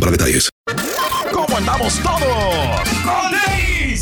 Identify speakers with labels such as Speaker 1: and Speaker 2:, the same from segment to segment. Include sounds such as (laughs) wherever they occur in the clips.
Speaker 1: para detalles.
Speaker 2: ¿Cómo andamos todos?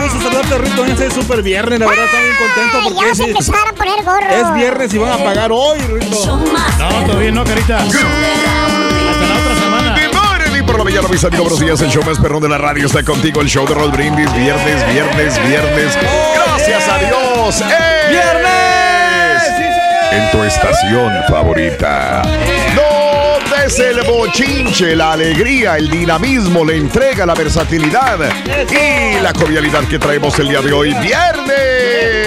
Speaker 3: Gusto saludarte, Rito. Hoy es súper viernes, la verdad, estoy bien contento porque
Speaker 4: Ya a
Speaker 3: es,
Speaker 4: a poner gorro.
Speaker 3: es viernes y van a pagar hoy, Rito. No, todavía no, carita. Hasta la otra semana.
Speaker 2: De Morely por la mañana, mis amigos, buenos días. El show más perrón de la radio está contigo. El show de Raúl Brindis. Viernes, viernes, viernes. Gracias a Dios. ¡Eh!
Speaker 3: ¡Viernes!
Speaker 2: En tu estación favorita. No des el bochinche, la alegría, el dinamismo, la entrega, la versatilidad y la jovialidad que traemos el día de hoy. ¡Viernes!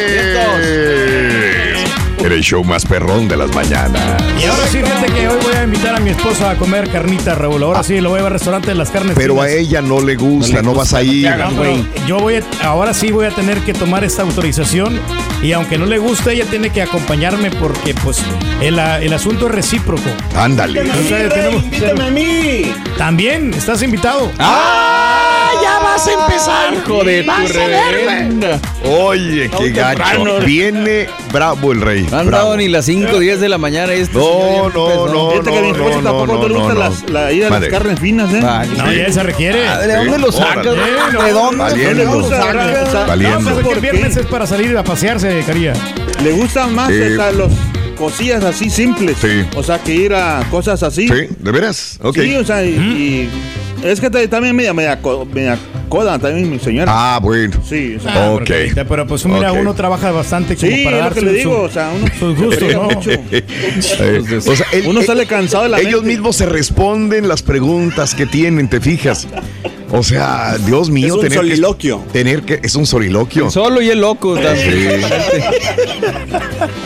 Speaker 2: En el show más perrón de las mañanas.
Speaker 3: Y ahora sí, fíjate que hoy voy a invitar a mi esposa a comer carnita, Raúl. Ahora sí, lo voy a ver al restaurante de las carnes.
Speaker 2: Pero a ella no le gusta, no vas a ir.
Speaker 3: No, pero yo voy a- ahora sí voy a tener que tomar esta autorización y aunque no le guste, ella tiene que acompañarme porque pues el, el asunto es recíproco.
Speaker 2: Ándale.
Speaker 3: Tenemos-
Speaker 5: a mí!
Speaker 3: También, estás invitado.
Speaker 5: ¡Ah! ¡Ya vas a empezar!
Speaker 3: Hijo de tu
Speaker 5: Vas a ver, güey.
Speaker 3: reverenda.
Speaker 2: Oye, qué gacho.
Speaker 3: temprano.
Speaker 2: Viene bravo el rey.
Speaker 6: No han
Speaker 2: bravo.
Speaker 6: dado ni las 5 10 de la mañana. Este
Speaker 2: No, no, no,
Speaker 3: Fíjate que a mi
Speaker 2: no,
Speaker 3: esposa
Speaker 2: no,
Speaker 3: tampoco
Speaker 2: no,
Speaker 3: no le
Speaker 2: no,
Speaker 3: gusta
Speaker 2: no.
Speaker 3: las, la ida de
Speaker 2: Madre.
Speaker 3: las carnes finas, ¿eh?
Speaker 6: Vale.
Speaker 3: No, ya se requiere.
Speaker 6: ¿De dónde lo sacas?
Speaker 3: Eh,
Speaker 6: ¿De dónde?
Speaker 3: Le gusta,
Speaker 2: Valiendo.
Speaker 3: el viernes es para salir a pasearse, Caría.
Speaker 7: Le gustan más
Speaker 2: Eh,
Speaker 7: los cosillas así simples.
Speaker 2: Sí.
Speaker 7: O sea, que ir a cosas así.
Speaker 2: Sí, ¿de veras? Ok.
Speaker 7: Sí, o sea, y, y es que ta- también media, media, co- media coda también mi señora.
Speaker 2: Ah, bueno.
Speaker 7: Sí, o sea,
Speaker 2: Ok.
Speaker 3: Pero, pero, pues mira, uno trabaja bastante como
Speaker 7: sí,
Speaker 3: para
Speaker 7: es lo que le
Speaker 3: su-
Speaker 7: digo, o sea, uno,
Speaker 3: sus (laughs) gustos, ¿no?
Speaker 2: Eh, o sea,
Speaker 7: Uno sale cansado de la
Speaker 2: Ellos
Speaker 7: mente.
Speaker 2: mismos se responden las preguntas que tienen, ¿te fijas? O sea, Dios mío,
Speaker 5: Es un
Speaker 2: tener
Speaker 5: soliloquio.
Speaker 2: que tener que es un soliloquio.
Speaker 6: Solo y el loco. también.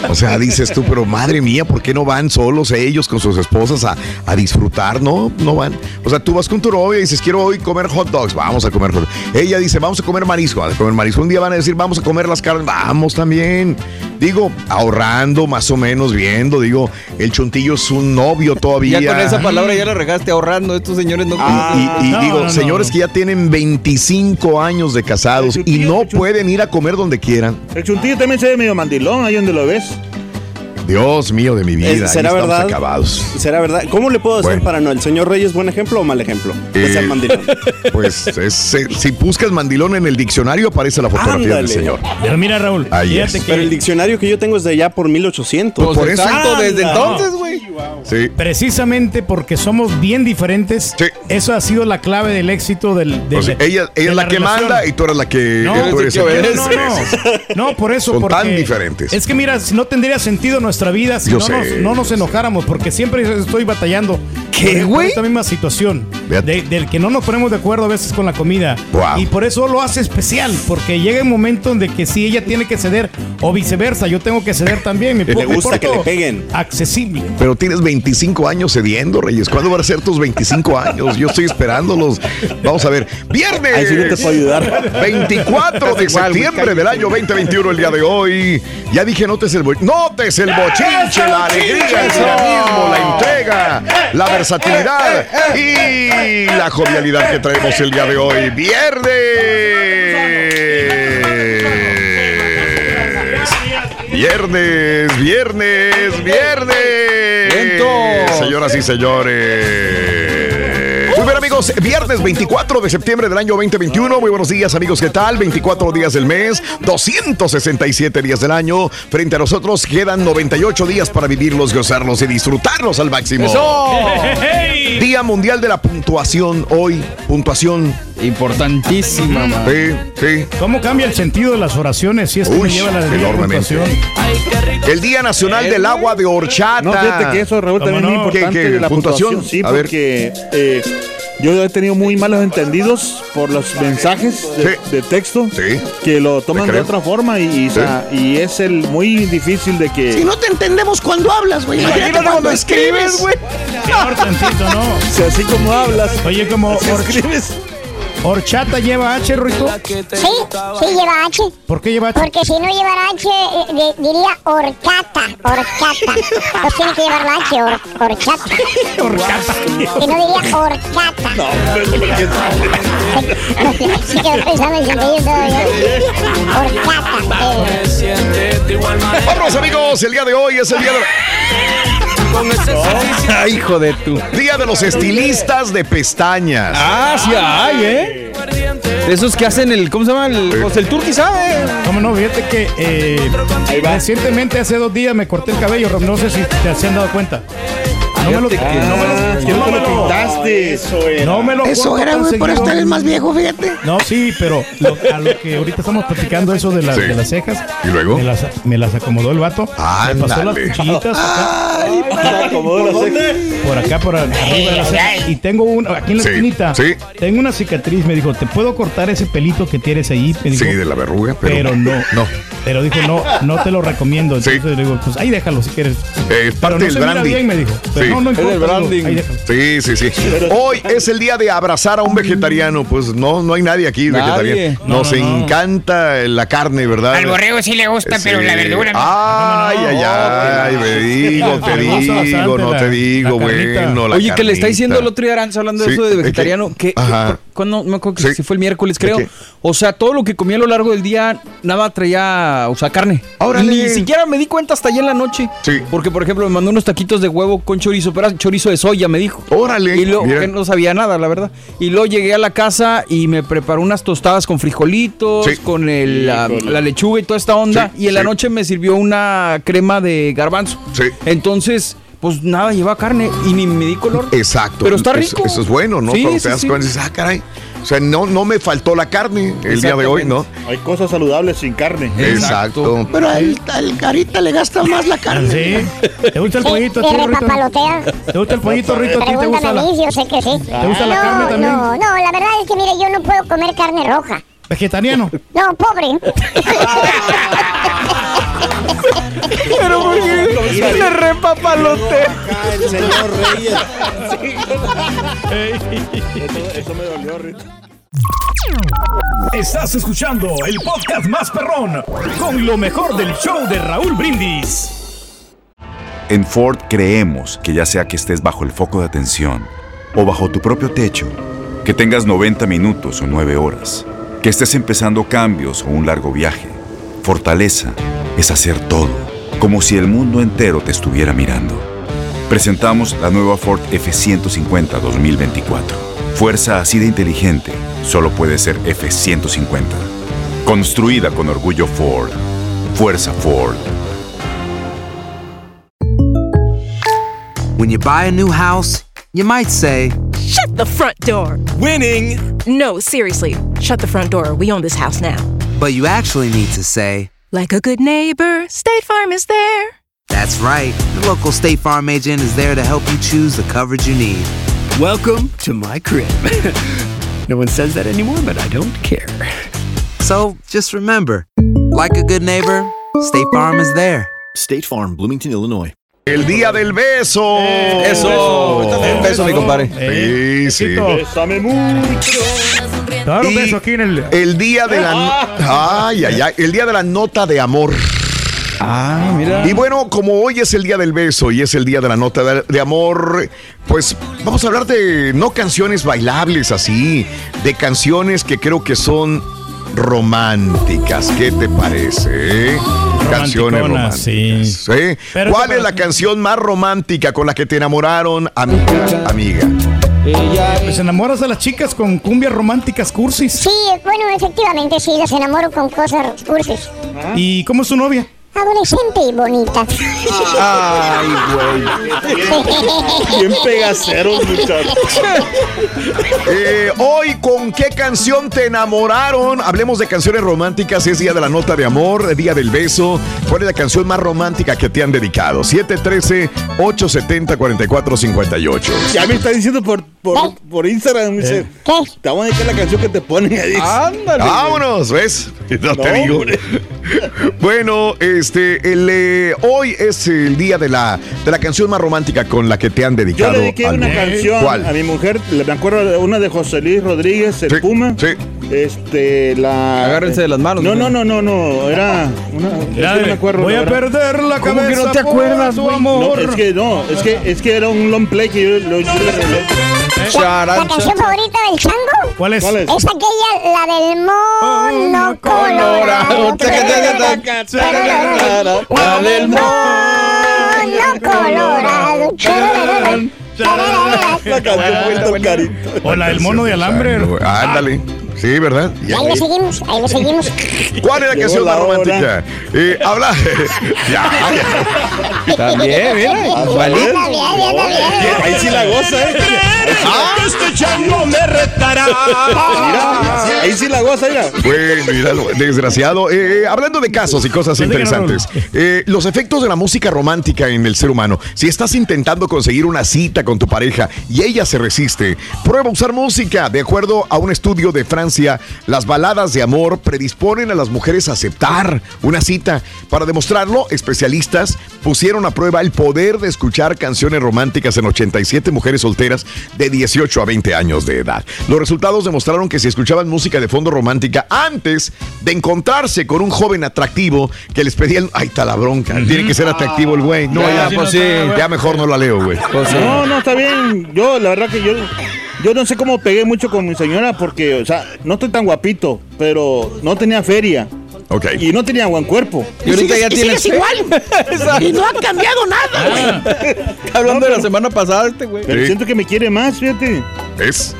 Speaker 2: O sea, dices tú, pero madre mía, ¿por qué no van solos ellos con sus esposas a, a disfrutar? No, no van. O sea, tú vas con tu novia y dices, quiero hoy comer hot dogs, vamos a comer hot dogs. Ella dice, vamos a comer marisco, vamos a comer marisco. Un día van a decir, vamos a comer las carnes, vamos también. Digo, ahorrando, más o menos viendo, digo, el chuntillo es un novio todavía.
Speaker 6: Ya con esa palabra ya la regaste ahorrando. Estos señores no.
Speaker 2: Y, y- y
Speaker 3: No,
Speaker 2: digo,
Speaker 3: no.
Speaker 2: señores que ya tienen 25 años de casados y no pueden ir a comer donde quieran.
Speaker 7: El chuntillo también se ve medio mandilón ahí donde lo ves.
Speaker 2: Dios mío de mi vida,
Speaker 5: Eh,
Speaker 2: ahí
Speaker 5: ¿será
Speaker 2: estamos
Speaker 5: verdad?
Speaker 2: acabados.
Speaker 5: ¿Será verdad? ¿Cómo le puedo decir
Speaker 2: Bueno.
Speaker 5: para no? ¿El señor Reyes buen ejemplo o mal ejemplo?
Speaker 2: Eh,
Speaker 5: mandilón. (laughs)
Speaker 2: Pues es, eh, si buscas mandilón en el diccionario aparece la fotografía del señor.
Speaker 3: Pero mira, Raúl,
Speaker 2: Ahí
Speaker 3: fíjate
Speaker 2: es.
Speaker 3: que
Speaker 5: Pero el diccionario que yo tengo es de allá por 1800.
Speaker 6: Pues
Speaker 2: por eso-
Speaker 6: exacto, desde entonces, güey.
Speaker 2: Sí.
Speaker 3: precisamente porque somos bien diferentes,
Speaker 2: Sí.
Speaker 3: eso ha sido la clave del éxito del, del-
Speaker 2: Pues ella ella
Speaker 3: de
Speaker 2: es la, que
Speaker 3: relación.
Speaker 2: manda y tú eres la que
Speaker 3: No,
Speaker 2: tú eres
Speaker 6: que
Speaker 2: el
Speaker 3: no, no. No, por eso.
Speaker 2: Son
Speaker 3: porque
Speaker 2: tan diferentes.
Speaker 3: Es que mira, si no tendría sentido nuestra nuestra vida si no nos, no nos enojáramos, porque siempre estoy batallando.
Speaker 6: ¿Qué, güey?
Speaker 3: Esta misma situación. De- del que no nos ponemos de acuerdo a veces con la comida.
Speaker 2: Wow.
Speaker 3: Y por eso lo hace especial, porque llega un momento en de que si ella tiene que ceder, o viceversa, yo tengo que ceder también. Me,
Speaker 5: Le gusta que le peguen.
Speaker 3: Accesible.
Speaker 2: Pero tienes 25 años cediendo, Reyes. ¿Cuándo van a ser tus 25 años? Yo estoy esperándolos. Vamos a ver. Viernes.
Speaker 5: Ahí sí no te puedo ayudar.
Speaker 2: 24 de septiembre del año 2021, el día de hoy. Ya dije, notes el, bo- notes el bochinche, la alegría, el dinamismo, la entrega, la versatilidad y la jovialidad que traemos el día de hoy. Viernes. Viernes, viernes, viernes. Señoras y señores. Amigos, viernes 24 de septiembre del año 2021. Muy buenos días amigos, ¿qué tal? 24 días del mes, 267 días del año. Frente a nosotros quedan 98 días para vivirlos, gozarlos y disfrutarlos al máximo.
Speaker 6: ¡Eso! (laughs)
Speaker 2: Día Mundial de la Puntuación hoy. Puntuación.
Speaker 6: Importantísima, man.
Speaker 2: Sí, sí.
Speaker 3: ¿Cómo cambia el sentido de las oraciones si es que
Speaker 2: Uy,
Speaker 3: me lleva la de
Speaker 2: enormemente.
Speaker 3: puntuación?
Speaker 2: El Día Nacional del Agua de Horchata.
Speaker 7: No, fíjate que eso, Raúl,
Speaker 3: ¿Cómo
Speaker 7: también es
Speaker 3: no?
Speaker 7: muy importante
Speaker 2: ¿Qué, qué,
Speaker 7: de la
Speaker 2: puntuación?
Speaker 7: puntuación. Sí,
Speaker 2: A ver.
Speaker 7: eh, yo he tenido muy malos entendidos por los mensajes de,
Speaker 2: Sí.
Speaker 7: de texto
Speaker 2: Sí.
Speaker 7: que lo toman de otra forma y, y,
Speaker 2: Sí.
Speaker 7: sa- y es el muy difícil de que
Speaker 4: Si no te entendemos cuando hablas, güey. Imagínate cuando escribes, güey.
Speaker 3: Peor tantito, ¿no? (laughs)
Speaker 7: si así como hablas,
Speaker 3: Oye, como
Speaker 7: escribes.
Speaker 3: Horchata lleva H, Ruito.
Speaker 8: Sí, sí lleva H.
Speaker 3: ¿Por qué lleva H?
Speaker 8: Porque si no llevara H, eh, de- diría horcata, horcata. (laughs) Pues tiene que llevar la H, hor- horchata. (laughs)
Speaker 3: Horchata.
Speaker 8: Si no diría horcata. Sí que pensando en sentido todavía. Horcata. eh.
Speaker 2: Vámonos amigos, el día de hoy es el día de...
Speaker 6: Ay, hijo de tu.
Speaker 2: Día de los estilistas de pestañas.
Speaker 6: Ah, sí hay, ¿eh? De esos que hacen el, ¿cómo se llama? El, pues el turqui, ¿sabe?
Speaker 3: ¿Cómo no? Fíjate que eh, recientemente, hace dos días, me corté el cabello. No sé si te se han dado cuenta. No me lo,
Speaker 6: Fíjate que-
Speaker 3: no me lo-
Speaker 7: Ah,
Speaker 3: no
Speaker 7: ¿quién te
Speaker 3: me
Speaker 7: lo
Speaker 3: lo-
Speaker 7: pintaste? Eso era.
Speaker 3: no me lo
Speaker 4: Eso era, güey, por estar el más viejo, fíjate.
Speaker 3: No, sí, pero lo- a lo que ahorita estamos platicando eso de, la-
Speaker 2: Sí.
Speaker 3: de las cejas.
Speaker 2: ¿Y luego?
Speaker 3: Me las, me las acomodó el vato. Me pasó las cuchillitas acá,
Speaker 7: Se acomodó la ceja.
Speaker 3: por acá, por arriba de la ceja. Y tengo una, aquí en la
Speaker 2: Sí,
Speaker 3: esquinita,
Speaker 2: sí.
Speaker 3: tengo una cicatriz. Me dijo, ¿te puedo cortar ese pelito que tienes ahí? Me dijo,
Speaker 2: Sí, de la verruga, pero,
Speaker 3: pero no.
Speaker 2: No.
Speaker 3: Pero dijo, no, no te lo recomiendo.
Speaker 2: Sí.
Speaker 3: Entonces le digo, pues ahí déjalo si quieres.
Speaker 2: Eh, es
Speaker 3: Pero
Speaker 2: parte
Speaker 3: no
Speaker 2: del branding.
Speaker 3: bien, me dijo. Pero
Speaker 2: Sí.
Speaker 3: no, no
Speaker 6: Es
Speaker 3: importa. digo,
Speaker 6: branding.
Speaker 3: déjalo.
Speaker 2: Sí, sí, sí. Hoy es el día de abrazar a un vegetariano. Pues no, no hay nadie aquí
Speaker 6: Nadie.
Speaker 2: vegetariano.
Speaker 3: No,
Speaker 2: Nos
Speaker 3: no, no.
Speaker 2: encanta la carne, ¿verdad?
Speaker 9: Al borrego sí le gusta,
Speaker 2: Sí.
Speaker 9: pero la verdura no.
Speaker 2: Ay, ay, ay, me digo, te digo, no te digo,
Speaker 3: la carnita.
Speaker 2: bueno. la
Speaker 6: Oye, que le está
Speaker 2: carnita.
Speaker 6: diciendo el otro día Aranza hablando
Speaker 2: Sí,
Speaker 6: de eso de vegetariano. Que,
Speaker 2: Ajá.
Speaker 6: cuando, me acuerdo que
Speaker 2: Sí.
Speaker 6: si fue el miércoles,
Speaker 2: ¿De
Speaker 6: creo. O sea, todo lo que comía a lo largo del día, nada traía, sea, carne.
Speaker 2: Órale.
Speaker 6: Ni siquiera me di cuenta hasta allá en la noche.
Speaker 2: Sí.
Speaker 6: Porque, por ejemplo, me mandó unos taquitos de huevo con chorizo, pero era chorizo de soya, me dijo.
Speaker 2: Órale,
Speaker 6: Y luego, que no sabía nada, la verdad. Y luego llegué a la casa y me preparó unas tostadas con frijolitos,
Speaker 2: Sí.
Speaker 6: con el, la, la lechuga y toda esta onda.
Speaker 2: Sí,
Speaker 6: y en la noche me sirvió una crema de garbanzo.
Speaker 2: Sí.
Speaker 6: Entonces, pues nada, lleva carne y ni me di color.
Speaker 2: Exacto.
Speaker 6: Pero está rico.
Speaker 2: Eso, es bueno, ¿no?
Speaker 6: Sí,
Speaker 2: Cuando
Speaker 6: sí,
Speaker 2: te das
Speaker 6: sí.
Speaker 2: cuenta dices, ah, caray. O sea, no, no me faltó la carne el día de hoy, ¿no?
Speaker 7: Hay cosas saludables sin carne.
Speaker 2: Exacto.
Speaker 4: Pero al, al carita le gasta más la carne.
Speaker 3: Sí. ¿Te gusta el pollito, ti, Rito?
Speaker 8: repapalotea.
Speaker 3: ¿Te gusta el pollito, Rito? ¿A ti te
Speaker 8: Pregúntame
Speaker 3: gusta
Speaker 8: a
Speaker 3: la
Speaker 8: mí, yo sé que sí.
Speaker 3: ¿Te gusta la
Speaker 8: no,
Speaker 3: carne también?
Speaker 8: No, no, la verdad es que mire, yo no puedo comer carne roja.
Speaker 3: vegetariano?
Speaker 8: No, pobre. (laughs)
Speaker 6: Pero ¿por qué le repapalote?
Speaker 5: El señor Reyes.
Speaker 7: Eso, eso me dolió, Rito.
Speaker 10: Estás escuchando el podcast más perrón con lo mejor del show de Raúl Brindis.
Speaker 11: En Ford creemos que ya sea que estés bajo el foco de atención o bajo tu propio techo, que tengas 90 minutos o 9 horas, que estés empezando cambios o un largo viaje, fortaleza es hacer todo, como si el mundo entero te estuviera mirando. Presentamos la nueva Ford F150 2024. Fuerza así de inteligente solo puede ser F150. Construida con orgullo Ford. Fuerza Ford.
Speaker 12: When you buy a new house, you might say,
Speaker 13: Shut the front door.
Speaker 10: Winning.
Speaker 13: No, seriously. Shut the front door. We own this house now.
Speaker 12: But you actually need to say,
Speaker 13: Like a good neighbor, State Farm is there.
Speaker 12: That's right. The local State Farm agent is there to help you choose the coverage you need.
Speaker 9: Welcome to my crib. (laughs) no one says that anymore, but I don't care.
Speaker 12: So just remember, like a good neighbor, State Farm is there.
Speaker 14: State Farm, Bloomington, Illinois.
Speaker 2: El día del beso.
Speaker 6: Eso. Un beso, mi compadre.
Speaker 2: Sí, sí.
Speaker 7: Bésame mucho.
Speaker 3: Claro,
Speaker 2: Y
Speaker 3: beso aquí en el.
Speaker 2: El día de la. Ay, ay, ay. El día de la nota de amor.
Speaker 6: Ah, mira.
Speaker 2: Y bueno, como hoy es el día del beso y es el día de la nota de, de amor, pues vamos a hablar de no canciones bailables así, de canciones que creo que son románticas. ¿Qué te parece? eh? Canciones románticas.
Speaker 3: sí.
Speaker 2: ¿eh? ¿Cuál es la canción más romántica con la que te enamoraron, amiga? amiga?
Speaker 3: Pues enamoras a las chicas con cumbias románticas cursis.
Speaker 8: Sí, bueno, efectivamente sí, las enamoro con cosas cursis.
Speaker 3: ¿Y cómo es su novia?
Speaker 8: Adolescente y bonita.
Speaker 7: Ay, güey. Bien pegaceros, muchachos.
Speaker 2: Eh, hoy, ¿con qué canción te enamoraron? Hablemos de canciones románticas. Es día de la nota de amor, día del beso. ¿Cuál es la canción más romántica que te han dedicado? 713-870-4458.
Speaker 7: Ya me está diciendo por, por, por Instagram, me dice,
Speaker 8: ¿Qué?
Speaker 7: te vamos a dedicar la canción que te ponen ahí.
Speaker 6: Ándale.
Speaker 2: Vámonos, ¿ves? (laughs) No, te digo. (laughs) Bueno, este, el, eh, hoy es el día de la, de la canción más romántica con la que te han
Speaker 7: Yo
Speaker 2: dedicado.
Speaker 7: le dediqué una canción
Speaker 2: ¿Cuál?
Speaker 7: a mi mujer, me acuerdo de una de José Luis Rodríguez, el
Speaker 2: Sí,
Speaker 7: Puma.
Speaker 2: sí.
Speaker 7: Este, la.
Speaker 6: Agárrense de las manos,
Speaker 7: No, no, no, no, no. Era. Una, es que no
Speaker 3: de,
Speaker 7: me acuerdo.
Speaker 3: Voy a
Speaker 7: verdad.
Speaker 3: perder la
Speaker 6: ¿Cómo
Speaker 3: cabeza.
Speaker 6: que no te acuerdas,
Speaker 3: su
Speaker 6: güey?
Speaker 3: amor.
Speaker 7: No, es que no, es que, es que era un long play que yo, lo- yo regalé.
Speaker 8: ¿La, la canción favorita del chango?
Speaker 3: ¿Cuál es?
Speaker 7: ¿Cuál es?
Speaker 8: Es aquella, la del mono colorado. La del mono colorado.
Speaker 7: La canción fue el Tocarito.
Speaker 3: O la del mono de alambre.
Speaker 2: Ándale. Sí, ¿verdad? Y
Speaker 8: Ahí le seguimos, ahí le seguimos. (laughs)
Speaker 2: ¿Cuál es la canción más romántica? Eh, habla. (laughs) ya, ya.
Speaker 6: También, mira. Igualito.
Speaker 7: Ahí sí la goza, ¿eh?
Speaker 10: Este chango me retará.
Speaker 7: Mira, ahí sí la goza, mira.
Speaker 2: Bueno, míralo, desgraciado. Eh, hablando de casos y cosas interesantes, eh, los efectos de la música romántica en el ser humano. Si estás intentando conseguir una cita con tu pareja y ella se resiste, prueba a usar música. De acuerdo a un estudio de Francia, las baladas de amor predisponen a las mujeres a aceptar una cita. Para demostrarlo, especialistas pusieron a prueba el poder de escuchar canciones románticas en 87 mujeres solteras de 18 a 20 años de edad. Los resultados demostraron que si escuchaban música de fondo romántica antes de encontrarse con un joven atractivo que les pedían, ay, está la bronca, tiene que ser atractivo el güey. No,
Speaker 6: Ya,
Speaker 2: ya,
Speaker 6: pues sí.
Speaker 2: ya mejor no la leo, güey.
Speaker 7: No, no, está bien. Yo, la verdad que yo, yo no sé cómo pegué mucho con mi señora porque, o sea, no estoy tan guapito, pero no tenía feria
Speaker 2: Ok.
Speaker 7: y no tenía buen cuerpo.
Speaker 6: Y ahorita ya
Speaker 4: Y
Speaker 6: tienes.
Speaker 4: sigues igual. (laughs) y no ha cambiado nada, güey.
Speaker 6: Hablando de la semana pasada, este güey.
Speaker 7: Pero
Speaker 2: Sí.
Speaker 7: siento que me quiere más, fíjate.
Speaker 2: ¿Ves?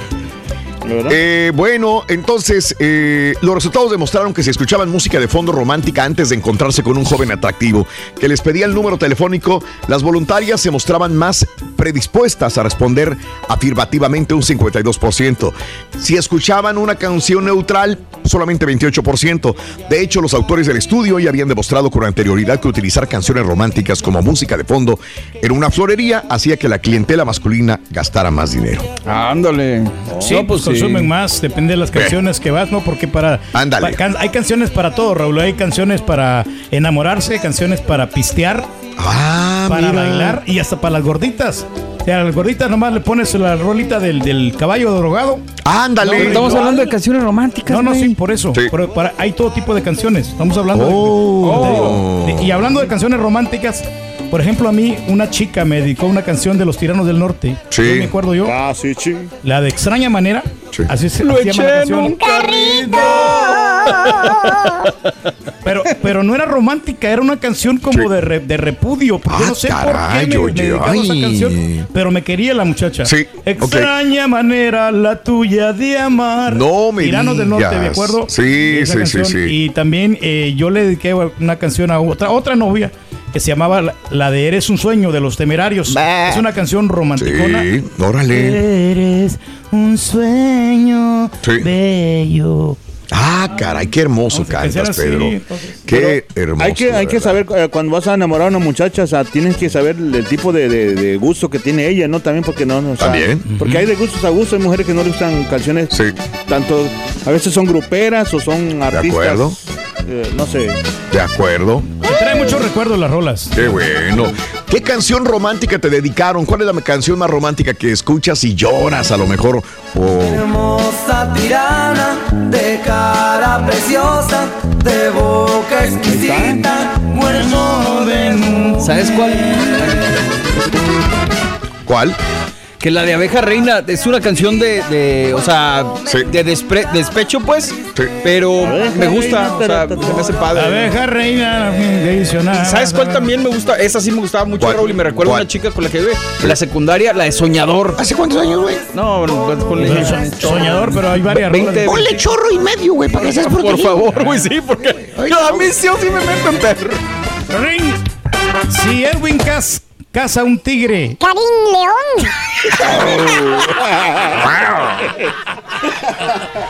Speaker 2: Eh, bueno, entonces eh, los resultados demostraron que si escuchaban música de fondo romántica antes de encontrarse con un joven atractivo que les pedía el número telefónico, las voluntarias se mostraban más predispuestas a responder afirmativamente un 52%. Si escuchaban una canción neutral, solamente 28%. De hecho, los autores del estudio ya habían demostrado con anterioridad que utilizar canciones románticas como música de fondo en una florería hacía que la clientela masculina gastara más dinero.
Speaker 6: Ándale.
Speaker 3: Sí,
Speaker 6: No,
Speaker 3: pues
Speaker 6: sí.
Speaker 3: Consumen más, depende de las canciones que vas, ¿no? Porque para...
Speaker 2: Ándale.
Speaker 3: pa- can- hay canciones para todo, Raúl. Hay canciones para enamorarse, canciones para pistear,
Speaker 2: Ah,
Speaker 3: para
Speaker 2: mira.
Speaker 3: bailar y hasta para las gorditas. O sea, a las gorditas nomás le pones la rolita del, del caballo drogado.
Speaker 2: Ándale.
Speaker 6: Estamos hablando de canciones románticas.
Speaker 3: No, no, sí, por eso.
Speaker 2: Sí.
Speaker 3: Pero para- hay todo tipo de canciones. Estamos hablando de-
Speaker 2: Oh.
Speaker 3: de, de- Y hablando de canciones románticas, por ejemplo, a mí una chica me dedicó una canción de los Tiranos del Norte.
Speaker 2: Sí.
Speaker 3: Yo me acuerdo yo.
Speaker 7: Ah, sí, sí.
Speaker 3: La de extraña manera.
Speaker 2: Sí.
Speaker 3: Así se
Speaker 6: Lo
Speaker 3: así llama la
Speaker 6: eché en
Speaker 3: canción.
Speaker 6: un carrito. (laughs)
Speaker 3: Pero, pero no era romántica, era una canción como
Speaker 2: Sí.
Speaker 3: de, re- de repudio. Porque yo
Speaker 2: Ah,
Speaker 3: no sé
Speaker 2: caray,
Speaker 3: por qué me, me
Speaker 2: oye,
Speaker 3: dedicaba a esa canción. Pero me quería la muchacha.
Speaker 2: Sí,
Speaker 3: Extraña manera la tuya de amar.
Speaker 2: No me
Speaker 3: Tiranos del Norte. ¿de acuerdo?
Speaker 2: Sí, sí,
Speaker 3: canción.
Speaker 2: sí, sí.
Speaker 3: Y también eh, yo le dediqué una canción a otra, otra novia que se llamaba la, de Eres un sueño de los temerarios. Es una canción romanticona.
Speaker 2: Sí, órale.
Speaker 3: Eres un sueño
Speaker 2: Sí.
Speaker 3: bello.
Speaker 2: Ah, caray, qué hermoso cantas,
Speaker 3: así,
Speaker 2: Pedro.
Speaker 3: entonces.
Speaker 2: Qué hermoso.
Speaker 7: Hay que,
Speaker 2: de
Speaker 7: hay que saber eh, cuando vas a enamorar a una muchacha, o sea, tienes que saber el tipo de, de- de gusto que tiene ella, ¿no? También porque no, no, o sea,
Speaker 2: También.
Speaker 7: Porque hay de gustos a gustos, hay mujeres que no les gustan canciones. Tanto, a veces son gruperas o son artistas.
Speaker 2: acuerdo.
Speaker 7: Eh, no sé.
Speaker 2: De acuerdo.
Speaker 3: Me trae muchos recuerdos las rolas.
Speaker 2: Qué bueno. ¿Qué canción romántica te dedicaron? ¿Cuál es la canción más romántica que escuchas y lloras a lo mejor? O
Speaker 15: Hermosa tirana, de cara preciosa, de boca exquisita, cuerpo de
Speaker 6: ¿Sabes cuál?
Speaker 2: ¿Cuál?
Speaker 6: Que la de Abeja Reina es una canción de, de, o sea, de despre- despecho, pues. Pero me gusta, o sea, se me hace padre.
Speaker 3: Abeja reina, adicional.
Speaker 6: ¿Y ¿Sabes cuál también me gusta? Esa sí me gustaba mucho,
Speaker 2: ¿Cuál?
Speaker 6: Raúl, y me recuerda una chica con la que vive. La secundaria, la de Soñador.
Speaker 4: ¿Hace cuántos años, güey?
Speaker 6: No, no, ponle
Speaker 3: soñador, pero hay varias
Speaker 6: 20,
Speaker 3: rolas.
Speaker 4: Ponle chorro y medio, güey, para que seas
Speaker 6: Por
Speaker 4: protegido.
Speaker 6: favor, güey, sí, porque a mí sí o sí me meto en perro.
Speaker 3: Ring. Si Edwin Cas caza un tigre.
Speaker 8: Karim León.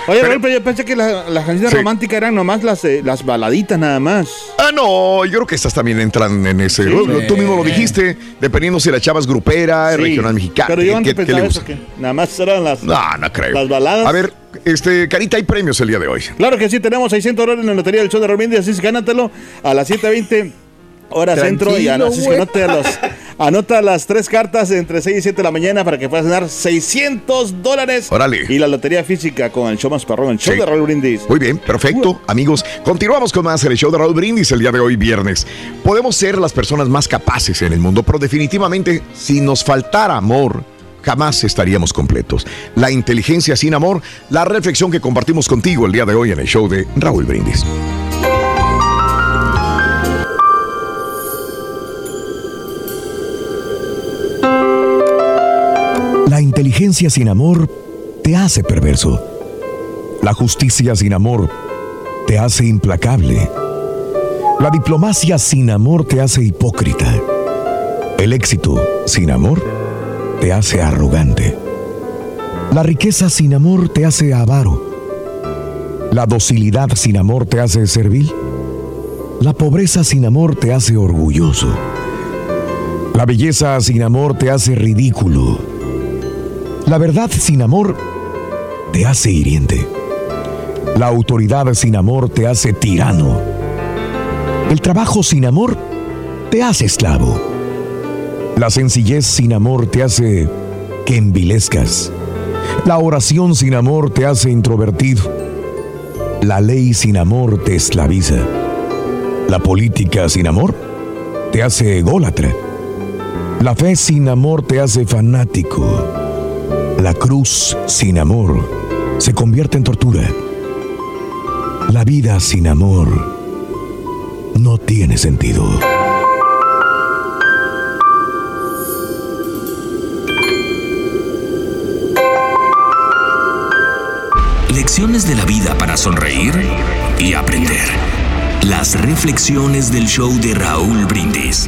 Speaker 7: Oye, Raúl, pero yo pensé que la- las canciones
Speaker 2: Sí.
Speaker 7: románticas eran nomás las, eh, las baladitas nada más.
Speaker 2: Ah, no, yo creo que estas también entran en ese. Tú mismo lo dijiste, dependiendo si la chava es grupera,
Speaker 7: Sí.
Speaker 2: regional mexicana.
Speaker 7: Pero yo antes
Speaker 2: ¿qué- qué le
Speaker 7: pensaba eso,
Speaker 2: gusta?
Speaker 7: que nada más eran las,
Speaker 2: No, no creo.
Speaker 7: las baladas.
Speaker 2: A ver, este, Carita, hay premios el día de hoy.
Speaker 7: Claro que sí, tenemos 600 dólares en la lotería del show de Romindi, así es gánatelo a las 7.20 hora centro y
Speaker 6: Tranquilo,
Speaker 7: así es que
Speaker 6: güey.
Speaker 7: anota, los, anota las tres cartas entre 6 y 7 de la mañana para que puedas ganar 600 dólares.
Speaker 2: Órale.
Speaker 7: Y la lotería física con el show más perrón, el show
Speaker 2: Sí.
Speaker 7: de Raúl Brindis.
Speaker 2: Muy bien, perfecto. Amigos, continuamos con más el show de Raúl Brindis el día de hoy, viernes. Podemos ser las personas más capaces en el mundo, pero definitivamente, si nos faltara amor, jamás estaríamos completos. La inteligencia sin amor, la reflexión que compartimos contigo el día de hoy en el show de Raúl Brindis.
Speaker 16: La inteligencia sin amor te hace perverso. La justicia sin amor te hace implacable. La diplomacia sin amor te hace hipócrita. El éxito sin amor te hace arrogante. La riqueza sin amor te hace avaro. La docilidad sin amor te hace servil. La pobreza sin amor te hace orgulloso. La belleza sin amor te hace ridículo. La verdad sin amor te hace hiriente. La autoridad sin amor te hace tirano. El trabajo sin amor te hace esclavo. La sencillez sin amor te hace que envilezcas. La oración sin amor te hace introvertido. La ley sin amor te esclaviza. La política sin amor te hace ególatra. La fe sin amor te hace fanático. La cruz sin amor se convierte en tortura. La vida sin amor no tiene sentido.
Speaker 17: Lecciones de la vida para sonreír y aprender. Las reflexiones del show de Raúl Brindis.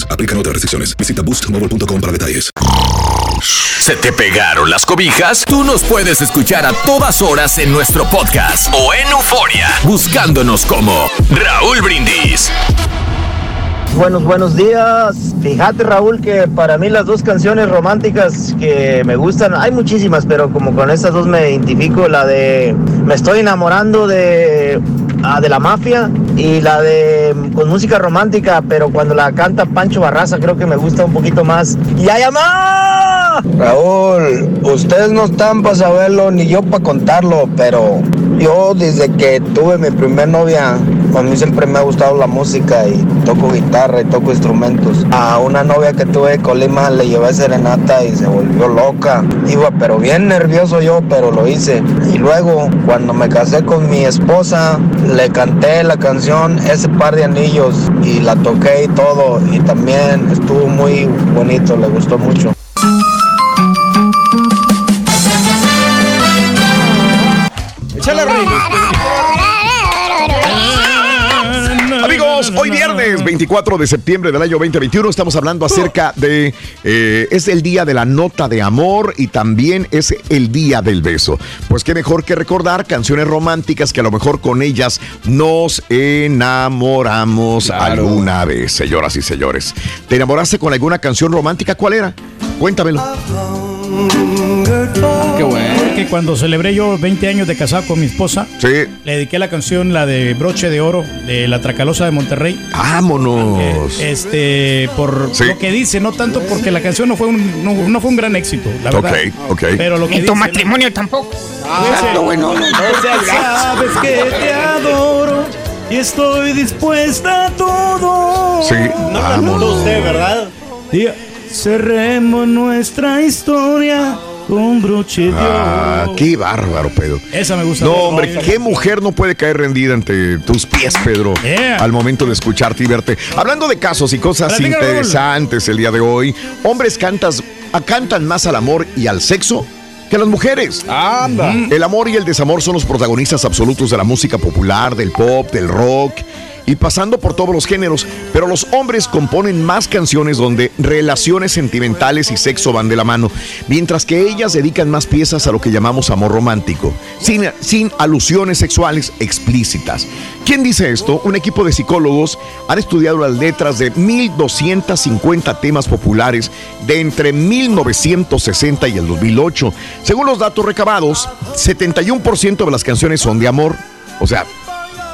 Speaker 1: Aplican otras restricciones. Visita boostmobile.com para detalles.
Speaker 17: ¿Se te pegaron las cobijas? Tú nos puedes escuchar a todas horas en nuestro podcast o en Euforia, buscándonos como Raúl Brindis.
Speaker 18: Buenos, buenos días. Fíjate, Raúl, que para mí las dos canciones románticas que me gustan, hay muchísimas, pero como con estas dos me identifico, la de Me estoy enamorando de, ah, de la mafia y la de con música romántica, pero cuando la canta Pancho Barraza creo que me gusta un poquito más. ¡Y hay amor! Raúl, ustedes no están para saberlo ni yo para contarlo, pero yo desde que tuve mi primer novia, a mí siempre me ha gustado la música y toco guitarra y toco instrumentos. A una novia que tuve de Colima le llevé serenata y se volvió loca. Iba pero bien nervioso yo, pero lo hice. Y luego cuando me casé con mi esposa, le canté la canción Ese par de anillos y la toqué y todo. Y también estuvo muy bonito, le gustó mucho.
Speaker 2: Amigos, hoy viernes 24 de septiembre del año 2021 estamos hablando acerca de... eh, es el día de la nota de amor y también es el día del beso. Pues qué mejor que recordar canciones románticas que a lo mejor con ellas nos enamoramos alguna vez, señoras y señores. ¿Te enamoraste con alguna canción romántica? ¿Cuál era? Cuéntamelo.
Speaker 3: Qué bueno. Porque cuando celebré yo 20 años de casado con mi esposa,
Speaker 2: Sí.
Speaker 3: le dediqué la canción, la de Broche de Oro, de La Tracalosa de Monterrey.
Speaker 2: ¡Vámonos!
Speaker 3: Este, por
Speaker 2: Sí.
Speaker 3: lo que dice, no tanto porque la canción no fue un, no, no fue un gran éxito, la verdad.
Speaker 2: Ok, ok.
Speaker 3: Pero lo que
Speaker 4: Ni tu
Speaker 3: dice-
Speaker 4: matrimonio tampoco.
Speaker 3: Exacto,
Speaker 4: bueno.
Speaker 3: Sabes que te adoro y estoy dispuesta a todo.
Speaker 2: Sí, vámonos.
Speaker 7: usted, ¿verdad?
Speaker 3: Diga, cerremos nuestra historia con broche de
Speaker 2: Ah, qué bárbaro, Pedro.
Speaker 3: Esa me gusta.
Speaker 2: No, hombre, qué mujer no puede caer rendida ante tus pies, Pedro,
Speaker 3: Yeah.
Speaker 2: al momento de escucharte y verte. Hablando de casos y cosas interesantes el día de hoy, hombres cantas, cantan más al amor y al sexo que las mujeres.
Speaker 6: Anda.
Speaker 2: El amor y el desamor son los protagonistas absolutos de la música popular, del pop, del rock y pasando por todos los géneros, pero los hombres componen más canciones donde relaciones sentimentales y sexo van de la mano, mientras que ellas dedican más piezas a lo que llamamos amor romántico, sin, sin alusiones sexuales explícitas. ¿Quién dice esto? Un equipo de psicólogos han estudiado las letras de 1250 temas populares de entre 1960 y el 2008. Según los datos recabados, 71% de las canciones son de amor, o sea,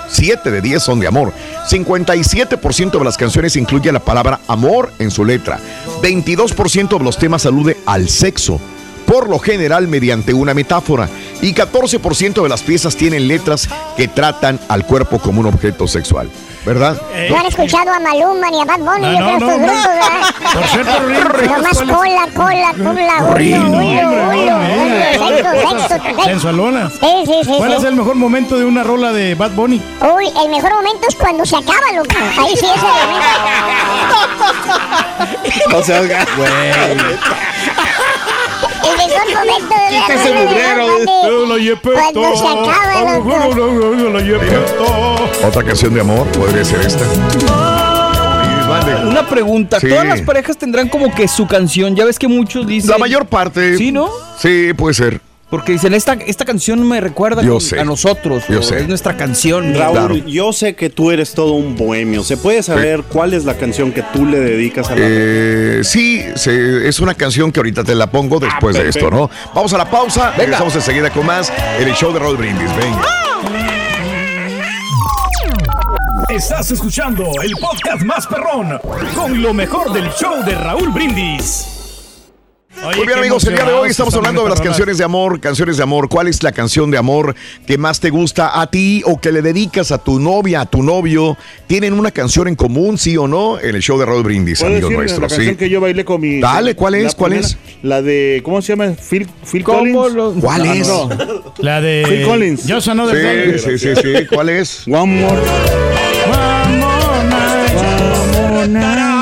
Speaker 2: 7 de 10 son de amor. 57% de las canciones incluye la palabra amor en su letra. 22% de los temas alude al sexo, por lo general mediante una metáfora. Y 14% de las piezas tienen letras que tratan al cuerpo como un objeto sexual. ¿Verdad?
Speaker 8: No han escuchado a Maluma ni a Bad Bunny,
Speaker 2: No,
Speaker 8: yo
Speaker 2: no,
Speaker 8: estos
Speaker 2: no,
Speaker 8: grupos, ¿verdad?
Speaker 2: Por cierto,
Speaker 8: Nomás cola, cola, cola, ulo,
Speaker 3: hombre.
Speaker 8: ulo, sexo, sexo, sexo. (laughs)
Speaker 3: Sensualona.
Speaker 8: Sí, sí, sí.
Speaker 3: ¿Cuál
Speaker 8: sí.
Speaker 3: es el mejor momento de una rola de Bad Bunny?
Speaker 8: Uy, el mejor momento es cuando se acaba, loco. Ahí sí es el momento. (laughs)
Speaker 7: No seas
Speaker 8: El mejor momento de
Speaker 7: Quítese
Speaker 8: Cuando se acaba.
Speaker 2: Otra canción de amor podría ser esta.
Speaker 6: Una pregunta,
Speaker 2: Sí.
Speaker 6: ¿todas las parejas tendrán como que su canción? Ya ves que muchos dicen...
Speaker 2: La mayor parte.
Speaker 6: ¿Sí, no?
Speaker 2: Sí, puede ser.
Speaker 6: Porque dicen, esta, esta canción me recuerda
Speaker 2: Yo
Speaker 6: con-
Speaker 2: sé.
Speaker 6: a nosotros.
Speaker 2: Yo sé.
Speaker 6: Es nuestra canción.
Speaker 5: Raúl, yo sé que tú eres todo un bohemio. ¿Se puede saber cuál es la canción que tú le dedicas a la
Speaker 2: Eh, sí, se- es una canción que ahorita te la pongo después de esto. ¿no? Vamos a la pausa, regresamos enseguida con más en el show de Raúl Brindis. Venga.
Speaker 10: Estás escuchando el podcast más perrón con lo mejor del show de Raúl Brindis.
Speaker 2: Muy bien amigos, el día de hoy estamos hablando de las canciones de amor, canciones de amor. ¿Cuál es la canción de amor que más te gusta a ti o que le dedicas a tu novia, a tu novio? ¿Tienen una canción en común, sí o no? En el show de Raúl Brindis,
Speaker 7: ¿Puedo
Speaker 2: amigos nuestros.
Speaker 7: La canción
Speaker 2: Sí.
Speaker 7: que yo bailé con mi.
Speaker 2: Dale, ¿cuál es? ¿Cuál
Speaker 7: primera,
Speaker 2: es?
Speaker 7: La de. ¿Cómo se llama? Phil, Phil
Speaker 6: ¿Cómo
Speaker 7: Collins.
Speaker 6: lo-
Speaker 2: ¿Cuál
Speaker 7: No,
Speaker 2: es?
Speaker 7: no.
Speaker 3: La de
Speaker 7: Phil Collins.
Speaker 3: Just Another Day.
Speaker 2: Sí, sí, sí, sí. ¿Cuál es?
Speaker 7: One more.
Speaker 3: One more night.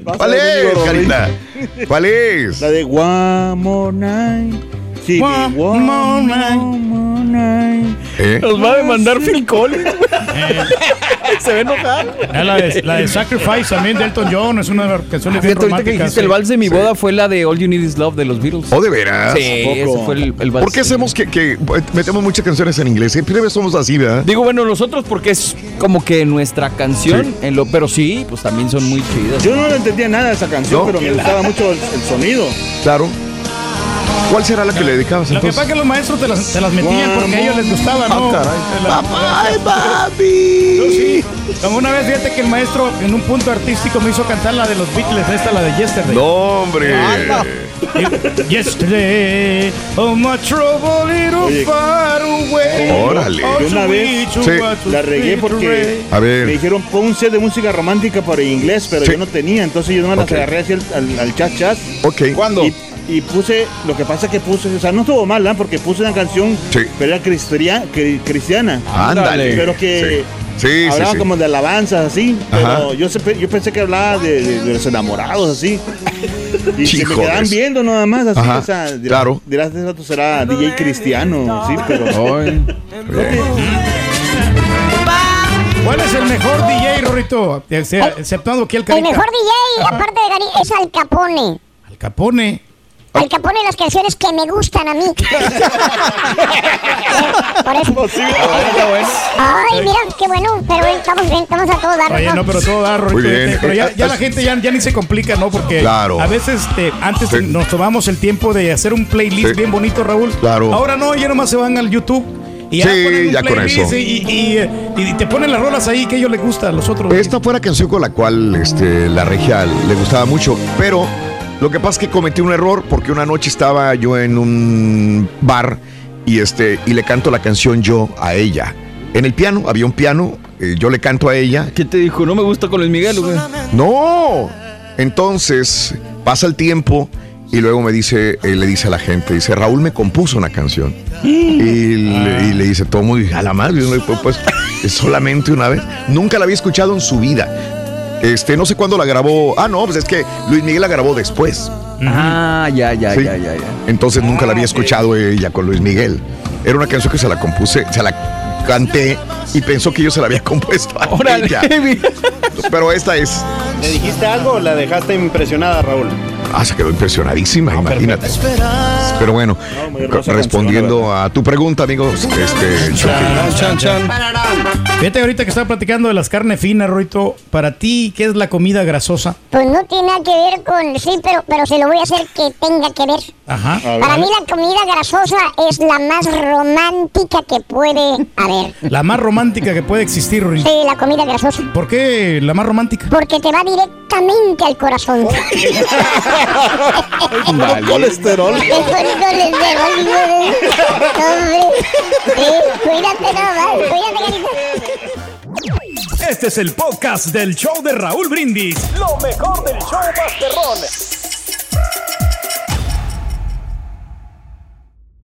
Speaker 2: ¿Cuál es, Carita? ¿Cuál es?
Speaker 7: La de One More Night.
Speaker 2: ¿Eh?
Speaker 6: Nos va a demandar Phil Collins. (laughs) Se va a enojar.
Speaker 3: Ah, La de, la de Sacrifice también de Elton John es una de las canciones bien
Speaker 6: Fíjate, ahorita que
Speaker 3: románticas.
Speaker 6: dijiste el vals de mi boda fue la de All You Need Is Love de los Beatles.
Speaker 2: ¿O de veras?
Speaker 6: Sí, ese fue el, el vals.
Speaker 2: ¿Por qué hacemos que, que metemos muchas canciones en inglés? Siempre somos así, ¿verdad?
Speaker 6: Digo, bueno, nosotros porque es como que nuestra canción, en lo, pero sí, pues también son muy chidas.
Speaker 7: Yo no le entendía nada de esa canción,
Speaker 2: ¿No?
Speaker 7: pero me gustaba mucho el, el sonido.
Speaker 2: Claro. ¿Cuál será la que le dedicabas
Speaker 3: Lo que
Speaker 2: entonces?
Speaker 3: pasa es que los maestros te las, te las metían porque a ellos les gustaba, ¿no?
Speaker 2: Ah, caray.
Speaker 3: Te la-
Speaker 2: ¡Ay, papi!
Speaker 3: Yo sí. Como una vez, fíjate que el maestro en un punto artístico me hizo cantar la de los Beatles, esta, la de Yesterday.
Speaker 2: No, hombre.
Speaker 3: Yesterday, oh my trouble little
Speaker 7: Oye,
Speaker 3: far away.
Speaker 2: Órale.
Speaker 3: Oh,
Speaker 7: Yo una vez
Speaker 2: Sí.
Speaker 7: La regué porque
Speaker 2: A ver.
Speaker 7: me dijeron pon un set de música romántica para inglés, pero
Speaker 2: Sí.
Speaker 7: yo no tenía, entonces yo no
Speaker 2: Ok.
Speaker 7: las agarré así al, al, al chat chat.
Speaker 2: Ok.
Speaker 6: ¿Cuándo?
Speaker 7: Y, y puse, lo que pasa que puse, o sea, no estuvo mal, ¿ah? porque puse una canción,
Speaker 2: Sí.
Speaker 7: pero era cristiana, cristiana.
Speaker 2: Ándale.
Speaker 7: Pero que
Speaker 2: Sí, sí,
Speaker 7: hablaba
Speaker 2: sí.
Speaker 7: como de alabanzas, así.
Speaker 2: Ajá.
Speaker 7: Pero yo, se- yo pensé que hablaba de, de- de los enamorados, así. Y se me quedaban viendo nada más, así.
Speaker 2: Ajá,
Speaker 7: O sea, dirás,
Speaker 2: claro.
Speaker 7: dirás, "Ese rato será DJ cristiano, sí, pero. (laughs)
Speaker 3: ¿Cuál es el mejor DJ, Rorrito? O sea, Exceptuando aquí el
Speaker 8: El mejor DJ, aparte de Gary, es Al Capone.
Speaker 3: Al Capone.
Speaker 8: Al Capone las canciones que me gustan a mí. (laughs) Por eso. Ay, mira, qué bueno, pero estamos bien, estamos a todo dar.
Speaker 3: Oye, no, pero todo da, Rorrito.
Speaker 2: Muy bien.
Speaker 3: Pero ya, ya la gente ya, ya ni se complica, ¿no? Porque
Speaker 2: Claro.
Speaker 3: a veces este, antes
Speaker 2: Sí.
Speaker 3: nos tomamos el tiempo de hacer un playlist
Speaker 2: Sí.
Speaker 3: bien bonito, Raúl.
Speaker 2: Claro.
Speaker 3: Ahora no, ya nomás se van al YouTube. Y ya
Speaker 2: Sí,
Speaker 3: ponen un
Speaker 2: ya con eso.
Speaker 3: Y, y- y- y te ponen las rolas ahí que a ellos les gusta, a los otros.
Speaker 2: Esta fue la canción con la cual este, la regia le gustaba mucho, pero lo que pasa es que cometí un error porque una noche estaba yo en un bar y, este, y le canto la canción yo a ella. En el piano, había un piano, eh, yo le canto a ella.
Speaker 6: ¿Qué te dijo? ¿No me gusta con Luis Miguel, güey?
Speaker 2: No. Entonces pasa el tiempo y luego me dice, eh, le dice a la gente, dice, Raúl me compuso una canción. Y, le, y le dice, todo muy a la madre, ¿no? pues, pues, es solamente una vez. Nunca la había escuchado en su vida. Este, no sé cuándo la grabó. Ah, no, pues es que Luis Miguel la grabó después.
Speaker 6: Ah, ya, ya,
Speaker 2: Sí.
Speaker 6: ya, ya, ya.
Speaker 2: Entonces nunca la había escuchado ella con Luis Miguel. Era una canción que se la compuse, se la canté y pensó que yo se la había (laughs) compuesto a
Speaker 6: Órale,
Speaker 2: ella. (laughs) Pero esta es.
Speaker 5: ¿Le dijiste algo o la dejaste impresionada, Raúl?
Speaker 2: Ah, se quedó impresionadísima, imagínate. Pero bueno, respondiendo a tu pregunta, amigos, este, Chucky.
Speaker 6: Chan, chan.
Speaker 3: Fíjate ahorita que estaba platicando de las carnes finas, Rorrito. Para ti, ¿qué es la comida grasosa?
Speaker 8: Pues no tiene nada que ver con. Sí, pero, pero se lo voy a hacer que tenga que ver.
Speaker 3: Ajá.
Speaker 8: Para mí, la comida grasosa es la más romántica que puede haber.
Speaker 3: La más romántica que puede existir, Rorrito.
Speaker 8: Sí, la comida grasosa.
Speaker 3: ¿Por qué la más romántica?
Speaker 8: Porque te va directamente al corazón. (laughs) (laughs)
Speaker 7: Vale. Colesterol.
Speaker 8: Te pone colesterol. Hombre. Sí, cuídate nomás, cuídate, carita.
Speaker 10: Este es el podcast del show de Raúl Brindis. Lo mejor del show Masterrón.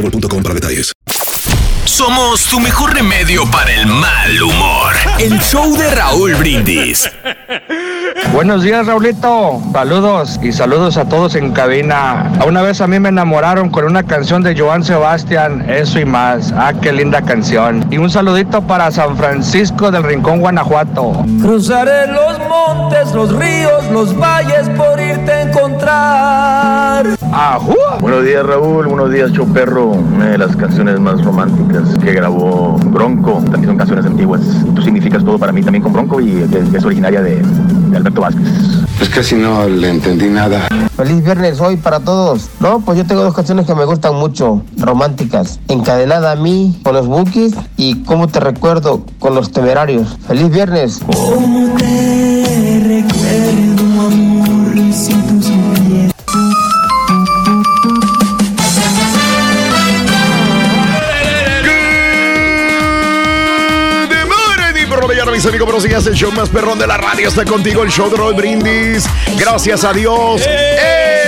Speaker 1: boostmobile.com para detalles.
Speaker 17: Somos tu mejor remedio para el mal humor. El show de Raúl Brindis.
Speaker 19: Buenos días, Raulito. Saludos y saludos a todos en cabina. Una vez a mí me enamoraron con una canción de Joan Sebastián, eso y más. Ah, qué linda canción. Y un saludito para San Francisco del Rincón, Guanajuato.
Speaker 15: Cruzaré los montes, los ríos, los valles por irte a encontrar.
Speaker 19: ¡Ajú!
Speaker 20: Buenos días Raúl, buenos días Choperro, una de las canciones más románticas que grabó Bronco, también son canciones antiguas. Tú significas todo para mí también con Bronco y es originaria de, de Alberto Vázquez.
Speaker 21: Pues casi no le entendí nada.
Speaker 22: Feliz viernes hoy para todos. No, pues yo tengo dos canciones que me gustan mucho, románticas. Encadenada a mí con los Bookies y Cómo te recuerdo con los Temerarios. Feliz viernes.
Speaker 15: Cómo te recuerdo, amor, sin tus
Speaker 2: amigos, pero sigas el show más perrón de la radio. Está contigo el show de Roy Brindis. Gracias a Dios. ¡Eh!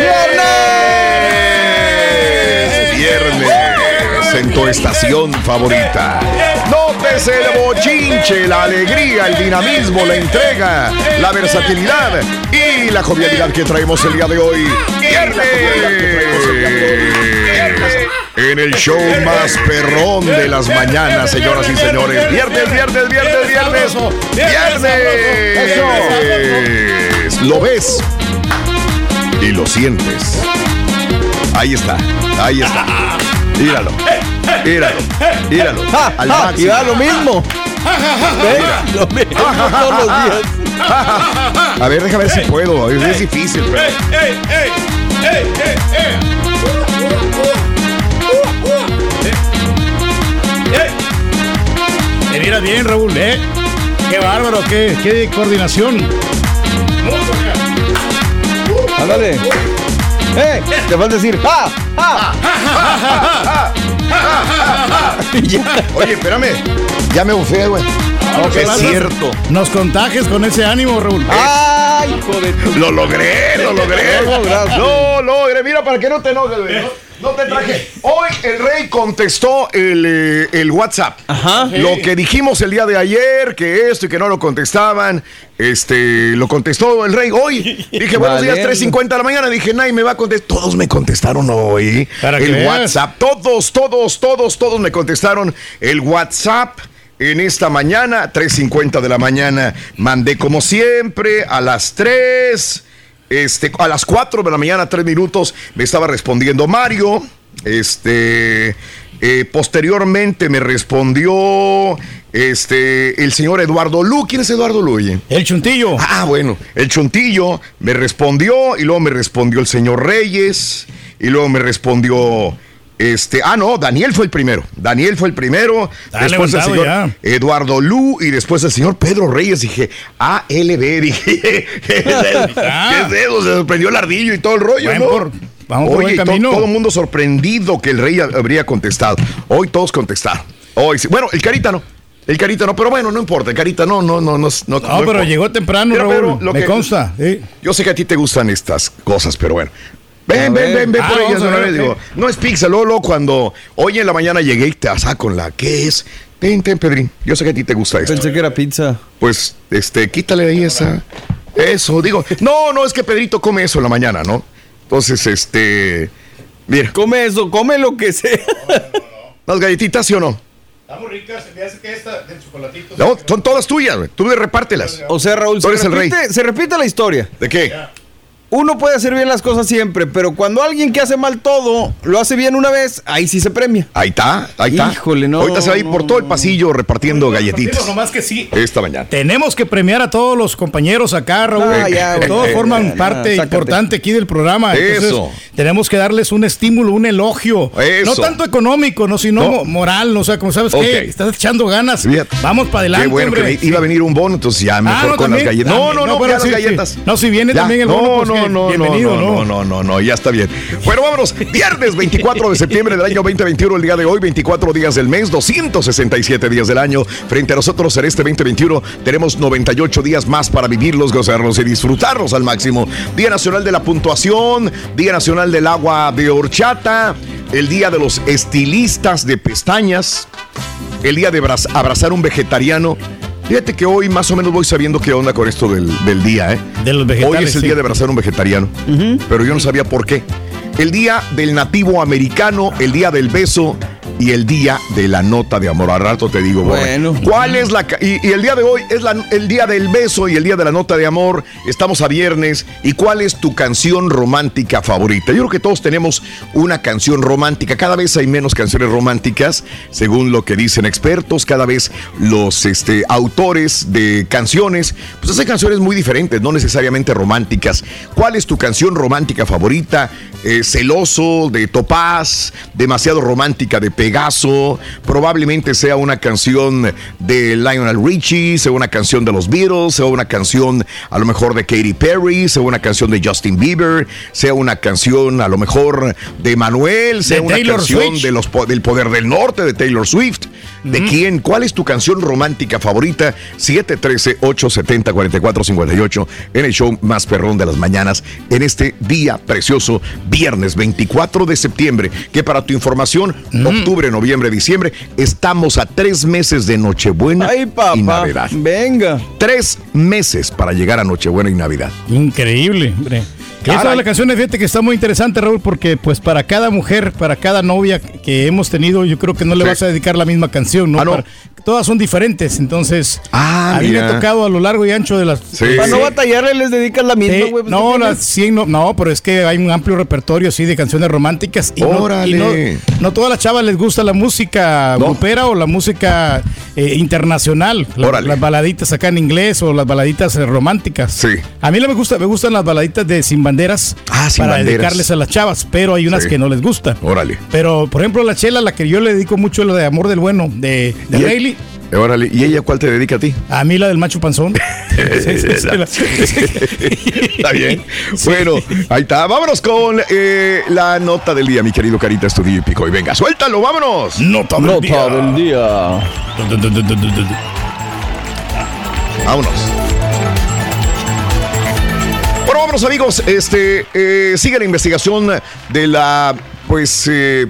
Speaker 2: ¡Viernes! Viernes en tu estación favorita. Nótese el bochinche, la alegría, el dinamismo, la entrega, la versatilidad y la jovialidad que traemos el día de hoy. ¡Viernes! En el show más perrón de las mañanas, señoras y señores. Viernes, viernes, viernes, viernes. Viernes. Lo ves y lo sientes. Ahí está, ahí está. Míralo, míralo, míralo. Al máximo.
Speaker 6: y da lo mismo. Lo mismo todos los días.
Speaker 2: A ver, déjame ver si puedo. Es, es difícil. pero-
Speaker 3: Te miras bien, Raúl, ¿eh? Qué bárbaro, qué, qué coordinación.
Speaker 6: Ándale. ¡Eh! Te vas a decir ¡Ah! ¡Ah!
Speaker 2: Oye, espérame. Ya me bufé, güey.
Speaker 3: No,
Speaker 2: es cierto.
Speaker 3: Nos contagias con ese ánimo, Raúl.
Speaker 6: ¡Ay, hijo de tu-
Speaker 2: Lo logré, lo logré.
Speaker 6: Lo
Speaker 2: logré. Mira, para que no te enojes, güey. No- te traje. Hoy el rey contestó el, eh, el WhatsApp.
Speaker 6: Ajá.
Speaker 2: Lo que dijimos el día de ayer, que esto y que no lo contestaban, este, lo contestó el rey hoy. Dije, buenos días,
Speaker 6: Valiendo.
Speaker 2: 3.50 de la mañana. Dije, nadie me va a contestar. Todos me contestaron hoy.
Speaker 3: Para que
Speaker 2: el
Speaker 3: veas.
Speaker 2: WhatsApp. Todos, todos, todos, todos me contestaron el WhatsApp. En esta mañana, 3.50 de la mañana, mandé como siempre a las 3, este, a las 4 de la mañana, 3 minutos, me estaba respondiendo Mario. Este, eh, posteriormente me respondió este, el señor Eduardo Lu. ¿Quién es Eduardo Lu? oye?
Speaker 3: El chuntillo.
Speaker 2: Ah, bueno, el chuntillo me respondió y luego me respondió el señor Reyes y luego me respondió este, ah no, Daniel fue el primero. Daniel fue el primero, después el señor
Speaker 3: ya.
Speaker 2: Eduardo Lu y después el señor Pedro Reyes. Dije, ALB, (laughs) dije, ¿qué es. (laughs) Se sorprendió el ardillo y todo el rollo, ¿no?
Speaker 3: por- vamos por
Speaker 2: Oye,
Speaker 3: buen
Speaker 2: y to-
Speaker 3: camino.
Speaker 2: todo el mundo sorprendido que el rey habría contestado. Hoy todos contestaron. Hoy sí. Bueno, el Carita no. El Carita no, pero bueno, no importa. El Carita no, no, no, no. No,
Speaker 3: No, pero llegó temprano, Raúl.
Speaker 2: pero lo
Speaker 3: Me
Speaker 2: que-
Speaker 3: consta. sí.
Speaker 2: Yo sé que a ti te gustan estas cosas, pero bueno. Ven, ven, ven, ven
Speaker 3: Ah,
Speaker 2: por
Speaker 3: vamos
Speaker 2: ellas una vez. Digo, no es pizza, Lolo, cuando hoy en la mañana llegué y te asá con la, ¿qué es? Ten, ten, Pedrín. Yo sé que a ti te gusta esto.
Speaker 6: Pensé que era pizza.
Speaker 2: Pues, este, quítale ahí esa. Eso, digo. No, no, es que Pedrito come eso en la mañana, ¿no? Entonces, este. Mira.
Speaker 6: Come eso, come lo que sea.
Speaker 2: ¿Las galletitas, sí o no?
Speaker 3: Está muy rica, se me hace que esta del chocolatito.
Speaker 2: No, son todas tuyas, güey. Tú repártelas.
Speaker 6: O sea, Raúl,
Speaker 2: Tú
Speaker 6: se
Speaker 2: eres el rey.
Speaker 6: repite, se repite la historia.
Speaker 2: ¿De qué?
Speaker 6: Uno puede hacer bien las cosas siempre, pero cuando alguien que hace mal todo lo hace bien una vez, ahí sí se premia.
Speaker 2: Ahí está, ahí está.
Speaker 6: Híjole, no,
Speaker 2: Ahorita se va a ir por todo el pasillo repartiendo galletitas.
Speaker 3: Digo, nomás que sí.
Speaker 2: Esta mañana.
Speaker 3: Tenemos que premiar a todos los compañeros acá, Raúl.
Speaker 6: Ah, ya, güey.
Speaker 3: todos
Speaker 6: Eh,
Speaker 3: forman
Speaker 6: eh,
Speaker 3: parte importante aquí del programa. Entonces,
Speaker 2: Eso.
Speaker 3: tenemos que darles un estímulo, un elogio.
Speaker 2: Eso.
Speaker 3: No tanto económico, no, sino
Speaker 2: No.
Speaker 3: mo- moral. O sea, como sabes que estás echando ganas.
Speaker 2: Fíjate.
Speaker 3: Vamos para adelante.
Speaker 2: Qué bueno
Speaker 3: hombre.
Speaker 2: que me- iba a venir un bono, entonces ya mejor
Speaker 3: Ah, no,
Speaker 2: con las galletas. No,
Speaker 3: también.
Speaker 2: no, no,
Speaker 3: bueno,
Speaker 2: ya
Speaker 3: sí,
Speaker 2: las
Speaker 3: sí.
Speaker 2: galletas.
Speaker 3: No, si viene
Speaker 2: Ya.
Speaker 3: también el
Speaker 2: no,
Speaker 3: bono, pues,
Speaker 2: no, no,
Speaker 3: bienvenido,
Speaker 2: no, no, no, no, no, ya está bien. Bueno, vámonos. Viernes 24 de septiembre del año 2021, el día de hoy, 24 días del mes, 267 días del año. Frente a nosotros en este 2021 tenemos 98 días más para vivirlos, gozarlos y disfrutarlos al máximo. Día Nacional de la Puntuación, Día Nacional del Agua de Horchata, el Día de los Estilistas de Pestañas, el día de abraz- abrazar un vegetariano. Fíjate que hoy más o menos voy sabiendo qué onda con esto del, del día, ¿eh?
Speaker 3: De los
Speaker 2: Hoy es el
Speaker 3: sí.
Speaker 2: día de abrazar un vegetariano, pero yo no sabía por qué. El día del nativo americano, el día del beso y el día de la nota de amor. Al rato te digo.
Speaker 6: Bueno.
Speaker 2: ¿Cuál es la... Y, y el día de hoy es la- el día del beso y el día de la nota de amor. Estamos a viernes. ¿Y cuál es tu canción romántica favorita? Yo creo que todos tenemos una canción romántica. Cada vez hay menos canciones románticas, según lo que dicen expertos. Cada vez los este, autores de canciones, pues hacen canciones muy diferentes, no necesariamente románticas. ¿Cuál es tu canción romántica favorita? Eh, celoso, de Topaz, demasiado romántica de Pegaso. Probablemente sea una canción de Lionel Richie, sea una canción de los Beatles, sea una canción a lo mejor de Katy Perry, sea una canción de Justin Bieber, sea una canción a lo mejor de Manuel, sea
Speaker 3: De
Speaker 2: una
Speaker 3: Taylor
Speaker 2: canción de los, del Poder del Norte de Taylor Swift. ¿De quién? ¿Cuál es tu canción romántica favorita? 713-870-4458 en el show más perrón de las mañanas en este día precioso, viernes 24 de septiembre. Que para tu información, octubre, noviembre, diciembre, estamos a tres meses de Nochebuena
Speaker 6: Ay, papá.
Speaker 2: y Navidad.
Speaker 6: Venga.
Speaker 2: Tres meses para llegar a Nochebuena y Navidad.
Speaker 3: Increíble, hombre.
Speaker 2: Caray.
Speaker 3: Esa de la canción, fíjate que está muy interesante, Raúl, porque pues para cada mujer, para cada novia que hemos tenido, yo creo que no le
Speaker 2: Sí.
Speaker 3: vas a dedicar la misma canción, ¿no?
Speaker 2: Ah, no.
Speaker 3: Para- todas son diferentes, entonces
Speaker 2: Ah,
Speaker 3: a mí me ha tocado a lo largo y ancho de las...
Speaker 2: Sí.
Speaker 6: Para no batallarle les dedicas la misma,
Speaker 3: Sí,
Speaker 6: güey. pues,
Speaker 3: no,
Speaker 6: ¿qué
Speaker 3: las
Speaker 6: tienes?
Speaker 3: 100 no, no, pero es que hay un amplio repertorio sí de canciones románticas y, no, y
Speaker 2: Órale.
Speaker 3: no, no todas las chavas les gusta la música
Speaker 2: No.
Speaker 3: grupera o la música eh, internacional, la-
Speaker 2: Órale.
Speaker 3: las baladitas acá en inglés o las baladitas eh, románticas.
Speaker 2: Sí.
Speaker 3: A mí no me gusta, me gustan las baladitas de sin banderas
Speaker 2: Ah, Sin
Speaker 3: para
Speaker 2: Banderas.
Speaker 3: dedicarles a las chavas, pero hay unas
Speaker 2: Sí.
Speaker 3: que no les gustan.
Speaker 2: Órale.
Speaker 3: Pero por ejemplo la chela, la que yo le dedico mucho es la de Amor del Bueno de, de
Speaker 2: ¿Y-
Speaker 3: Rayleigh.
Speaker 2: Órale. ¿Y ella cuál te dedica a ti?
Speaker 3: A mí la del macho panzón. (laughs)
Speaker 2: Está bien. Bueno, ahí está. Vámonos con eh, la nota del día, mi querido Carita Estudio y Pico. Y venga, suéltalo, vámonos.
Speaker 3: Nota del
Speaker 6: Nota
Speaker 3: día.
Speaker 6: del día.
Speaker 2: Vámonos. Bueno, vámonos amigos. Este eh, sigue la investigación de la pues eh,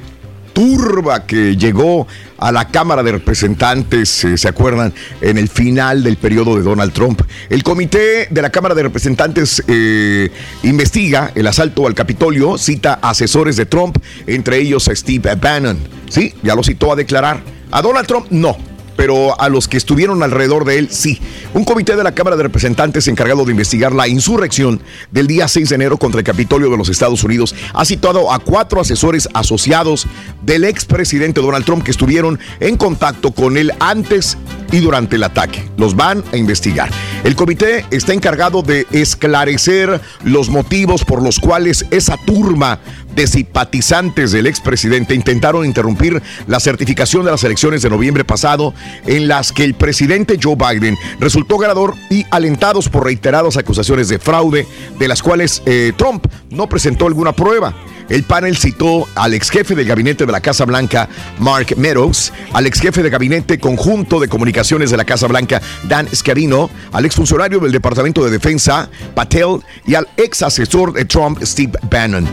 Speaker 2: turba que llegó a la Cámara de Representantes, eh, ¿se acuerdan? En el final del periodo de Donald Trump. El comité de la Cámara de Representantes eh, investiga el asalto al Capitolio, cita asesores de Trump, entre ellos a Steve Bannon. Sí, ya lo citó a declarar. A Donald Trump no pero a los que estuvieron alrededor de él sí. Un comité de la Cámara de Representantes encargado de investigar la insurrección del día 6 de enero contra el Capitolio de los Estados Unidos ha citado a cuatro asesores asociados del expresidente Donald Trump que estuvieron en contacto con él antes y durante el ataque. Los van a investigar. El comité está encargado de esclarecer los motivos por los cuales esa turma de simpatizantes del expresidente intentaron interrumpir la certificación de las elecciones de noviembre pasado, en las que el presidente Joe Biden resultó ganador y alentados por reiteradas acusaciones de fraude, de las cuales eh, Trump no presentó alguna prueba. El panel citó al ex jefe del gabinete de la Casa Blanca, Mark Meadows, al ex jefe de gabinete conjunto de comunicaciones de la Casa Blanca, Dan Scavino, al exfuncionario del Departamento de Defensa, Patel, y al ex asesor de Trump, Steve Bannon.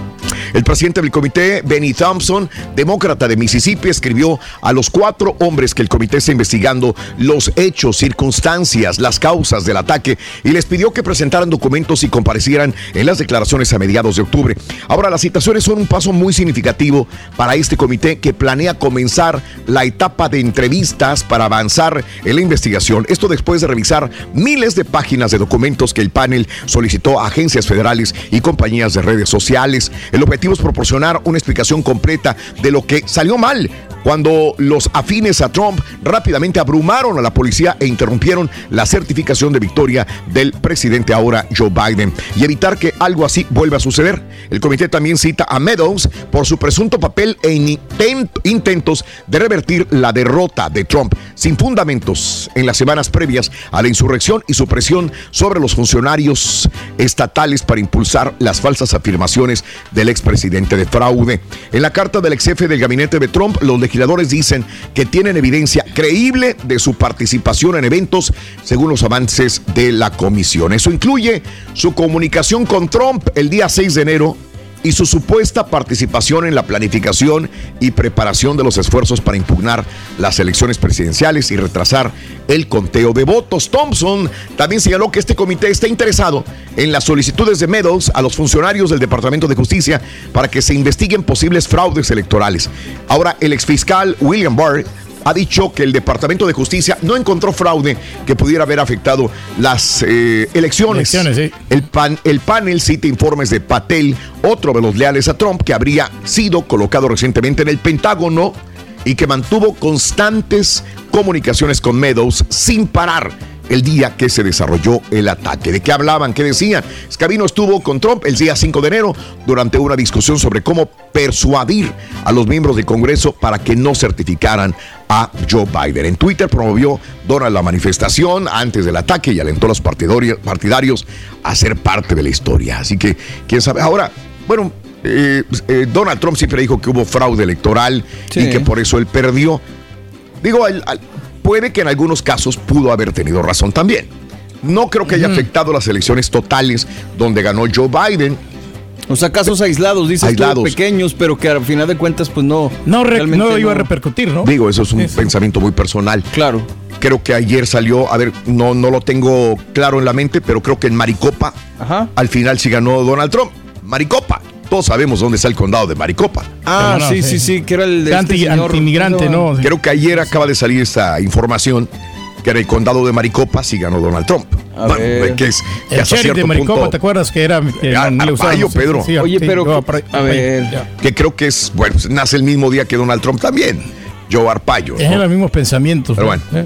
Speaker 2: El presidente del comité, Benny Thompson, demócrata de Mississippi, escribió a los cuatro hombres que el comité está investigando los hechos, circunstancias, las causas del ataque y les pidió que presentaran documentos y comparecieran en las declaraciones a mediados de octubre. Ahora, las citaciones son un paso muy significativo para este comité que planea comenzar la etapa de entrevistas para avanzar en la investigación. Esto después de revisar miles de páginas de documentos que el panel solicitó a agencias federales y compañías de redes sociales. Proporcionar una explicación completa de lo que salió mal cuando los afines a Trump rápidamente abrumaron a la policía e interrumpieron la certificación de victoria del presidente ahora Joe Biden y evitar que algo así vuelva a suceder. El comité también cita a Meadows por su presunto papel en intentos de revertir la derrota de Trump sin fundamentos en las semanas previas a la insurrección y su presión sobre los funcionarios estatales para impulsar las falsas afirmaciones del expresidente de fraude. En la carta del ex jefe del gabinete de Trump, los legisladores dicen que tienen evidencia creíble de su participación en eventos según los avances de la comisión. Eso incluye su comunicación con Trump el día 6 de enero y su supuesta participación en la planificación y preparación de los esfuerzos para impugnar las elecciones presidenciales y retrasar el conteo de votos. Thompson también señaló que este comité está interesado en las solicitudes de Meadows a los funcionarios del Departamento de Justicia para que se investiguen posibles fraudes electorales. Ahora, el exfiscal William Barr ha dicho que el Departamento de Justicia no encontró fraude que pudiera haber afectado las eh, elecciones. el, pan, el panel cita informes de Patel, otro de los leales a Trump, que habría sido colocado recientemente en el Pentágono y que mantuvo constantes comunicaciones con Meadows sin parar el día que se desarrolló el ataque. ¿De qué hablaban? ¿Qué decían? Scavino estuvo con Trump el día 5 de enero durante una discusión sobre cómo persuadir a los miembros del Congreso para que no certificaran a Joe Biden. En Twitter promovió Donald la manifestación antes del ataque y alentó a los partidarios a ser parte de la historia. Así que, quién sabe. Ahora, bueno, eh, eh, Donald Trump siempre dijo que hubo fraude electoral y que por eso él perdió. Digo, al, puede que en algunos casos pudo haber tenido razón también. No creo que haya afectado las elecciones totales donde ganó Joe Biden.
Speaker 6: O sea, casos aislados, dices aislados. pequeños, pero que al final de cuentas, pues no.
Speaker 3: No, no iba a repercutir, ¿no?
Speaker 2: Digo, eso es un pensamiento muy personal.
Speaker 6: Claro.
Speaker 2: Creo que ayer salió, a ver, no, no lo tengo claro en la mente, pero creo que en Maricopa, al final sí ganó Donald Trump. Maricopa. Todos sabemos dónde está el condado de Maricopa.
Speaker 6: Ah, sí, sí, sí, que era el de
Speaker 3: este inmigrante, ¿no?
Speaker 2: Creo que ayer acaba de salir esta información que en el condado de Maricopa sí ganó Donald Trump.
Speaker 3: A ver. que es el sheriff de Maricopa, ¿te acuerdas que era que
Speaker 2: ah, no Pedro.
Speaker 6: Oye, pero a ver,
Speaker 2: que creo que es bueno, nace el mismo día que Donald Trump también. Joe Arpaio.
Speaker 3: Es los mismos pensamientos.
Speaker 2: Pero bueno. Eh.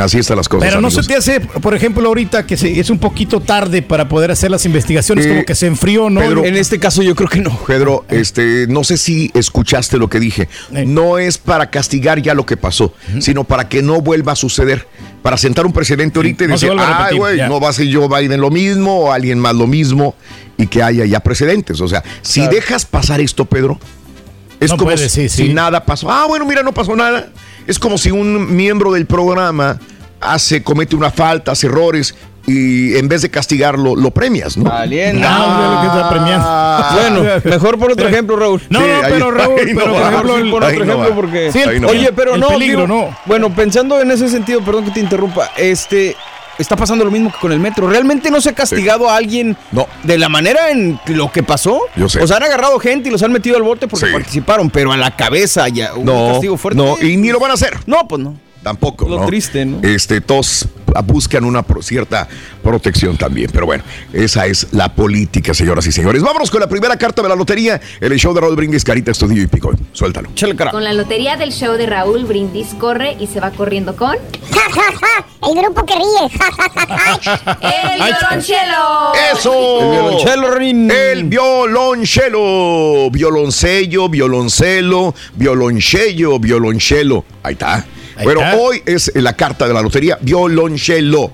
Speaker 2: Así están las cosas.
Speaker 3: Pero no se te hace, por ejemplo, ahorita que es un poquito tarde para poder hacer las investigaciones, como que se enfrió, ¿no?
Speaker 6: en este caso yo creo que no.
Speaker 2: Pedro, este, no sé si escuchaste lo que dije. No es para castigar ya lo que pasó, sino para que no vuelva a suceder. Para sentar un presidente ahorita y decir, ay, güey, no va a ser yo Biden lo mismo o alguien más lo mismo y que haya ya precedentes. O sea, si dejas pasar esto, Pedro, es como si nada pasó. Ah, bueno, mira, no pasó nada es como si un miembro del programa hace, comete una falta, hace errores y en vez de castigarlo, lo premias, ¿no?
Speaker 6: Valiente. No, no, lo que está premiando. bueno, mejor por otro ejemplo, Raúl.
Speaker 3: No, no, pero Raúl, pero por ejemplo,
Speaker 6: por otro ejemplo, porque. Sí, oye, pero no, peligro, no. Bueno, pensando en ese sentido, perdón que te interrumpa, este, está pasando lo mismo que con el metro. ¿Realmente no se ha castigado a alguien de la manera en lo que pasó?
Speaker 2: Yo sé.
Speaker 6: O sea, han agarrado gente y los han metido al bote porque participaron, pero a la cabeza ya un castigo fuerte.
Speaker 2: No, y ni lo van a hacer.
Speaker 6: No, pues no.
Speaker 2: Tampoco.
Speaker 6: Lo triste, ¿no?
Speaker 2: Este, todos buscan una cierta protección también. Pero bueno, esa es la política, señoras y señores. Vámonos con la primera carta de la lotería. El show de Raúl Brindis, Carita Estudio y Pico. Suéltalo.
Speaker 23: Con la lotería del show de Raúl Brindis, corre y se va corriendo con. (laughs)
Speaker 8: El grupo que ríe. (laughs)
Speaker 23: el violonchelo.
Speaker 2: ¡Eso!
Speaker 6: El violonchelo, Rin.
Speaker 2: El violonchelo. Violoncello, violoncelo, violoncello, violonchelo. Ahí está bueno, hoy es la carta de la lotería Violoncello.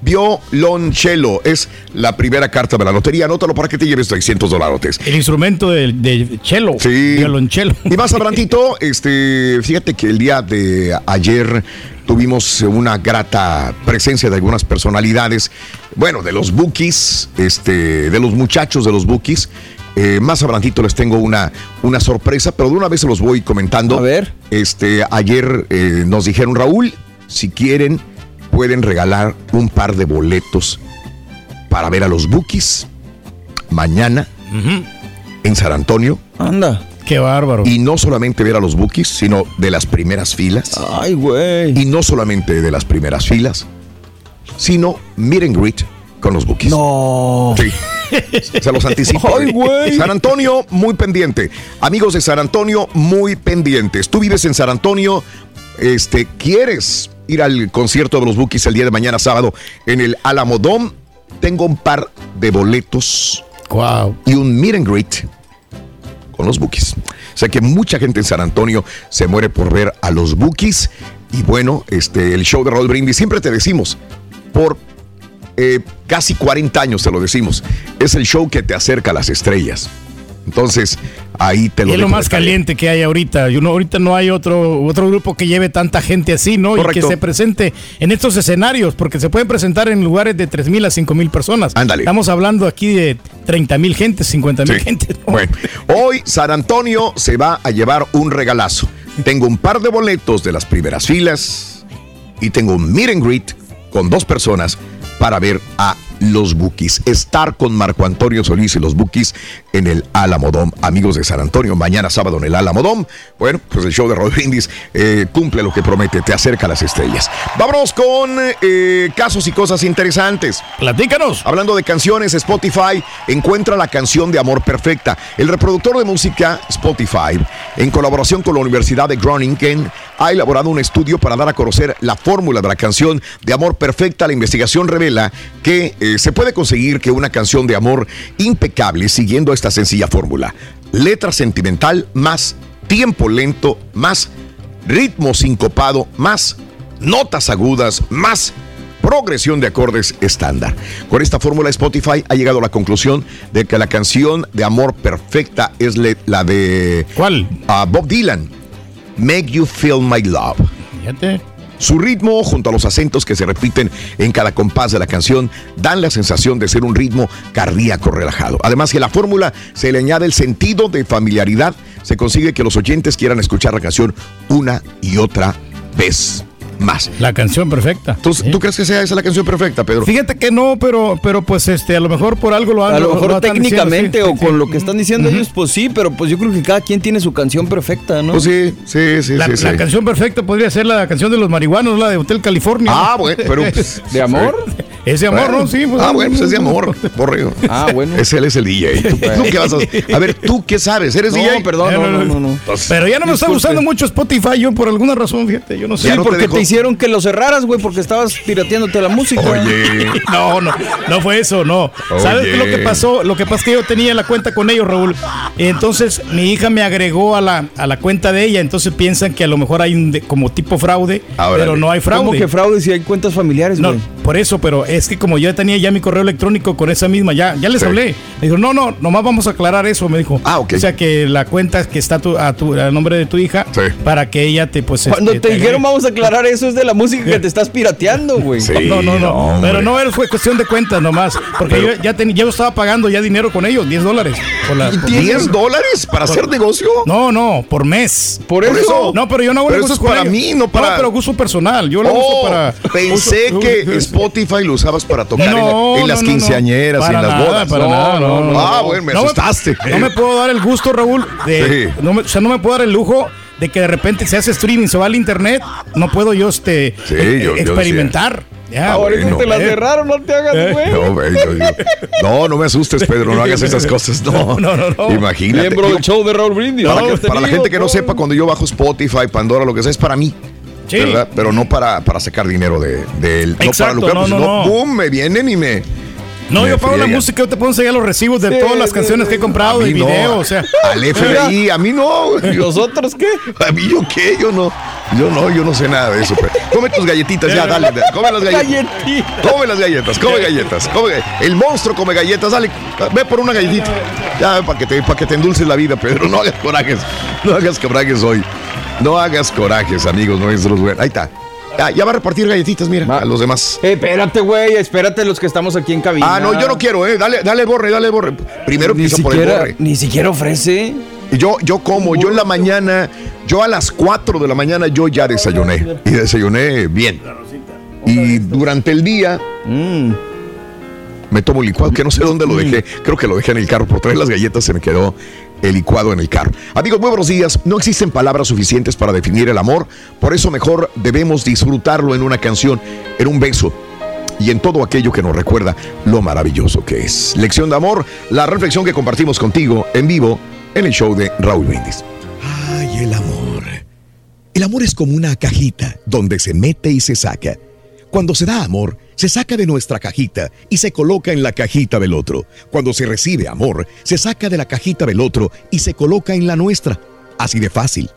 Speaker 2: Violoncello es la primera carta de la lotería. Anótalo para que te lleves 300 dólares.
Speaker 3: El instrumento de, de cello.
Speaker 2: Sí.
Speaker 3: Violoncello.
Speaker 2: Y más adelantito, este, fíjate que el día de ayer tuvimos una grata presencia de algunas personalidades, bueno, de los bookies, este, de los muchachos de los bookies eh, más adelantito les tengo una, una sorpresa, pero de una vez se los voy comentando.
Speaker 6: A ver.
Speaker 2: Este, ayer eh, nos dijeron, Raúl, si quieren, pueden regalar un par de boletos para ver a los Bookies mañana en San Antonio.
Speaker 6: Anda.
Speaker 3: Qué bárbaro.
Speaker 2: Y no solamente ver a los Bookies, sino de las primeras filas.
Speaker 6: Ay, güey.
Speaker 2: Y no solamente de las primeras filas, sino meet and greet con los Bookies.
Speaker 6: No.
Speaker 2: Sí. Se los anticipo.
Speaker 6: Ay, güey.
Speaker 2: San Antonio, muy pendiente. Amigos de San Antonio, muy pendientes. Tú vives en San Antonio, este, ¿quieres ir al concierto de los Bookies el día de mañana sábado en el Alamodón? Tengo un par de boletos.
Speaker 3: Wow.
Speaker 2: Y un meet and greet con los Bookies. O sea que mucha gente en San Antonio se muere por ver a los Bookies. Y bueno, este, el show de Raúl Brindis, siempre te decimos, por eh, casi 40 años te lo decimos, es el show que te acerca a las estrellas. Entonces, ahí te lo
Speaker 3: Y es lo más caliente que hay ahorita. Yo no, ahorita no hay otro, otro grupo que lleve tanta gente así, ¿no? Y
Speaker 2: Correcto.
Speaker 3: que se presente en estos escenarios, porque se pueden presentar en lugares de 3 mil a 5 mil personas.
Speaker 2: Ándale.
Speaker 3: Estamos hablando aquí de 30 mil gente, 50 mil
Speaker 2: Sí.
Speaker 3: gente.
Speaker 2: Bueno, hoy San Antonio se va a llevar un regalazo. Tengo un par de boletos de las primeras filas y tengo un meet and greet con dos personas para ver a los Bookies. Estar con Marco Antonio Solís y los Bookies en el Alamodón. Amigos de San Antonio, mañana sábado en el Alamodón. Bueno, pues el show de Raúl Brindis eh, cumple lo que promete, te acerca a las estrellas. Vámonos con eh, casos y cosas interesantes.
Speaker 3: Platícanos.
Speaker 2: Hablando de canciones, Spotify encuentra la canción de Amor Perfecta. El reproductor de música Spotify, en colaboración con la Universidad de Groningen, ha elaborado un estudio para dar a conocer la fórmula de la canción de Amor Perfecta. La investigación revela que eh, se puede conseguir que una canción de amor impecable siguiendo esta sencilla fórmula. Letra sentimental más tiempo lento más ritmo sincopado más notas agudas más progresión de acordes estándar. Con esta fórmula Spotify ha llegado a la conclusión de que la canción de amor perfecta es la de
Speaker 3: ¿Cuál?
Speaker 2: Bob Dylan, Make You Feel My Love.
Speaker 3: Fíjate.
Speaker 2: Su ritmo, junto a los acentos que se repiten en cada compás de la canción, dan la sensación de ser un ritmo cardíaco relajado. Además que la fórmula se le añade el sentido de familiaridad, se consigue que los oyentes quieran escuchar la canción una y otra vez más.
Speaker 3: La canción perfecta.
Speaker 2: ¿Tú, tú crees que sea esa la canción perfecta, Pedro?
Speaker 3: Fíjate que no, pero, pero pues este, a lo mejor por algo lo han
Speaker 6: A lo mejor técnicamente
Speaker 3: diciendo, sí,
Speaker 6: o con
Speaker 3: sí.
Speaker 6: lo que están diciendo ellos, pues sí, pero pues yo creo que cada quien tiene su canción perfecta, ¿no?
Speaker 2: Pues sí, sí, sí,
Speaker 3: La,
Speaker 2: sí, sí.
Speaker 3: la canción perfecta podría ser la canción de los marihuanos, la de Hotel California.
Speaker 2: Ah, bueno, pero (laughs) pues,
Speaker 6: ¿De amor?
Speaker 3: Es de amor,
Speaker 2: Bueno.
Speaker 3: ¿no? Sí. pues,
Speaker 2: ah, bueno, pues es de amor, (laughs) borrego.
Speaker 6: Ah, bueno.
Speaker 2: Es él es el DJ. (laughs) ¿Tú, tú qué vas a, a ver, ¿tú qué sabes? ¿Eres
Speaker 6: No,
Speaker 2: DJ?
Speaker 6: perdón, no, no, no, no.
Speaker 3: Pero ya no me está gustando mucho Spotify, yo por alguna razón, fíjate, yo no sé.
Speaker 6: Sí,
Speaker 2: no te
Speaker 6: porque te,
Speaker 2: dejó.
Speaker 6: Hicieron que lo cerraras, güey, porque estabas pirateándote la música.
Speaker 2: Oye. (laughs)
Speaker 3: No, no, no fue eso, no. ¿Sabes
Speaker 2: Oye.
Speaker 3: qué es lo que pasó? Lo que pasa es que yo tenía la cuenta con ellos, Raúl. Entonces mi hija me agregó a la, a la cuenta de ella, entonces piensan que a lo mejor hay un de- como tipo fraude, pero no hay fraude.
Speaker 6: ¿Cómo que fraude si hay cuentas familiares,
Speaker 3: No? Por eso, pero es que como yo tenía ya mi correo electrónico con esa misma, ya, ya les
Speaker 2: Sí.
Speaker 3: hablé. Me dijo, no, no, nomás vamos a aclarar eso, me dijo.
Speaker 2: Ah, ok.
Speaker 3: O sea que la cuenta que está tu- a, tu, a nombre de tu hija,
Speaker 2: Sí.
Speaker 3: para que ella te, pues.
Speaker 6: Cuando
Speaker 3: este,
Speaker 6: te dijeron vamos a aclarar eso es de la música que te estás pirateando, güey.
Speaker 2: Sí.
Speaker 3: No, no, no.
Speaker 2: hombre.
Speaker 3: pero no fue cuestión de cuentas nomás. Porque
Speaker 2: Pero-
Speaker 3: yo ya, ten- ya estaba pagando ya dinero con ellos, 10 dólares. Por la- por-
Speaker 2: ¿10 dólares para hacer negocio?
Speaker 3: No, no, por mes.
Speaker 6: Por
Speaker 2: Por
Speaker 6: eso.
Speaker 3: No, pero yo no hago
Speaker 2: Pero eso es para mí, no para-
Speaker 3: pero uso personal. Yo lo uso
Speaker 2: Oh,
Speaker 3: para.
Speaker 2: pensé
Speaker 3: uso-
Speaker 2: que Spotify lo usabas para tocar en la-
Speaker 3: No,
Speaker 2: en, las
Speaker 3: no, no, no.
Speaker 2: quinceañeras y en las
Speaker 3: nada,
Speaker 2: bodas.
Speaker 3: Para
Speaker 2: No,
Speaker 3: nada, no, no,
Speaker 2: Ah,
Speaker 3: no.
Speaker 2: bueno, me
Speaker 3: No
Speaker 2: asustaste.
Speaker 3: No me puedo dar el gusto, Raúl, de.
Speaker 2: Sí.
Speaker 3: no me- o sea, no me puedo dar el lujo de que de repente se hace streaming, se va al internet. No puedo yo este
Speaker 2: Sí,
Speaker 3: eh,
Speaker 2: yo- yo
Speaker 3: experimentar. Ya,
Speaker 2: Ah, bueno.
Speaker 6: te la
Speaker 3: Eh.
Speaker 6: cerraron, no te hagas,
Speaker 3: Eh.
Speaker 6: güey.
Speaker 2: No, güey, yo- yo- no, no me asustes, Pedro, no hagas esas cosas. No, (laughs)
Speaker 3: No, no, no.
Speaker 2: Imagínate.
Speaker 6: Miembro del show de Raúl Brindis.
Speaker 2: para, la gente que no
Speaker 6: no.
Speaker 2: sepa, cuando yo bajo Spotify, Pandora, lo que sea, es para mí.
Speaker 3: Sí.
Speaker 2: ¿verdad? Pero no para, para sacar dinero de, de él. No para lucrar,
Speaker 3: no,
Speaker 2: pues,
Speaker 3: no,
Speaker 2: no. ¡pum! Me vienen y me.
Speaker 3: No,
Speaker 2: me
Speaker 3: yo pago la música, yo te puedo enseñar los recibos de
Speaker 6: Sí,
Speaker 3: todas las
Speaker 6: sí,
Speaker 3: canciones que he comprado
Speaker 2: A
Speaker 3: y
Speaker 2: mí no.
Speaker 3: video, o sea.
Speaker 2: Al FBI, a mí no. güey.
Speaker 6: ¿Los otros qué? (laughs)
Speaker 2: ¿A mí yo qué? Yo no. Yo no, yo no sé nada de eso. pero- Come tus galletitas, ya, (laughs) dale. dale, Come las galletas. Come las galletas, come galletas. Come, el monstruo come galletas, dale. Ve por una galletita. Ya, para que, te, para que te endulces la vida, Pedro. No hagas corajes. No hagas corajes hoy. No hagas corajes, amigos nuestros. güey. Ahí está. Ya, va a repartir galletitas, mira, a los demás.
Speaker 6: Eh, espérate, güey, espérate los que estamos aquí en cabina.
Speaker 2: Ah, no, yo no quiero, eh. Dale, dale borre, dale borre. Primero
Speaker 6: ni
Speaker 2: empiezo por el borre.
Speaker 6: Ni siquiera ofrece.
Speaker 2: Yo, yo como, yo en la mañana, yo a las 4 de la mañana yo ya desayuné. Y desayuné bien. Y durante el día mm, me tomo licuado, que no sé dónde lo dejé. Creo que lo dejé en el carro. Por traer las galletas se me quedó el licuado en el carro. Amigos, muy buenos días. No existen palabras suficientes para definir el amor. Por eso mejor debemos disfrutarlo en una canción, en un beso y en todo aquello que nos recuerda lo maravilloso que es. Lección de amor, la reflexión que compartimos contigo en vivo en el show de Raúl Brindis.
Speaker 1: Ay, el amor. El amor es como una cajita donde se mete y se saca. Cuando se da amor, se saca de nuestra cajita y se coloca en la cajita del otro. Cuando se recibe amor, se saca de la cajita del otro y se coloca en la nuestra. Así de fácil.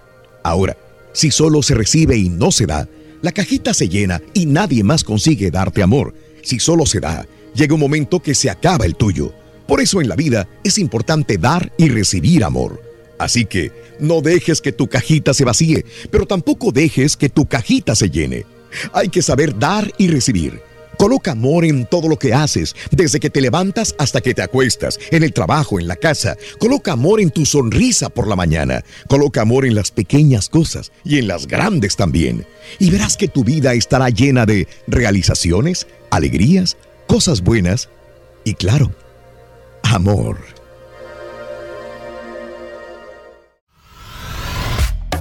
Speaker 1: Ahora, si solo se recibe y no se da, la cajita se llena y nadie más consigue darte amor. Si solo se da, llega un momento que se acaba el tuyo. Por eso en la vida es importante dar y recibir amor. Así que no dejes que tu cajita se vacíe, pero tampoco dejes que tu cajita se llene. Hay que saber dar y recibir. Coloca amor en todo lo que haces, desde que te levantas hasta que te acuestas, en el trabajo, en la casa. Coloca amor en tu sonrisa por la mañana. Coloca amor en las pequeñas cosas y en las grandes también. Y verás que tu vida estará llena de realizaciones, alegrías, cosas buenas y claro, amor.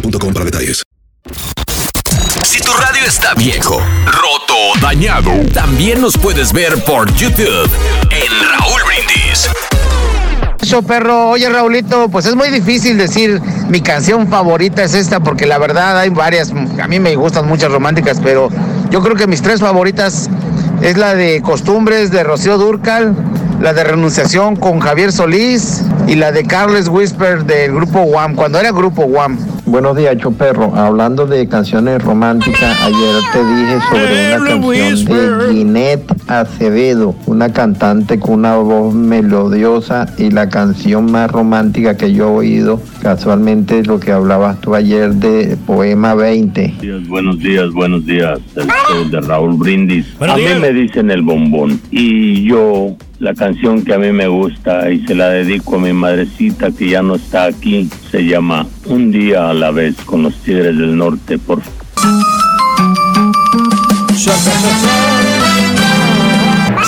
Speaker 1: boostmobile.com para detalles.
Speaker 17: Si tu radio está viejo, roto o dañado, también nos puedes ver por YouTube en Raúl Brindis.
Speaker 22: Yo perro, oye Raulito, pues es muy difícil decir mi canción favorita es esta porque la verdad hay varias, a mí me gustan muchas románticas, pero yo creo que mis tres favoritas es la de Costumbres de Rocío Durcal, la de Renunciación con Javier Solís y la de Carles Whisper del grupo Wham, cuando era grupo Wham.
Speaker 24: Buenos días, Choperro. Hablando de canciones románticas, ayer te dije sobre una canción de Ginette Acevedo, una cantante con una voz melodiosa y la canción más romántica que yo he oído. Casualmente lo que hablabas tú ayer de Poema 20.
Speaker 25: Buenos días, buenos días. El show de Raúl Brindis. a mí me dicen el bombón y yo la canción que a mí me gusta y se la dedico a mi madrecita que ya no está aquí se llama Un día a la vez con los Tigres del Norte, por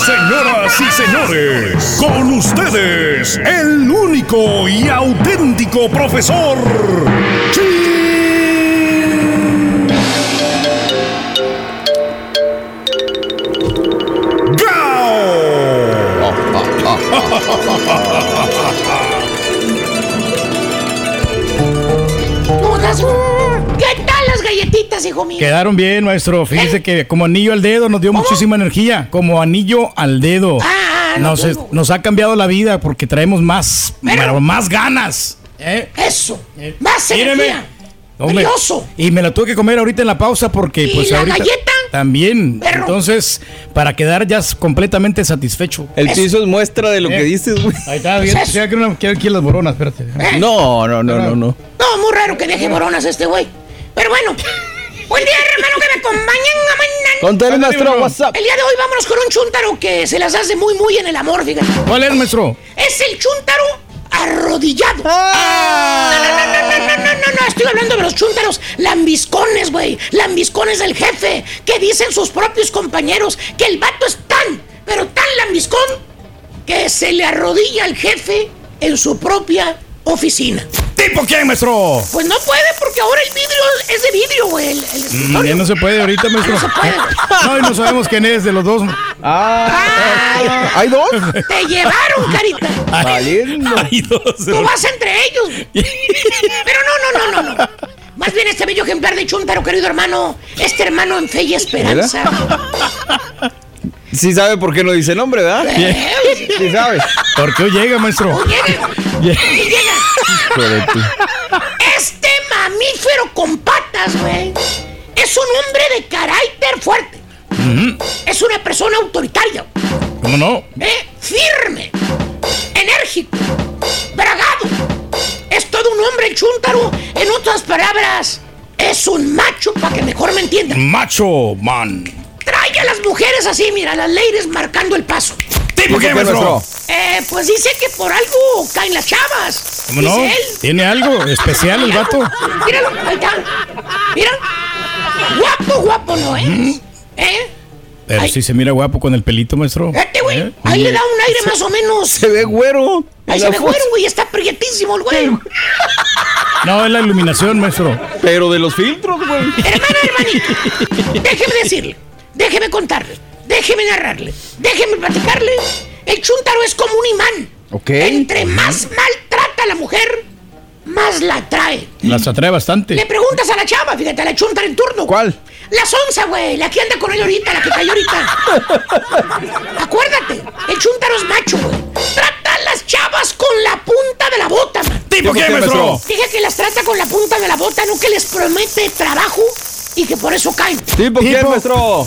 Speaker 10: Señoras y señores, con ustedes, el único y auténtico profesor
Speaker 26: ¿Qué tal las galletitas, hijo mío?
Speaker 3: Quedaron bien, maestro. Fíjese
Speaker 26: ¿Eh?
Speaker 3: que como anillo al dedo nos dio muchísima energía. Como anillo al dedo.
Speaker 26: Ah,
Speaker 3: nos, es- nos ha cambiado la vida porque traemos más, más ganas. ¿eh?
Speaker 26: Eso. Más
Speaker 3: Míreme.
Speaker 26: energía.
Speaker 3: Hombre. Y me la tuve que comer ahorita en la pausa porque
Speaker 26: ¿Y
Speaker 3: pues
Speaker 26: la
Speaker 3: ahorita
Speaker 26: galleta?
Speaker 3: También.
Speaker 26: Perro.
Speaker 3: Entonces, para quedar ya completamente satisfecho.
Speaker 6: El piso es muestra de lo que dices, güey.
Speaker 3: Ahí está, bien. Ya quiero, quiero aquí las boronas, espérate.
Speaker 6: No, no, no, no, no.
Speaker 26: No, muy raro que deje boronas este güey. Pero bueno. Buen día, hermano, que me acompañan. mañana.
Speaker 6: Contale, maestro, WhatsApp.
Speaker 26: El día de hoy vámonos con un chúntaro que se las hace muy, muy en el amor, fíjate.
Speaker 3: ¿Cuál es, maestro?
Speaker 26: Es el chúntaro arrodillado.
Speaker 6: Ah.
Speaker 26: No, no, no, no, no, no, no, no, estoy hablando de los chúntaros lambiscones, güey. Lambiscones del jefe, que dicen sus propios compañeros que el vato es tan, pero tan lambiscón, que se le arrodilla al jefe en su propia oficina.
Speaker 3: ¿Tipo quién, maestro?
Speaker 26: Pues no puede porque ahora el vidrio es de vidrio, güey. El, el
Speaker 3: Mm,
Speaker 26: escritorio.
Speaker 3: no se puede ahorita, maestro.
Speaker 26: no se puede.
Speaker 3: No, y no sabemos quién es de los dos.
Speaker 6: Ah, ¿hay dos?
Speaker 26: Te llevaron, carita.
Speaker 6: Valiendo.
Speaker 3: Hay dos.
Speaker 26: Tú vas entre ellos. Pero no, no, no, no, no. Más bien este bello ejemplar de Chuntaro, querido hermano. Este hermano en fe y esperanza.
Speaker 6: Sí sabe por qué no dice nombre, ¿verdad?
Speaker 26: Eh,
Speaker 6: Sí sabe.
Speaker 3: ¿Por qué hoy llega, maestro?
Speaker 26: Llega.
Speaker 3: Llega.
Speaker 26: Este mamífero con patas, güey. Es un hombre de carácter fuerte. Es una persona autoritaria.
Speaker 3: ¿Cómo no?
Speaker 26: ¿eh? Firme. Enérgico. Bragado. Es todo un hombre el chúntaro. En otras palabras, es un macho para que mejor me entiendan.
Speaker 3: Macho man.
Speaker 26: Trae a las mujeres así, mira, las ladies marcando el paso.
Speaker 3: ¿Tipo qué, maestro?
Speaker 26: Eh, pues dice que por algo caen las chavas.
Speaker 3: ¿Cómo no?
Speaker 26: Él.
Speaker 3: ¿Tiene algo especial el vato?
Speaker 26: Míralo, ahí está. Mira. Guapo, guapo no es. ¿Eh?
Speaker 3: Pero sí se mira guapo con el pelito, maestro.
Speaker 26: Este güey,
Speaker 3: ¿Eh?
Speaker 26: ahí le da un aire más o menos.
Speaker 6: Se ve güero.
Speaker 26: Ahí se ve
Speaker 6: foto.
Speaker 26: güero, güey, está prietísimo el güey. (laughs)
Speaker 3: No, es la iluminación, maestro.
Speaker 6: Pero de los filtros, güey.
Speaker 26: Hermana, hermanito, déjeme decirle, déjeme contarle, déjeme narrarle, déjeme platicarle. El chúntaro es como un imán.
Speaker 6: Ok.
Speaker 26: Entre más maltrata a la mujer, más la atrae.
Speaker 3: Las atrae bastante.
Speaker 26: Le preguntas a la chava, fíjate, a la chúntara en turno.
Speaker 6: ¿Cuál?
Speaker 26: La sonza, güey, la que anda con él ahorita, la que cayó ahorita. (laughs) Acuérdate, el chúntaro es macho, güey. Trata a las chavas con la punta de la bota, man.
Speaker 3: ¿Tipo qué, maestro?
Speaker 26: Dije que las trata con la punta de la bota, no que les promete trabajo y que por eso caen.
Speaker 6: ¿Tipo quién, maestro?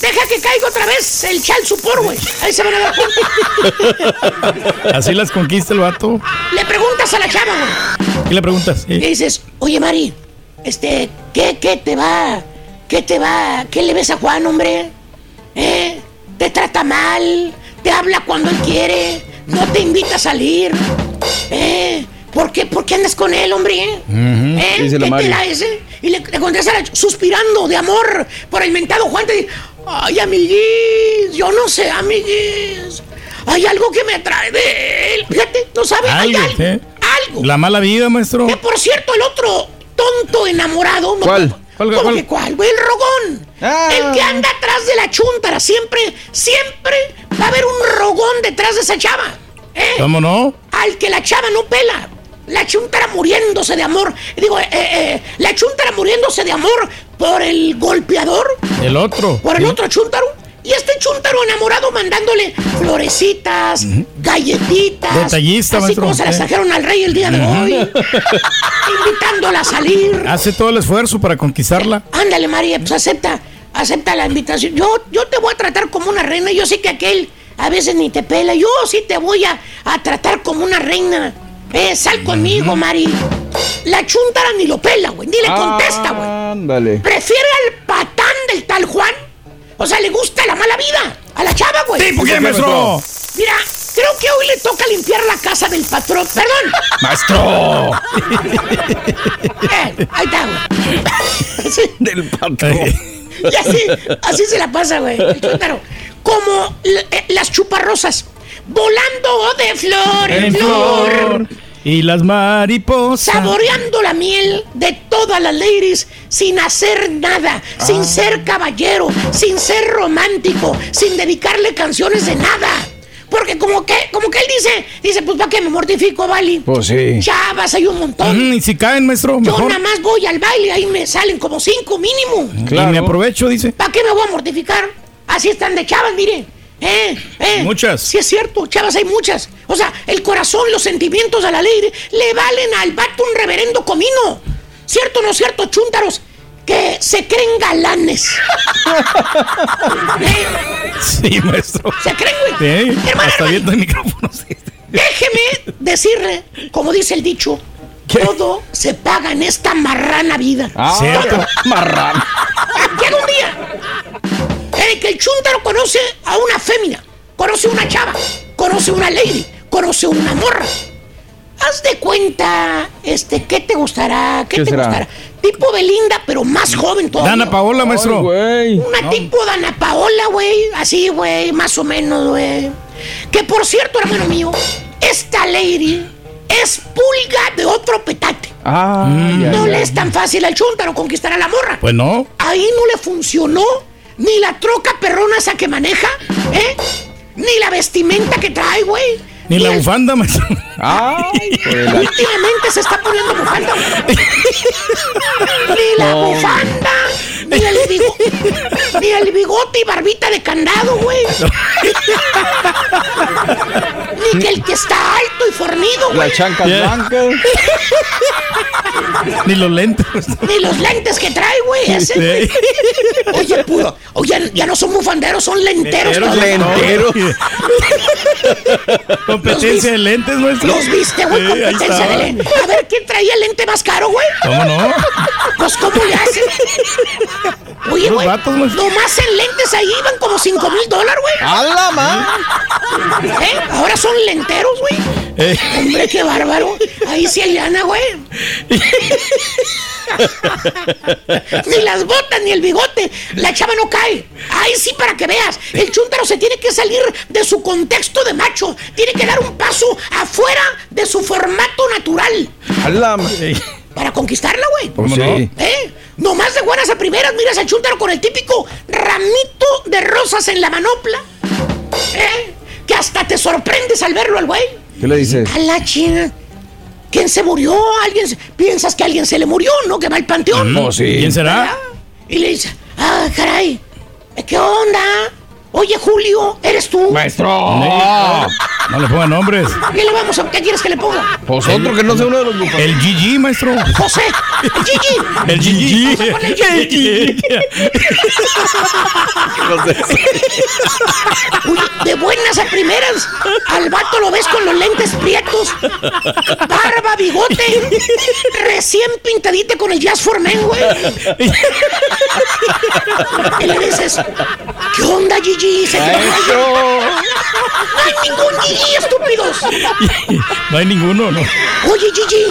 Speaker 26: Deja que caiga otra vez el chal supor, güey. Ahí se van a dar cuenta. (laughs)
Speaker 3: Así las conquista el vato.
Speaker 26: Le preguntas a la chava, güey.
Speaker 3: ¿Qué le preguntas?
Speaker 26: Le dices, oye, Mari, este, ¿qué, qué te va? ¿Qué te va? ¿Qué le ves a Juan, hombre? ¿Eh? ¿Te trata mal? ¿Te habla cuando él quiere? ¿No te invita a salir? ¿Eh? ¿Por qué, ¿Por qué andas con él, hombre? ¿Eh?
Speaker 6: Dice la
Speaker 26: ¿Qué
Speaker 6: Mari.
Speaker 26: te la ese? Y le, le contesta la- suspirando de amor por el mentado Juan. Te dice, ay, amiguis, yo no sé, amiguis. Hay algo que me atrae de él. Fíjate, no sabe, hay
Speaker 3: Algo. ¿eh?
Speaker 26: Algo.
Speaker 3: La mala vida, maestro.
Speaker 26: Que por cierto, el otro tonto enamorado. no-
Speaker 6: ¿Cuál?
Speaker 3: ¿Cuál,
Speaker 26: ¿Cómo
Speaker 3: cuál?
Speaker 26: que cuál? El rogón.
Speaker 6: Ah.
Speaker 26: El que anda atrás de la chuntara. Siempre, siempre va a haber un rogón detrás de esa chava. ¿eh?
Speaker 3: ¿Cómo no?
Speaker 26: Al que la chava no pela. La chuntara muriéndose de amor. Digo, eh, eh, la chuntara muriéndose de amor por el golpeador.
Speaker 3: El otro.
Speaker 26: Por el otro chúntaro. Y este chúntaro enamorado mandándole florecitas, galletitas.
Speaker 3: Detallista,
Speaker 26: Así
Speaker 3: maestro.
Speaker 26: como se las
Speaker 3: Eh.
Speaker 26: trajeron al rey el día de hoy. (laughs) invitándola a salir.
Speaker 3: Hace todo el esfuerzo para conquistarla.
Speaker 26: Ándale, María, pues acepta, acepta la invitación. Yo, yo te voy a tratar como una reina. Yo sé que aquel a veces ni te pela. Yo sí te voy a, a tratar como una reina. Eh, sal conmigo, Mari. La chuntara ni lo pela, güey. Ni le contesta, güey.
Speaker 6: Ándale.
Speaker 26: Prefiere al patán del tal Juan. O sea, le gusta la mala vida. A la chava, güey.
Speaker 3: ¿Tipo qué, maestro?
Speaker 26: Mira, creo que hoy le toca limpiar la casa del patrón. Perdón.
Speaker 3: Maestro. (laughs)
Speaker 26: Eh, ahí está, güey. Sí.
Speaker 6: Del patrón. (laughs)
Speaker 26: Y así, así se la pasa, güey. El chúntaro. como eh, las chuparrosas, volando de flor en, flor.
Speaker 3: Y las mariposas.
Speaker 26: Saboreando la miel de todas las ladies sin hacer nada, sin ah. ser caballero, sin ser romántico, sin dedicarle canciones de nada. Porque como que, como que él dice, dice, pues ¿para qué me mortifico, Vali?
Speaker 6: Pues sí.
Speaker 26: Chavas, hay un montón.
Speaker 3: y si caen, maestro,
Speaker 26: Yo nada más voy al baile, ahí me salen como cinco mínimo.
Speaker 3: Claro. Y me aprovecho, dice.
Speaker 26: ¿Para qué me voy a mortificar? Así están de chavas, mire. Eh, eh.
Speaker 3: Muchas.
Speaker 26: Sí es cierto, chavas, hay muchas. O sea, el corazón, los sentimientos a la ley le valen al vato un reverendo comino. ¿Cierto o no cierto, chúntaros? que se creen galanes. (laughs)
Speaker 3: Sí, maestro.
Speaker 26: ¿Se creen, güey?
Speaker 3: Sí, hasta viendo el micrófono.
Speaker 26: Déjeme decirle, como dice el dicho, todo se paga en esta marrana vida.
Speaker 6: Ah, cierto. Marrana.
Speaker 26: Llega un día en que el chúntaro conoce a una fémina, conoce a una chava, conoce a una lady, conoce a una morra. Haz de cuenta, este, ¿qué te gustará? ¿Qué, te gustará? Tipo Belinda, pero más joven todavía.
Speaker 3: Dana Paola, maestro.
Speaker 26: Una tipo Dana Paola, güey. Así, güey, más o menos, güey. Que por cierto, hermano mío, esta lady es pulga de otro petate.
Speaker 6: Ah,
Speaker 26: no le es tan fácil al chuntaro conquistar a la morra.
Speaker 3: Pues no.
Speaker 26: Ahí no le funcionó ni la troca perrona esa que maneja, ¿eh? Ni la vestimenta que trae, güey
Speaker 3: ni la bufanda, maestro.
Speaker 26: Ay, últimamente se está poniendo bufanda. ni la bufanda, ni el, bigote, ni el bigote y barbita de candado, güey. ni que el que está alto y fornido, güey.
Speaker 6: La chanca blanca. (laughs)
Speaker 3: ni los lentes.
Speaker 26: Ni los lentes que trae, güey. Ese, Oye, puro. Oye, ya no son bufanderos, son lenteros.
Speaker 6: Lenteros. (laughs)
Speaker 3: Competencia de lentes, maestro.
Speaker 26: ¿Los viste, güey? Competencia de lentes. A ver, ¿quién traía el lente más caro, güey?
Speaker 3: ¿Cómo no?
Speaker 26: Pues, ¿cómo le hacen? Oye, güey. Nomás en lentes ahí iban como 5 mil dólares, güey.
Speaker 6: ¡A la madre!
Speaker 26: ¿Eh? Ahora son lenteros, güey. Eh. Hombre, qué bárbaro. Ahí sí hay lana, güey. (laughs) (laughs) ni las botas, ni el bigote. La chava no cae. Ahí sí, para que veas. El chúntaro se tiene que salir de su contexto de macho. Tiene que dar un paso afuera de su formato natural. Para conquistarla, güey.
Speaker 6: Pues sí.
Speaker 26: ¿Eh? Nomás de buenas a primeras miras al chúntaro con el típico ramito de rosas en la manopla. ¿Eh? Que hasta te sorprendes al verlo al güey.
Speaker 6: ¿Qué le dices?
Speaker 26: A la china. ¿Quién se murió? ¿Alguien ¿Piensas que alguien se le murió, no? Que va al panteón.
Speaker 6: No, sí.
Speaker 3: ¿Quién será?
Speaker 26: Y le dice, ah, caray, ¿qué onda? Oye, Julio, ¿eres tú?
Speaker 6: Maestro.
Speaker 3: No, no le pongan nombres.
Speaker 26: ¿Qué le vamos a, ¿Qué quieres que le ponga?
Speaker 6: Pues otro que no sea uno de los grupos.
Speaker 3: El Gigi, maestro.
Speaker 26: José. El Gigi.
Speaker 3: El Gigi.
Speaker 26: El Gigi. Uy, de buenas a primeras, al vato lo ves con los lentes prietos, barba, bigote, recién pintadita con el Jazz for Men, güey. Y le dices, ¿qué onda, Gigi? ¡No hay ningún Gigi, estúpidos!
Speaker 3: No hay ninguno, ¿no?
Speaker 26: Oye, Gigi.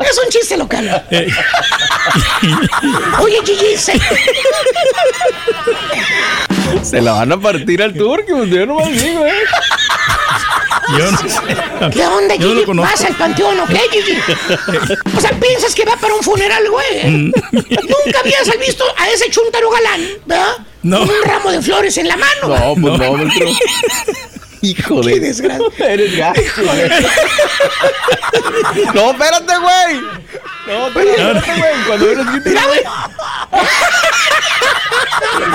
Speaker 26: Es un chiste local. Eh. Oye, Gigi, se...
Speaker 6: se la van a partir al tour, que yo no me digo, ¿eh? (laughs)
Speaker 3: Yo no sé.
Speaker 26: ¿Qué onda, Gigi? ¿Vas al panteón o qué, Gigi? (laughs) O sea, piensas que va para un funeral, güey. Mm. (laughs) Nunca habías visto a ese chuntaro galán, ¿verdad?
Speaker 3: No.
Speaker 26: Con un ramo de flores en la mano.
Speaker 6: No, pues no, no Hijo de.
Speaker 26: Qué desgracia.
Speaker 6: Eres gacho, güey. no, espérate, güey. No, espérate, güey. Cuando eres
Speaker 26: Mira, güey. (laughs)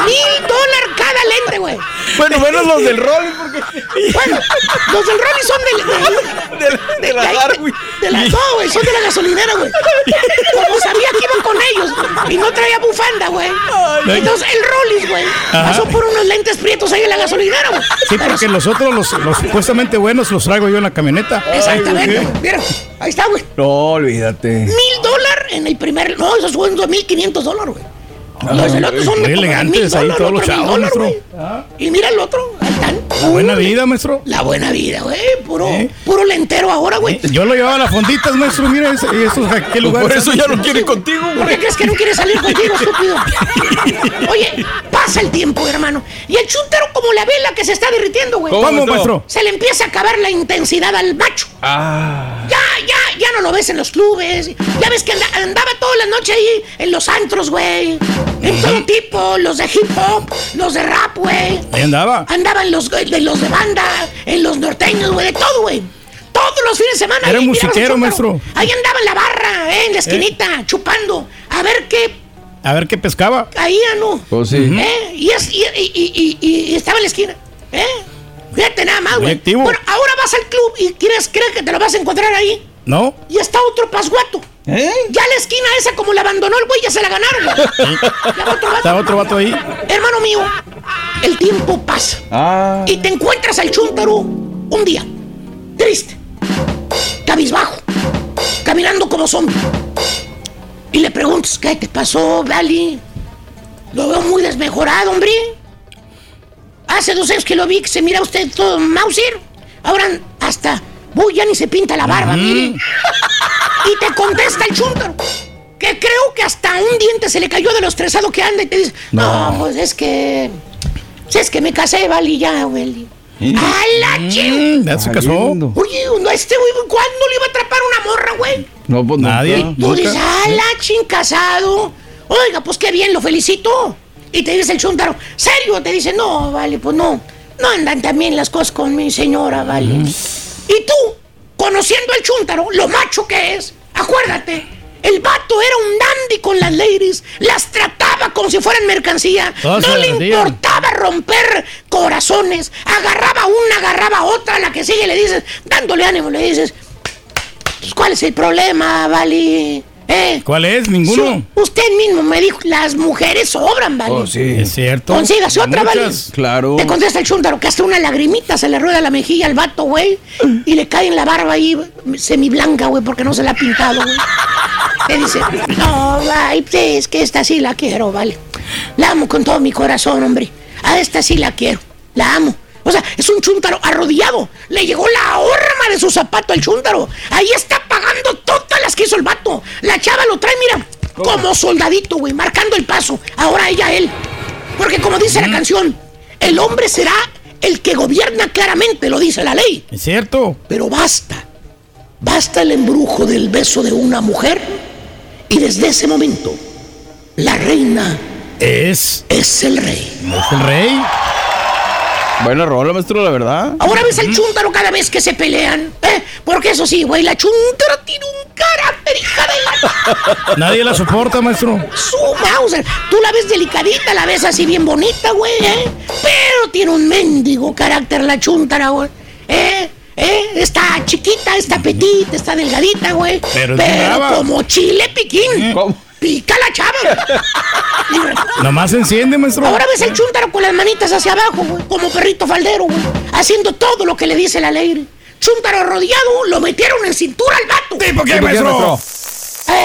Speaker 26: Mil dólares cada lente, güey.
Speaker 6: Bueno, menos los del Rolly, porque.
Speaker 26: Bueno, los del Rolly son del. (laughs)
Speaker 6: De, de, de, la Darwin.
Speaker 26: De la, no, güey, son de la gasolinera, güey. Como sabía que iban con ellos y no traía bufanda, güey. Entonces el Rollis, güey, pasó por unos lentes prietos ahí en la gasolinera, güey.
Speaker 3: Sí, porque los otros, los, los, supuestamente buenos, los traigo yo en la camioneta.
Speaker 26: Exactamente. Mira, ahí está, güey.
Speaker 6: No, olvídate.
Speaker 26: Mil dólares en el primer. No, fueron dos mil quinientos dólares, güey.
Speaker 3: Los, otros son muy elegantes ahí todos los chavos.
Speaker 26: Y mira el otro, Tintán.
Speaker 3: La buena vida, maestro.
Speaker 26: La buena vida, güey. Puro, puro lentero ahora, güey.
Speaker 3: Yo lo llevaba a las fonditas, maestro. Mira, eso, qué lugar.
Speaker 6: Por eso ya no quiere contigo, güey.
Speaker 26: ¿Por qué crees que no quiere salir contigo, estúpido? (laughs) Oye, pasa el tiempo, hermano. Y el chuntaro como la vela que se está derritiendo, güey.
Speaker 3: ¿Cómo, maestro?
Speaker 26: Se le empieza a acabar la intensidad al macho.
Speaker 6: Ah.
Speaker 26: Ya, ya, ya no lo ves en los clubes. Ya ves que andaba toda la noche ahí en los antros, güey. En todo tipo, los de hip hop, los de rap, güey.
Speaker 3: Ahí andaba.
Speaker 26: Andaba en los, de los de banda, en los norteños, güey, de todo, güey. Todos los fines de semana.
Speaker 3: Era musiquero, maestro.
Speaker 26: Ahí andaba en la barra, eh, en la esquinita, chupando. A ver qué.
Speaker 3: A ver qué pescaba.
Speaker 26: Caía, ¿no?
Speaker 6: Pues sí.
Speaker 26: ¿Eh? Y, es, y, y, y, estaba en la esquina. ¿Eh? Fíjate nada más, güey. Bueno, ahora vas al club y quieres, crees que te lo vas a encontrar ahí.
Speaker 3: No.
Speaker 26: Y está otro pasguato.
Speaker 3: ¿Eh?
Speaker 26: Ya la esquina esa, como la abandonó el güey, ya se la ganaron, (laughs) güey.
Speaker 3: otro Está otro vato ahí.
Speaker 26: Hermano mío, el tiempo pasa.
Speaker 6: Ah.
Speaker 26: Y te encuentras al chúntaro un día, triste, cabizbajo, caminando como zombie. Y le preguntas, ¿qué te pasó, Dali? Lo veo muy desmejorado, hombre. Hace dos años que lo vi, que se mira usted todo Mauser. Ahora hasta Uy, ya ni se pinta la barba, mire. Y te contesta el chúntaro. Que creo que hasta un diente se le cayó de lo estresado que anda y te dice, no, pues es que. Es que me casé, vale, ya, güey. ¡A la
Speaker 3: mm,
Speaker 26: ching!
Speaker 3: ¿Ya se casó?
Speaker 26: Oye, no, este güey, ¿cuándo le iba a atrapar una morra, güey?
Speaker 6: No, pues
Speaker 3: nadie.
Speaker 26: Y tú dices, ¡ah, la ching, casado! Oiga, pues qué bien, lo felicito. Y te dice el chúntaro, ¿serio? Te dice, no, vale, pues no. No andan también las cosas con mi señora, vale. Y tú, conociendo al chúntaro, lo macho que es, acuérdate, el vato era un dandy con las ladies, las trataba como si fueran mercancía, no le importaba romper corazones, agarraba una, agarraba otra, la que sigue le dices, dándole ánimo, le dices, pues, ¿cuál es el problema, Vali? ¿Eh?
Speaker 3: ¿Cuál es? Ninguno.
Speaker 26: usted mismo me dijo, las mujeres sobran, ¿vale?
Speaker 3: Oh, sí. Es cierto.
Speaker 26: Consígase otra, ¿vale?
Speaker 6: Claro.
Speaker 26: Te contesta el chúntaro que hasta una lagrimita se le rueda la mejilla al vato, güey. Y le cae en la barba ahí semiblanca, güey, porque no se la ha pintado, güey. Te dice, no, ay, es que esta sí la quiero, ¿vale? La amo con todo mi corazón, hombre. A esta sí la quiero. La amo. O sea, es un chúntaro arrodillado. Le llegó la horma de su zapato al chúntaro. Ahí está pagando todas las que hizo el vato. La chava lo trae, mira, como soldadito, güey, marcando el paso. Ahora ella, él. Porque como dice la canción, el hombre será el que gobierna claramente, lo dice la ley.
Speaker 3: Es cierto.
Speaker 26: Pero basta. Basta el embrujo del beso de una mujer. Y desde ese momento, la reina
Speaker 3: es.
Speaker 26: Es el rey.
Speaker 3: ¿Es el rey?
Speaker 6: Buena rola, maestro, la verdad.
Speaker 26: Ahora ves al chúntaro cada vez que se pelean. ¿eh? Porque eso sí, güey, la chúntara tiene un carácter, hija de la... (laughs)
Speaker 3: Nadie la soporta, maestro.
Speaker 26: Su Mauser. Tú la ves delicadita, la ves así bien bonita, güey, ¿eh? Pero tiene un mendigo carácter la chúntara, güey. ¿Eh? ¿Eh? Está chiquita, está petita, está delgadita, güey.
Speaker 3: Pero,
Speaker 26: como chile piquín.
Speaker 6: ¿Cómo?
Speaker 26: Pica la chava. (laughs)
Speaker 3: Nomás enciende, maestro.
Speaker 26: Ahora ves el chúntaro con las manitas hacia abajo, güey. Como perrito faldero, güey. Haciendo todo lo que le dice la ley. Chúntaro rodeado, lo metieron en cintura al vato.
Speaker 3: ¿Por qué, maestro?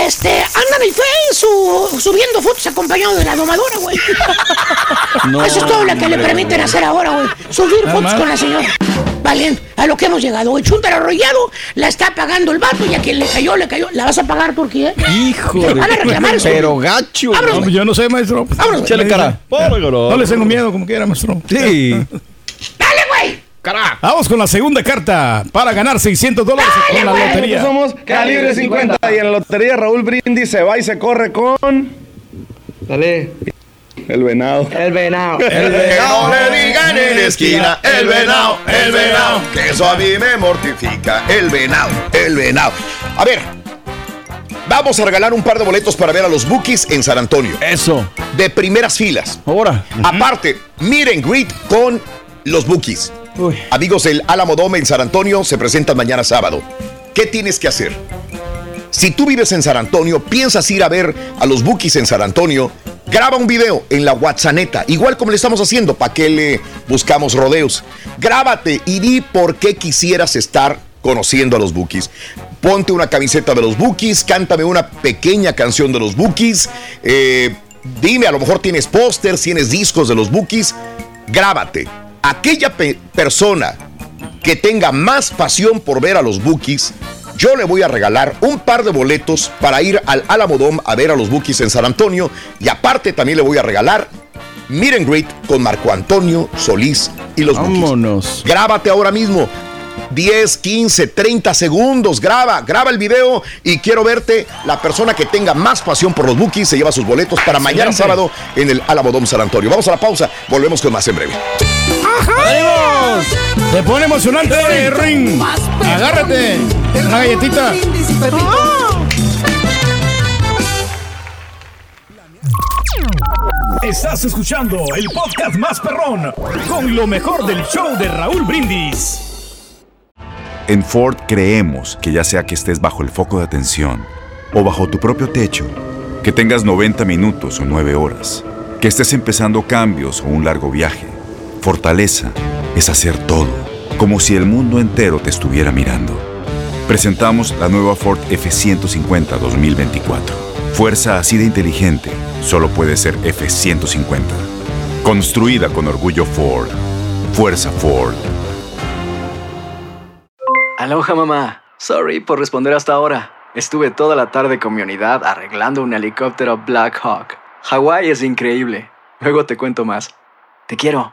Speaker 26: Este, anda en el Face subiendo fotos acompañado de la domadora, güey. (laughs) Eso es todo lo que le permiten hacer ahora, güey. Subir fotos con la señora. Valiente, a lo que hemos llegado, güey. Chúntaro arrollado, la está pagando el vato y a quien le cayó, le cayó. ¿La vas a pagar, Turquía? Eh?
Speaker 6: Hijo
Speaker 26: Van a reclamar eso.
Speaker 6: Pero gacho.
Speaker 3: No, yo no sé, maestro.
Speaker 26: Vámonos.
Speaker 6: Chale cara.
Speaker 3: No les tengo miedo, como quiera, maestro.
Speaker 6: Sí.
Speaker 26: Dale, güey.
Speaker 6: Cara.
Speaker 3: Vamos con la segunda carta para ganar 600 dólares con la lotería.
Speaker 27: Somos calibre 50 y en la lotería Raúl Brindis se va y se corre con. Dale. El venado.
Speaker 28: El venado. (laughs)
Speaker 2: El venado le digan en la esquina. El venado, el venado. Que eso a mí me mortifica. El venado, el venado. A ver. Vamos a regalar un par de boletos para ver a los Bookies en San Antonio.
Speaker 6: Eso.
Speaker 2: De primeras filas.
Speaker 6: Ahora.
Speaker 2: Aparte, miren greet con los Bookies.
Speaker 6: Uy.
Speaker 2: Amigos del Álamo Dome en San Antonio se presentan mañana sábado. ¿Qué tienes que hacer? Si tú vives en San Antonio, piensas ir a ver a los Bookies en San Antonio, graba un video en la WhatsApp, igual como le estamos haciendo, ¿para qué le buscamos rodeos? Grábate y di por qué quisieras estar conociendo a los Bookies. Ponte una camiseta de los Bookies, cántame una pequeña canción de los Bookies, eh, dime, a lo mejor tienes pósters, tienes discos de los Bookies, grábate aquella persona que tenga más pasión por ver a los Bookies, yo le voy a regalar un par de boletos para ir al Alamodón a ver a los Bookies en San Antonio y aparte también le voy a regalar Meet and Greet con Marco Antonio Solís y los
Speaker 6: Vámonos.
Speaker 2: Grábate ahora mismo. 10, 15, 30 segundos. Graba, graba el video y quiero verte. La persona que tenga más pasión por los Bookies se lleva sus boletos para mañana sábado en el Alamodón San Antonio. Vamos a la pausa, volvemos con más en breve.
Speaker 3: ¡Vamos! Se pone emocionante, Ring. Agárrate. Una galletita.
Speaker 10: Estás escuchando el podcast más perrón con lo mejor del show de Raúl Brindis.
Speaker 11: En Ford creemos que ya sea que estés bajo el foco de atención o bajo tu propio techo, que tengas 90 minutos o 9 horas, que estés empezando cambios o un largo viaje, fortaleza es hacer todo, como si el mundo entero te estuviera mirando. Presentamos la nueva Ford F150 2024. Fuerza así de inteligente solo puede ser F150. Construida con orgullo Ford. Fuerza Ford.
Speaker 28: Aloha mamá. Sorry por responder hasta ahora. Estuve toda la tarde con mi unidad arreglando un helicóptero Black Hawk. Hawái es increíble. Luego te cuento más. Te quiero.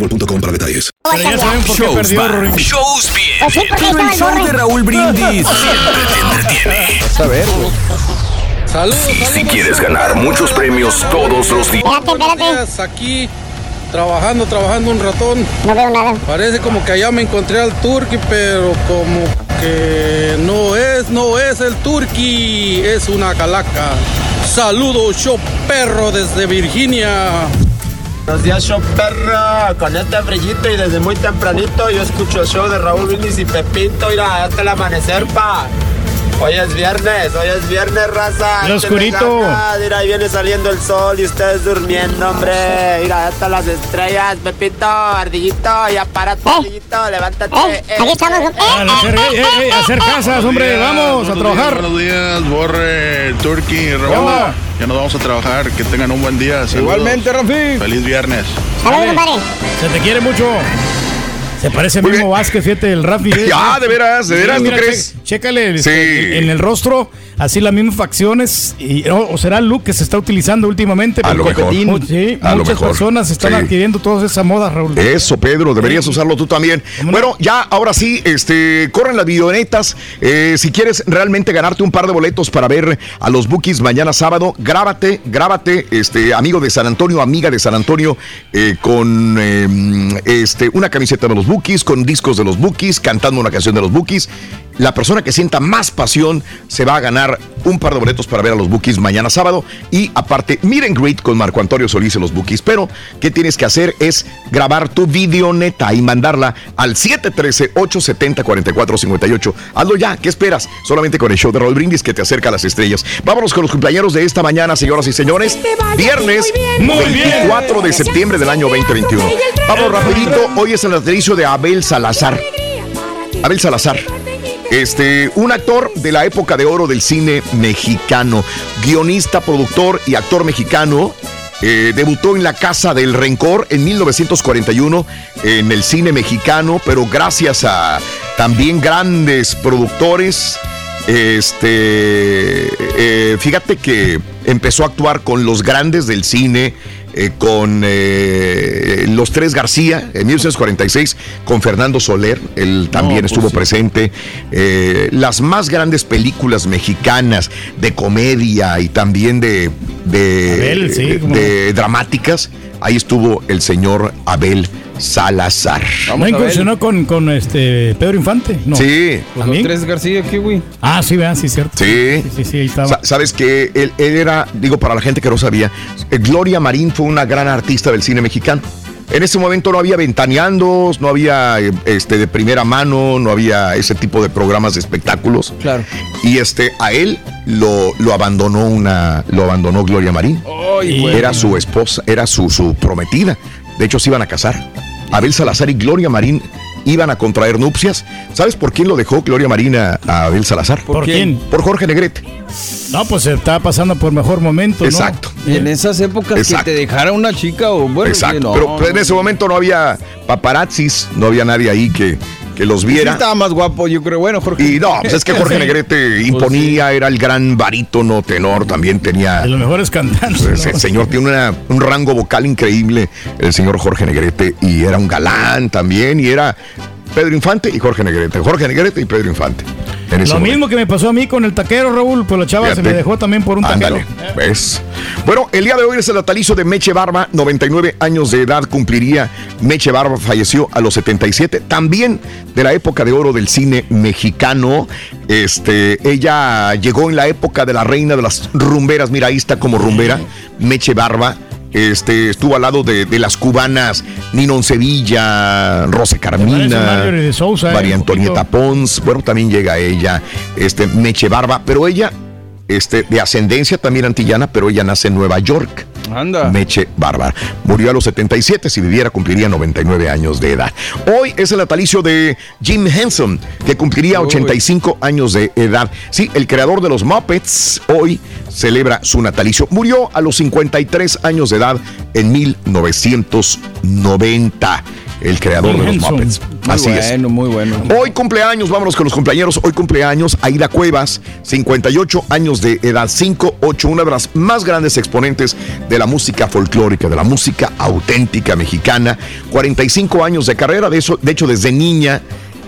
Speaker 1: boostmobile.com para detalles.
Speaker 3: Pero ya saben por qué
Speaker 17: Shows
Speaker 3: perdió
Speaker 17: shows bien.
Speaker 8: Porque
Speaker 17: Pero el
Speaker 8: estaba el
Speaker 17: show de. Raúl Brindis (laughs) siempre te entretiene.
Speaker 6: A ver, güey.
Speaker 29: Saludos,
Speaker 17: Si quieres ganar muchos premios todos los días.
Speaker 29: días aquí trabajando, trabajando un ratón.
Speaker 8: No veo nada.
Speaker 29: Parece como que allá me encontré al Turqui, pero como que no es, no es el Turqui, es una calaca. Saludos, show perro desde Virginia.
Speaker 30: Buenos días, show perro. Con este brillito y desde muy tempranito yo escucho el show de Raúl Brindis y Pepito. Mira, hasta el amanecer, pa. Hoy es viernes, hoy es viernes, raza.
Speaker 3: El oscurito.
Speaker 30: Mira, ahí viene saliendo el sol y ustedes durmiendo, hombre. Mira, hasta las estrellas, Pepito, Ardillito, ya párate, Ardillito, levántate.
Speaker 8: Eh, aquí estamos. Eh,
Speaker 3: Dale, hacer, hacer casas, hombre, vamos a trabajar.
Speaker 31: buenos días, Borre, Turkey, Raúl. Ya nos vamos a trabajar. Que tengan un buen día. Saludos.
Speaker 6: Igualmente, Rafi.
Speaker 31: Feliz viernes.
Speaker 8: Saludos, compadre.
Speaker 3: Se te quiere mucho. Se parece mismo
Speaker 2: bien.
Speaker 3: Vázquez, fíjate, el Rafi. (laughs)
Speaker 2: Ya, de veras, de
Speaker 3: Sí,
Speaker 2: veras, ¿tú
Speaker 3: mira,
Speaker 2: crees?
Speaker 3: Chécale
Speaker 2: Sí.
Speaker 3: este, en el rostro, así las mismas facciones. Y, o, o será el look que se está utilizando últimamente.
Speaker 2: A lo mejor.
Speaker 3: Sí,
Speaker 2: A lo
Speaker 3: muchas
Speaker 2: mejor.
Speaker 3: personas están
Speaker 2: Sí.
Speaker 3: adquiriendo toda esa moda, Raúl.
Speaker 2: Eso, Pedro, deberías usarlo tú también. Bueno, ya, ahora sí, este, corren las videonetas. Eh, si quieres realmente ganarte un par de boletos para ver a los Bookies mañana sábado, grábate, grábate, este, amigo de San Antonio, amiga de San Antonio, eh, con eh, este, una camiseta de los Bookies, con discos de los Bookies, cantando una canción de los Bookies. La persona que sienta más pasión se va a ganar un par de boletos para ver a los Bookies mañana sábado. Y aparte, miren greet con Marco Antonio Solís y los Bookies. Pero, ¿qué tienes que hacer? Es grabar tu videoneta y mandarla al 713-870-4458. Hazlo ya, ¿qué esperas? Solamente con el show de Raúl Brindis que te acerca a las estrellas. Vámonos con los cumpleaños de esta mañana, señoras y señores. Viernes
Speaker 3: Muy bien.
Speaker 2: 24 de septiembre del año 2021. Vamos rapidito, hoy es el natalicio de Abel Salazar. Abel Salazar. Este, un actor de la época de oro del cine mexicano, guionista, productor y actor mexicano. eh, debutó en La Casa del Rencor en 1941 en el cine mexicano, pero gracias a también grandes productores. Este, eh, fíjate que empezó a actuar con los grandes del cine, eh, con eh, los tres García en 1946, con Fernando Soler, él también
Speaker 6: pues
Speaker 2: estuvo presente. Eh, las más grandes películas mexicanas de comedia y también de, de,
Speaker 3: Abel, sí, cómo
Speaker 2: de dramáticas, ahí estuvo el señor Abel Salazar.
Speaker 3: ¿No incursionó con, con este Pedro Infante? No.
Speaker 2: Sí.
Speaker 3: ¿También?
Speaker 6: tres García Kiwi.
Speaker 3: Ah, sí, vean, sí, cierto.
Speaker 2: Sí.
Speaker 3: Sí, sí, ahí estaba.
Speaker 2: Sa- Sabes que él, él era, digo para la gente que no sabía, eh, Gloria Marín fue una gran artista del cine mexicano. En ese momento no había ventaneandos, no había eh, este de primera mano, no había ese tipo de programas de espectáculos.
Speaker 6: Claro.
Speaker 2: Y este a él lo, lo abandonó una, lo abandonó Gloria Marín.
Speaker 6: Güey.
Speaker 2: Era su esposa, era su, su prometida. De hecho, se iban a casar. Abel Salazar y Gloria Marín iban a contraer nupcias. ¿Sabes por quién lo dejó Gloria Marín a, a Abel Salazar?
Speaker 3: ¿Por quién?
Speaker 2: Por Jorge Negrete.
Speaker 3: No, pues se estaba pasando por mejor momento, ¿no?
Speaker 2: Exacto.
Speaker 6: En esas épocas
Speaker 2: Exacto.
Speaker 6: que te dejara una chica o bueno,
Speaker 2: Exacto.
Speaker 6: no,
Speaker 2: pero pero en ese momento no había paparazzis, no había nadie ahí que, que los
Speaker 6: Sí
Speaker 2: viera.
Speaker 6: estaba más guapo, yo creo. Bueno, Jorge.
Speaker 2: Y no, pues es que Jorge (laughs)
Speaker 3: Sí.
Speaker 2: Negrete imponía, era el gran barítono, tenor, también tenía.
Speaker 3: De los mejores cantantes.
Speaker 2: Pues,
Speaker 3: ¿no?
Speaker 2: El señor tiene una- un rango vocal increíble, el señor Jorge Negrete, y era un galán también, y era Pedro Infante y Jorge Negrete. Jorge Negrete y Pedro Infante.
Speaker 3: Lo
Speaker 2: momento.
Speaker 3: mismo que me pasó a mí con el taquero, Raúl, pues la chava se me dejó también por un
Speaker 2: Ándale,
Speaker 3: taquero.
Speaker 2: ¿ves? Bueno, el día de hoy es el natalicio de Meche Barba, 99 años de edad cumpliría. Meche Barba falleció a los 77, también de la época de oro del cine mexicano. Este, ella llegó en la época de la reina de las rumberas, mira, ahí está como rumbera, Meche Barba. Este, estuvo al lado de, de las cubanas Ninon Sevilla, Rosa
Speaker 3: parece
Speaker 2: Carmina,
Speaker 3: eh,
Speaker 2: María
Speaker 3: poquito.
Speaker 2: Antonieta Pons, bueno, también llega ella, este, Meche Barba, pero ella, este, de ascendencia también antillana, pero ella nace en Nueva York.
Speaker 6: Anda.
Speaker 2: Meche Barba. Murió a los 77, si viviera cumpliría 99 años de edad. Hoy es el natalicio de Jim Henson, que cumpliría 85 años de edad. Sí, el creador de los Muppets hoy celebra su natalicio. Murió a los 53 años de edad en 1990. El creador de los. Muppets.
Speaker 6: Muy
Speaker 2: Así es.
Speaker 6: bueno, muy bueno.
Speaker 2: Hoy cumpleaños, vámonos con los cumpleaños. Hoy cumpleaños Aida Cuevas, 58 años de edad, 5, 8, una de las más grandes exponentes de la música folclórica, de la música auténtica mexicana. 45 años de carrera, de, eso, de hecho desde niña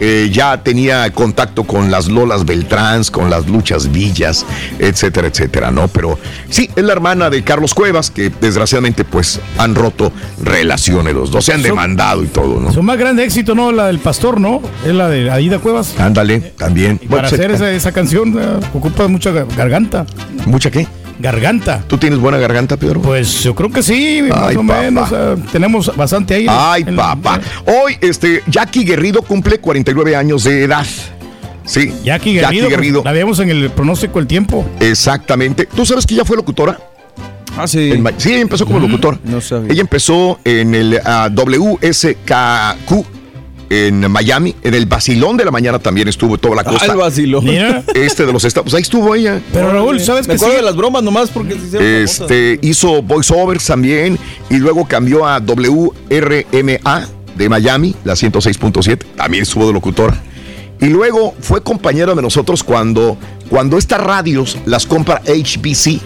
Speaker 2: eh, ya tenía contacto con las Lolas Beltráns, con las Luchas Villas, etcétera, etcétera, ¿no? Pero sí, es la hermana de Carlos Cuevas, que desgraciadamente pues han roto relaciones los dos, se han
Speaker 3: Son-
Speaker 2: demandado y todo, ¿no?
Speaker 3: Su más grande éxito, ¿no? La del pastor, ¿no? Es la de Aida Cuevas.
Speaker 2: Ándale, también.
Speaker 3: Y para
Speaker 2: Bueno,
Speaker 3: hacer
Speaker 2: se-
Speaker 3: esa, esa canción eh, ocupa mucha gar- garganta.
Speaker 2: ¿Mucha qué?
Speaker 3: Garganta.
Speaker 2: ¿Tú tienes buena garganta, Pedro?
Speaker 3: Pues yo creo que sí, más
Speaker 2: Ay,
Speaker 3: o
Speaker 2: papá.
Speaker 3: menos. eh, tenemos bastante aire.
Speaker 2: Ay,
Speaker 3: en
Speaker 2: papá. Hoy, este, Jackie Guerrido cumple 49 años de edad. Sí.
Speaker 3: Jackie Guerrido, pues, la vemos en el pronóstico el tiempo.
Speaker 2: Exactamente. ¿Tú sabes que ella fue locutora?
Speaker 6: Ah, sí.
Speaker 2: En sí, ella empezó como locutora.
Speaker 6: No sabía.
Speaker 2: Ella empezó en el ah, WSKQ en Miami, en el Basilón de la Mañana también estuvo toda la costa.
Speaker 6: el vacilón.
Speaker 3: Mira.
Speaker 2: Este de los estados. Pues ahí estuvo ella.
Speaker 3: Pero Raúl, ¿sabes
Speaker 6: Me
Speaker 3: que
Speaker 6: acuerdo
Speaker 3: sí?
Speaker 6: de las bromas nomás porque se hicieron famosas.
Speaker 2: Este, hizo voiceovers también y luego cambió a WRMA de Miami, la 106.7, también estuvo de locutora. Y luego fue compañera de nosotros cuando, cuando estas radios las compra HBC.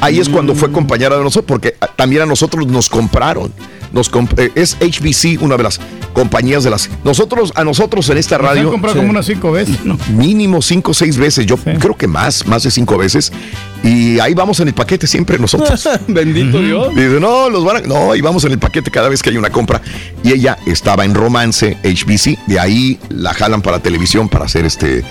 Speaker 2: Ahí es cuando fue compañera de nosotros, porque ah, también a nosotros nos compraron. Nos eh, es HBC, una de las compañías de las. Nosotros, a nosotros en esta
Speaker 3: Nos han
Speaker 2: radio.
Speaker 3: comprado
Speaker 2: Sí
Speaker 3: como unas cinco veces, ¿no?
Speaker 2: mínimo cinco o seis veces, yo creo que más, más de cinco veces. Y ahí vamos en el paquete siempre nosotros. (laughs)
Speaker 6: Bendito Dios.
Speaker 2: Dice, no, los van a... No, y vamos en el paquete cada vez que hay una compra. Y ella estaba en Romance HBC, de ahí la jalan para televisión para hacer este,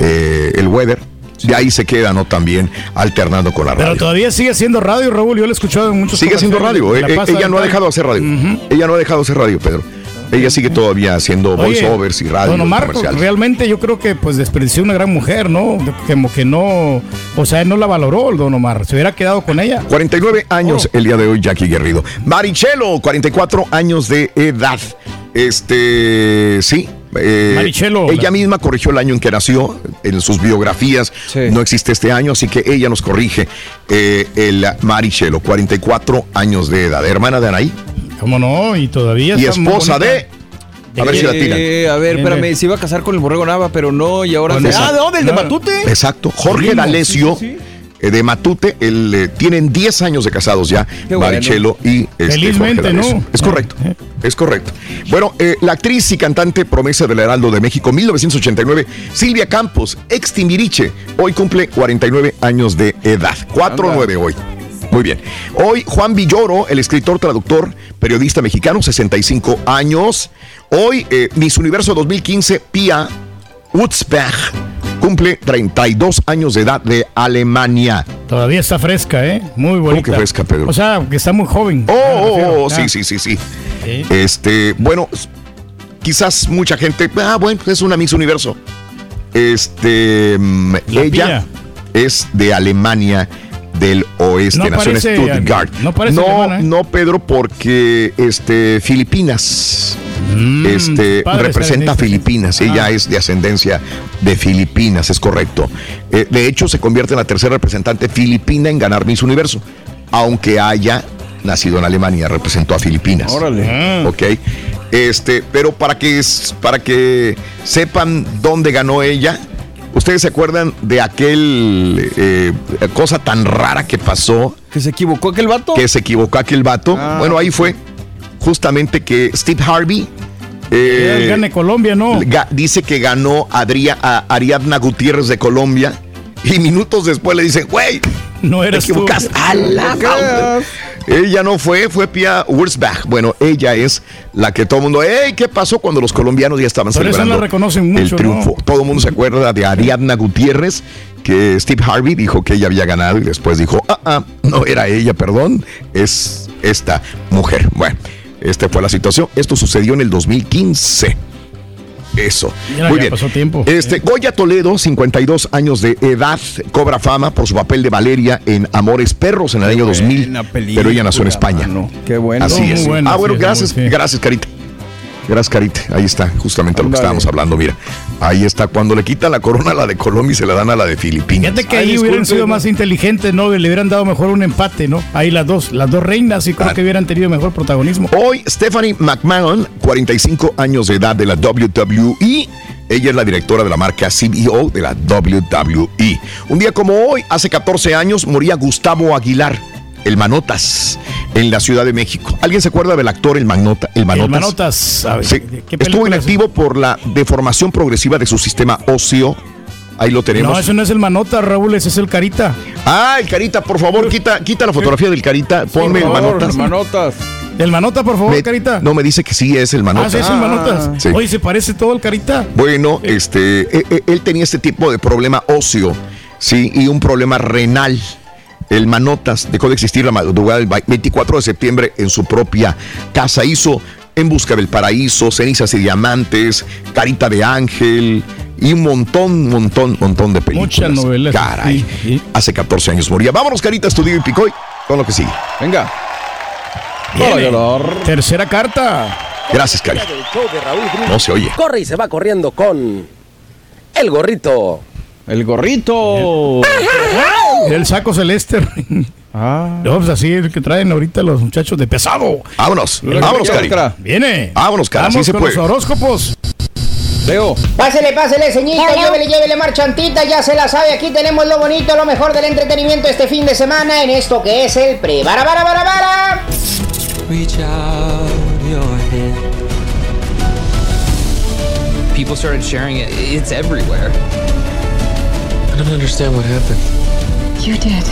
Speaker 2: eh, el weather. De ahí se queda, ¿no? También alternando con la
Speaker 3: Pero
Speaker 2: radio.
Speaker 3: todavía sigue haciendo radio, Raúl. Yo lo he escuchado en muchos
Speaker 2: Sigue
Speaker 3: comerciales.
Speaker 2: radio. Eh, eh, ella no ha dejado de hacer radio. Ella no ha dejado de hacer radio, Pedro. Ella sigue todavía haciendo voiceovers y radio.
Speaker 3: Don Omar,
Speaker 2: comerciales.
Speaker 3: realmente yo creo que pues desperdició una gran mujer, ¿no? Como que no, o sea, no la valoró el Don Omar. Se hubiera quedado con ella.
Speaker 2: 49 años el día de hoy, Jackie Guerrido. Marichelo, 44 años de edad. Este, sí. Eh,
Speaker 3: Marichelo.
Speaker 2: Ella misma corrigió el año en que nació. En sus biografías no existe este año, así que ella nos corrige eh, el Marichelo, 44 años de edad. Hermana de Anaí
Speaker 3: ¿Cómo no? Y todavía
Speaker 2: y esposa de. A ver si la tiran.
Speaker 6: Eh, a ver, espérame, se iba a casar con el Borrego Nava, pero no, y ahora... Se- Ah, ¿de dónde? ¿El de. Matute?
Speaker 2: Exacto. Jorge D'Alessio,
Speaker 6: sí, sí,
Speaker 2: de Matute. El, tienen 10 años de casados ya, Marichelo y este,
Speaker 3: Felizmente, ¿no?
Speaker 2: Es correcto, es correcto. Bueno, la actriz y cantante promesa del Heraldo de México, 1989, Silvia Campos, ex Timbiriche, hoy cumple 49 años de edad. 4-9 hoy. Muy bien. Hoy Juan Villoro, el escritor, traductor, periodista mexicano, 65 años. Hoy eh, Miss Universo 2015, Pia Wutzbach, cumple 32 años de edad de Alemania.
Speaker 3: Todavía está fresca, ¿eh? Muy bonita.
Speaker 2: ¿Cómo que fresca, Pedro?
Speaker 3: O sea, que está muy joven.
Speaker 2: Oh, oh, oh sí, sí, sí, sí, Este, bueno, quizás mucha gente, ah, bueno, es una Miss Universo. Este, mm, ella es de Alemania del oeste, no nació Stuttgart. No, parece no, ¿eh? no, Pedro, porque este, Filipinas. Mm, este, representa a Filipinas, ella ah. es de ascendencia de Filipinas, es correcto. Eh, de hecho, se convierte en la tercera representante filipina en ganar Miss Universo, aunque haya nacido en Alemania, representó a Filipinas. Órale. Ah. Ok. Este, pero para que, para que sepan dónde ganó ella, ¿Ustedes se acuerdan de aquel eh, cosa tan rara que pasó?
Speaker 6: ¿Que se equivocó aquel vato?
Speaker 2: Que se equivocó aquel vato. Ah, bueno, ahí fue justamente que Steve Harvey.
Speaker 3: Eh, gane Colombia, ¿no?
Speaker 2: dice que ganó a Ariadna Gutiérrez de Colombia. Y minutos después le dicen, güey, (laughs) no eres te equivocaste. Ella no fue, fue Pia Wurzbach. Bueno, ella es la que todo el mundo, ¡Ey! ¿Qué pasó cuando los colombianos ya estaban celebrando
Speaker 3: reconocen mucho,
Speaker 2: el triunfo? Todo el mundo se acuerda de Ariadna Gutiérrez, que Steve Harvey dijo que ella había ganado y después dijo, ah, ah, no era ella, perdón, es esta mujer. Bueno, esta fue la situación. Esto sucedió en el 2015. Eso. Muy bien.
Speaker 3: Pasó tiempo.
Speaker 2: Este, Goya Toledo, 52 años de edad, cobra fama por su papel de Valeria en Amores Perros en el año 2000. Pero ella nació en España.
Speaker 6: Qué bueno.
Speaker 2: Así es. ah, bueno, gracias, gracias, Carita. Gracias, Carita. Ahí está, justamente lo que estábamos hablando. Mira, ahí está. Cuando le quitan la corona a la de Colombia y se la dan a la de Filipinas.
Speaker 3: Fíjate que ahí hubieran sido más inteligentes, ¿no? Le hubieran dado mejor un empate, ¿no? Ahí las dos, las dos reinas, y creo ah. que hubieran tenido mejor protagonismo.
Speaker 2: Hoy, Stephanie McMahon, 45 años de edad de la WWE. Ella es la directora de la marca CBO de la WWE. Un día como hoy, hace 14 años, moría Gustavo Aguilar el Manotas, en la Ciudad de México. ¿Alguien se acuerda del actor El, Manota, el Manotas? El
Speaker 3: Manotas.
Speaker 2: Estuvo inactivo por la deformación progresiva de su sistema óseo. Ahí lo tenemos.
Speaker 3: No, eso no es el Manota, Raúl, ese es el Carita.
Speaker 2: Ah, el Carita, por favor, quita, quita la fotografía del Carita. Ponme el Manotas. El
Speaker 6: Manotas.
Speaker 3: El Manota, por favor, Carita.
Speaker 2: No, me dice que sí es el Manotas.
Speaker 3: Ah, sí es el Manotas. Oye, se parece todo el Carita.
Speaker 2: Bueno, este, e, e, él tenía este tipo de problema óseo, sí, y un problema renal. El Manotas dejó de existir la madrugada del 24 de septiembre en su propia casa. Hizo En Busca del Paraíso, Cenizas y Diamantes, Carita de Ángel y un montón, montón, montón de películas.
Speaker 3: Muchas novelas.
Speaker 2: Caray. Hace 14 años moría. Vámonos, Carita, estudio y Picoy, con lo que sigue.
Speaker 6: Venga.
Speaker 3: Tercera carta.
Speaker 2: Gracias, Carita. No se oye.
Speaker 32: Corre y se va corriendo con el gorrito.
Speaker 6: El gorrito.
Speaker 3: El saco celeste. Ah. No, pues así el que traen ahorita los muchachos de pesado.
Speaker 2: Vámonos. Vámonos, Cari.
Speaker 3: Viene.
Speaker 2: Vámonos, Cari.
Speaker 3: Vamos con los horóscopos.
Speaker 6: Leo.
Speaker 26: Pásele, pásele, señito. Llévele, llévele, marchantita. Ya se la sabe. Aquí tenemos lo bonito, lo mejor del entretenimiento este fin de semana en esto que es el pre. ¡Bara, bara, bara, bara! Reach out your hand.
Speaker 33: People started sharing it. It's everywhere.
Speaker 34: I don't understand what happened.
Speaker 35: You did.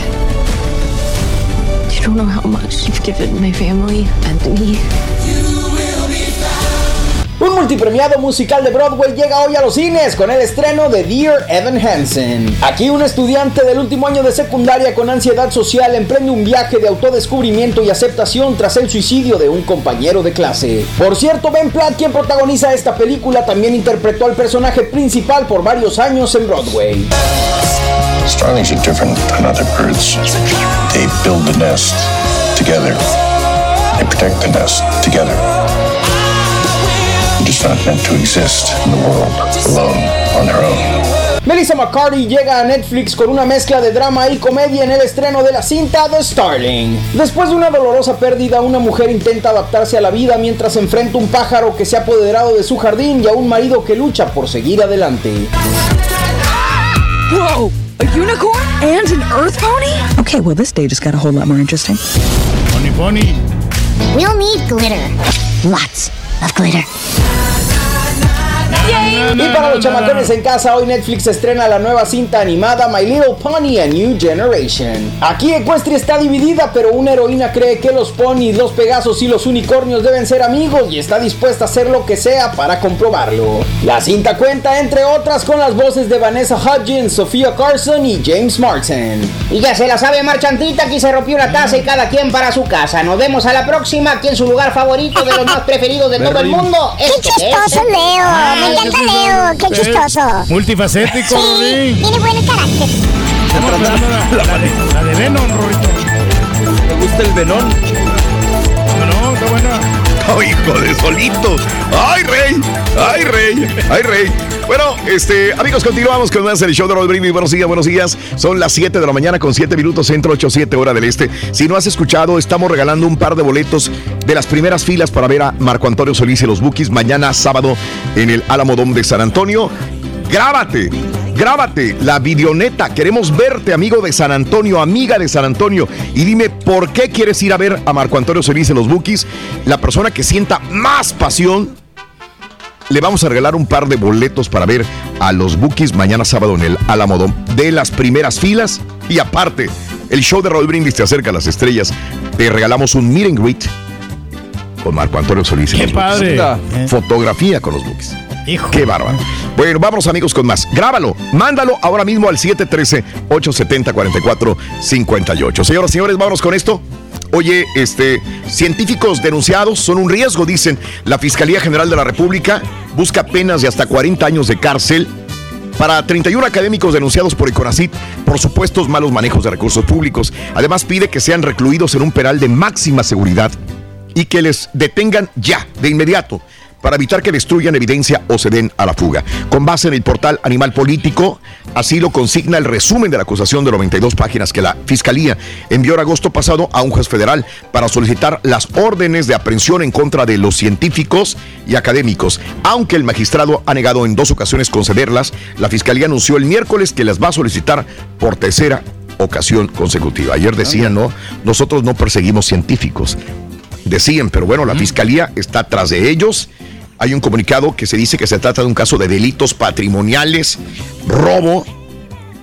Speaker 35: You don't know how much you've given my family and me.
Speaker 26: Un multipremiado musical de Broadway llega hoy a los cines con el estreno de Dear Evan Hansen. Aquí un estudiante del último año de secundaria con ansiedad social emprende un viaje de autodescubrimiento y aceptación tras el suicidio de un compañero de clase. Por cierto, Ben Platt, quien protagoniza esta película, también interpretó al personaje principal por varios años en Broadway.
Speaker 36: Starlings are different than other birds. They build the nest together. They protect the nest together.
Speaker 26: Melissa McCarthy llega a Netflix con una mezcla de drama y comedia en el estreno de la cinta The Starling. Después de una dolorosa pérdida, una mujer intenta adaptarse a la vida mientras enfrenta un pájaro que se ha apoderado de su jardín y a un marido que lucha por seguir adelante.
Speaker 13: Whoa! A unicorn and an earth pony? Okay, well, this day just got a whole lot more interesting.
Speaker 3: Pony Pony.
Speaker 8: We'll need glitter. Lots of glitter.
Speaker 6: Y para los chamacones en casa, hoy Netflix estrena la nueva cinta animada My Little Pony A New Generation. Aquí Equestria está dividida, pero una heroína cree que los ponis, los pegasos y los unicornios deben ser amigos y está dispuesta a hacer lo que sea para comprobarlo. La cinta cuenta, entre otras, con las voces de Vanessa Hudgens, Sofía Carson y James Martin.
Speaker 26: Y ya se la sabe, marchantita, aquí se rompió una taza y cada quien para su casa. Nos vemos a la próxima, aquí en su lugar favorito de los (laughs) más preferidos de todo el mundo.
Speaker 8: ¡Qué chistoso, Leo! Me encanta Leo, qué chistoso.
Speaker 3: Multifacético,
Speaker 8: Sí,
Speaker 3: Rorín.
Speaker 8: tiene buen carácter.
Speaker 3: Estamos hablando de la, la de, la de Venom, Rorito.
Speaker 6: ¿Te gusta el Venom?
Speaker 3: No, está buena.
Speaker 2: ¡Oh, hijo de solito! ¡Ay, rey! ¡Ay, rey! ¡Ay, rey! Bueno, este, amigos, continuamos con más el show de Raúl Brindis. Buenos días, buenos días. Son las 7 de la mañana con 7 minutos, centro 8, 7 hora del este. Si no has escuchado, estamos regalando un par de boletos de las primeras filas para ver a Marco Antonio Solís y los Bookies mañana sábado en el Álamo Dome de San Antonio. Grábate, grábate la videoneta. Queremos verte, amigo de San Antonio, amiga de San Antonio. Y dime por qué quieres ir a ver a Marco Antonio Solís en los Bookies. La persona que sienta más pasión le vamos a regalar un par de boletos para ver a los Bookies mañana sábado en el Alamodón de las primeras filas. Y aparte, el show de Raúl Brindis te acerca a las estrellas. Te regalamos un meet and greet con Marco Antonio Solís.
Speaker 3: Qué
Speaker 2: los
Speaker 3: padre.
Speaker 2: Bookies.
Speaker 3: Eh.
Speaker 2: Fotografía con los Bookies.
Speaker 3: Hijo.
Speaker 2: Qué bárbaro. Bueno, vamos amigos con más. Grábalo, mándalo ahora mismo al 713-870-4458. Señoras y señores, vámonos con esto. Oye, este, científicos denunciados son un riesgo, dicen. La Fiscalía General de la República busca penas de hasta 40 años de cárcel para 31 académicos denunciados por Econacit por supuestos malos manejos de recursos públicos. Además pide que sean recluidos en un penal de máxima seguridad y que les detengan ya, de inmediato, para evitar que destruyan evidencia o se den a la fuga. Con base en el portal Animal Político, así lo consigna el resumen de la acusación de 92 páginas que la Fiscalía envió en agosto pasado a un juez federal para solicitar las órdenes de aprehensión en contra de los científicos y académicos. Aunque el magistrado ha negado en dos ocasiones concederlas, la Fiscalía anunció el miércoles que las va a solicitar por tercera ocasión consecutiva. Ayer decían, ¿no? Nosotros no perseguimos científicos. Decían, pero bueno, la fiscalía está tras de ellos. Hay un comunicado que se dice que se trata de un caso de delitos patrimoniales, robo.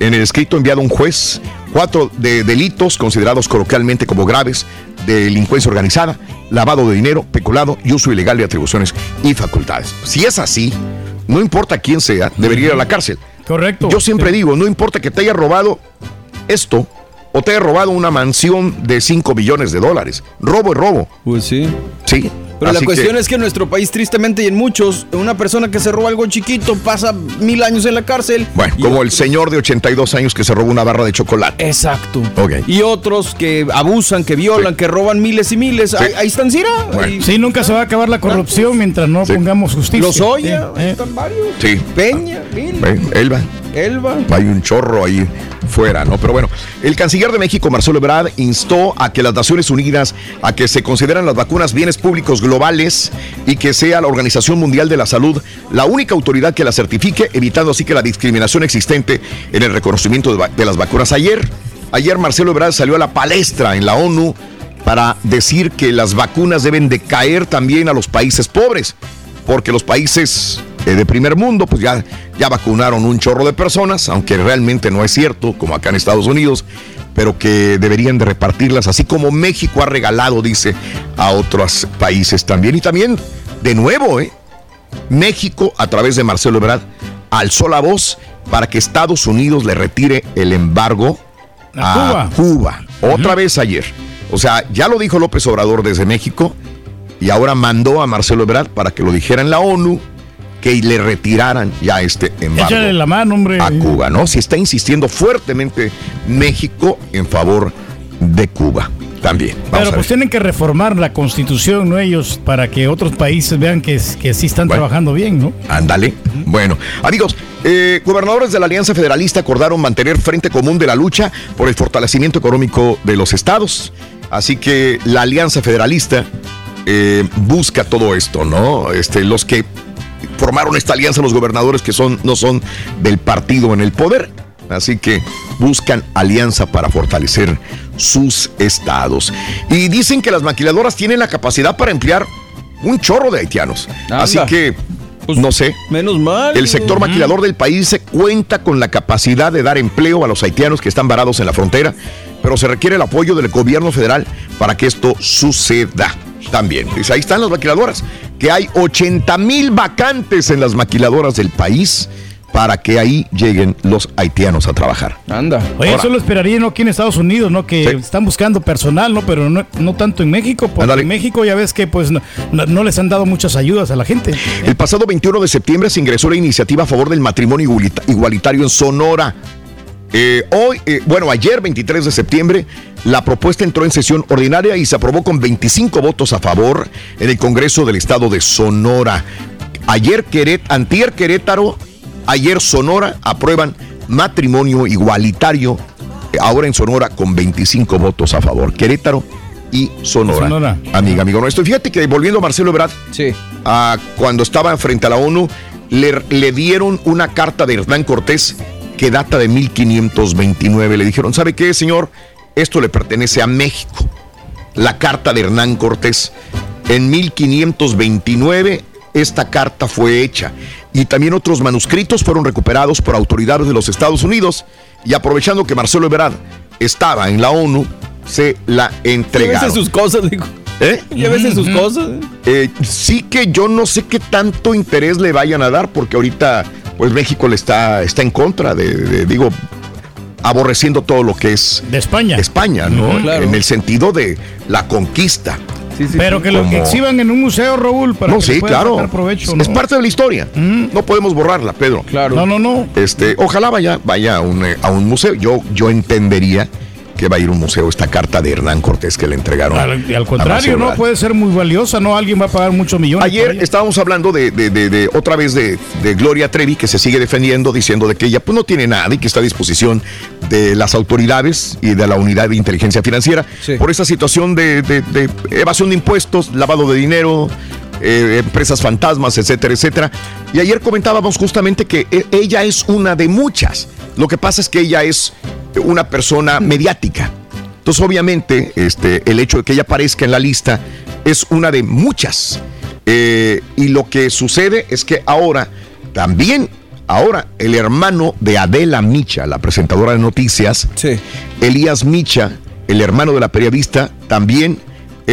Speaker 2: En el escrito enviado a un juez, cuatro de delitos considerados coloquialmente como graves, delincuencia organizada, lavado de dinero, peculado y uso ilegal de atribuciones y facultades. Si es así, no importa quién sea, debería ir a la cárcel.
Speaker 3: Correcto.
Speaker 2: Yo siempre digo, no importa que te haya robado esto o te haya robado una mansión de 5 billones de dólares. Robo es robo.
Speaker 6: Pues sí.
Speaker 2: Sí.
Speaker 6: Pero la cuestión
Speaker 2: que-
Speaker 6: es que en nuestro país, tristemente y en muchos, una persona que se roba algo chiquito pasa mil años en la cárcel.
Speaker 2: Bueno, como el señor de 82 años que se robó una barra de chocolate.
Speaker 6: Exacto.
Speaker 2: Ok.
Speaker 6: Y otros que abusan, que violan, que roban miles y miles. Ahí, ahí están, Cira. Ahí-
Speaker 3: Sí, nunca se va a acabar la corrupción mientras no pongamos justicia.
Speaker 6: Los Oya,
Speaker 3: Sí, eh.
Speaker 6: están varios.
Speaker 2: Sí.
Speaker 6: Peña, Mil,
Speaker 2: Ve, Elba.
Speaker 6: Elba.
Speaker 2: Hay un chorro ahí fuera, ¿no? Pero bueno, el canciller de México, Marcelo Ebrard, instó a que las Naciones Unidas, a que se consideran las vacunas bienes públicos globales y que sea la Organización Mundial de la Salud la única autoridad que las certifique, evitando así que la discriminación existente en el reconocimiento de, de las vacunas. Ayer, ayer Marcelo Ebrard salió a la palestra en la ONU para decir que las vacunas deben de caer también a los países pobres, porque los países eh, de primer mundo pues ya, ya vacunaron un chorro de personas, aunque realmente no es cierto, como acá en Estados Unidos, pero que deberían de repartirlas, así como México ha regalado, dice, a otros países también. Y también, de nuevo, ¿eh? México, a través de Marcelo Ebrard, alzó la voz para que Estados Unidos le retire el embargo
Speaker 3: A
Speaker 2: a Cuba. Otra vez ayer. O sea, ya lo dijo López Obrador desde México y ahora mandó a Marcelo Ebrard para que lo dijera en la ONU que le retiraran ya este embargo
Speaker 3: Échale la mano, hombre.
Speaker 2: a Cuba, ¿no? Si está insistiendo fuertemente México en favor de Cuba también. Vamos
Speaker 3: Pero pues tienen que reformar la constitución, ¿no? Ellos, para que otros países vean que, que sí están trabajando bien, ¿no?
Speaker 2: Ándale. Bueno, amigos, eh, gobernadores de la Alianza Federalista acordaron mantener frente común de la lucha por el fortalecimiento económico de los estados. Así que la Alianza Federalista eh, busca todo esto, ¿no? Este, los que formaron esta alianza, los gobernadores que son, no son del partido en el poder, Así que buscan alianza para fortalecer sus estados. Y dicen que las maquiladoras tienen la capacidad para emplear un chorro de haitianos. Así que, pues, no sé.
Speaker 6: Menos mal.
Speaker 2: El sector maquilador del país se cuenta con la capacidad de dar empleo a los haitianos que están varados en la frontera, pero se requiere el apoyo del gobierno federal para que esto suceda también. Pues ahí están las maquiladoras, que hay 80 mil vacantes en las maquiladoras del país para que ahí lleguen los haitianos a trabajar.
Speaker 6: Anda.
Speaker 3: Oye, eso lo esperaría ¿no? aquí en Estados Unidos, ¿no? Que están buscando personal, ¿no? Pero no, tanto en México, porque en México ya ves que pues no, no, les han dado muchas ayudas a la gente.
Speaker 2: El pasado 21 de septiembre se ingresó la iniciativa a favor del matrimonio igualitario en Sonora. Eh, hoy, eh, bueno, ayer 23 de septiembre, la propuesta entró en sesión ordinaria y se aprobó con 25 votos a favor en el Congreso del Estado de Sonora. Ayer Queret, Antier Querétaro Ayer Sonora aprueban matrimonio igualitario, ahora en Sonora con 25 votos a favor. Querétaro y Sonora. Amiga, amigo nuestro. Fíjate que volviendo a Marcelo Ebrard,
Speaker 6: sí.
Speaker 2: cuando estaba frente a la ONU, le, le dieron una carta de Hernán Cortés que data de 1529. Le dijeron, ¿sabe qué, señor? Esto le pertenece a México. La carta de Hernán Cortés. En 1529 esta carta fue hecha y también otros manuscritos fueron recuperados por autoridades de los Estados Unidos y aprovechando que Marcelo Ebrard estaba en la ONU, se la entregaron.
Speaker 6: Llévese sus cosas, digo.
Speaker 2: ¿Eh?
Speaker 6: Llévese sus cosas.
Speaker 2: Eh, sí que yo no sé qué tanto interés le vayan a dar porque ahorita pues México le está, está en contra de, digo, aborreciendo todo lo que es
Speaker 3: de España.
Speaker 2: España, ¿no? En el sentido de la conquista.
Speaker 3: Pero que lo exhiban en un museo, Raúl, para
Speaker 2: no, sí, claro.
Speaker 3: provecho.
Speaker 2: Es parte de la historia. No podemos borrarla, Pedro.
Speaker 3: Claro. No, no, no.
Speaker 2: Este, ojalá vaya, vaya a un, a un museo. Yo, yo entendería que va a ir a un museo esta carta de Hernán Cortés que le entregaron.
Speaker 3: Al, al contrario, no puede ser muy valiosa, no alguien va a pagar muchos millones.
Speaker 2: Ayer estábamos hablando de, de, de, otra vez de, Gloria Trevi que se sigue defendiendo diciendo de que ella pues no tiene nada y que está a disposición de las autoridades y de la unidad de inteligencia financiera por esa situación de, evasión de impuestos, lavado de dinero, eh, empresas fantasmas, etcétera, etcétera. Y ayer comentábamos justamente que e, ella es una de muchas. Lo que pasa es que ella es una persona mediática. Entonces, obviamente, este, el hecho de que ella aparezca en la lista es una de muchas. Eh, y lo que sucede es que ahora, también, ahora, el hermano de Adela Micha, la presentadora de noticias, Elías Micha, el hermano de la periodista, también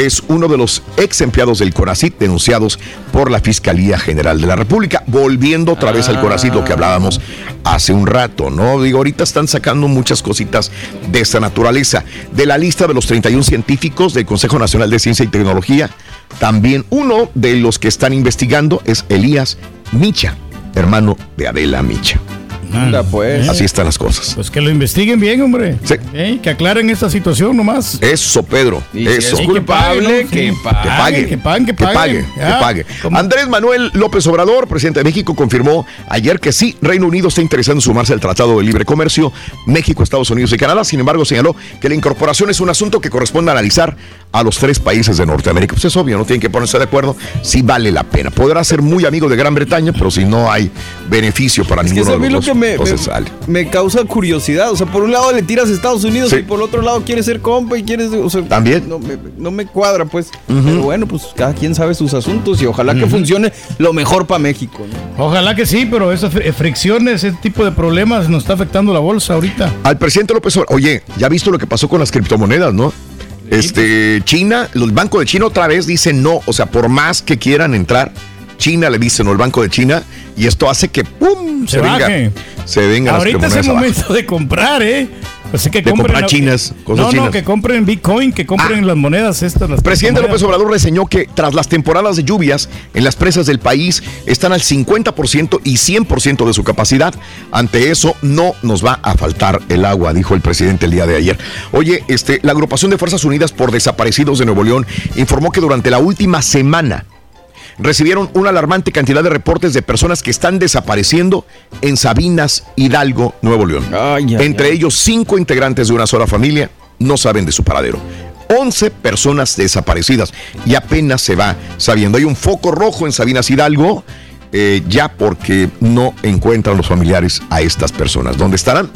Speaker 2: es uno de los ex empleados del CONACIT denunciados por la Fiscalía General de la República. Volviendo otra vez al CONACIT, lo que hablábamos hace un rato, ¿no? Digo, ahorita están sacando muchas cositas de esta naturaleza. De la lista de los 31 científicos del Consejo Nacional de Ciencia y Tecnología, también uno de los que están investigando es Elías Micha, hermano de Adela Micha.
Speaker 6: Anda, pues.
Speaker 2: Así están las cosas.
Speaker 3: Pues que lo investiguen bien, hombre.
Speaker 2: Sí.
Speaker 3: Que aclaren esta situación nomás.
Speaker 2: Eso, Pedro. Eso.
Speaker 6: es culpable, que,
Speaker 2: pague,
Speaker 3: que, pague. Que pague.
Speaker 2: Que pague. Andrés Manuel López Obrador, presidente de México, confirmó ayer que sí, Reino Unido está interesado en sumarse al Tratado de Libre Comercio México, Estados Unidos y Canadá. Sin embargo, señaló que la incorporación es un asunto que corresponde analizar a los tres países de Norteamérica. Pues es obvio, no tienen que ponerse de acuerdo si vale la pena. Podrá ser muy amigo de Gran Bretaña, pero si no hay beneficio para ninguno de los dos
Speaker 6: me, me, causa curiosidad. O sea, por un lado le tiras a Estados Unidos y por el otro lado quieres ser compa y quieres.
Speaker 2: También.
Speaker 6: No me, cuadra, pues. Pero bueno, pues cada quien sabe sus asuntos y ojalá que funcione lo mejor para México.
Speaker 3: Ojalá que sí, pero esas fricciones, ese tipo de problemas nos está afectando la bolsa ahorita.
Speaker 2: Al presidente López Obrador, oye, ya visto lo que pasó con las criptomonedas, ¿no? Este, China, el Banco de China otra vez dice no, o sea, por más que quieran entrar, China le dice no, el Banco de China, y esto hace que ¡pum!
Speaker 3: se, venga,
Speaker 2: se venga
Speaker 3: Ahorita es el momento de comprar, ¿eh? Así que
Speaker 2: de comprar chinas, cosas
Speaker 3: no,
Speaker 2: chinas.
Speaker 3: No, que compren Bitcoin, que compren ah. las monedas estas. Las
Speaker 2: Presidente López Obrador reseñó que tras las temporadas de lluvias en las presas del país están al 50% y 100% de su capacidad. Ante eso no nos va a faltar el agua, dijo el presidente el día de ayer. Oye, este, la agrupación de Fuerzas Unidas por Desaparecidos de Nuevo León informó que durante la última semana recibieron una alarmante cantidad de reportes de personas que están desapareciendo en Sabinas, Hidalgo, Nuevo León. Entre ellos, cinco integrantes de una sola familia no saben de su paradero. 11 personas desaparecidas y apenas se va sabiendo. Hay un foco rojo en Sabinas Hidalgo eh, ya porque no encuentran los familiares a estas personas. ¿Dónde estarán?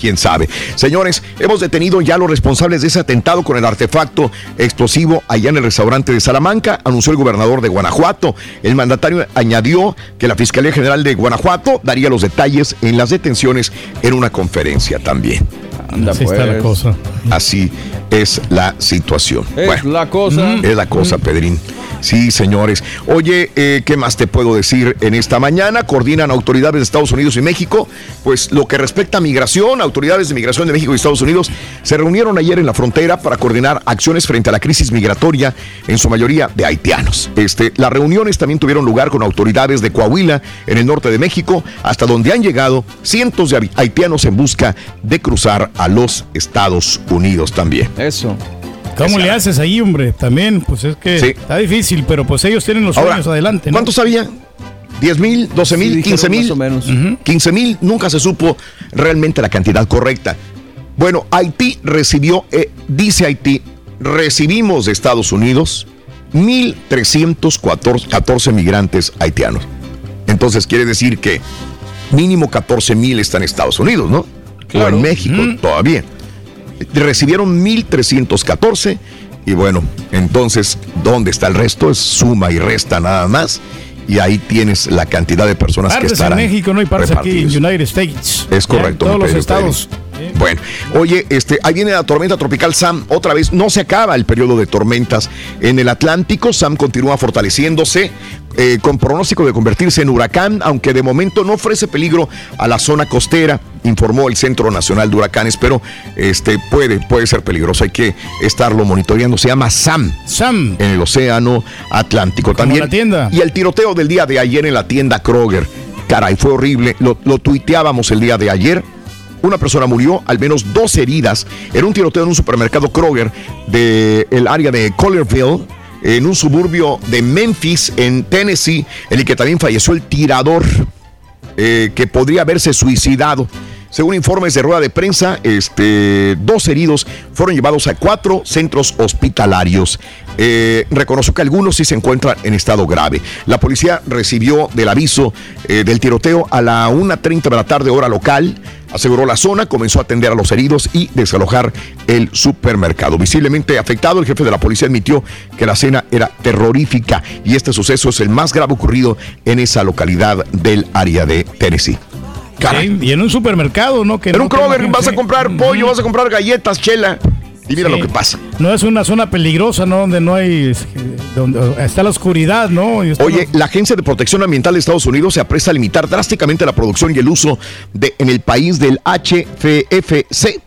Speaker 2: Quién sabe. Señores, hemos detenido ya a los responsables de ese atentado con el artefacto explosivo allá en el restaurante de Salamanca, anunció el gobernador de Guanajuato. El mandatario añadió que la Fiscalía General de Guanajuato daría los detalles en las detenciones en una conferencia también.
Speaker 3: Así está la
Speaker 6: pues.
Speaker 3: cosa.
Speaker 2: Así es la situación.
Speaker 6: Es la cosa.
Speaker 2: Es la cosa, Pedrín. Sí, señores. Oye, eh, ¿qué más te puedo decir en esta mañana? Coordinan autoridades de Estados Unidos y México. Pues lo que respecta a migración, autoridades de migración de México y Estados Unidos se reunieron ayer en la frontera para coordinar acciones frente a la crisis migratoria, en su mayoría de haitianos. Este, las reuniones también tuvieron lugar con autoridades de Coahuila, en el norte de México, hasta donde han llegado cientos de haitianos en busca de cruzar a los Estados Unidos también.
Speaker 6: Eso.
Speaker 3: ¿Cómo le haces ahí, hombre? También, pues es que
Speaker 2: Sí.
Speaker 3: está difícil, pero pues ellos tienen los
Speaker 2: Ahora,
Speaker 3: sueños adelante. ¿no?
Speaker 2: ¿Cuántos había? ¿10 mil? ¿12 mil?
Speaker 6: Sí,
Speaker 2: ¿15
Speaker 6: dijeron
Speaker 2: mil?
Speaker 6: más o menos.
Speaker 2: 15 mil, nunca se supo realmente la cantidad correcta. Bueno, Haití recibió, eh, dice Haití, recibimos de Estados Unidos 1.314 migrantes haitianos. Entonces quiere decir que mínimo 14 mil están en Estados Unidos, ¿no? O en México todavía. Recibieron 1.314 y bueno, entonces, ¿dónde está el resto? Es suma y resta nada más. Y ahí tienes la cantidad de personas que
Speaker 3: Partes en
Speaker 2: estarán
Speaker 3: México, ¿no? Y partes aquí en. United States.
Speaker 2: Es correcto.
Speaker 3: En todos los estados.
Speaker 2: Pedro. Bueno, oye, este, ahí viene la tormenta tropical Sam. Otra vez, no se acaba el periodo de tormentas en el Atlántico. Sam continúa fortaleciéndose eh, con pronóstico de convertirse en huracán, aunque de momento no ofrece peligro a la zona costera, informó el Centro Nacional de Huracanes, pero este, puede, puede ser peligroso. Hay que estarlo monitoreando. Se llama Sam.
Speaker 3: Sam.
Speaker 2: En el Océano Atlántico también.
Speaker 3: la tienda.
Speaker 2: Y el tiroteo del día de ayer en la tienda Kroger. Caray, fue horrible. Lo, lo tuiteábamos el día de ayer. Una persona murió, al menos dos heridas. Era un tiroteo en un supermercado Kroger del área de Collierville, en un suburbio de Memphis, en Tennessee, en el que también falleció el tirador, eh, que podría haberse suicidado. Según informes de rueda de prensa, este, dos heridos fueron llevados a cuatro centros hospitalarios. Eh, reconoció que algunos sí se encuentran en estado grave. La policía recibió del aviso eh, del tiroteo a la 1.30 de la tarde hora local. Aseguró la zona, comenzó a atender a los heridos y desalojar el supermercado. Visiblemente afectado, el jefe de la policía admitió que la escena era terrorífica y este suceso es el más grave ocurrido en esa localidad del área de Tennessee.
Speaker 3: Y en un supermercado, ¿no? Que
Speaker 2: En
Speaker 3: no
Speaker 2: un Kroger vas a
Speaker 3: sí.
Speaker 2: comprar pollo, vas a comprar galletas, chela. Y mira
Speaker 3: Sí.
Speaker 2: lo que pasa.
Speaker 3: No es una zona peligrosa, ¿no? Donde no hay. Donde está la oscuridad, ¿no? Y
Speaker 2: Oye, la Agencia de Protección Ambiental de Estados Unidos se apresta a limitar drásticamente la producción y el uso de, en el país del HFFC,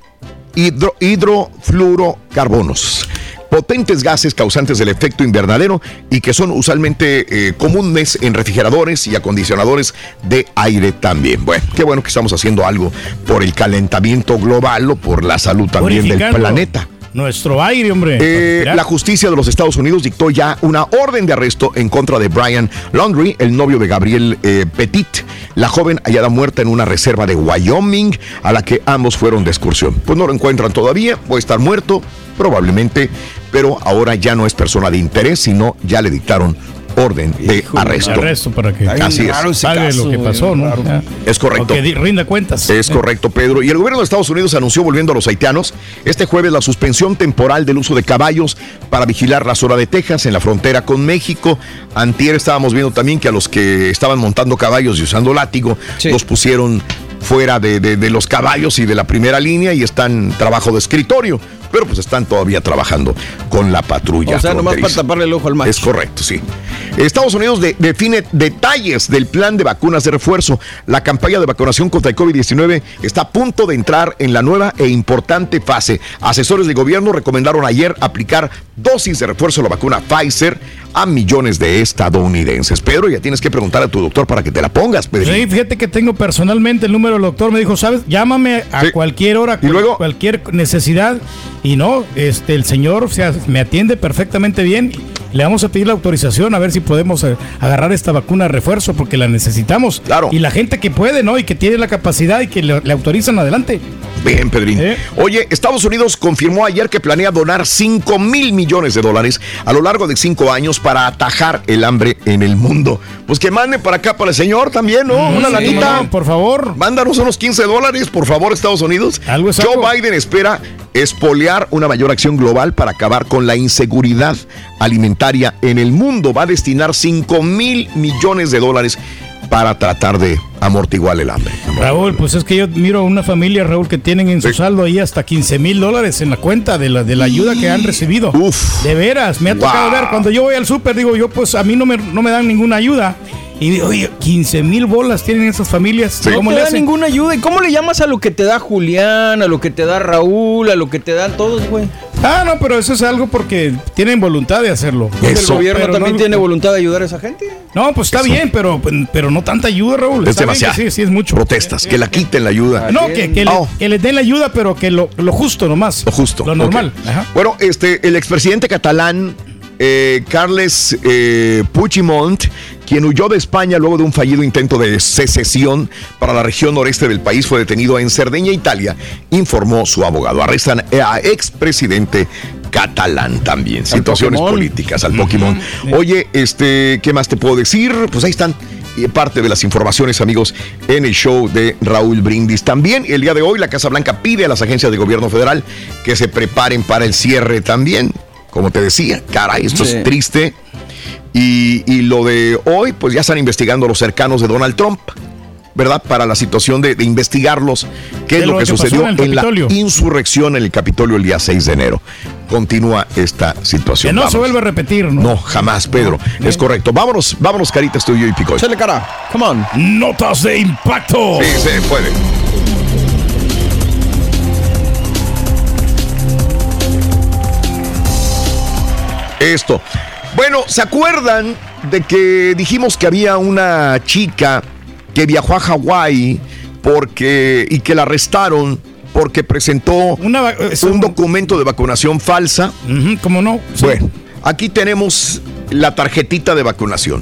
Speaker 2: hidro- hidrofluorocarbonos. Potentes gases causantes del efecto invernadero y que son usualmente eh, comunes en refrigeradores y acondicionadores de aire también. Bueno, qué bueno que estamos haciendo algo por el calentamiento global o por la salud también del planeta.
Speaker 3: Nuestro aire, hombre.
Speaker 2: Eh, la justicia de los Estados Unidos dictó ya una orden de arresto en contra de Brian Laundrie, el novio de Gabriel eh, Petit, la joven hallada muerta en una reserva de Wyoming a la que ambos fueron de excursión. Pues no lo encuentran todavía, puede estar muerto, probablemente, pero ahora ya no es persona de interés, sino ya le dictaron orden de arresto.
Speaker 3: Arresto para que
Speaker 2: Así es.
Speaker 3: pague lo que pasó, ¿no? Ya.
Speaker 2: Es correcto.
Speaker 3: O que rinda cuentas.
Speaker 2: Es correcto, Pedro. Y el gobierno de Estados Unidos anunció, volviendo a los haitianos, este jueves la suspensión temporal del uso de caballos para vigilar la zona de Texas en la frontera con México. Antier estábamos viendo también que a los que estaban montando caballos y usando látigo, los pusieron fuera de, de- de los caballos y de la primera línea y están en trabajo de escritorio. Pero pues están todavía trabajando con la patrulla.
Speaker 6: O sea, nomás para taparle el ojo al macho.
Speaker 2: Es correcto, sí. Estados Unidos de- define detalles del plan de vacunas de refuerzo. La campaña de vacunación contra el COVID-19 está a punto de entrar en la nueva e importante fase. Asesores de gobierno recomendaron ayer aplicar dosis de refuerzo de la vacuna Pfizer a millones de estadounidenses. Pedro, ya tienes que preguntar a tu doctor para que te la pongas, Pedro.
Speaker 3: Sí, fíjate que tengo personalmente el número del doctor. Me dijo, ¿sabes? Llámame a cualquier hora,
Speaker 2: ¿Y luego?
Speaker 3: cualquier necesidad. Y no, este, el señor o sea, me atiende perfectamente bien. Le vamos a pedir la autorización a ver si podemos eh, agarrar esta vacuna refuerzo porque la necesitamos. Claro. Y la gente que puede, ¿no? Y que tiene la capacidad y que le, le autorizan adelante.
Speaker 2: Bien, Pedrín.
Speaker 3: ¿Eh?
Speaker 2: Oye, Estados Unidos confirmó ayer que planea donar 5 mil millones de dólares a lo largo de cinco años para atajar el hambre en el mundo. Pues que mande para acá para el señor también, ¿no? Una
Speaker 3: sí,
Speaker 2: lanita.
Speaker 3: no, por favor.
Speaker 2: Mándanos unos 15 dólares, por favor, Estados Unidos.
Speaker 3: Algo es
Speaker 2: Joe
Speaker 3: algo.
Speaker 2: Biden espera espolear una mayor acción global para acabar con la inseguridad alimentaria en el mundo. Va a destinar 5 mil millones de dólares para tratar de amortiguar el hambre.
Speaker 3: Raúl, pues es que yo miro a una familia, Raúl, que tienen en su saldo ahí hasta 15 mil dólares en la cuenta de la, de la ayuda que han recibido.
Speaker 2: Uf.
Speaker 3: De veras, me ha tocado
Speaker 2: Wow.
Speaker 3: ver. Cuando yo voy al súper, digo yo, pues a mí no me, no me dan ninguna ayuda. Y digo, oye, 15 mil bolas tienen esas familias.
Speaker 6: No
Speaker 3: ¿Cómo
Speaker 6: te
Speaker 3: le
Speaker 6: da
Speaker 3: hacen?
Speaker 6: ninguna ayuda. ¿Y cómo le llamas a lo que te da Julián, a lo que te da Raúl, a lo que te dan todos, güey?
Speaker 3: Ah, no, pero eso es algo porque tienen voluntad de hacerlo.
Speaker 6: el gobierno
Speaker 3: Pero
Speaker 6: también
Speaker 3: no-
Speaker 6: tiene voluntad de ayudar a esa gente.
Speaker 3: No, pues está bien, pero, pero no tanta ayuda, Raúl.
Speaker 2: Es demasiado.
Speaker 3: Sí, sí, es mucho.
Speaker 2: Protestas, que la quiten la ayuda.
Speaker 3: No, que, que, le- que les den la ayuda, pero que lo, lo justo nomás.
Speaker 2: Lo justo.
Speaker 3: Lo normal.
Speaker 2: Bueno, este, el expresidente catalán eh, Carles eh, Puigdemont, quien huyó de España luego de un fallido intento de secesión para la región noreste del país, fue detenido en Cerdeña, Italia, informó su abogado. Arrestan a expresidente catalán también. Situaciones
Speaker 6: Pokémon.
Speaker 2: políticas al Pokémon. Oye, este, ¿qué más te puedo decir? Pues ahí están parte de las informaciones, amigos, en el show de Raúl Brindis. También el día de hoy la Casa Blanca pide a las agencias de gobierno federal que se preparen para el cierre también. Como te decía, caray, esto
Speaker 6: Sí.
Speaker 2: es triste. Y, y lo de hoy, pues ya están investigando los cercanos de Donald Trump. ¿Verdad? Para la situación de, de investigarlos, qué es lo,
Speaker 3: lo
Speaker 2: que, sucedió
Speaker 3: en
Speaker 2: la insurrección en el Capitolio el día 6 de enero. Continúa esta situación.
Speaker 3: Que no se vuelva a repetir, ¿no?
Speaker 2: No, jamás, Pedro. Es correcto. Vámonos, vámonos, caritas, tú y Picoy.
Speaker 6: Chale cara. Come on.
Speaker 3: Notas de impacto.
Speaker 2: Sí, se puede. Esto. Bueno, ¿se acuerdan de que dijimos que había una chica que viajó a Hawái porque y que la arrestaron porque presentó un documento de vacunación falsa?
Speaker 3: ¿Cómo no? Sí.
Speaker 2: Bueno, aquí tenemos la tarjetita de vacunación.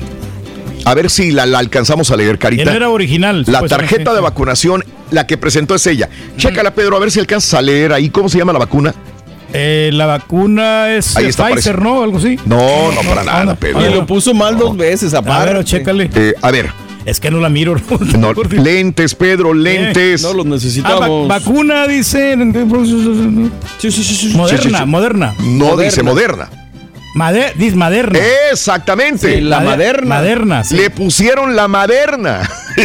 Speaker 2: A ver si la, la alcanzamos a leer, Carita.
Speaker 3: Él era original.
Speaker 2: La tarjeta de vacunación, la que presentó es ella. Chécala, Pedro, a ver si alcanzas a leer ahí. ¿Cómo se llama la vacuna?
Speaker 3: Eh, la vacuna es
Speaker 2: Ahí
Speaker 3: eh,
Speaker 2: está,
Speaker 3: Pfizer,
Speaker 2: parece.
Speaker 3: ¿no? Algo así.
Speaker 2: No, no, para nada, Pedro.
Speaker 6: Y lo puso mal dos veces,
Speaker 3: A
Speaker 6: aparte.
Speaker 3: ver, chécale.
Speaker 2: Eh, a ver,
Speaker 3: Es que no la miro. (laughs)
Speaker 2: no, lentes, Pedro, lentes.
Speaker 6: No los
Speaker 3: Ah, va-
Speaker 6: necesitamos.
Speaker 3: vacuna, dice.
Speaker 6: Sí, sí, sí, sí.
Speaker 3: Moderna, moderna.
Speaker 2: no dice moderna.
Speaker 3: Made- dice Maderna.
Speaker 2: Exactamente.
Speaker 6: Sí, la
Speaker 3: Made-
Speaker 6: Maderna.
Speaker 3: Maderna, sí.
Speaker 2: Le pusieron la maderna. (laughs)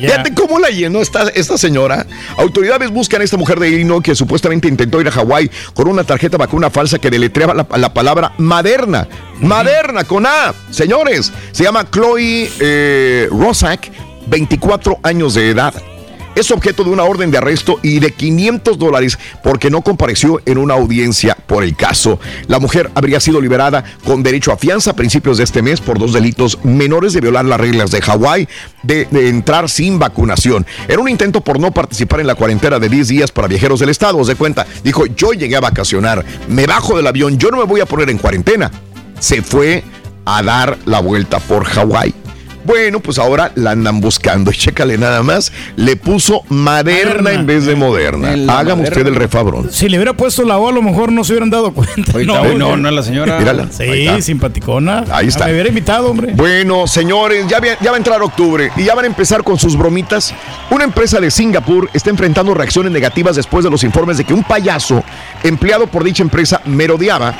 Speaker 2: Fíjate cómo la llenó esta, esta señora. Autoridades buscan a esta mujer de Illinois que supuestamente intentó ir a Hawái con una tarjeta vacuna falsa que deletreaba la, la palabra maderna. Maderna con A. Señores, se llama Chloe eh, Rosak, 24 años de edad. Es objeto de una orden de arresto y de 500 dólares porque no compareció en una audiencia por el caso. La mujer habría sido liberada con derecho a fianza a principios de este mes por dos delitos menores de violar las reglas de Hawái de, entrar sin vacunación. Era un intento por no participar en la cuarentena de 10 días para viajeros del estado. Os de cuenta, dijo, yo llegué a vacacionar, me bajo del avión, yo no me voy a poner en cuarentena. Se fue a dar la vuelta por Hawái. Bueno, pues ahora la andan buscando. (laughs) Y chécale nada más. Le puso Maderna
Speaker 3: Maderna.
Speaker 2: en vez de Moderna. Hágame
Speaker 6: Maderna.
Speaker 2: usted el refabrón.
Speaker 3: Si le hubiera puesto la O, a lo mejor no se hubieran dado cuenta. No,
Speaker 6: no, no, la señora.
Speaker 2: Mírala.
Speaker 3: Sí,
Speaker 2: Ahí
Speaker 3: simpaticona.
Speaker 2: Ahí está.
Speaker 3: Ah, Me hubiera invitado, hombre.
Speaker 2: Bueno, señores, ya, ya va a entrar octubre y ya van a empezar con sus bromitas. Una empresa de Singapur está enfrentando reacciones negativas después de los informes de que un payaso empleado por dicha empresa merodeaba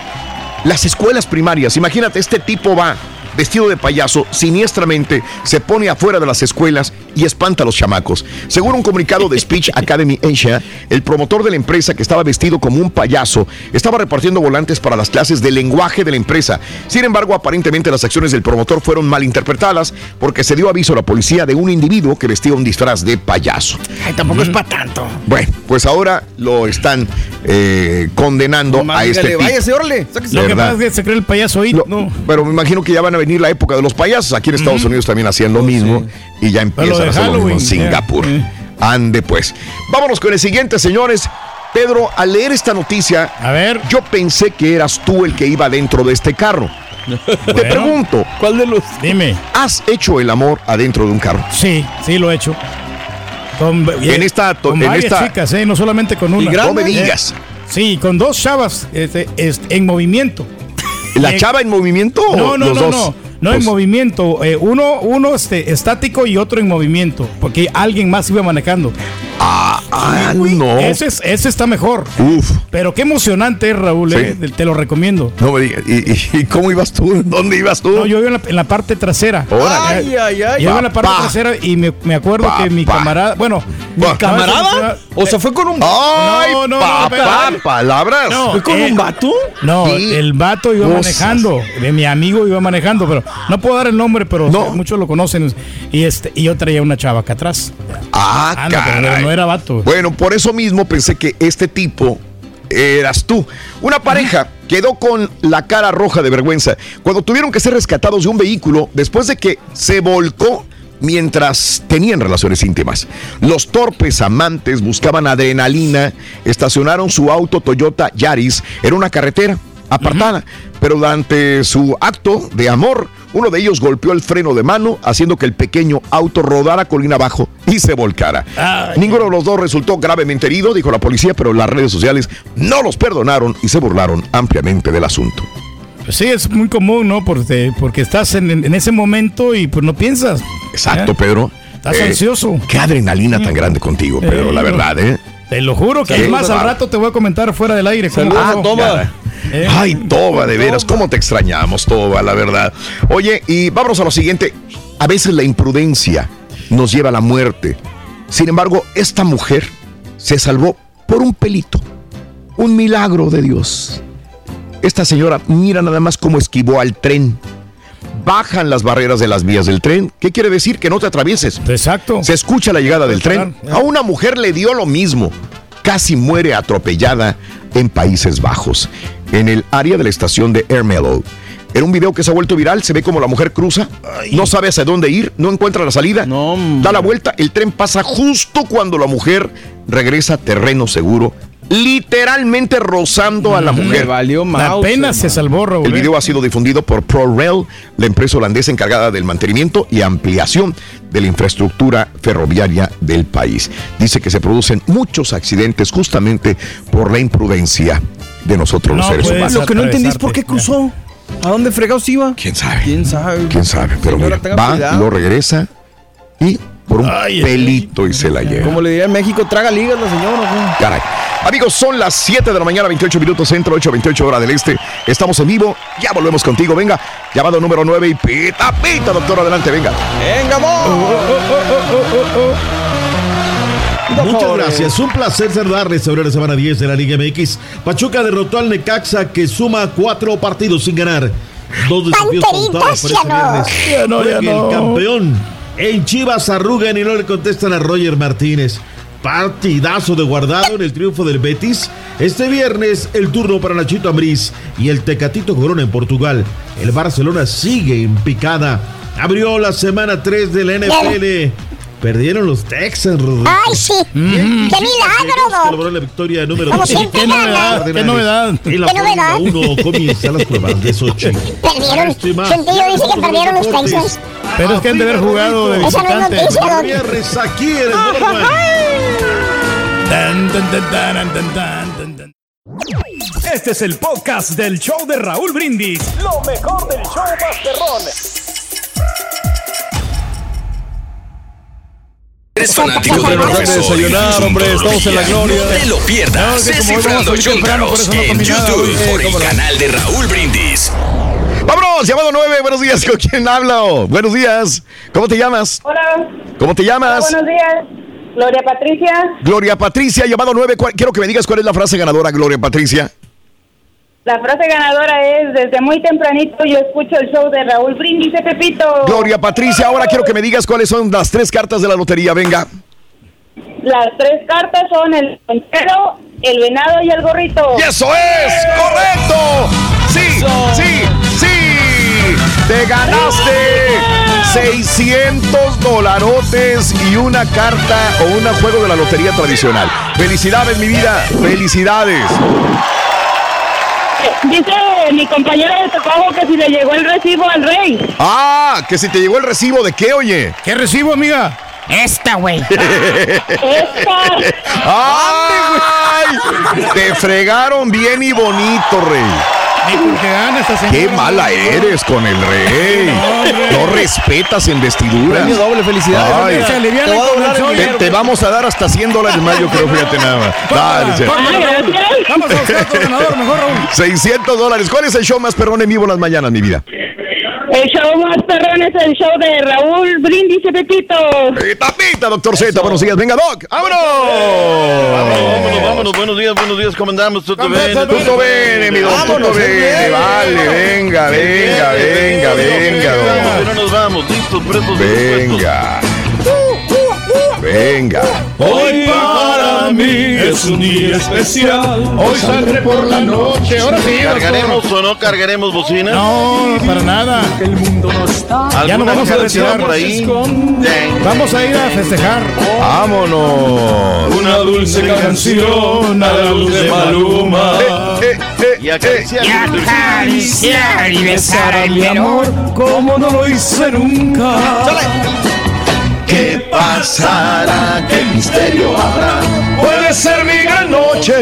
Speaker 2: las escuelas primarias. Imagínate, este tipo va vestido de payaso, siniestramente, se pone afuera de las escuelas y espanta a los chamacos. Según un comunicado de Speech (laughs) Academy Asia, el promotor de la empresa que estaba vestido como un payaso estaba repartiendo volantes para las clases de lenguaje de la empresa. Sin embargo, aparentemente las acciones del promotor fueron malinterpretadas porque se dio aviso a la policía de un individuo que vestía un disfraz de payaso.
Speaker 3: Ay, tampoco es para tanto.
Speaker 2: Bueno, pues ahora lo están eh, condenando a este
Speaker 6: dígale, váyase.
Speaker 3: Lo que pasa es que se cree el payaso ahí. No.
Speaker 2: Pero me imagino que ya van a venir la época de los payasos. Aquí en Estados Unidos también hacían lo mismo y ya empiezan a hacer lo mismo en
Speaker 3: Halloween,
Speaker 2: Singapur.
Speaker 3: eh.
Speaker 2: Ande pues. Vámonos con el siguiente, señores. Pedro, al leer esta noticia,
Speaker 3: A ver.
Speaker 2: yo pensé que eras tú el que iba dentro de este carro. Te
Speaker 3: Bueno.
Speaker 2: pregunto,
Speaker 6: ¿Cuál de los?
Speaker 3: Dime.
Speaker 2: ¿has hecho el amor adentro de un carro?
Speaker 3: Sí, sí lo he hecho.
Speaker 2: en esta,
Speaker 3: con
Speaker 2: en esta
Speaker 3: chicas, ¿eh? no solamente con una.
Speaker 2: Y no me digas.
Speaker 3: sí, con dos chavas este, este, en movimiento.
Speaker 2: ¿La chava en movimiento?
Speaker 3: No, no,
Speaker 2: los
Speaker 3: no,
Speaker 2: dos?
Speaker 3: no. No en movimiento. eh, uno uno este, estático y otro en movimiento. Porque alguien más iba manejando.
Speaker 2: Ah, ah, no.
Speaker 3: Ese, es- ese está mejor.
Speaker 2: Uf.
Speaker 3: Pero qué emocionante es, Raúl. eh, Te lo recomiendo.
Speaker 2: No me digas. ¿Y, cómo ibas tú? ¿Dónde ibas tú?
Speaker 3: No, yo iba en la, en la parte trasera.
Speaker 6: Ay, ay, ay.
Speaker 3: Yo iba en la parte trasera y me, me acuerdo que mi camarada. Bueno, mi
Speaker 6: ¿Camarada? O sea, fue con un.
Speaker 2: ¡Ay,
Speaker 3: No, no, no,
Speaker 2: palabras.
Speaker 3: No,
Speaker 6: ¿Fue con
Speaker 3: eh,
Speaker 6: un vato?
Speaker 3: No,
Speaker 2: Sí.
Speaker 3: el vato iba
Speaker 2: Cosas.
Speaker 3: manejando, de mi amigo iba manejando, pero no puedo dar el nombre, pero
Speaker 2: No.
Speaker 3: muchos lo conocen. Y este y yo traía una chava acá atrás.
Speaker 2: Ah,
Speaker 3: pero
Speaker 2: caray.
Speaker 3: Era vato.
Speaker 2: Bueno, por eso mismo pensé que este tipo eras tú. Una pareja quedó con la cara roja de vergüenza cuando tuvieron que ser rescatados de un vehículo después de que se volcó mientras tenían relaciones íntimas. Los torpes amantes buscaban adrenalina, estacionaron su auto Toyota Yaris en una carretera apartada, pero durante su acto de amor, uno de ellos golpeó el freno de mano, haciendo que el pequeño auto rodara colina abajo y se volcara.
Speaker 3: Ay.
Speaker 2: Ninguno de los dos resultó gravemente herido, dijo la policía, pero las redes sociales no los perdonaron y se burlaron ampliamente del asunto.
Speaker 3: Pues sí, es muy común, ¿no? Porque, porque estás en, en ese momento y pues no piensas.
Speaker 2: Exacto,
Speaker 3: ¿Eh?
Speaker 2: Pedro.
Speaker 3: Estás
Speaker 2: Eh,
Speaker 3: ansioso.
Speaker 2: Qué adrenalina tan grande contigo, Pedro,
Speaker 3: Eh,
Speaker 2: la verdad, ¿eh?
Speaker 3: Te lo juro que
Speaker 2: Sí.
Speaker 3: es más al rato te voy a comentar fuera del aire. cómo
Speaker 2: Ah, toma.
Speaker 3: Eh.
Speaker 2: Ay, Toba, de veras, cómo te extrañamos, Toba, la verdad. Oye, y vámonos a lo siguiente. A veces la imprudencia nos lleva a la muerte. Sin embargo, esta mujer se salvó por un pelito. Un milagro de Dios. Esta señora, mira nada más cómo esquivó al tren. Bajan las barreras de las vías del tren. ¿Qué quiere decir? Que no te atravieses.
Speaker 3: Exacto.
Speaker 2: Se escucha la llegada del tren. A una mujer le dio lo mismo. Casi muere atropellada en Países Bajos, en el área de la estación de Ermelo. En un video que se ha vuelto viral, se ve como la mujer cruza, no sabe hacia dónde ir, no encuentra la salida, da la vuelta, el tren pasa justo cuando la mujer regresa a terreno seguro, literalmente rozando a la mujer.
Speaker 6: valió
Speaker 3: Apenas se salvó, Raúl.
Speaker 2: El
Speaker 3: eh.
Speaker 2: video ha sido difundido por ProRail, la empresa holandesa encargada del mantenimiento y ampliación de la infraestructura ferroviaria del país. Dice que se producen muchos accidentes justamente por la imprudencia de nosotros los seres humanos.
Speaker 6: Lo que no entendí es por qué cruzó. ¿A dónde fregados iba?
Speaker 2: ¿Quién sabe?
Speaker 6: ¿Quién sabe?
Speaker 2: ¿Quién sabe? Pero
Speaker 6: Señora,
Speaker 2: mira, va,
Speaker 6: cuidado.
Speaker 2: lo regresa y por un
Speaker 3: Ay,
Speaker 2: pelito y se la lleva.
Speaker 6: Como le diría en México, traga ligas la señora.
Speaker 2: Caray. Amigos, son las 7 de la mañana, 28 minutos centro, 8, 28 hora del este. Estamos en vivo. Ya volvemos contigo. Venga, llamado número 9 y pita, pita, doctor. Adelante, venga.
Speaker 6: ¡Venga, amor!
Speaker 37: Muchas gracias, un placer saludarles sobre la semana 10 de la Liga MX. Pachuca derrotó al Necaxa que suma cuatro partidos sin ganar. Dos desafíos pautados para este viernes.
Speaker 3: Ya no, ya
Speaker 37: Juegue
Speaker 3: no.
Speaker 37: El campeón en Chivas arrugan y no le contestan a Roger Martínez. Partidazo de guardado en el triunfo del Betis. Este viernes el turno para Nachito Ambriz y el Tecatito Corona en Portugal. El Barcelona sigue en picada. Abrió la semana 3 de la NFL. Perdieron los Texans, Rodrigo.
Speaker 8: Ay, sí. ¡Qué milagro, Doc!
Speaker 37: Colaboró en la victoria número
Speaker 8: Como
Speaker 37: 2.
Speaker 8: siempre
Speaker 3: Qué novedad, qué novedad.
Speaker 8: Qué novedad.
Speaker 37: Fórmula 1 comienzan las pruebas de Sochi.
Speaker 8: Perdieron. Sentido dice que perdieron los. Texans.
Speaker 3: Pero es que han de haber jugado de
Speaker 8: Esa no es
Speaker 3: visitante.
Speaker 8: noticia, Doc.
Speaker 37: Aquí en.
Speaker 3: Este es el podcast del show de Raúl Brindis. Lo mejor del show Masterrón.
Speaker 17: ¿Eres fanático del
Speaker 6: de
Speaker 17: profesor
Speaker 6: desayunar, hombre, estamos en la gloria.
Speaker 17: No te lo pierdas. Descifrando
Speaker 3: no
Speaker 17: en YouTube por el canal de Raúl Brindis.
Speaker 2: Vámonos, llamado 9. Buenos días. ¿Con quién hablo? Buenos días. ¿Cómo te llamas?
Speaker 38: Hola,
Speaker 2: ¿Cómo te llamas?
Speaker 38: buenos días. Gloria Patricia,
Speaker 2: Gloria Patricia, llamado 9. ¿Cuál- Quiero que me digas cuál es la frase ganadora, Gloria Patricia.
Speaker 38: La frase ganadora es, desde muy tempranito yo escucho el show de Raúl Brindis de Pepito.
Speaker 2: Gloria Patricia, ahora quiero que me digas cuáles son las tres cartas de la lotería. Venga.
Speaker 38: Las tres cartas son el ponchero, el venado y el gorrito.
Speaker 2: ¡Y eso es! ¡Correcto! ¡Sí! ¡Sí! ¡Sí! ¡Te ganaste 600 dolarotes y una carta o un juego de la lotería tradicional! ¡Felicidades, mi vida! ¡Felicidades!
Speaker 38: Dice mi compañera de trabajo que si le llegó el recibo al rey.
Speaker 2: ¡Ah! Que si te llegó el recibo de qué, oye.
Speaker 3: ¿Qué recibo, amiga?
Speaker 26: Esta, güey. (laughs)
Speaker 2: ¡Ay! Te fregaron bien y bonito, rey. Qué mala eres con el rey. No respetas en vestidura.
Speaker 6: Premio doble, felicidades.
Speaker 2: Ay, te,
Speaker 6: Te voy a doblar el
Speaker 2: te-
Speaker 6: dinero.
Speaker 2: te vamos a dar hasta 100 dólares más, yo creo, fíjate nada más. Dale.
Speaker 3: Vamos a buscar otro ganador, mejor Raúl.
Speaker 2: 600 dólares. ¿Cuál es el show más perrón en vivo en las mañanas, mi vida?
Speaker 38: El show más perrón es el show de Raúl Brindis y Pepito.
Speaker 2: Tapita, doctor Z. Buenos días. Venga, Doc. ¡Vámonos!
Speaker 37: Vámonos, vámonos, buenos días, buenos días, ¿cómo andamos? ¿Todo bien?
Speaker 2: Tutto bene, mi don, tutto bene. Vale, venga, venga, venga, venga.
Speaker 37: No nos vamos, listos, presos,
Speaker 2: Venga. Venga.
Speaker 39: Hoy para mí es un día especial. Hoy saldré por la noche. Ahora sí,
Speaker 37: ¿Cargaremos o no cargaremos bocina?
Speaker 3: No, para nada. Ya no vamos a retirar.
Speaker 37: por ahí?
Speaker 3: Vamos a ir a festejar.
Speaker 2: Vámonos.
Speaker 39: Una dulce canción a la luz de Maluma.
Speaker 37: Y acariciar.
Speaker 39: Y acariciar y besar a mi amor como no lo hice nunca.
Speaker 2: ¿Qué pasará? ¿Qué misterio habrá?
Speaker 39: Puede ser mi gran noche.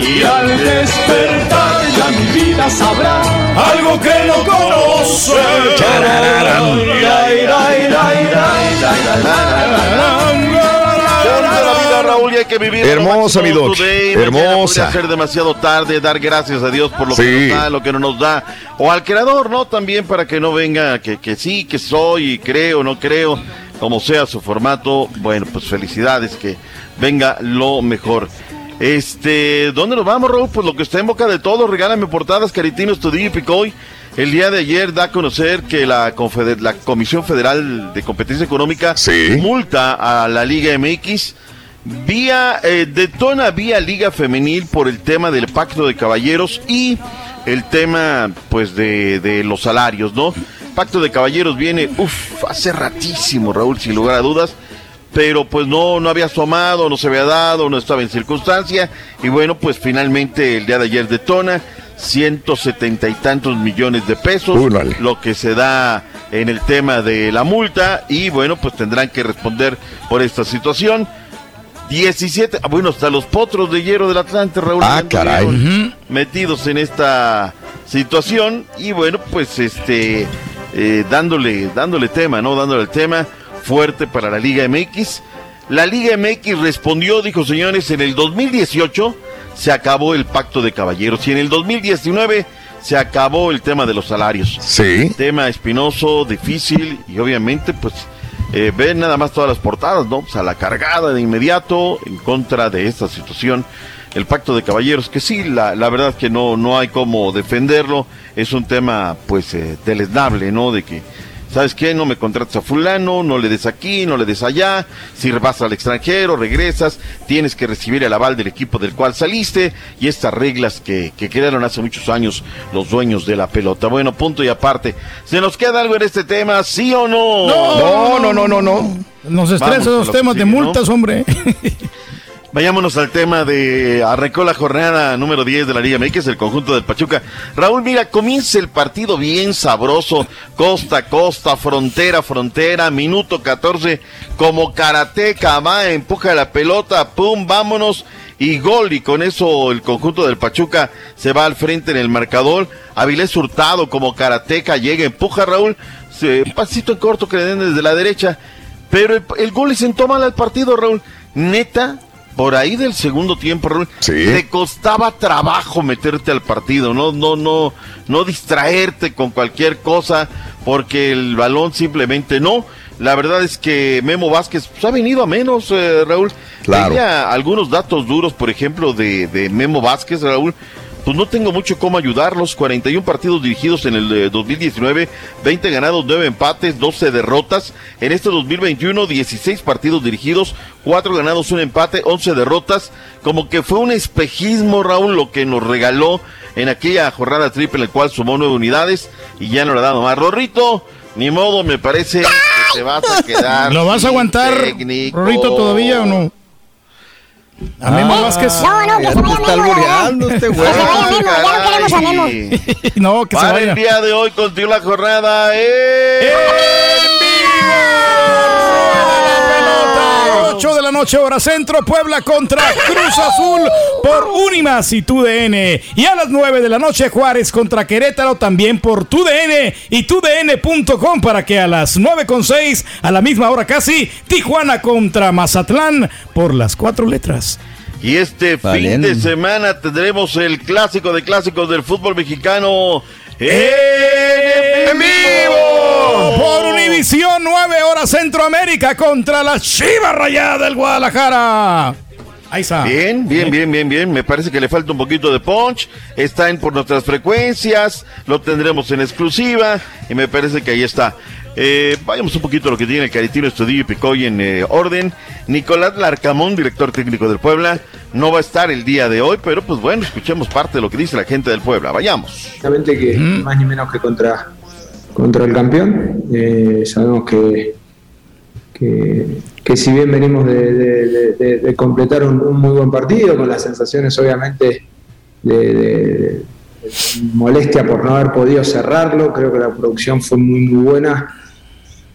Speaker 39: Y al despertar ya mi vida sabrá algo que no conoce.
Speaker 37: Hay que vivir
Speaker 2: Hermosa, mi Doc. Hermosa.
Speaker 37: Ser demasiado tarde, dar gracias a Dios por lo
Speaker 2: Sí.
Speaker 37: que nos da, lo que no nos da. O al creador, ¿no? También para que no venga que, que sí, que soy, y creo, no creo, como sea su formato. Bueno, pues felicidades, que venga lo mejor. Este, ¿dónde nos vamos, Raúl? Pues lo que está en boca de todos, regálame portadas, Caritino, Estudillo y Picoy. El día de ayer da a conocer que la, Confeder- la Comisión Federal de Competencia Económica multa a la Liga MX vía eh, detona vía Liga Femenil por el tema del pacto de caballeros y el tema pues de, de los salarios, ¿no? Pacto de caballeros viene, uff, hace ratísimo, Raúl, sin lugar a dudas pero pues no, no había asomado, no se había dado, no estaba en circunstancia, y bueno, pues finalmente el día de ayer detona, ciento setenta y tantos millones de pesos, lo que se da en el tema de la multa, y bueno, pues tendrán que responder por esta situación. 17, ah, bueno, hasta los potros de hierro del Atlante, Raúl.
Speaker 2: Ah, caray.
Speaker 37: Metidos en esta situación, y bueno, pues este, eh, dándole, dándole tema, ¿no? Dándole el tema fuerte para la Liga MX. La Liga MX respondió, dijo señores, en el 2018 se acabó el pacto de caballeros y en el 2019 se acabó el tema de los salarios.
Speaker 2: Sí.
Speaker 37: Tema espinoso, difícil y obviamente pues eh, ven nada más todas las portadas, ¿no? Pues a la cargada de inmediato en contra de esta situación. El pacto de caballeros, que sí, la, la verdad que no, no hay cómo defenderlo, es un tema pues eh, deleznable, ¿no? De que ¿Sabes qué? No me contratas a fulano, no le des aquí, no le des allá. Si vas al extranjero, regresas, tienes que recibir el aval del equipo del cual saliste y estas reglas que, que crearon hace muchos años los dueños de la pelota. Bueno, punto y aparte. ¿Se nos queda algo en este tema, sí o no?
Speaker 2: No, no, no, no, no.
Speaker 3: Nos estresan los temas de multas, hombre. (laughs)
Speaker 37: Vayámonos al tema de arrancó la jornada número 10 de la Liga MX, el conjunto del Pachuca. Raúl, mira, comienza el partido bien sabroso, costa a costa, frontera frontera, minuto 14, como karateca, va, empuja la pelota, pum, vámonos, y gol, y con eso el conjunto del Pachuca se va al frente en el marcador. Avilés Hurtado como karateca llega, empuja Raúl, se, pasito en corto que desde la derecha, pero el, gol le sentó mal al partido, Raúl. Neta, por ahí del segundo tiempo, Raúl, te costaba trabajo meterte al partido, no, no, no, no distraerte con cualquier cosa, porque el balón simplemente no. La verdad es que Memo Vázquez pues, ha venido a menos, eh, Raúl.
Speaker 2: Claro.
Speaker 37: Veía algunos datos duros, por ejemplo, de, de Memo Vázquez, Raúl. Pues no tengo mucho cómo ayudarlos. 41 partidos dirigidos en el eh, 2019, 20 ganados, 9 empates, 12 derrotas. En este 2021, 16 partidos dirigidos, 4 ganados, 1 empate, 11 derrotas. Como que fue un espejismo, Raúl, lo que nos regaló en aquella jornada triple en la cual sumó 9 unidades y ya no le ha dado más. Rorrito, ni modo, me parece que te vas a quedar.
Speaker 3: ¿Lo vas a aguantar,
Speaker 37: técnico.
Speaker 3: Rorrito, todavía o no? A Memo Vázquez.
Speaker 8: No, no, que se vaya Memo,
Speaker 37: este güey.
Speaker 8: Que se vaya Memo, ya no queremos a Memo. (laughs)
Speaker 3: no, que se
Speaker 37: Para
Speaker 3: vaya.
Speaker 37: el día de hoy contigo la jornada en
Speaker 3: noche, hora centro, Puebla contra Cruz Azul por Unimas y TUDN. Y a las 9 de la noche, Juárez contra Querétaro también por TUDN y TUDN.com para que a las 9 con 6, a la misma hora casi, Tijuana contra Mazatlán por las cuatro letras.
Speaker 37: Y este fin de semana tendremos el clásico de clásicos del fútbol mexicano en vivo
Speaker 3: por Univisión 9 horas Centroamérica contra la Chiva Rayada del Guadalajara. Ahí está.
Speaker 37: Bien, bien, bien, bien, bien. Me parece que le falta un poquito de punch. Está en por nuestras frecuencias. Lo tendremos en exclusiva. Y me parece que ahí está. Eh, vayamos un poquito a lo que tiene el Caritino Estudio y Picoy en eh, orden. Nicolás Larcamón, director técnico del Puebla, no va a estar el día de hoy, pero pues bueno, escuchemos parte de lo que dice la gente del Puebla. Vayamos.
Speaker 40: Obviamente que más ni menos que contra, contra el campeón. Eh, sabemos que, que, si bien venimos de, completar un, muy buen partido, con las sensaciones obviamente de, molestia por no haber podido cerrarlo, creo que la producción fue muy muy buena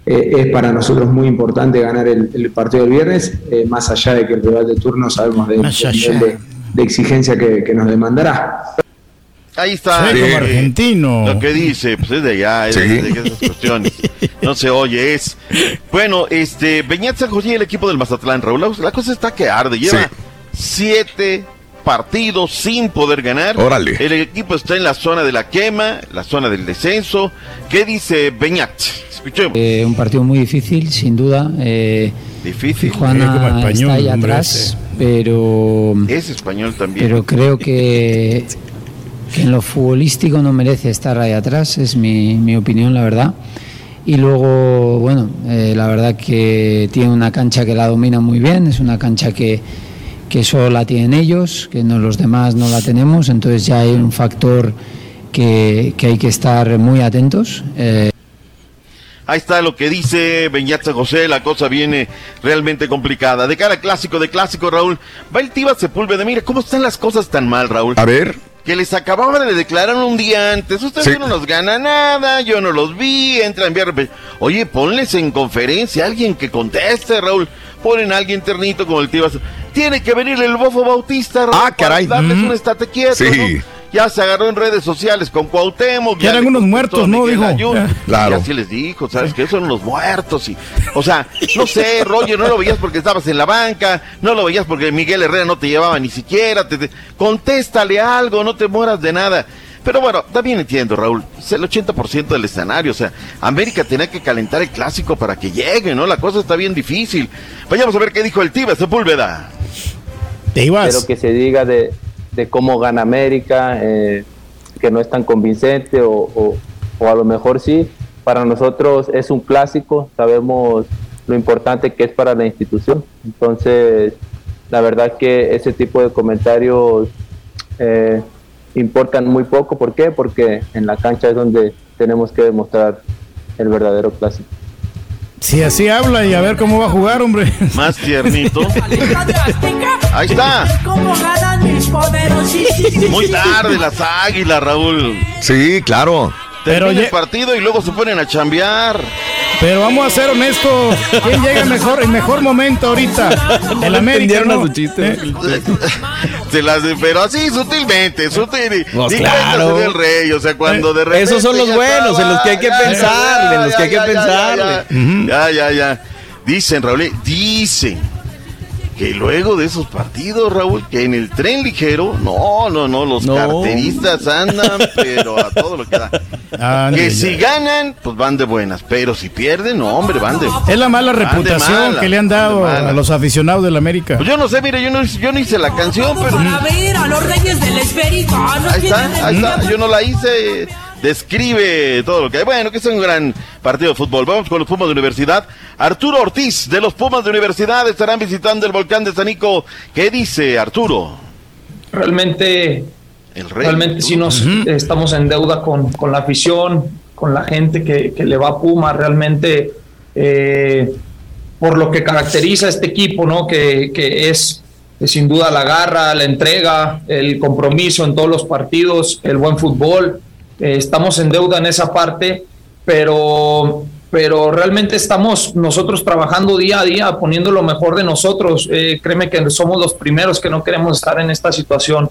Speaker 40: eh, es para nosotros muy importante ganar el, partido del viernes, eh, más allá de que el rival de turno sabemos de, nivel de, exigencia que, nos demandará.
Speaker 37: Ahí está.
Speaker 3: argentino.
Speaker 37: Lo que dice, pues es de allá, es de, esas cuestiones. No se oye, es. Bueno, este, Beñat San José y el equipo del Mazatlán, Raúl, la cosa está que arde. Lleva siete partidos sin poder ganar.
Speaker 2: Órale.
Speaker 37: El equipo está en la zona de la quema, la zona del descenso. ¿Qué dice Beñat?
Speaker 41: Eh, un partido muy difícil, sin duda. Eh,
Speaker 37: difícil.
Speaker 41: Juana está ahí atrás, pero...
Speaker 37: Es español también.
Speaker 41: Pero creo que, que en lo futbolístico no merece estar ahí atrás, es mi, mi opinión, la verdad. Y luego, bueno, eh, la verdad que tiene una cancha que la domina muy bien, es una cancha que, que solo la tienen ellos, que no, los demás no la tenemos, entonces ya hay un factor que, que hay que estar muy atentos.
Speaker 37: Ahí está lo que dice Beñat José, la cosa viene realmente complicada. De cara clásico de clásico, Raúl, va el Tiva Sepúlveda. Mira, ¿cómo están las cosas tan mal, Raúl?
Speaker 2: A ver.
Speaker 37: Que les acababan de declarar un día antes. Ustedes no nos gana nada, yo no los vi, entra a enviar. Oye, ponles en conferencia a alguien que conteste, Raúl. Ponen a alguien ternito como el Tiva. Tiene que venir el bofo bautista,
Speaker 2: Raúl. Ah, caray.
Speaker 37: darles un estate quieto. Sí ya se agarró en redes sociales con Cuauhtémoc.
Speaker 3: Ya eran unos muertos, ¿no? Dijo.
Speaker 37: Claro. Y así les dijo, ¿sabes qué? Son unos muertos. Y, o sea, no sé, Roger, no lo veías porque estabas en la banca, no lo veías porque Miguel Herrera no te llevaba ni siquiera. Te, contéstale algo, no te mueras de nada. Pero bueno, también entiendo, Raúl, es el 80% del escenario, o sea, América tenía que calentar el clásico para que llegue, ¿no? La cosa está bien difícil. Vayamos a ver qué dijo el Tiva Sepúlveda.
Speaker 41: Te ibas. Pero que se diga de, de cómo gana América, eh, que no es tan convincente o, a lo mejor sí. Para nosotros es un clásico, sabemos lo importante que es para la institución. Entonces, la verdad que ese tipo de comentarios eh, importan muy poco. ¿Por qué? Porque en la cancha es donde tenemos que demostrar el verdadero clásico.
Speaker 3: Si así habla y a ver cómo va a jugar, hombre.
Speaker 37: Más tiernito. (laughs) Ahí está. Muy tarde las águilas, Raúl.
Speaker 2: Sí, claro.
Speaker 37: Termina Pero el partido y luego se ponen a chambear.
Speaker 3: Pero vamos a ser honestos. ¿Quién llega mejor, en mejor momento ahorita? (laughs) El América. ¿no?
Speaker 2: chiste. (laughs)
Speaker 37: Se las, pero así sutilmente, sutil.
Speaker 2: Pues claro.
Speaker 37: del rey, o sea, cuando de repente.
Speaker 6: Esos son los buenos, en los que hay que pensar, en los que hay que pensar.
Speaker 37: Ya, ya, ya. Dicen, Raúl, dicen que luego de esos partidos, Raúl, que en el tren ligero, no, no, no, los carteristas andan, (laughs) pero a todo lo que da. que si ganan, pues van de buenas, pero si pierden, no, hombre, van de
Speaker 3: Es la mala reputación que le han dado a los aficionados del América.
Speaker 37: Pues yo no sé, mire, yo no, yo no hice la canción, pero...
Speaker 26: Para ver a los reyes del esférico.
Speaker 37: ahí está, ahí está, yo no la hice describe todo lo que hay. Bueno, que es un gran partido de fútbol. Vamos con los Pumas de Universidad. Arturo Ortiz de los Pumas de Universidad estarán visitando el volcán de Sanico. ¿Qué dice Arturo?
Speaker 42: Realmente, realmente si nos estamos en deuda con, la afición, con la gente que, le va a Puma, realmente eh, por lo que caracteriza a este equipo, ¿no? Que, que es sin duda la garra, la entrega, el compromiso en todos los partidos, el buen fútbol. Eh, estamos en deuda en esa parte, pero pero realmente estamos nosotros trabajando día a día, poniendo lo mejor de nosotros. Eh, créeme que somos los primeros que no queremos estar en esta situación.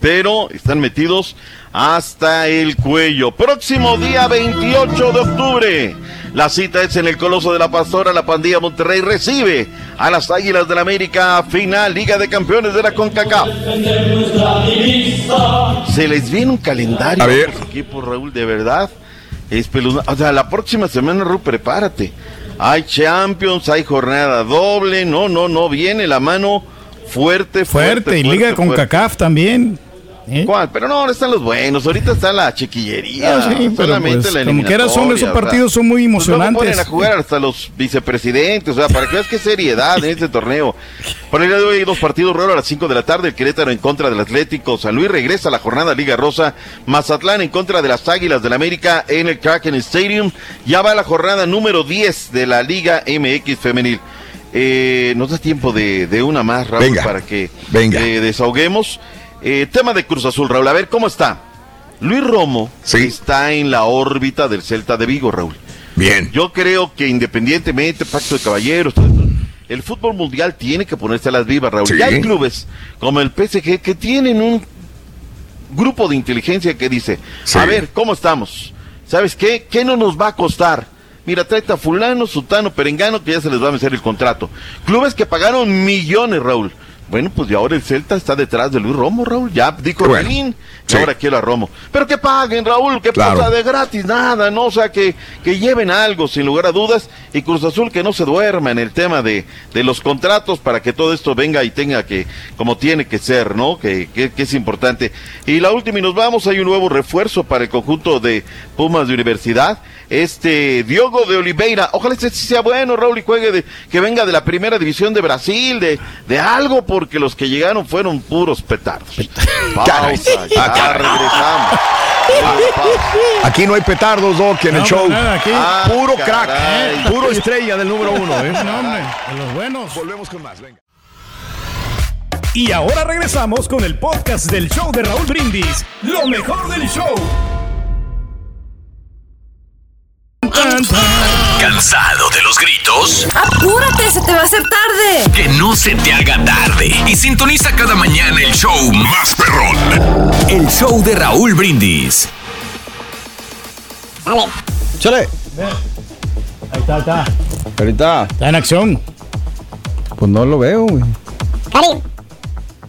Speaker 37: Pero están metidos hasta el cuello. Próximo día 28 de octubre. La cita es en el Coloso de la Pastora. La pandilla Monterrey recibe a las Águilas del la América final Liga de Campeones de la CONCACAF. Se les viene un calendario
Speaker 2: a ver.
Speaker 37: equipo, Raúl, de verdad. Es O sea, la próxima semana, Raúl, prepárate. Hay Champions, hay jornada doble. No, no, no. Viene la mano fuerte, fuerte.
Speaker 3: Fuerte, y Liga con CACAF también.
Speaker 37: ¿Eh? ¿Cuál? Pero no, ahora están los buenos. Ahorita está la chiquillería.
Speaker 3: Ah, sí, solamente pues, la como que son esos partidos son muy pues emocionantes.
Speaker 37: ponen a jugar hasta los vicepresidentes. O sea, para que veas qué seriedad en este torneo. Por el día de hoy hay dos partidos raros a las 5 de la tarde. El Querétaro en contra del Atlético. San Luis regresa a la jornada Liga Rosa. Mazatlán en contra de las Águilas del América en el Kraken Stadium. Ya va la jornada número 10 de la Liga MX Femenil. Eh, nos da tiempo de, una más, Raúl, para que
Speaker 2: venga.
Speaker 37: Eh, desahoguemos. Eh, tema de Cruz Azul, Raúl. A ver, ¿cómo está? Luis Romo está en la órbita del Celta de Vigo, Raúl.
Speaker 2: Bien.
Speaker 37: Yo creo que independientemente, pacto de caballeros, el fútbol mundial tiene que ponerse a las vivas, Raúl. Ya hay clubes como el PSG que tienen un grupo de inteligencia que dice, a ver, ¿cómo estamos? ¿Sabes qué? ¿Qué no nos va a costar? Mira, trae a fulano, sutano, perengano, que ya se les va a vencer el contrato. Clubes que pagaron millones, Raúl. Bueno, pues y ahora el Celta está detrás de Luis Romo, Raúl. Ya dijo bueno, y ahora quiero a Romo. Pero que paguen, Raúl, que pasa de gratis, nada, ¿no? O sea, que, que lleven algo, sin lugar a dudas. Y Cruz Azul que no se duerma en el tema de, de los contratos para que todo esto venga y tenga que, como tiene que ser, ¿no? Que, que, que es importante. Y la última, y nos vamos, hay un nuevo refuerzo para el conjunto de Pumas de Universidad este Diogo de Oliveira. Ojalá este sea bueno, Raúl, y juegue de, que venga de la primera división de Brasil, de, de algo, porque los que llegaron fueron puros petardos. Pausa, ya
Speaker 2: ah,
Speaker 37: regresamos.
Speaker 2: Aquí no hay petardos, Doc, en el show. Ah, puro crack, puro estrella del número uno. ¿eh? (laughs)
Speaker 3: de los buenos.
Speaker 2: Volvemos con más, venga.
Speaker 17: Y ahora regresamos con el podcast del show de Raúl Brindis. Lo mejor del show. ¿Cansado de los gritos?
Speaker 13: ¡Apúrate, se te va a hacer tarde!
Speaker 17: Que no se te haga tarde y sintoniza cada mañana el show más perrón. El show de Raúl Brindis.
Speaker 8: Dale.
Speaker 6: Chale.
Speaker 3: Ahí está, está.
Speaker 6: Ahorita.
Speaker 3: Está en acción.
Speaker 6: Pues no lo veo, güey.
Speaker 8: Cari.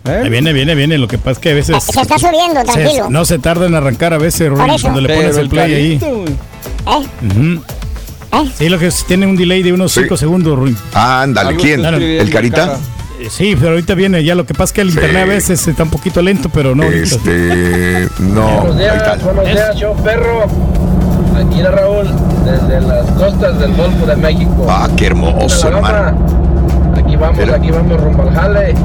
Speaker 3: ¿Eh? Viene, viene, viene. Lo que pasa es que a veces.
Speaker 8: Se está subiendo, tranquilo.
Speaker 3: no se tarda en arrancar a veces, Ruin, cuando le pones el play ahí.
Speaker 8: ¿Eh?
Speaker 3: ¿Eh? Sí, lo que tiene un delay de unos 5 segundos, Ruin.
Speaker 2: ándale, ¿quién? ¿El Carita?
Speaker 3: Eh, sí, pero ahorita viene ya. Lo que pasa es que el internet a veces está un poquito lento, pero no.
Speaker 2: Este. (laughs) no.
Speaker 30: Buenos días, buenos días, show perro. Aquí era Raúl, desde las costas del Golfo de México.
Speaker 2: Ah, qué hermoso, hermano.
Speaker 30: Aquí vamos, aquí vamos rumbo al jale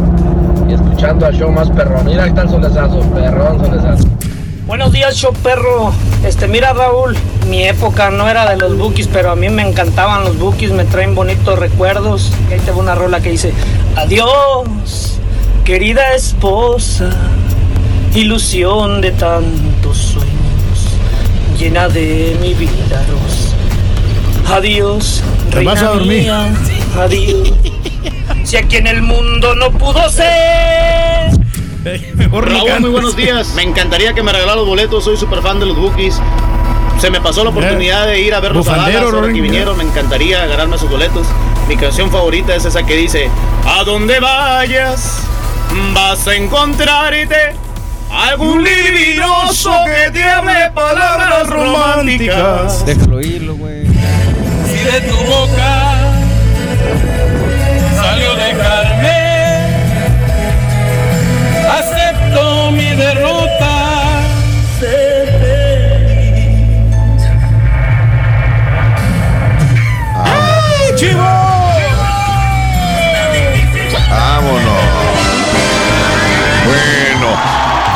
Speaker 30: y escuchando al show más perrón. Mira, ahí está el solezazo, perrón solezazo.
Speaker 43: Buenos días, show perro. Este, mira, Raúl, mi época no era de los bookies, pero a mí me encantaban los bookies, me traen bonitos recuerdos. Y ahí tengo una rola que dice: Adiós, querida esposa, ilusión de tantos sueños, llena de mi vida, Rosa. Adiós, reina
Speaker 3: vas a dormir?
Speaker 43: Mía, adiós. Si aquí en el mundo no pudo ser (laughs)
Speaker 44: Raúl, muy buenos días. Me encantaría que me regalara los boletos. Soy súper fan de los Bookies. Se me pasó la oportunidad de ir a verlos a Dallas que vinieron. Me encantaría ganarme sus boletos. Mi canción favorita es esa que dice: A donde vayas, vas a encontrarte algún libroso que te hable palabras románticas.
Speaker 6: Déjalo irlo, güey.
Speaker 44: Si de tu boca salió dejarme mi derrota.
Speaker 2: ¡Ay, chivo! Vámonos. Bueno,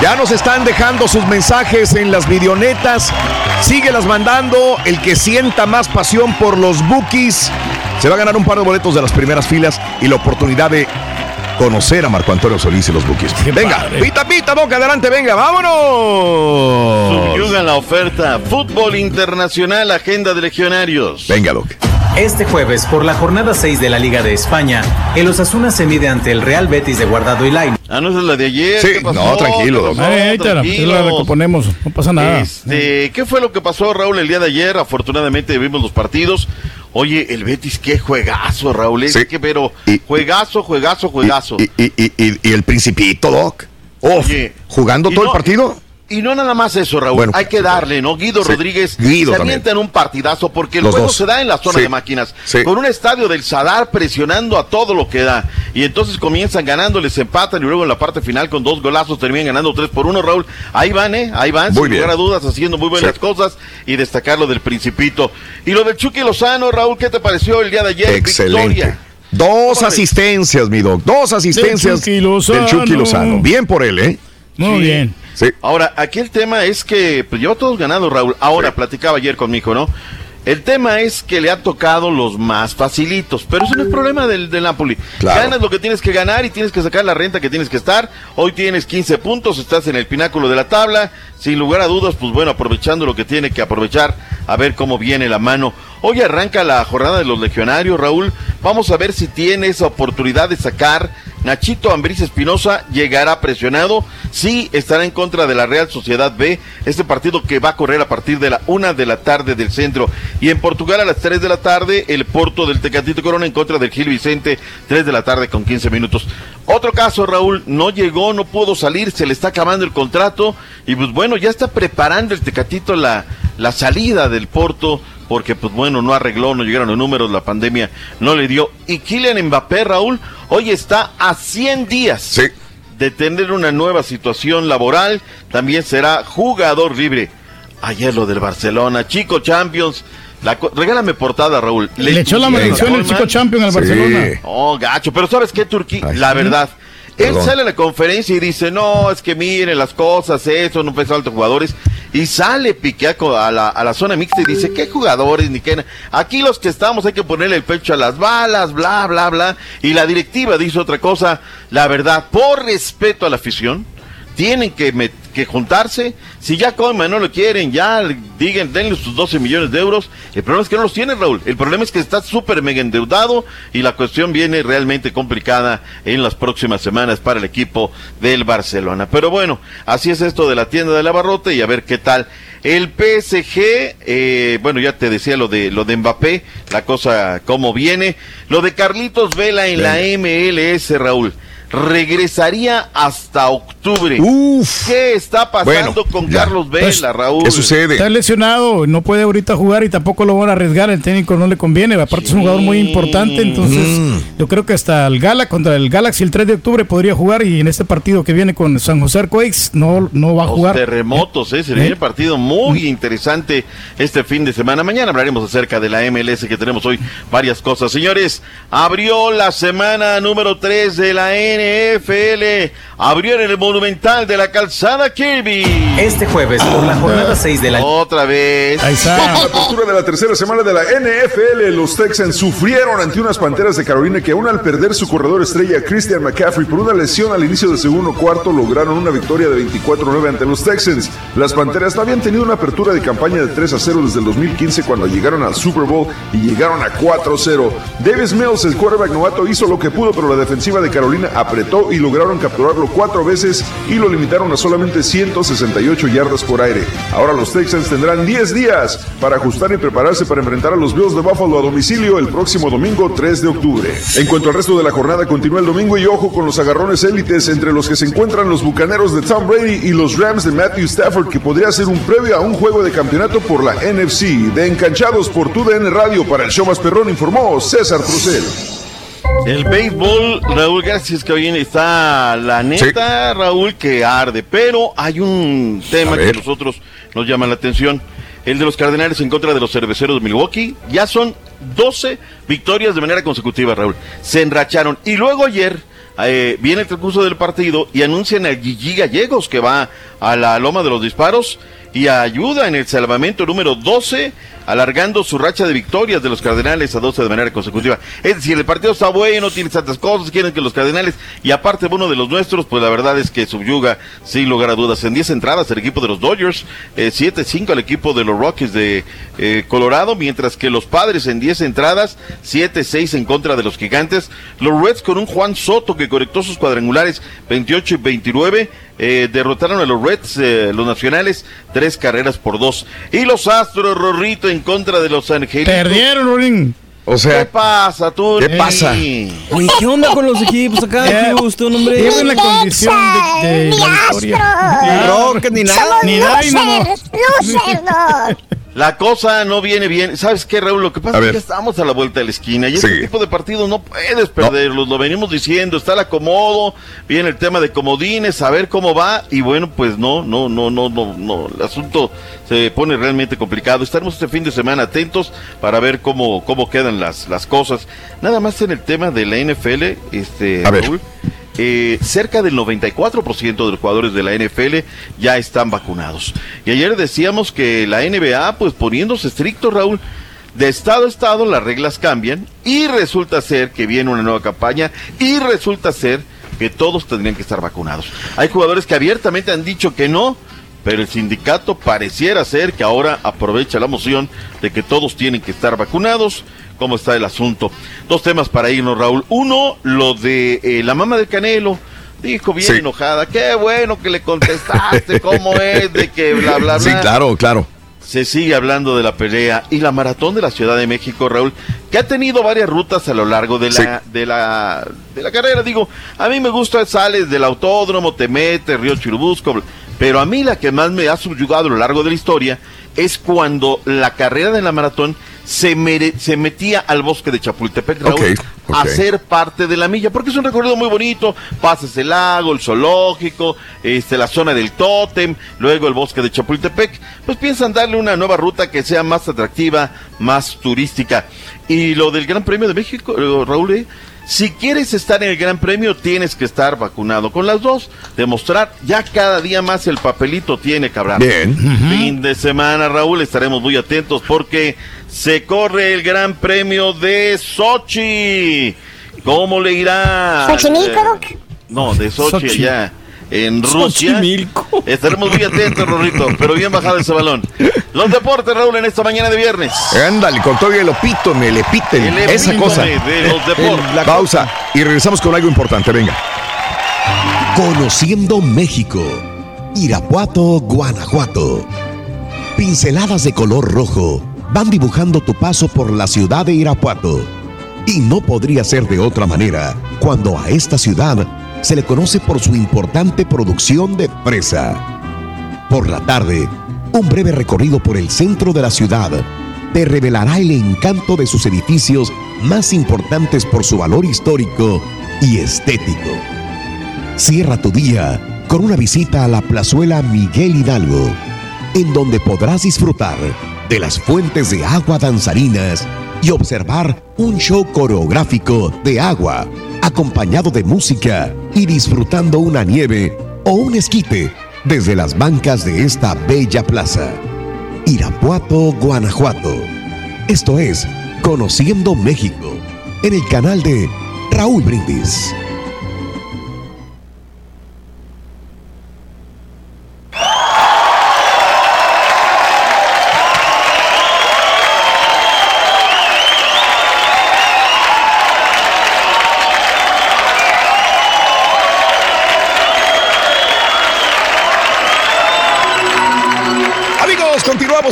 Speaker 2: ya nos están dejando sus mensajes en las videonetas. Síguelas mandando. El que sienta más pasión por los bookies se va a ganar un par de boletos de las primeras filas y la oportunidad de conocer a Marco Antonio Solís y los Bookies. Venga, pita, pita, boca, adelante, venga, vámonos.
Speaker 37: Subyuga la oferta. Fútbol Internacional, Agenda de Legionarios.
Speaker 2: Venga, Doc.
Speaker 45: Este jueves, por la jornada 6 de la Liga de España, el Osasuna se mide ante el Real Betis de Guardado y Line.
Speaker 37: Ah, no es la de ayer.
Speaker 2: Sí, no, tranquilo.
Speaker 3: No, ahí te la, la recomponemos, no pasa nada.
Speaker 37: Este, ¿Qué fue lo que pasó, Raúl, el día de ayer? Afortunadamente vimos los partidos. Oye, el Betis, qué juegazo, Raúl. Es que, pero juegazo, juegazo, juegazo.
Speaker 2: Y, y, y, y el Principito, Doc. Oye, jugando todo el partido.
Speaker 37: Y no nada más eso, Raúl. Hay que darle, ¿no? Guido Rodríguez
Speaker 2: Guido
Speaker 37: se avienta en un partidazo porque el juego se da en la zona de máquinas. Con un estadio del Sadar presionando a todo lo que da. Y entonces comienzan ganando, les empatan y luego en la parte final con dos golazos terminan ganando tres por uno, Raúl. Ahí van, ¿eh? Ahí van, sin lugar a dudas, haciendo muy buenas cosas y destacar lo del Principito. Y lo del Chucky Lozano, Raúl, ¿qué te pareció el día de ayer?
Speaker 2: Excelente. Dos asistencias, mi doc. Dos asistencias del Chucky Lozano. Bien por él, ¿eh?
Speaker 3: Muy bien.
Speaker 2: Sí.
Speaker 37: Ahora, aquí el tema es que pues, lleva todos ganados, Raúl. Ahora, platicaba ayer conmigo, ¿no? El tema es que le ha tocado los más facilitos, pero eso no es problema del, del Napoli. Ganas lo que tienes que ganar y tienes que sacar la renta que tienes que estar. Hoy tienes 15 puntos, estás en el pináculo de la tabla. Sin lugar a dudas, pues bueno, aprovechando lo que tiene que aprovechar, a ver cómo viene la mano. Hoy arranca la jornada de los legionarios, Raúl. Vamos a ver si tiene esa oportunidad de sacar. Nachito Ambriz Espinosa llegará presionado. Sí, estará en contra de la Real Sociedad B. Este partido que va a correr a partir de la una de la tarde del centro. Y en Portugal a las 3 de la tarde, el Porto del Tecatito Corona en contra del Gil Vicente. 3 de la tarde con 15 minutos. Otro caso, Raúl, no llegó, no pudo salir, se le está acabando el contrato. Y pues bueno, ya está preparando el Tecatito la, la salida del Porto porque pues bueno, no arregló, no llegaron los números, la pandemia no le dio. Y Kylian Mbappé, Raúl, hoy está a 100 días de tener una nueva situación laboral, también será jugador libre. Ayer lo del Barcelona, Chico Champions, la, regálame portada, Raúl.
Speaker 3: Le, echó la maldición el Chico Champions al Barcelona.
Speaker 37: Oh, gacho, pero ¿sabes qué, Turquía? La verdad. Él sale a la conferencia y dice, no, es que miren las cosas, eso, no pensó altos jugadores. Y sale Piqueaco a la, a la zona mixta y dice, ¿qué jugadores? Ni qué. Aquí los que estamos hay que ponerle el pecho a las balas, bla, bla, bla. Y la directiva dice otra cosa. La verdad, por respeto a la afición, tienen que, que juntarse. Si ya Coleman no lo quieren, ya digan, denle sus 12 millones de euros. El problema es que no los tiene, Raúl. El problema es que está súper mega endeudado y la cuestión viene realmente complicada en las próximas semanas para el equipo del Barcelona. Pero bueno, así es esto de la tienda de la barrota y a ver qué tal. El PSG, eh, bueno, ya te decía lo de lo de Mbappé, la cosa cómo viene. Lo de Carlitos Vela en la MLS, Raúl regresaría hasta octubre.
Speaker 2: Uf.
Speaker 37: ¿Qué está pasando con Carlos Vela, pues, Raúl?
Speaker 2: ¿Qué sucede?
Speaker 3: Está lesionado, no puede ahorita jugar y tampoco lo van a arriesgar, el técnico no le conviene, aparte es un jugador muy importante, entonces mm. yo creo que hasta el Gala contra el Galaxy el 3 de octubre podría jugar y en este partido que viene con San José Arcoix no, no va a jugar.
Speaker 37: terremotos, ¿eh? Sería un partido muy interesante este fin de semana. Mañana hablaremos acerca de la MLS que tenemos hoy varias cosas. Señores, abrió la semana número 3 de la N NFL abrió en el Monumental de la Calzada Kirby.
Speaker 45: Este jueves, por la jornada 6 de la...
Speaker 37: Otra vez.
Speaker 2: Ahí está. la apertura de la tercera semana de la NFL, los Texans sufrieron ante unas Panteras de Carolina que aún al perder su corredor estrella Christian McCaffrey por una lesión al inicio del segundo cuarto lograron una victoria de 24-9 ante los Texans. Las Panteras no habían tenido una apertura de campaña de 3 a 0 desde el 2015 cuando llegaron al Super Bowl y llegaron a 4-0. Davis Mills, el quarterback novato, hizo lo que pudo, pero la defensiva de Carolina apretó y lograron capturarlo cuatro veces y lo limitaron a solamente 168 yardas por aire. Ahora los Texans tendrán 10 días para ajustar y prepararse para enfrentar a los Bills de Buffalo a domicilio el próximo domingo 3 de octubre. En cuanto al resto de la jornada, continúa el domingo y ojo con los agarrones élites entre los que se encuentran los bucaneros de Tom Brady y los Rams de Matthew Stafford, que podría ser un previo a un juego de campeonato por la NFC. De Encanchados por TUDN Radio para el show más perrón, informó César Procel.
Speaker 37: El béisbol, Raúl, gracias que hoy está la neta, Raúl, que arde. Pero hay un tema que a nosotros nos llama la atención. El de los Cardenales en contra de los cerveceros de Milwaukee. Ya son 12 victorias de manera consecutiva, Raúl. Se enracharon. Y luego ayer eh, viene el transcurso del partido y anuncian a Gigi Gallegos que va a la loma de los disparos y ayuda en el salvamento número 12 alargando su racha de victorias de los Cardenales a 12 de manera consecutiva. Es decir, el partido está bueno, tiene tantas cosas, quieren que los Cardenales, y aparte uno de los nuestros, pues la verdad es que subyuga sin lugar a dudas. En 10 entradas el equipo de los Dodgers, 7-5 eh, al equipo de los Rockies de eh, Colorado, mientras que los Padres en 10 entradas, 7-6 en contra de los Gigantes. Los Reds con un Juan Soto que conectó sus cuadrangulares 28 y 29 eh, derrotaron a los Reds, eh, los nacionales, tres carreras por dos. Y los Astros, Rorrito, en contra de los Angelitos.
Speaker 3: Perdieron.
Speaker 37: O sea, ¿qué pasa tú?
Speaker 6: ¿Qué pasa?
Speaker 3: Oye, ¿qué onda con los equipos acá? ¿Qué gusto, hombre?
Speaker 8: La condición de, de la victoria.
Speaker 6: No, ni nada.
Speaker 8: Ni nada. no.
Speaker 37: La cosa no viene bien. ¿Sabes qué, Raúl? Lo que pasa es que ya estamos a la vuelta de la esquina y este tipo de partidos no puedes perderlos. Lo venimos diciendo. Está el acomodo, viene el tema de comodines, a ver cómo va. Y bueno, pues no, no, no, no, no, no. El asunto se pone realmente complicado. Estaremos este fin de semana atentos para ver cómo, cómo quedan las, las cosas. Nada más en el tema de la NFL, este, Raúl. Eh, cerca del 94% de los jugadores de la NFL ya están vacunados. Y ayer decíamos que la NBA, pues poniéndose estricto, Raúl, de estado a estado las reglas cambian y resulta ser que viene una nueva campaña y resulta ser que todos tendrían que estar vacunados. Hay jugadores que abiertamente han dicho que no, pero el sindicato pareciera ser que ahora aprovecha la moción de que todos tienen que estar vacunados cómo está el asunto. Dos temas para irnos, Raúl. Uno, lo de eh, la mamá del Canelo. Dijo bien enojada, qué bueno que le contestaste, cómo es, de que bla, bla, bla.
Speaker 2: Sí, claro, claro.
Speaker 37: Se sigue hablando de la pelea y la maratón de la Ciudad de México, Raúl, que ha tenido varias rutas a lo largo de la, de la, de la carrera. Digo, a mí me gusta, sales del autódromo, te metes, Río Chirubusco, pero a mí la que más me ha subyugado a lo largo de la historia es cuando la carrera de la maratón se, se metía al bosque de Chapultepec, a ser parte de la milla, porque es un recorrido muy bonito, pasas el lago, el zoológico, este, la zona del tótem, luego el bosque de Chapultepec, pues piensan darle una nueva ruta que sea más atractiva, más turística. Y lo del Gran Premio de México, eh, Raúl, ¿eh? Si quieres estar en el Gran Premio, tienes que estar vacunado. Con las dos, demostrar ya cada día más el papelito tiene que hablar.
Speaker 2: Bien.
Speaker 37: Fin de semana, Raúl, estaremos muy atentos porque se corre el Gran Premio de Sochi. ¿Cómo le irá?
Speaker 8: ¿Xochimilco,
Speaker 37: No, de Sochi, ya en Rusia. Estaremos muy atentos, Rorrito, pero bien bajado ese balón. Los deportes, Raúl, en esta mañana de viernes.
Speaker 2: Ándale, con todo el opítome, el epíteme, esa cosa.
Speaker 37: De los deportes.
Speaker 2: Pausa y regresamos con algo importante, venga.
Speaker 46: Conociendo México. Irapuato, Guanajuato. Pinceladas de color rojo van dibujando tu paso por la ciudad de Irapuato. Y no podría ser de otra manera cuando a esta ciudad se le conoce por su importante producción de fresa. Por la tarde, un breve recorrido por el centro de la ciudad te revelará el encanto de sus edificios más importantes por su valor histórico y estético. Cierra tu día con una visita a la plazuela Miguel Hidalgo, en donde podrás disfrutar de las fuentes de agua danzarinas y observar un show coreográfico de agua acompañado de música y disfrutando una nieve o un esquite desde las bancas de esta bella plaza. Irapuato, Guanajuato. Esto es Conociendo México en el canal de Raúl Brindis.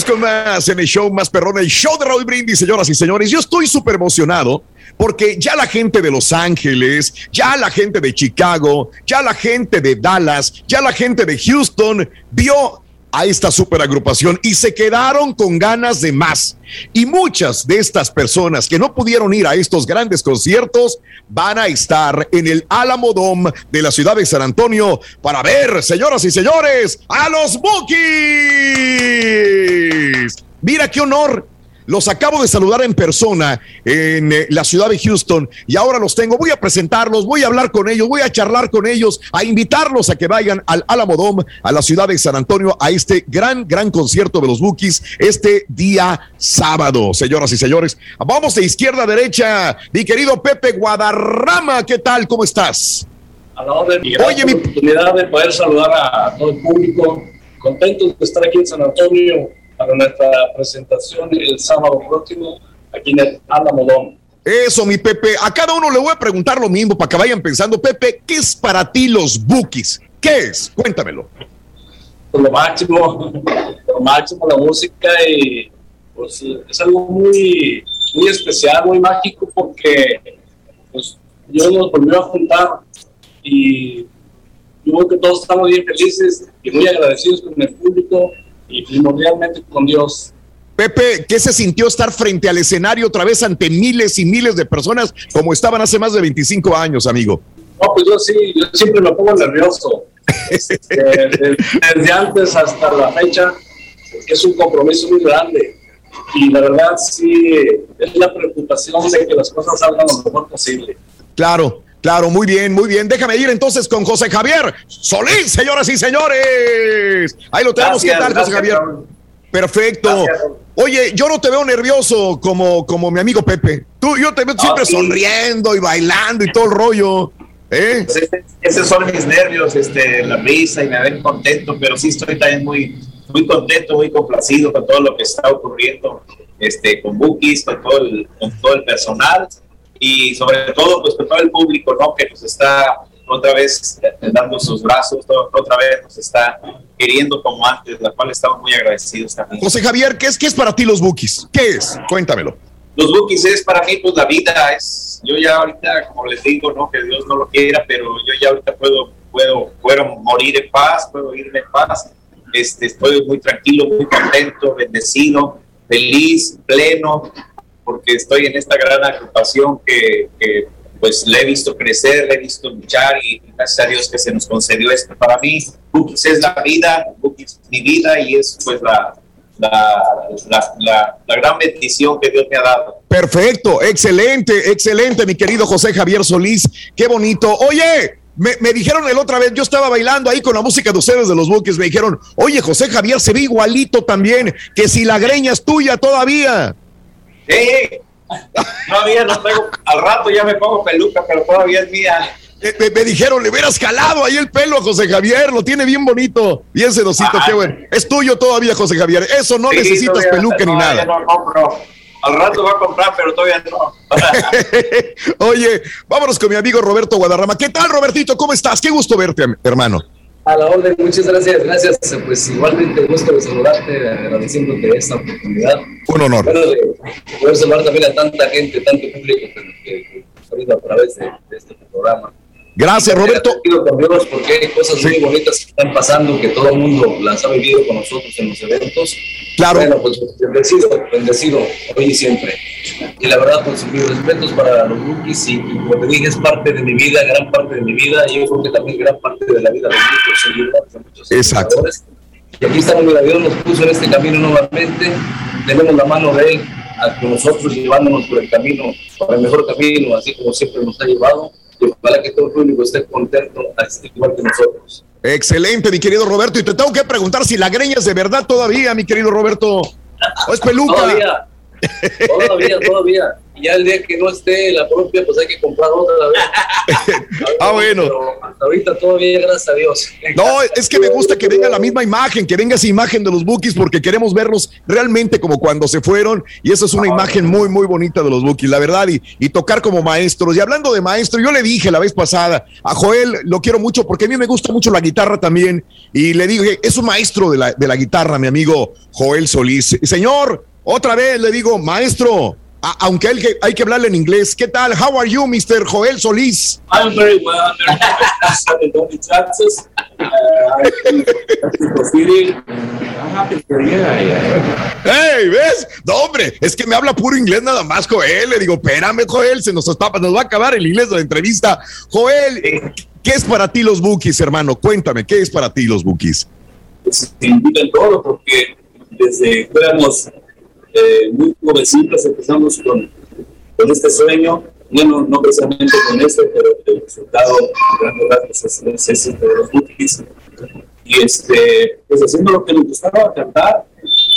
Speaker 2: Con más en el show más perrón, el show de Raúl Brindis, señoras y señores. Yo estoy súper emocionado porque ya la gente de Los Ángeles, ya la gente de Chicago, ya la gente de Dallas, ya la gente de Houston vio a esta super agrupación y se quedaron con ganas de más. Y muchas de estas personas que no pudieron ir a estos grandes conciertos van a estar en el Alamo Dome de la ciudad de San Antonio para ver, señoras y señores, a los Bookies. Mira qué honor Los acabo de saludar en persona en eh, la ciudad de Houston y ahora los tengo. Voy a presentarlos, voy a hablar con ellos, voy a charlar con ellos, a invitarlos a que vayan al Alamodome, a la ciudad de San Antonio, a este gran, gran concierto de los Bookies este día sábado, señoras y señores. Vamos de izquierda a derecha. Mi querido Pepe Guadarrama, ¿qué tal? ¿Cómo estás?
Speaker 47: A la orden, Oye, mi oportunidad de poder saludar a todo el público. Contentos de estar aquí en San Antonio para nuestra presentación el sábado próximo aquí en el Alamodón.
Speaker 2: Eso, mi Pepe. A cada uno le voy a preguntar lo mismo para que vayan pensando. Pepe, ¿qué es para ti los bookies? ¿Qué es? Cuéntamelo.
Speaker 47: Pues lo máximo, (laughs) lo máximo, la música y pues es algo muy, muy especial, muy mágico porque pues Dios nos volvió a juntar y yo creo que todos estamos bien felices y muy agradecidos con el público y primordialmente con Dios.
Speaker 2: Pepe, ¿qué se sintió estar frente al escenario otra vez ante miles y miles de personas como estaban hace más de 25 años, amigo?
Speaker 47: No, pues yo sí, yo siempre me pongo nervioso. (laughs) Este, desde, antes hasta la fecha, es un compromiso muy grande. Y la verdad sí, es la preocupación de que las cosas salgan lo mejor posible.
Speaker 2: Claro, Claro, muy bien, muy bien. Déjame ir entonces con José Javier Solís, señoras y señores. Ahí lo tenemos. ¿Qué tal, José Javier? Perfecto. Oye, yo no te veo nervioso como, como mi amigo Pepe. Tú, yo te veo siempre sonriendo y bailando y todo el rollo. ¿eh?
Speaker 47: Pues esos son mis nervios, este, la risa y me ven contento, pero sí estoy también muy, muy contento, muy complacido con todo lo que está ocurriendo este, con Bookies, con todo el, con todo el personal y sobre todo pues con todo el público ¿no? que nos está otra vez dando sus brazos, otra vez nos está queriendo como antes, la cual estamos muy agradecidos también.
Speaker 2: José Javier, ¿qué es, qué es para ti los bookies? ¿Qué es? Cuéntamelo.
Speaker 47: Los bookies es para mí pues la vida, es yo ya ahorita como les digo, no que Dios no lo quiera, pero yo ya ahorita puedo puedo puedo morir en paz, puedo irme en paz. Este, estoy muy tranquilo, muy contento, bendecido, feliz, pleno, porque estoy en esta gran agrupación que, pues le he visto crecer, le he visto luchar y gracias a Dios que se nos concedió esto. Para mí, Bookies es la vida, Bookies es mi vida y es pues la, la, la, gran bendición que Dios me ha dado.
Speaker 2: Perfecto, excelente, excelente, mi querido José Javier Solís. Qué bonito. Oye, me, me, dijeron el otra vez, yo estaba bailando ahí con la música de ustedes de los Bookies, me dijeron, oye, José Javier se ve igualito también, que si la greña es tuya todavía.
Speaker 47: ¡Eh! Todavía no tengo, al rato ya me pongo peluca, pero todavía es mía.
Speaker 2: Me, dijeron, le hubieras calado ahí el pelo a José Javier, lo tiene bien bonito, bien sedosito, qué bueno. Es tuyo todavía, José Javier. Eso no necesitas peluca ni nada.
Speaker 47: No. Al rato va a comprar, pero todavía no. (laughs)
Speaker 2: Oye, vámonos con mi amigo Roberto Guadarrama. ¿Qué tal, Robertito? ¿Cómo estás? Qué gusto verte, hermano.
Speaker 48: A la orden, muchas gracias, gracias. Pues igualmente gusto de saludarte, agradeciéndote esta oportunidad.
Speaker 2: Un honor.
Speaker 48: Bueno, de poder saludar también a tanta gente, tanto público que, que, a través de, este programa.
Speaker 2: Gracias, Roberto.
Speaker 48: Porque hay cosas muy bonitas que están pasando, que todo el mundo las ha vivido con nosotros en los eventos.
Speaker 2: Claro.
Speaker 48: Bueno, pues bendecido, bendecido, hoy y siempre. Y la verdad, pues mis respetos para los rookies y, como te dije, es parte de mi vida, gran parte de mi vida, y yo creo que también gran parte de la vida de muchos de muchos
Speaker 2: Exacto.
Speaker 48: Y aquí estamos, mira, Dios nos puso en este camino nuevamente, tenemos la mano de Él con nosotros llevándonos por el camino, por el mejor camino, así como siempre nos ha llevado para que todo el público esté contento, igual que nosotros.
Speaker 2: Excelente, mi querido Roberto. Y te tengo que preguntar si la greña es de verdad todavía, mi querido Roberto. ¿O es peluca?
Speaker 48: Todavía, (laughs) todavía, todavía ya el día que no esté la propia, pues hay que comprar otra vez. (laughs)
Speaker 2: ah, bueno.
Speaker 48: hasta ahorita todavía, gracias a Dios.
Speaker 2: No, es que me gusta que venga la misma imagen, que venga esa imagen de los Bookies, porque queremos verlos realmente como cuando se fueron. Y esa es una imagen muy, muy bonita de los Bookies, la verdad. Y, y tocar como maestros. Y hablando de maestro, yo le dije la vez pasada a Joel, lo quiero mucho porque a mí me gusta mucho la guitarra también. Y le dije, es un maestro de la, de la guitarra, mi amigo Joel Solís. Señor, otra vez le digo, maestro, aunque hay que, hay que hablarle en inglés. ¿Qué tal? How are you, Mr. Joel Solís?
Speaker 48: I'm very well. I'm very you. (laughs)
Speaker 2: Hey, ¿ves? No, hombre, es que me habla puro inglés nada más, Joel. Le digo, espérame, Joel, se nos, está, nos va a acabar el inglés de la entrevista. Joel, ¿qué es para ti los bookies, hermano? Cuéntame, ¿qué es para ti los bookies?
Speaker 48: Pues, todo porque desde que éramos eh, muy jovencitos empezamos con, con este sueño, bueno, no precisamente con este, pero el resultado, grande rasgos, es, es, es, de los útiles. Y este, pues haciendo lo que nos gustaba cantar,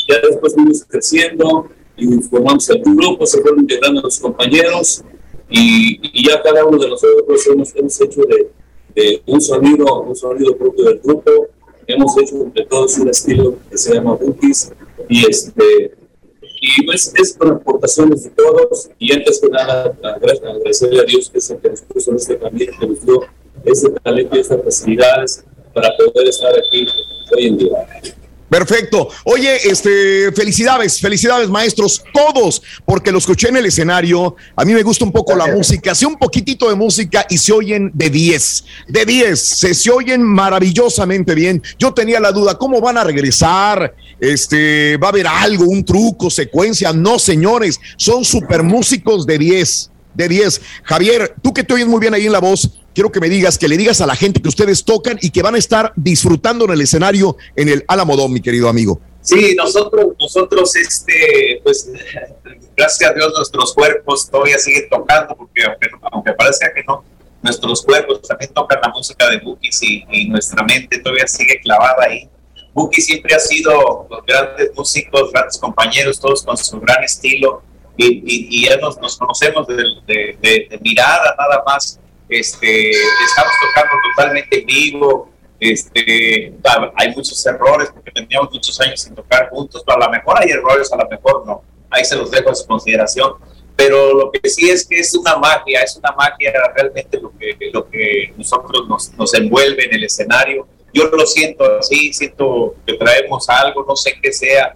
Speaker 48: ya después fuimos creciendo y formamos el grupo, se fueron integrando los compañeros. Y, y, ya cada uno de nosotros hemos, hemos hecho de, de, un sonido, un sonido propio del grupo, hemos hecho de todos un estilo que se llama Bookies. Y este y pues es por aportaciones de todos y antes que nada agradecerle a Dios que que nos puso en este camino, que nos dio ese talento y estas facilidades para poder estar aquí hoy en día.
Speaker 2: Perfecto. Oye, este, felicidades, felicidades, maestros, todos, porque lo escuché en el escenario. A mí me gusta un poco la música. Hace un poquitito de música y se oyen de 10. De 10. Se, se oyen maravillosamente bien. Yo tenía la duda, ¿cómo van a regresar? Este, ¿va a haber algo, un truco, secuencia? No, señores, son super músicos de 10 de 10. Javier, tú que te oyes muy bien ahí en la voz, quiero que me digas, que le digas a la gente que ustedes tocan y que van a estar disfrutando en el escenario en el Alamodón, mi querido amigo.
Speaker 47: Sí, nosotros, nosotros, este, pues, (laughs) gracias a Dios, nuestros cuerpos todavía siguen tocando, porque aunque, aunque parezca que no, nuestros cuerpos también tocan la música de Bukis y, y nuestra mente todavía sigue clavada ahí. Buki siempre ha sido los grandes músicos, grandes compañeros, todos con su gran estilo y, y, ya nos, nos conocemos de, de, de, mirada nada más. Este, estamos tocando totalmente en vivo. Este, hay muchos errores porque teníamos muchos años sin tocar juntos. A lo mejor hay errores, a lo mejor no. Ahí se los dejo a su consideración. Pero lo que sí es que es una magia, es una magia realmente lo que, lo que nosotros nos, nos envuelve en el escenario. Yo lo siento así, siento que traemos algo, no sé qué sea,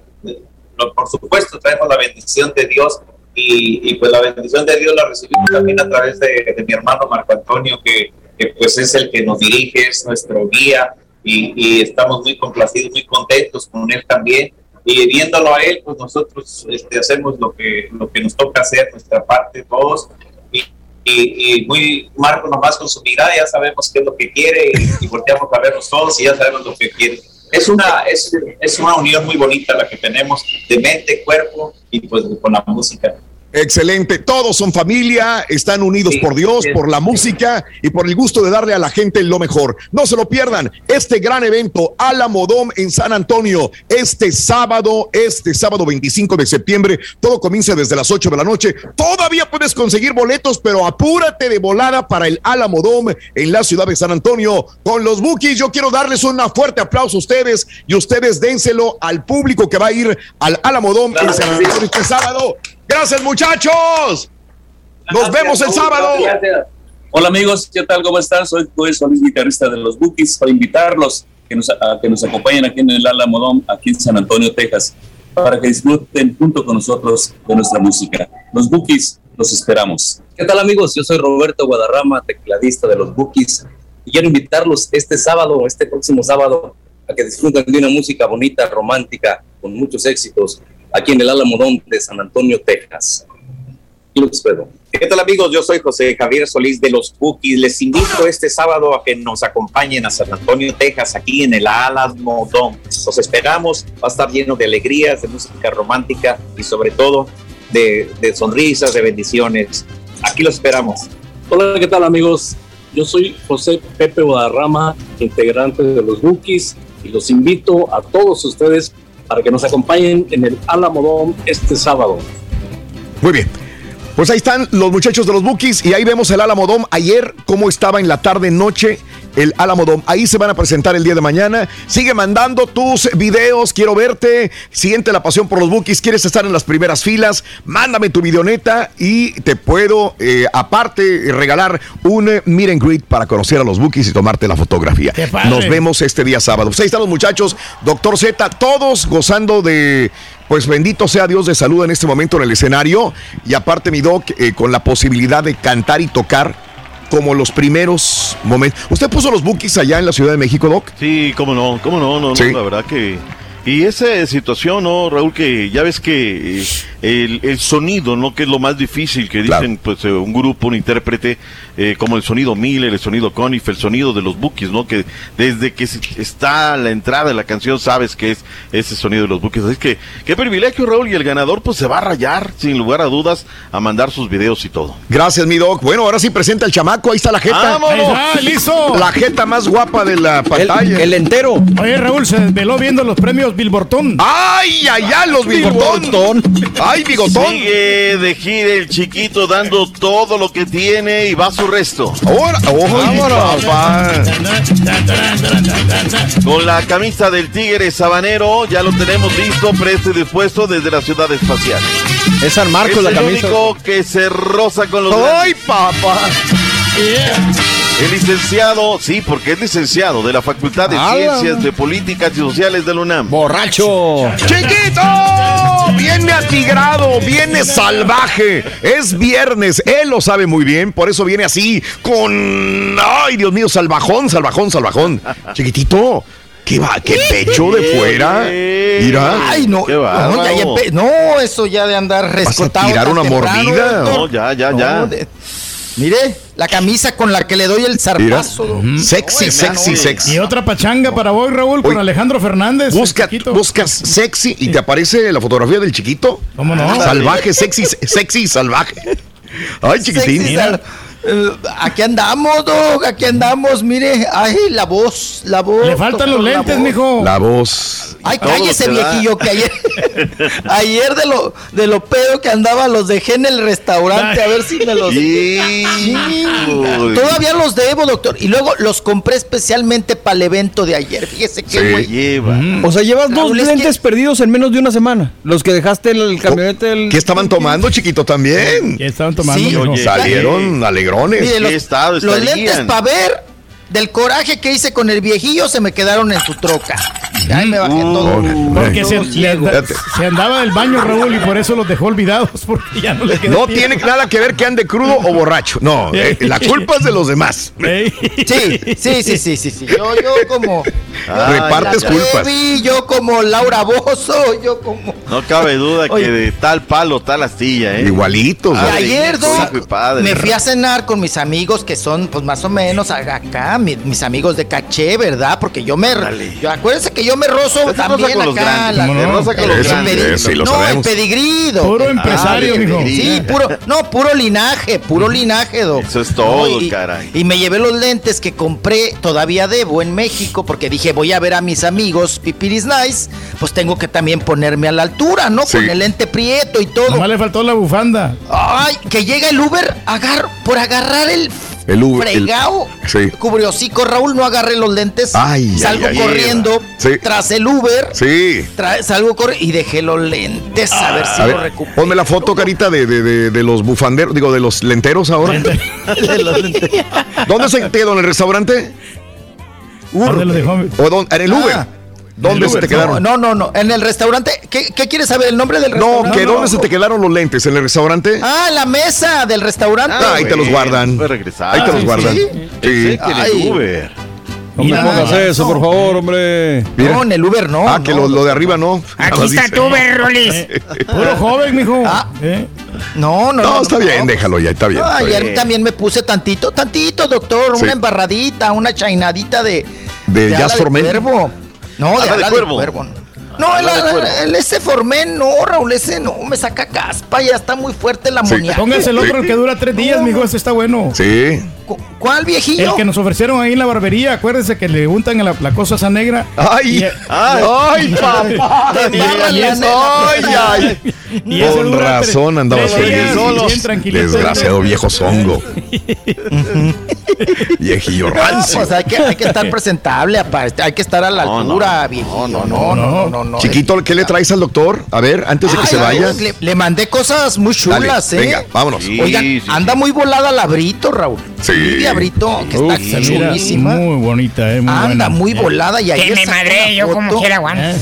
Speaker 47: por supuesto traemos la bendición de Dios y, pues la bendición de Dios la recibimos también a través de, mi hermano Marco Antonio, que, pues es el que nos dirige, es nuestro guía y, estamos muy complacidos, muy contentos con él también. Y viéndolo a él, pues nosotros este, hacemos lo que, lo que nos toca hacer, nuestra parte todos. Y, y, muy Marco nomás con su mirada ya sabemos qué es lo que quiere y, y volteamos a vernos todos y ya sabemos lo que quiere es una, es, es una unión muy bonita la que tenemos de mente, cuerpo y pues con la música.
Speaker 2: Excelente, todos son familia, están unidos por Dios, por la música y por el gusto de darle a la gente lo mejor. No se lo pierdan, este gran evento Alamodón en San Antonio, este sábado, este sábado 25 de septiembre, todo comienza desde las 8 de la noche. Todavía puedes conseguir boletos, pero apúrate de volada para el Alamodón en la ciudad de San Antonio con los Bookies. Yo quiero darles un fuerte aplauso a ustedes y ustedes dénselo al público que va a ir al Alamodón en San Antonio este sábado. Gracias, muchachos. Nos vemos el sábado.
Speaker 49: Hola amigos, ¿qué tal? ¿Cómo están? Soy Joel Solís, guitarrista de los Bookies, para invitarlos que nos, a que nos acompañen aquí en el Alamodón, aquí en San Antonio, Texas, para que disfruten junto con nosotros de nuestra música. Los Bookies, los esperamos.
Speaker 50: ¿Qué tal amigos? Yo soy Roberto Guadarrama, tecladista de los Bookies, y quiero invitarlos este sábado, este próximo sábado, a que disfruten de una música bonita, romántica, con muchos éxitos, aquí en el Alamodón de San Antonio, Texas. Y lo espero.
Speaker 47: ¿Qué tal amigos? Yo soy José Javier Solís de los Bookies. Les invito este sábado a que nos acompañen a San Antonio, Texas, aquí en el Alamodón. Los esperamos. Va a estar lleno de alegrías, de música romántica y sobre todo de, de sonrisas, de bendiciones. Aquí los esperamos.
Speaker 50: Hola, ¿qué tal amigos? Yo soy José Pepe Guadarrama, integrante de los Bookies, y los invito a todos ustedes para que nos acompañen en el Alamodón este sábado.
Speaker 2: Muy bien. Pues ahí están los muchachos de los Bookies y ahí vemos el Alamodón ayer, cómo estaba en la tarde noche el Alamodón. Ahí se van a presentar el día de mañana. Sigue mandando tus videos, quiero verte. Siente la pasión por los Bookies, quieres estar en las primeras filas, mándame tu videoneta y te puedo, eh, aparte, regalar un eh, meet and greet para conocer a los Bookies y tomarte la fotografía. Nos vemos este día sábado. Pues ahí están los muchachos, Doctor Z, todos gozando de pues bendito sea Dios de salud en este momento en el escenario. Y aparte, mi doc, eh, con la posibilidad de cantar y tocar como los primeros momentos. ¿Usted puso los bookies allá en la Ciudad de México, Doc?
Speaker 37: Sí, cómo no, cómo no, no, no la verdad que... Y esa situación, ¿no, Raúl? Que ya ves que el, sonido, ¿no? Que es lo más difícil que dicen, pues, eh, un grupo, un intérprete, eh, como el sonido Miller, el sonido Conif, el sonido de los Bookies, ¿no? Que desde que está la entrada de la canción sabes que es ese sonido de los Bookies. Así que, qué privilegio, Raúl, y el ganador, pues, se va a rayar, sin lugar a dudas, a mandar sus videos y todo.
Speaker 2: Gracias, mi doc. Bueno, ahora sí presenta el chamaco, ahí está la jeta.
Speaker 3: ¡Vámonos! listo!
Speaker 2: La jeta más guapa de la pantalla.
Speaker 6: El, entero.
Speaker 3: Oye, Raúl, se desveló viendo los premios Billbortón.
Speaker 2: ¡Ay, ay, ay, los Billbortón! ¡Ay, bigotón!
Speaker 37: Sigue de gira el chiquito dando todo lo que tiene y va a su resto.
Speaker 2: Ahora, papá.
Speaker 37: Con la camisa del tigre sabanero, ya lo tenemos listo, presto y dispuesto desde la ciudad espacial.
Speaker 6: Es San Marcos la camisa.
Speaker 37: El único que se roza con los.
Speaker 2: ¡Ay, papá!
Speaker 37: El licenciado, sí, porque es licenciado de la Facultad de Ciencias de Políticas y Sociales de la UNAM.
Speaker 6: ¡Borracho!
Speaker 2: ¡Chiquito! Viene atigrado, viene salvaje. Es viernes, él lo sabe muy bien, por eso viene así, con. ¡Ay, Dios mío! Salvajón, salvajón, salvajón. Chiquitito. ¿Qué va? ¿Qué pecho de fuera? Mira.
Speaker 51: Ay, no. no, eso ya de andar rescotado.
Speaker 2: ¿Vas a tirar una mordida?
Speaker 37: No, ya, ya, ya.
Speaker 51: Mire, la camisa con la que le doy el zarpazo.
Speaker 2: Sexy, sexy, sexy.
Speaker 3: Y otra pachanga para hoy, Raúl, con Alejandro Fernández.
Speaker 2: Busca, buscas sexy y te aparece la fotografía del chiquito.
Speaker 3: ¿Cómo no?
Speaker 2: Salvaje, sexy, sexy, salvaje. Ay, chiquitín.
Speaker 51: Aquí andamos, Dog, aquí andamos, mire. Ay, la voz, la voz.
Speaker 3: Le faltan los lentes, mijo.
Speaker 2: La voz.
Speaker 51: Ay, cállese, viejillo, que ayer, (laughs) ayer de lo, de lo pedo que andaba los dejé en el restaurante, a ver si me los... Todavía los debo, doctor. Y luego los compré especialmente para el evento de ayer. Fíjese que
Speaker 6: lleva. O sea, llevas dos lentes perdidos en menos de una semana. Los que dejaste en el camionete del...
Speaker 2: ¿Qué estaban tomando, chiquito, también?
Speaker 3: ¿Qué estaban tomando?
Speaker 2: Salieron
Speaker 51: Mire, los, los lentes para ver del coraje que hice con el viejillo se me quedaron en su troca. Ahí me bajé todo.
Speaker 3: Porque se, andaba del baño, Raúl, y por eso los dejó olvidados. Porque ya no le
Speaker 2: No tiene nada que ver que ande crudo o borracho. No, eh, la culpa es de los demás.
Speaker 51: Sí, sí, sí, sí, sí. sí. Yo, yo como.
Speaker 2: Repartes culpas.
Speaker 51: yo como Laura Bozo, yo como.
Speaker 37: No cabe duda que de tal palo, tal astilla, ¿eh?
Speaker 2: Igualitos.
Speaker 51: ayer, me fui a cenar con mis amigos que son, pues más o menos acá mis, amigos de caché, ¿verdad? Porque yo me. Yo, acuérdense que yo me rozo también acá. La,
Speaker 37: no,
Speaker 51: el pedigrido.
Speaker 3: Puro empresario,
Speaker 51: ah, Sí, puro. No, puro linaje, puro linaje, doc.
Speaker 37: Eso es todo, caray.
Speaker 51: Y me llevé los lentes que compré, todavía debo en México, porque dije, voy a ver a mis amigos Pipiris Nice, pues tengo que también ponerme a la altura, ¿no? Con el lente prieto y todo.
Speaker 3: Nomás le faltó la bufanda.
Speaker 51: Ay, que llega el Uber agar, por agarrar el
Speaker 2: el Uber.
Speaker 51: Fregado.
Speaker 2: El,
Speaker 51: sí. Raúl, no agarré los lentes.
Speaker 2: Ay,
Speaker 51: salgo corriendo tras el Uber.
Speaker 2: Sí.
Speaker 51: salgo corriendo y dejé los lentes a ver si lo recupero.
Speaker 2: Ponme la foto, carita, de, de, de, los bufanderos, digo, de los lenteros ahora. (laughs) ¿Dónde se quedó? ¿En el restaurante?
Speaker 3: ¿Dónde lo dejó?
Speaker 2: ¿O ¿En el Uber? ¿Dónde se te quedaron?
Speaker 51: No, no, no. En el restaurante. ¿Qué, quieres saber? ¿El nombre del restaurante?
Speaker 2: No, que ¿dónde se te quedaron los lentes? ¿En el restaurante?
Speaker 51: Ah, la mesa del restaurante.
Speaker 2: Ah, ahí te los guardan. Ahí te los guardan. Sí.
Speaker 37: sí. el Uber.
Speaker 6: No me pongas eso, por favor, hombre.
Speaker 51: No, en el Uber no.
Speaker 2: Ah, que lo, de arriba no.
Speaker 51: Aquí está tu Uber, Rolis. (laughs)
Speaker 3: Puro joven, mijo.
Speaker 51: Ah. ¿Eh? No, no,
Speaker 2: no. No, está bien, déjalo ya, está bien.
Speaker 51: ayer también me puse tantito, tantito, doctor. Una embarradita, una chainadita de.
Speaker 2: De, de Jazz
Speaker 51: no, de, ala de cuervo. No, el, ese Formen, no, Raúl, ese no, me saca caspa, ya está muy fuerte la.
Speaker 3: Sí. Póngase el otro, el que dura tres (laughs) días, mijo, ese está bueno.
Speaker 2: Sí.
Speaker 51: ¿Cuál viejillo?
Speaker 3: El que nos ofrecieron ahí en la barbería, acuérdense que le untan la, la cosa esa negra.
Speaker 2: ¡Ay! ¡Ay, ay papá! (laughs) ¡Ay, ay! Y Con razón andaba feliz. Desgraciado viejo zongo. (laughs) Viejillo rancio.
Speaker 51: Pues hay que, hay que estar presentable, hay que estar a la altura,
Speaker 2: no, no, no, no, no, no, Chiquito, ¿qué le traes al doctor? A ver, antes de que se vaya.
Speaker 51: Le, mandé cosas muy chulas, ¿eh?
Speaker 2: Venga, vámonos.
Speaker 51: Oigan, anda muy volada la Brito, Raúl.
Speaker 2: Sí.
Speaker 51: Brito, que está chulísima.
Speaker 3: Muy bonita, eh. Muy
Speaker 51: anda muy volada y ahí
Speaker 52: Que me madre, yo como quiera aguanto.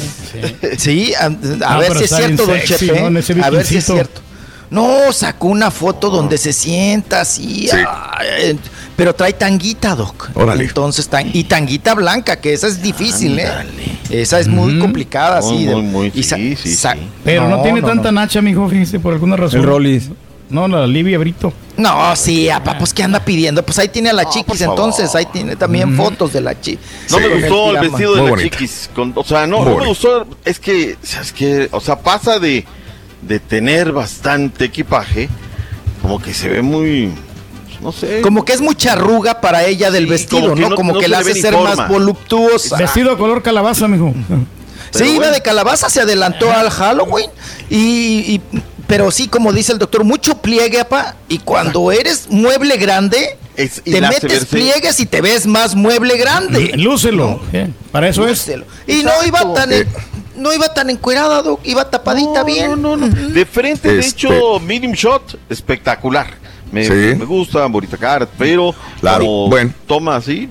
Speaker 51: Sí, a, ver si es cierto, don Chepe. a ver si es cierto. No, sacó una foto donde se sienta así. pero trae tanguita, Doc.
Speaker 2: Órale.
Speaker 51: Entonces, y tanguita blanca, que esa es difícil, ¿eh? Esa es muy complicada,
Speaker 37: Muy,
Speaker 51: sí.
Speaker 37: muy, muy,
Speaker 51: y
Speaker 37: sí, sí, sí.
Speaker 3: Pero no, tiene tanta nacha, mijo, fíjese, por alguna razón.
Speaker 51: El Rollis.
Speaker 3: No, la Livia Brito.
Speaker 51: No, sí, apa, pues ¿qué anda pidiendo? Pues ahí tiene a la chiquis, entonces ahí tiene también fotos de la chiquis.
Speaker 37: No me gustó el vestido de
Speaker 51: Muy
Speaker 37: la
Speaker 51: bonita.
Speaker 37: chiquis. con- o sea, no, no me gustó. Es que, es que, o sea, pasa de, de tener bastante equipaje, como que se ve muy, no sé.
Speaker 51: Como que es mucha arruga para ella del vestido,
Speaker 37: como que
Speaker 51: ¿no?
Speaker 37: no-
Speaker 51: Como
Speaker 37: no
Speaker 51: que la hace ser
Speaker 37: forma.
Speaker 51: más voluptuosa.
Speaker 3: Vestido color calabaza, mijo.
Speaker 51: Sí, iba de calabaza, se adelantó al Halloween. Y, y- pero sí, como dice el doctor, mucho pliegue, apa. Y cuando eres mueble grande, te metes
Speaker 37: verse-
Speaker 51: pliegues y te ves más mueble grande.
Speaker 3: Lúcelo. ¿eh? Para eso es.
Speaker 51: Lúcelo. Y no iba tan en- no iba tan encuerada, doc, iba tapadita bien.
Speaker 37: No, no, De frente, de
Speaker 51: Este-
Speaker 37: hecho, medium shot, espectacular. Me,
Speaker 2: Sí.
Speaker 37: me gusta, bonita cara, pero
Speaker 2: Claro,
Speaker 37: como
Speaker 2: bueno.
Speaker 37: toma así.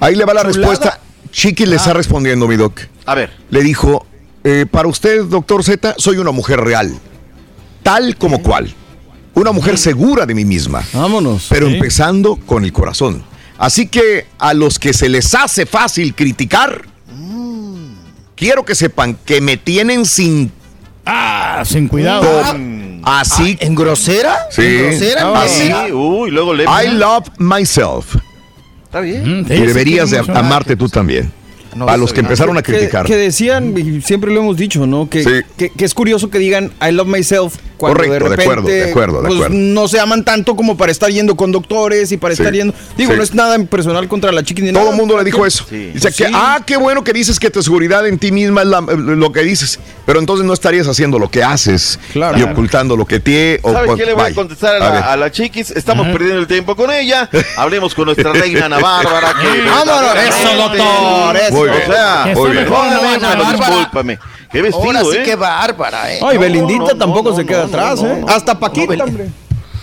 Speaker 2: Ahí le va la respuesta. Chiqui le está respondiendo, mi doc.
Speaker 37: A ver.
Speaker 2: Le dijo, eh, para usted, doctor Z, soy una mujer real. Tal como cual. Una mujer segura de mí misma.
Speaker 51: Vámonos.
Speaker 2: Pero empezando con el corazón. Así que a los que se les hace fácil criticar, quiero que sepan que me tienen sin...
Speaker 3: Ah, sin cuidado.
Speaker 2: así.
Speaker 51: ¿En grosera?
Speaker 2: Sí.
Speaker 51: ¿En grosera? ¿En
Speaker 2: Así.
Speaker 51: grosera?
Speaker 37: Uy, luego le.
Speaker 2: I love myself.
Speaker 37: Está bien.
Speaker 2: y deberías de amarte tú también. a los que empezaron a criticar.
Speaker 51: Que, decían, y siempre lo hemos dicho, ¿no? Que, que, que es curioso que digan I love myself cuando
Speaker 2: Correcto,
Speaker 51: de
Speaker 2: acuerdo, de acuerdo, de
Speaker 51: pues,
Speaker 2: acuerdo.
Speaker 51: no se aman tanto como para estar yendo con doctores y para
Speaker 2: Sí,
Speaker 51: estar yendo. Digo,
Speaker 2: sí.
Speaker 51: no es nada personal contra la chiquis ni
Speaker 2: Todo
Speaker 51: nada.
Speaker 2: el mundo le dijo eso. Dice
Speaker 51: Pues
Speaker 2: que,
Speaker 51: sí.
Speaker 2: ah, qué bueno que dices que tu seguridad en ti misma es la- lo que dices. Pero entonces no estarías haciendo lo que haces y ocultando lo que te. o-
Speaker 37: ¿Sabe
Speaker 2: o-
Speaker 37: qué le voy a contestar a la, a la chiquis? Estamos perdiendo el tiempo con ella. Hablemos con nuestra reina Ana Bárbara. Que (laughs)
Speaker 51: Vámonos, eso, doctor, eso.
Speaker 2: Muy bien,
Speaker 37: O sea,
Speaker 2: muy bien.
Speaker 37: perdóname,
Speaker 51: Ana
Speaker 37: pero
Speaker 51: Bárbara.
Speaker 37: discúlpame. Qué vestido,
Speaker 51: Ahora sí
Speaker 37: ¿eh?
Speaker 51: que bárbara, ¿eh? No, Ay, Belindita
Speaker 37: no, no,
Speaker 51: tampoco
Speaker 37: no,
Speaker 51: se queda
Speaker 37: no,
Speaker 51: atrás,
Speaker 37: no,
Speaker 51: ¿eh?
Speaker 37: no.
Speaker 51: Hasta Paquita, hombre.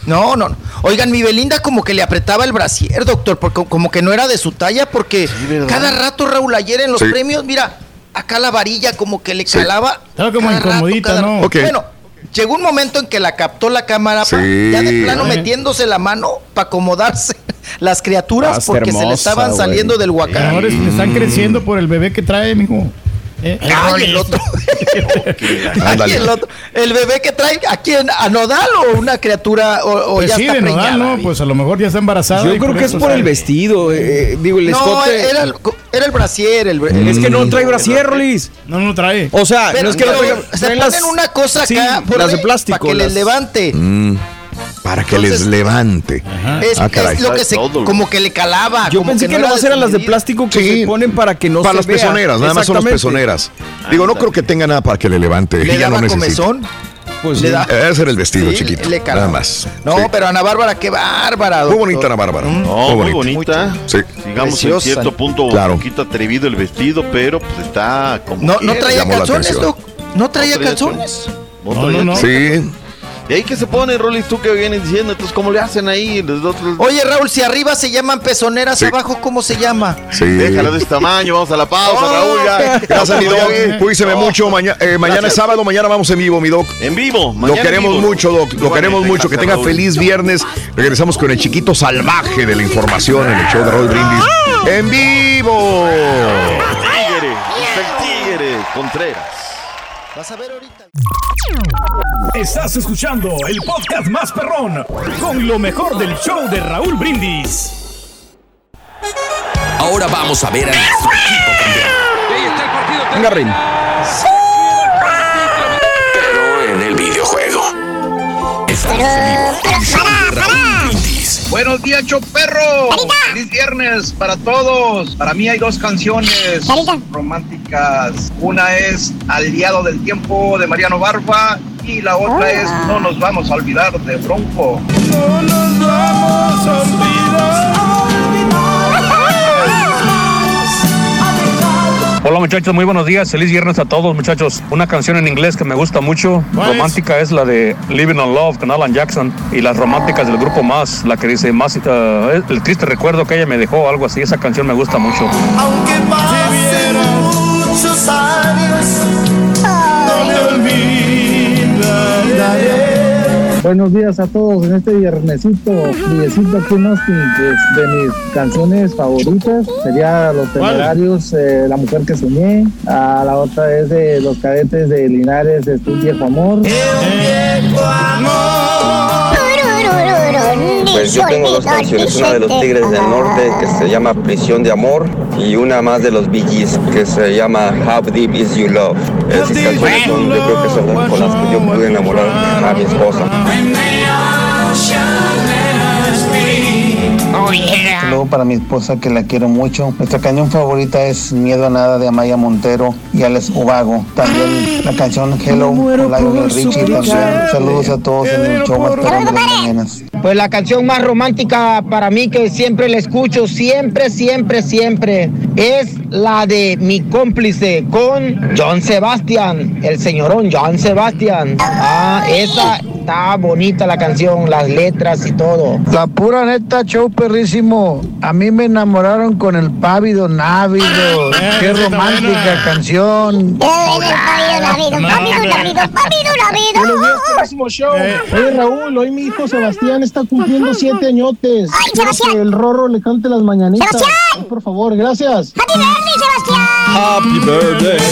Speaker 51: No, no, no. Oigan, mi Belinda como que le apretaba el brasier, doctor, porque como que no era de su talla, porque cada rato, Raúl, ayer en los
Speaker 2: Sí.
Speaker 51: premios, mira, acá la varilla como que le
Speaker 2: Sí.
Speaker 51: calaba.
Speaker 3: Estaba como
Speaker 51: rato,
Speaker 3: incomodita,
Speaker 51: cada-
Speaker 3: ¿no?
Speaker 51: Bueno, llegó un momento en que la captó la cámara, pa, ya de plano
Speaker 3: Ay.
Speaker 51: metiéndose la mano para acomodarse (laughs) las criaturas porque se le estaban saliendo del huacán.
Speaker 3: Ahora le están creciendo por el bebé que trae, mijo. Eh,
Speaker 51: Ay, el otro. (laughs) Ay, el otro. El bebé que trae, ¿a quién? ¿A Nodal o una criatura? O, o
Speaker 3: Pues
Speaker 51: ya
Speaker 3: sí,
Speaker 51: está
Speaker 3: de
Speaker 51: preñada?
Speaker 3: Nodal, ¿no? Pues a lo mejor ya está embarazada.
Speaker 51: Yo creo que es por
Speaker 3: sale.
Speaker 51: el vestido, eh, digo, el
Speaker 3: No,
Speaker 51: escote. Era el, era el brasier. El, el-
Speaker 3: Es que no trae brasier, Rolis. No, no trae.
Speaker 51: O sea, Pero, no es que no pero traiga- se traen ponen las- una cosa sí, acá por las de plástico, para que les levante.
Speaker 2: Mm, para que les levante.
Speaker 51: Es,
Speaker 2: Ah,
Speaker 51: es lo que se, como que le calaba. Yo como pensé que, no nomás eran las de plástico que
Speaker 2: Sí.
Speaker 51: se ponen para que no
Speaker 2: para
Speaker 51: se
Speaker 2: las
Speaker 51: vea.
Speaker 2: pezoneras, nada más son las pezoneras. Digo, no creo que tenga nada para que le levante.
Speaker 51: ¿Le
Speaker 2: Ella no
Speaker 51: comezón?
Speaker 2: Pues
Speaker 51: Le da-
Speaker 2: Ese era el vestido
Speaker 51: Sí,
Speaker 2: chiquito.
Speaker 51: le
Speaker 2: nada más.
Speaker 51: No,
Speaker 2: Sí.
Speaker 51: pero Ana Bárbara, qué bárbara.
Speaker 2: Muy
Speaker 51: doctor.
Speaker 2: bonita Ana Bárbara.
Speaker 37: No, muy bonita.
Speaker 2: Sí.
Speaker 37: Digamos
Speaker 51: Preciosa.
Speaker 37: en cierto punto
Speaker 2: Claro.
Speaker 37: un poquito atrevido el vestido, pero pues está como.
Speaker 51: No, no traía calzones. No traía calzones.
Speaker 37: No, traía-
Speaker 3: no, no.
Speaker 2: Sí.
Speaker 37: ¿Y ahí que se pone, Rolis, tú que vienes diciendo? Entonces, ¿cómo le hacen ahí? Los otros-
Speaker 51: Oye, Raúl, si arriba se llaman pezoneras,
Speaker 2: Sí.
Speaker 51: abajo, ¿cómo se llama?
Speaker 2: Sí.
Speaker 37: Déjala de este tamaño, vamos a la pausa,
Speaker 51: Oh,
Speaker 37: Raúl. Ya.
Speaker 2: Gracias, mi doc.
Speaker 37: vi.
Speaker 2: Cuídese mucho. Maña- eh, mañana es sábado, mañana vamos en vivo, mi doc.
Speaker 37: En vivo,
Speaker 2: Lo
Speaker 37: mañana en
Speaker 2: queremos
Speaker 37: vivo.
Speaker 2: mucho, doc. Lo queremos mucho. Que tenga
Speaker 37: Raúl.
Speaker 2: feliz viernes. Regresamos con el chiquito salvaje de la información en el show de Roll Brindis. ¡En vivo!
Speaker 37: Tigre, es el Tigre Contreras.
Speaker 51: Vas a ver ahorita.
Speaker 3: Estás escuchando el podcast más perrón con lo mejor del show de Raúl Brindis.
Speaker 17: Ahora vamos a ver a nuestro equipo campeón.
Speaker 51: Venga, Rin.
Speaker 17: Pero en el videojuego. Estamos en vivo con el
Speaker 8: Buenos días, Choperro. Feliz viernes para todos. Para mí hay dos canciones románticas. Una es Aliado del Tiempo de Mariano Barba y la otra es No nos vamos a olvidar de Bronco.
Speaker 3: No nos vamos a olvidar.
Speaker 53: Hola muchachos, muy buenos días. Feliz viernes a todos muchachos. Una canción en inglés que me gusta mucho, romántica, es? la de Living on Love con Alan Jackson. Y las románticas del grupo Más, la que dice más eh, el triste recuerdo que ella me dejó, algo así. Esa canción me gusta mucho.
Speaker 54: Aunque
Speaker 55: Buenos días a todos en este viernesito, friecito aquí en Austin, pues, de mis canciones favoritas. Sería Los Temerarios, eh, La Mujer que Soñé, ah, la otra es de Los Cadetes de Linares, es Un Viejo Amor.
Speaker 56: Pues yo tengo dos canciones, una de los Tigres del Norte que se llama Prisión de Amor y una más de los Bee Gees que se llama How Deep Is Your Love. Esas canciones son, yo creo que son con las que yo pude enamorar a mi esposa.
Speaker 55: Luego para mi esposa que la quiero mucho. Nuestra canción favorita es Miedo a Nada de Amaya Montero y Alex Ubago. También la canción Hello con Lionel Richie. También saludos a todos en el show más perrón de las mañanas.
Speaker 52: Pues la canción más romántica para mí que siempre la escucho, siempre, siempre, siempre, es la de mi cómplice con John Sebastian, el señorón John Sebastian. Ah, esa está bonita la canción, las letras y todo.
Speaker 55: La pura neta, show perrísimo. A mí me enamoraron con el Pávido Návido. Qué romántica canción.
Speaker 8: Pávido Návido, Pávido Návido,
Speaker 55: Buenos días, perrísimo show. Oye, Raúl, hoy mi hijo Sebastián está cumpliendo siete añotes. Quiero que el Rorro le cante las mañanitas. Ay, por favor, gracias.
Speaker 8: Happy birthday, Sebastián.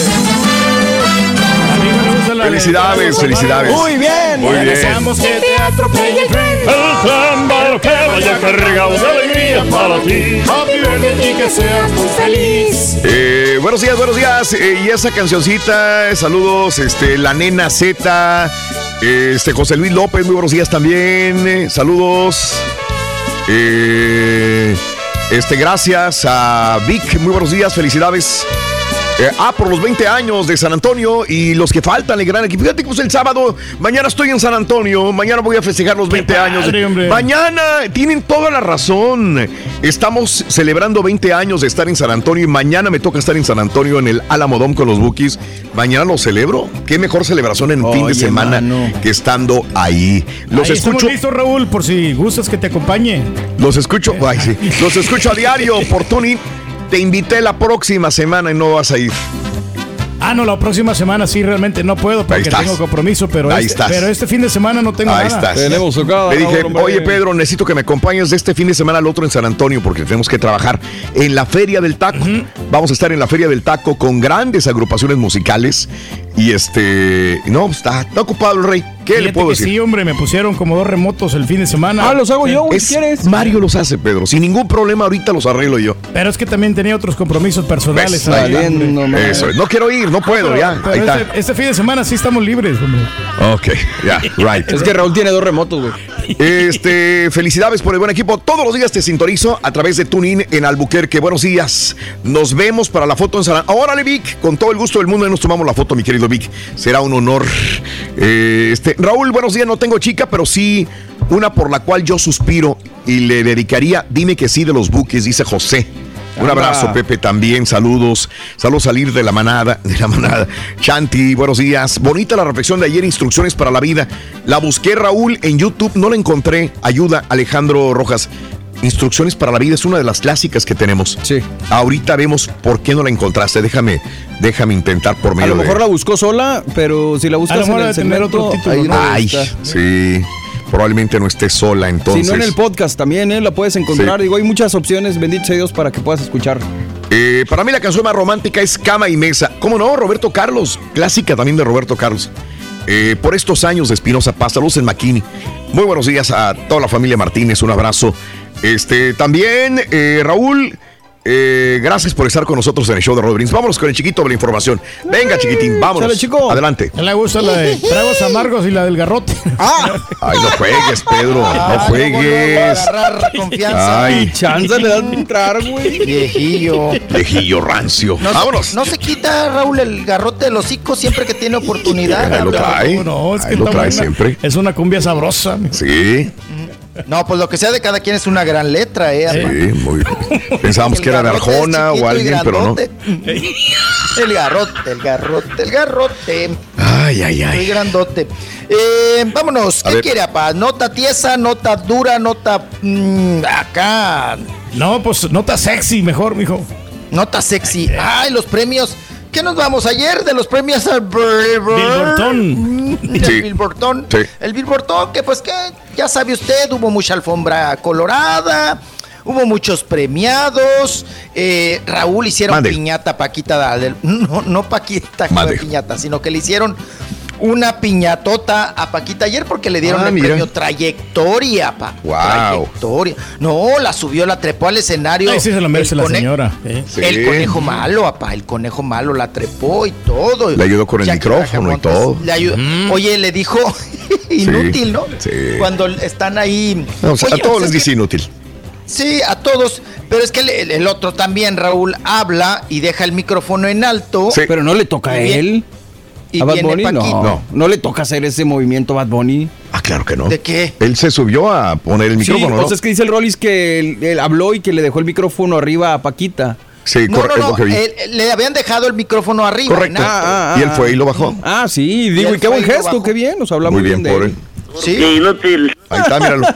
Speaker 2: Felicidades, felicidades.
Speaker 6: Muy bien.
Speaker 2: Muy bien.
Speaker 8: Deseamos que te atropelle el tren.
Speaker 57: Vaya cargado de alegría para ti.
Speaker 8: Happy birthday y que seas muy feliz.
Speaker 2: Eh, buenos días, buenos días. Eh, y esa cancioncita, saludos, este, la nena Z, este, José Luis López, muy buenos días también. eh, saludos. Eh, este, gracias a Vic, muy buenos días, felicidades. Eh, ah, por los 20 años de San Antonio y los que faltan, el gran equipo. Fíjate que pues el sábado, mañana estoy en San Antonio, mañana voy a festejar los 20 años.
Speaker 3: hombre.
Speaker 2: Mañana, tienen toda la razón. Estamos celebrando 20 años de estar en San Antonio y mañana me toca estar en San Antonio en el Alamodón con los Bookies. Mañana lo celebro. Qué mejor celebración en un fin de
Speaker 3: Oye,
Speaker 2: semana
Speaker 3: mano.
Speaker 2: que estando ahí. Los
Speaker 3: Ahí
Speaker 2: escucho.
Speaker 3: listos, Raúl, por si gustas que te acompañe.
Speaker 2: Los escucho, ay, sí. (laughs) los escucho a diario por Tuning. Te invité la próxima semana y no vas a ir.
Speaker 3: Ah, no, la próxima semana sí realmente no puedo porque tengo compromiso, pero,
Speaker 2: Ahí
Speaker 3: este,
Speaker 2: estás.
Speaker 3: pero este fin de semana no tengo
Speaker 2: Ahí
Speaker 3: nada.
Speaker 2: estás. Le dije, oye Pedro, necesito que me acompañes de este fin de semana al otro en San Antonio porque tenemos que trabajar en la Feria del Taco. Vamos a estar en la Feria del Taco con grandes agrupaciones musicales y este, no, está, está ocupado el rey. ¿Qué le
Speaker 3: Fíjate
Speaker 2: puedo
Speaker 3: que
Speaker 2: decir?
Speaker 3: Sí, hombre, me pusieron como dos remotos el fin de semana.
Speaker 6: Ah, los hago yo, güey,
Speaker 2: Es-
Speaker 6: si quieres.
Speaker 2: Mario los hace, Pedro. Sin ningún problema, ahorita los arreglo yo.
Speaker 3: Pero es que también tenía otros compromisos personales.
Speaker 2: ¿Ves?
Speaker 3: ahí, hombre.
Speaker 2: madre. Eso es. No quiero ir, no puedo,
Speaker 3: Pero-
Speaker 2: ya.
Speaker 3: pero
Speaker 2: Ahí está.
Speaker 3: este, este fin de semana sí estamos libres, hombre.
Speaker 2: Ok, ya, right.
Speaker 6: Es que Raúl tiene dos remotos, güey.
Speaker 2: Este, felicidades por el buen equipo. Todos los días te sintonizo a través de TuneIn en Albuquerque. Buenos días. Nos vemos para la foto en San Órale, Vic. Con todo el gusto del mundo nos tomamos la foto, mi querido Vic. Será un honor. Eh, este, Raúl, buenos días. No tengo chica, pero sí una por la cual yo suspiro y le dedicaría Dime que sí de los buques, dice José. Un abrazo, Pepe, también. Saludos. Saludos salir de la manada, de la manada. Shanti, buenos días. Bonita la reflexión de ayer, instrucciones para la vida. La busqué, Raúl, en YouTube, no la encontré. Ayuda, Alejandro Rojas. Instrucciones para la vida es una de las clásicas que tenemos.
Speaker 6: Sí.
Speaker 2: Ahorita vemos por qué no la encontraste. Déjame, déjame intentar por
Speaker 6: A
Speaker 2: medio
Speaker 6: lo
Speaker 2: de-
Speaker 6: mejor la buscó sola, pero si la buscas
Speaker 3: A lo mejor
Speaker 6: en el
Speaker 3: tener otro título,
Speaker 6: ahí
Speaker 3: ¿no?
Speaker 6: debe
Speaker 2: Ay, sí. Probablemente no esté sola entonces.
Speaker 6: Si no en el podcast también, ¿eh? La puedes encontrar.
Speaker 2: Sí.
Speaker 6: Digo, hay muchas opciones, bendito sea Dios, para que puedas escuchar.
Speaker 2: Eh, para mí la canción más romántica es Cama y Mesa. ¿Cómo no? Roberto Carlos. Clásica también de Roberto Carlos. Eh, por estos años de Espinosa Paz, saludos en Maquini. Muy buenos días a toda la familia Martínez, un abrazo. Este, también, eh, Raúl, eh, gracias por estar con nosotros en el show de Rodríguez. Vámonos con el chiquito de la información. Venga, chiquitín, vámonos.
Speaker 6: Chico.
Speaker 2: Adelante.
Speaker 3: A él le gusta la de tragos amargos y la del garrote.
Speaker 6: ¡Ah!
Speaker 2: Ay, no juegues, Pedro, no juegues.
Speaker 51: Agarrar confianza.
Speaker 2: Ay,
Speaker 6: Chance le dan de entrar, güey.
Speaker 51: Viejillo.
Speaker 2: viejillo rancio.
Speaker 51: No,
Speaker 2: Vámonos.
Speaker 51: Se, no se quita, Raúl, el garrote del hocico siempre que tiene oportunidad.
Speaker 2: Ahí lo trae.
Speaker 3: No, es que
Speaker 2: Ahí lo trae
Speaker 3: buena.
Speaker 2: siempre.
Speaker 3: Es una cumbia sabrosa.
Speaker 2: Sí,
Speaker 51: No, pues lo que sea de cada quien es una gran letra, ¿eh?
Speaker 2: sí, muy bien. (laughs) Pensábamos que era de Arjona o alguien, pero no.
Speaker 51: El garrote, el garrote, el garrote.
Speaker 2: Ay, ay,
Speaker 51: Muy
Speaker 2: ay.
Speaker 51: grandote. Eh, vámonos,
Speaker 2: A
Speaker 51: ¿qué
Speaker 2: ver.
Speaker 51: quiere, papá? Nota tiesa, nota dura, nota mm, acá.
Speaker 3: No, pues nota sexy mejor, mijo.
Speaker 51: Nota sexy. Ay, los premios. ¿Qué nos vamos ayer de los premios al
Speaker 3: Billboardón?
Speaker 51: El
Speaker 2: Sí.
Speaker 51: Billboardón.
Speaker 2: Sí.
Speaker 51: El Billboardón, que pues que ya sabe usted, hubo mucha alfombra colorada. Hubo muchos premiados. eh, Raúl hicieron
Speaker 2: Mande.
Speaker 51: piñata, Paquita. No, no Paquita, piñata, sino que le hicieron una piñatota a Paquita ayer porque le dieron
Speaker 2: Ah,
Speaker 51: el
Speaker 2: mira.
Speaker 51: premio Trayectoria, pa.
Speaker 2: Guau.
Speaker 51: Trayectoria. No, la subió, la trepó al escenario.
Speaker 3: Ay, sí se lo merece
Speaker 51: El
Speaker 3: la señora. ¿eh?
Speaker 2: Sí.
Speaker 51: El conejo malo, papá, el conejo malo la trepó y todo.
Speaker 2: Le ayudó con el micrófono y todo.
Speaker 51: le ayudó. Oye, le dijo (laughs) inútil, ¿no?
Speaker 2: sí.
Speaker 51: Cuando están ahí.
Speaker 2: No, o sea,
Speaker 51: Oye,
Speaker 2: a todos
Speaker 51: o sea,
Speaker 2: les dice inútil.
Speaker 51: Sí, a todos. Pero es que el, el otro también, Raúl, habla y deja el micrófono en alto.
Speaker 2: Sí.
Speaker 6: Pero no le toca a él.
Speaker 51: Y
Speaker 6: ¿A Bad
Speaker 51: viene
Speaker 6: Bunny? No.
Speaker 2: No.
Speaker 6: no. le toca hacer ese movimiento Bad Bunny.
Speaker 2: Ah, claro que no.
Speaker 51: ¿De qué?
Speaker 2: Él se subió a poner el micrófono,
Speaker 6: sí,
Speaker 2: ¿no?
Speaker 6: o sea, es que dice el Rollis que él, él habló y que le dejó el micrófono arriba a Paquita.
Speaker 2: Sí,
Speaker 51: No, él- le habían dejado el micrófono arriba.
Speaker 2: Correcto. y él fue y lo bajó.
Speaker 6: Ah, sí, digo, y qué buen gesto, qué bien, nos habla
Speaker 2: Muy
Speaker 6: muy,
Speaker 2: bien
Speaker 6: de él.
Speaker 51: Sí.
Speaker 58: inútil.
Speaker 2: Ahí está, míralo.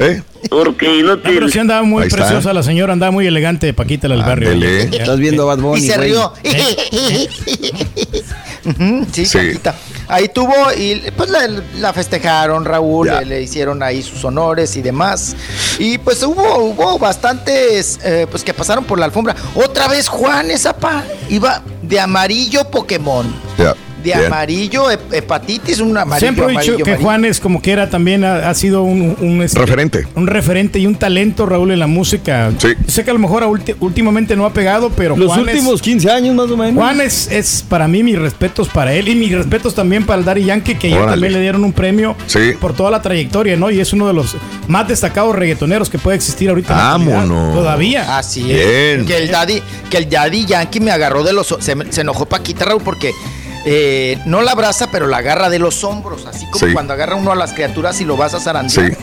Speaker 2: ¿Eh?
Speaker 58: Porque
Speaker 3: No, pero
Speaker 58: inútil.
Speaker 3: sí andaba muy
Speaker 2: Ahí está.
Speaker 3: preciosa la señora, andaba muy elegante, Paquita, la del barrio.
Speaker 6: Estás viendo a Bad Bunny.
Speaker 51: Y se
Speaker 6: güey. (laughs)
Speaker 51: sí,
Speaker 2: Sí.
Speaker 51: Ahí tuvo y pues la, la festejaron, Raúl, le hicieron ahí sus honores y demás. Y pues hubo, hubo bastantes eh, pues que pasaron por la alfombra. Otra vez Juan, esa pa, iba de amarillo Pokémon.
Speaker 2: Ya.
Speaker 51: De
Speaker 2: Bien.
Speaker 51: amarillo hep- hepatitis, un amarillo.
Speaker 3: Siempre he dicho
Speaker 51: amarillo,
Speaker 3: que
Speaker 51: amarillo.
Speaker 3: Juan es como que era también, ha, ha sido un, un, este,
Speaker 2: Referente.
Speaker 3: un referente y un talento, Raúl, en la música.
Speaker 2: Sí.
Speaker 3: Sé que a lo mejor a ulti- últimamente no ha pegado, pero
Speaker 6: Los últimos
Speaker 3: es,
Speaker 6: 15 años más o menos.
Speaker 3: Juan es, es para mí mis respetos para él y mis respetos también para el Daddy Yankee, que ayer
Speaker 2: Órale.
Speaker 3: también le dieron un premio
Speaker 2: Sí.
Speaker 3: por toda la trayectoria, ¿no? Y es uno de los más destacados reggaetoneros que puede existir ahorita. en la actualidad.
Speaker 2: Vámonos.
Speaker 3: Todavía.
Speaker 51: Así
Speaker 2: Bien.
Speaker 51: es. Que el daddy, que el daddy Yankee me agarró de los se, me- se enojó Paquita Raúl porque eh, no la abraza, pero la agarra de los hombros, así como
Speaker 2: Sí.
Speaker 51: cuando agarra uno a las criaturas y lo vas a zarandear.
Speaker 2: Sí.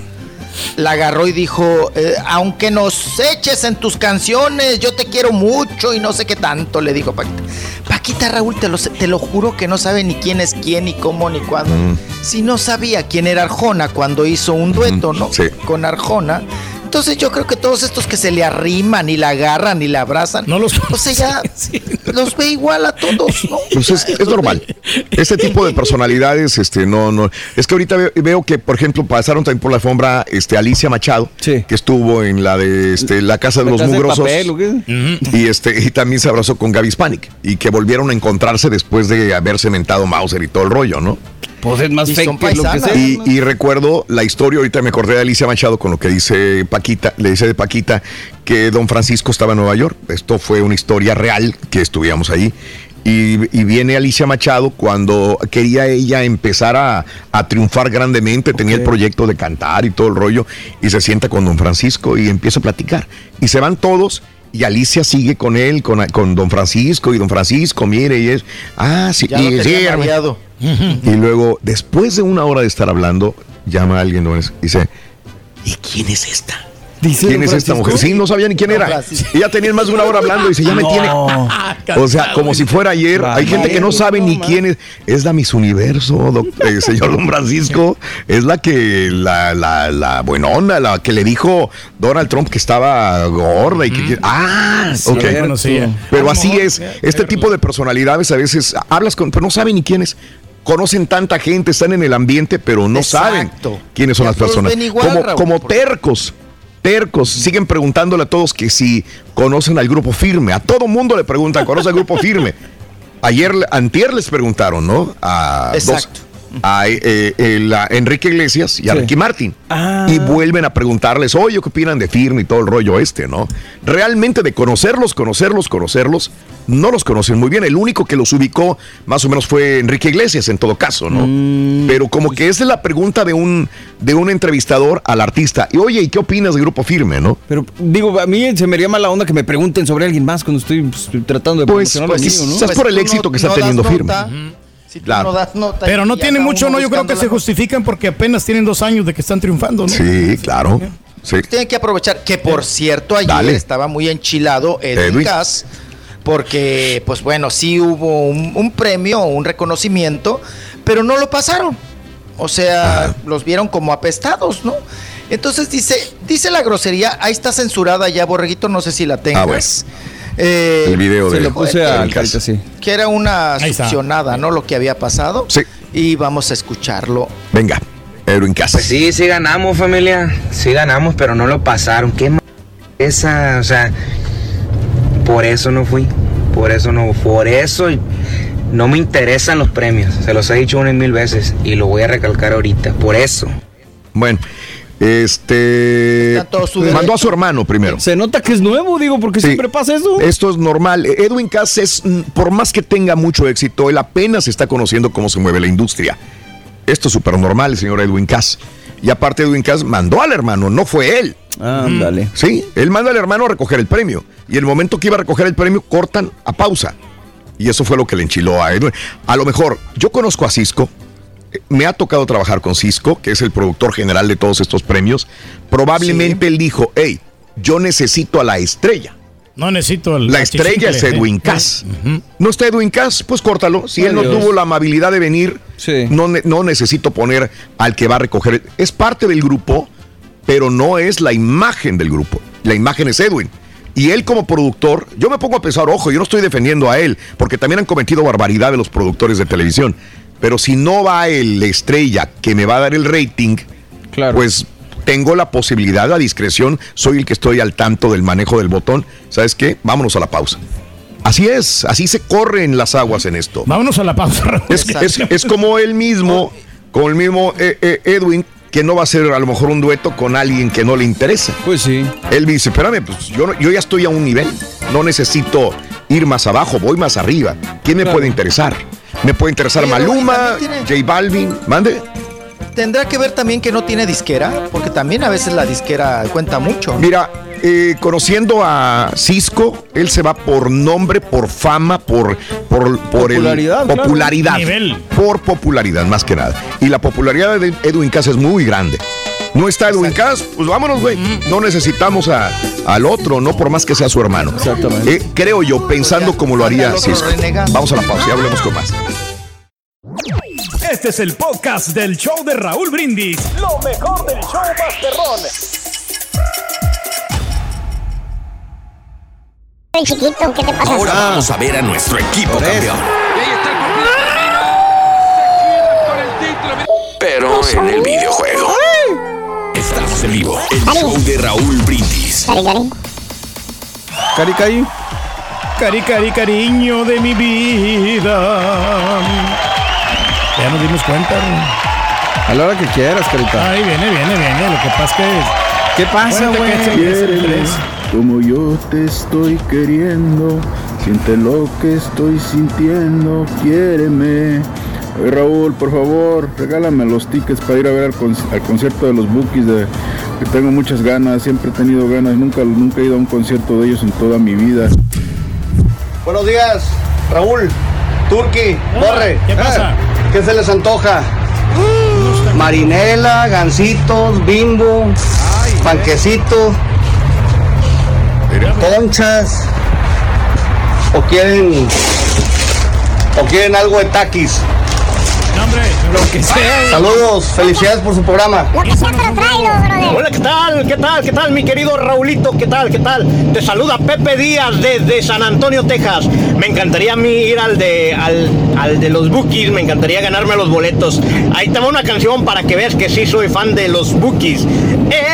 Speaker 51: La agarró y dijo, eh, aunque nos eches en tus canciones, yo te quiero mucho y no sé qué tanto, le dijo Paquita. Paquita Raúl, te lo, te lo juro que no sabe ni quién es quién, ni cómo, ni cuándo.
Speaker 2: Mm.
Speaker 51: Si no sabía quién era Arjona cuando hizo un dueto, ¿no?
Speaker 2: sí.
Speaker 51: Con Arjona. Entonces yo creo que todos estos que se le arriman y la agarran y la abrazan,
Speaker 3: No los
Speaker 51: o sea, ya (laughs) los ve igual a todos, ¿no?
Speaker 2: Pues es, es normal. Este tipo de personalidades, este, no, no. Es que ahorita veo, veo que, por ejemplo, pasaron también por la alfombra, este, Alicia Machado,
Speaker 6: Sí.
Speaker 2: que estuvo en la de, este, la casa de
Speaker 6: ¿La
Speaker 2: los mugrosos.
Speaker 6: papel o qué?
Speaker 2: Y este, y también se abrazó con Gaby Spanik. Y que volvieron a encontrarse después de haberse mentado Mauser y todo el rollo, ¿no?
Speaker 6: Pues es más
Speaker 51: Y
Speaker 6: fake
Speaker 51: son
Speaker 6: que lo que sea.
Speaker 2: Y, y recuerdo la historia, ahorita me acordé de Alicia Machado con lo que dice Paquita, le dice de Paquita que don Francisco estaba en Nueva York. Esto fue una historia real que estuvimos ahí. Y, y viene Alicia Machado cuando quería ella empezar a, a triunfar grandemente, tenía el proyecto de cantar y todo el rollo, y se sienta con don Francisco y empieza a platicar. Y se van todos. Y Alicia sigue con él, con, con don Francisco, y don Francisco, mire, y es, ah, sí,
Speaker 51: Ya
Speaker 2: y. Y luego, después de una hora de estar hablando, llama a alguien dice, ¿y quién es esta?
Speaker 6: Dice
Speaker 2: ¿Quién es esta mujer? Sí, no sabía ni quién era.
Speaker 51: Francisco.
Speaker 2: Y ya tenían más de una hora hablando y dice, ya me tiene. (laughs) O sea, como si fuera ayer. Hay gente que no sabe ni quién es. Es la Miss Universo, (laughs) eh, señor Don Francisco. Es la que, la, la, la buenona, la que le dijo Donald Trump que estaba gorda y que. Ah, ok.
Speaker 3: lo conocía.
Speaker 2: Pero así
Speaker 3: mejor,
Speaker 2: es.
Speaker 3: ya,
Speaker 2: Este tipo de personalidades a veces hablas con, pero no saben ni quién es. Conocen tanta gente, están en el ambiente, pero no saben quiénes son las personas.
Speaker 51: igual,
Speaker 2: como
Speaker 51: Raúl,
Speaker 2: como
Speaker 51: porque-
Speaker 2: tercos, tercos. Siguen preguntándole a todos que si conocen al grupo firme. A todo mundo le preguntan, ¿conoce al grupo firme? (laughs) Ayer, antier les preguntaron, ¿no? A dos-
Speaker 51: Exacto.
Speaker 2: A eh, el- a Enrique Iglesias y a
Speaker 6: Sí.
Speaker 2: Ricky Martin.
Speaker 6: Ah.
Speaker 2: Y vuelven a preguntarles, oye, ¿qué opinan de firme y todo el rollo este, no? Realmente de conocerlos, conocerlos, conocerlos, no los conocen muy bien. El único que los ubicó más o menos fue Enrique Iglesias en todo caso, ¿no?
Speaker 6: Mm.
Speaker 2: Pero como que esa es la pregunta de un, de un entrevistador al artista. Y oye, ¿y qué opinas del grupo firme, no?
Speaker 6: Pero digo, a mí se me haría mala onda que me pregunten sobre alguien más cuando estoy pues, tratando de
Speaker 2: Pues,
Speaker 6: promocionar
Speaker 2: pues,
Speaker 6: lo mío, ¿no?
Speaker 2: quizás por el éxito que está teniendo
Speaker 51: nota,
Speaker 2: firme.
Speaker 51: Si tú
Speaker 2: Claro.
Speaker 51: no das nota
Speaker 3: Pero no tiene mucho, no, yo creo que se justifican porque apenas tienen dos años de que están triunfando, ¿no?
Speaker 2: Sí, claro. Sí.
Speaker 51: Tienen que aprovechar. Que por cierto, ayer
Speaker 2: Dale.
Speaker 51: estaba muy enchilado Edwin
Speaker 2: Edwin.
Speaker 51: Cass, porque, pues bueno, sí hubo un, un premio, un reconocimiento, pero no lo pasaron. O sea, los vieron como apestados, ¿no? Entonces dice, dice la grosería, ahí está censurada ya, Borreguito, no sé si la tengas.
Speaker 2: Ah, bueno.
Speaker 51: Eh,
Speaker 2: el video
Speaker 51: se
Speaker 2: de
Speaker 51: lo puse a
Speaker 2: Edwin Cass.
Speaker 51: Que era una succionada, ¿no? Lo que había pasado.
Speaker 2: Sí.
Speaker 51: Y vamos a escucharlo.
Speaker 2: Venga, Edwin Cass.
Speaker 59: Pues sí, sí ganamos, familia. Sí ganamos, pero no lo pasaron. Qué ma- esa, o sea, por eso no fui. Por eso no, por eso no me interesan los premios. Se los he dicho una y mil veces y lo voy a recalcar ahorita. Por eso.
Speaker 2: Bueno, este. Mandó a su hermano primero.
Speaker 6: Se nota que es nuevo, digo, porque
Speaker 2: Sí.
Speaker 6: siempre pasa eso.
Speaker 2: Esto es normal. Edwin Cass es, mm, por más que tenga mucho éxito, él apenas está conociendo cómo se mueve la industria. Esto es súper normal, el señor Edwin Cass. Y aparte, Edwin Cass mandó al hermano, no fue él.
Speaker 6: Ándale.
Speaker 2: Sí, él manda al hermano a recoger el premio. Y el momento que iba a recoger el premio, cortan a pausa. Y eso fue lo que le enchiló a Edwin. A lo mejor, yo conozco a Cisco. Eh, Me ha tocado trabajar con Cisco, que es el productor general de todos estos premios. Probablemente él dijo, hey, yo necesito a la estrella.
Speaker 3: No necesito el
Speaker 2: La estrella es
Speaker 3: achichincle,
Speaker 2: Edwin
Speaker 3: ¿eh?
Speaker 2: Cass. No está Edwin Cass, pues córtalo. Si él no tuvo la amabilidad de venir, no, no necesito poner al que va a recoger. Es parte del grupo, pero no es la imagen del grupo. La imagen es Edwin. Y él como productor, yo me pongo a pensar, ojo, yo no estoy defendiendo a él, porque también han cometido barbaridad de los productores de televisión. Pero si no va la estrella que me va a dar el rating, pues tengo la posibilidad, la discreción, soy el que estoy al tanto del manejo del botón. ¿Sabes qué? Vámonos a la pausa. Así es, así se corren las aguas en esto.
Speaker 3: Vámonos a la pausa. (laughs) Raúl.
Speaker 2: Es, es- es como él mismo, como el mismo eh, eh, Edwin, que no va a hacer a lo mejor un dueto con alguien que no le interesa.
Speaker 6: Pues sí.
Speaker 2: Él dice, espérame, pues yo, no- yo ya estoy a un nivel, no necesito ir más abajo, voy más arriba. ¿Quién me puede interesar? Me puede interesar
Speaker 51: Pero
Speaker 2: Maluma, J Balvin, mande.
Speaker 51: Tendrá que ver también que no tiene disquera, porque también a veces la disquera cuenta mucho.
Speaker 2: Mira, eh, conociendo a Cisco, él se va por nombre, por fama, por, por, por el-
Speaker 51: Popularidad, claro.
Speaker 2: popularidad.
Speaker 51: Nivel.
Speaker 2: Por popularidad, más que nada. Y la popularidad de Edwin Cass es muy grande. No está Edwin Cass, pues vámonos, güey. No necesitamos a- al otro, no por más que sea su hermano. Exactamente. creo yo, pensando como lo haría Cisco. Vamos a la pausa y hablemos con más.
Speaker 3: Este es el podcast del show de Raúl Brindis. Lo mejor del show Masterrón.
Speaker 8: Chiquito, ¿qué te pasa?
Speaker 17: Ahora vamos a ver a nuestro equipo campeón. Pero en el videojuego. En vivo. El show de Raúl Brindis.
Speaker 8: Cari, cari.
Speaker 6: Cari, cari.
Speaker 3: Cari, cari, cariño de mi vida. Ya nos dimos cuenta.
Speaker 6: A la hora que quieras, carita.
Speaker 3: Ahí viene, viene, viene. Lo que pasa es que.
Speaker 6: ¿Qué pasa, güey?
Speaker 3: es es
Speaker 56: como yo te estoy queriendo. Siente lo que estoy sintiendo. Quiéreme. Oye, Raúl, por favor, regálame los tickets para ir a ver al, conci- al concierto de los Bookies. De, que tengo muchas ganas, siempre he tenido ganas. Nunca, nunca he ido a un concierto de ellos en toda mi vida.
Speaker 53: Buenos días, Raúl, Turki, Torre.
Speaker 3: ¿Qué pasa?
Speaker 53: Eh, ¿Qué se les antoja? Marinela, gancitos, bimbo, panquecito, conchas. ¿O quieren, o quieren algo de taquis?
Speaker 3: Lo que sea.
Speaker 53: Saludos, felicidades por su programa.
Speaker 8: Lo que sea, pero tráelo, brother.
Speaker 53: Hola, ¿qué tal? ¿Qué tal? ¿Qué tal, mi querido Raulito? ¿Qué tal? ¿Qué tal? Te saluda Pepe Díaz desde San Antonio, Texas. Me encantaría a mí ir al de, al, al de los Bookies, me encantaría ganarme los boletos. Ahí te va una canción para que veas que sí soy fan de los Bookies.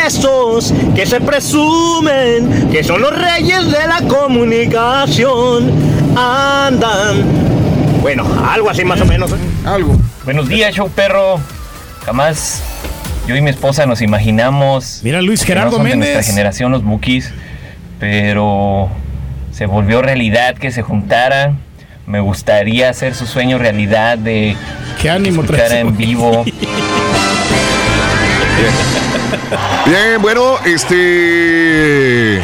Speaker 53: Esos que se presumen que son los reyes de la comunicación andan. Bueno, algo así más o menos.
Speaker 2: Algo.
Speaker 60: Buenos días, show perro. Jamás yo y mi esposa nos imaginamos.
Speaker 3: Mira, Luis
Speaker 60: que
Speaker 3: Gerardo
Speaker 60: no son de
Speaker 3: Méndez.
Speaker 60: nuestra generación, los Bookies. Pero se volvió realidad que se juntaran. Me gustaría hacer su sueño realidad de
Speaker 3: Qué ánimo
Speaker 60: escuchar en vivo. (laughs)
Speaker 2: Bien, bueno, este.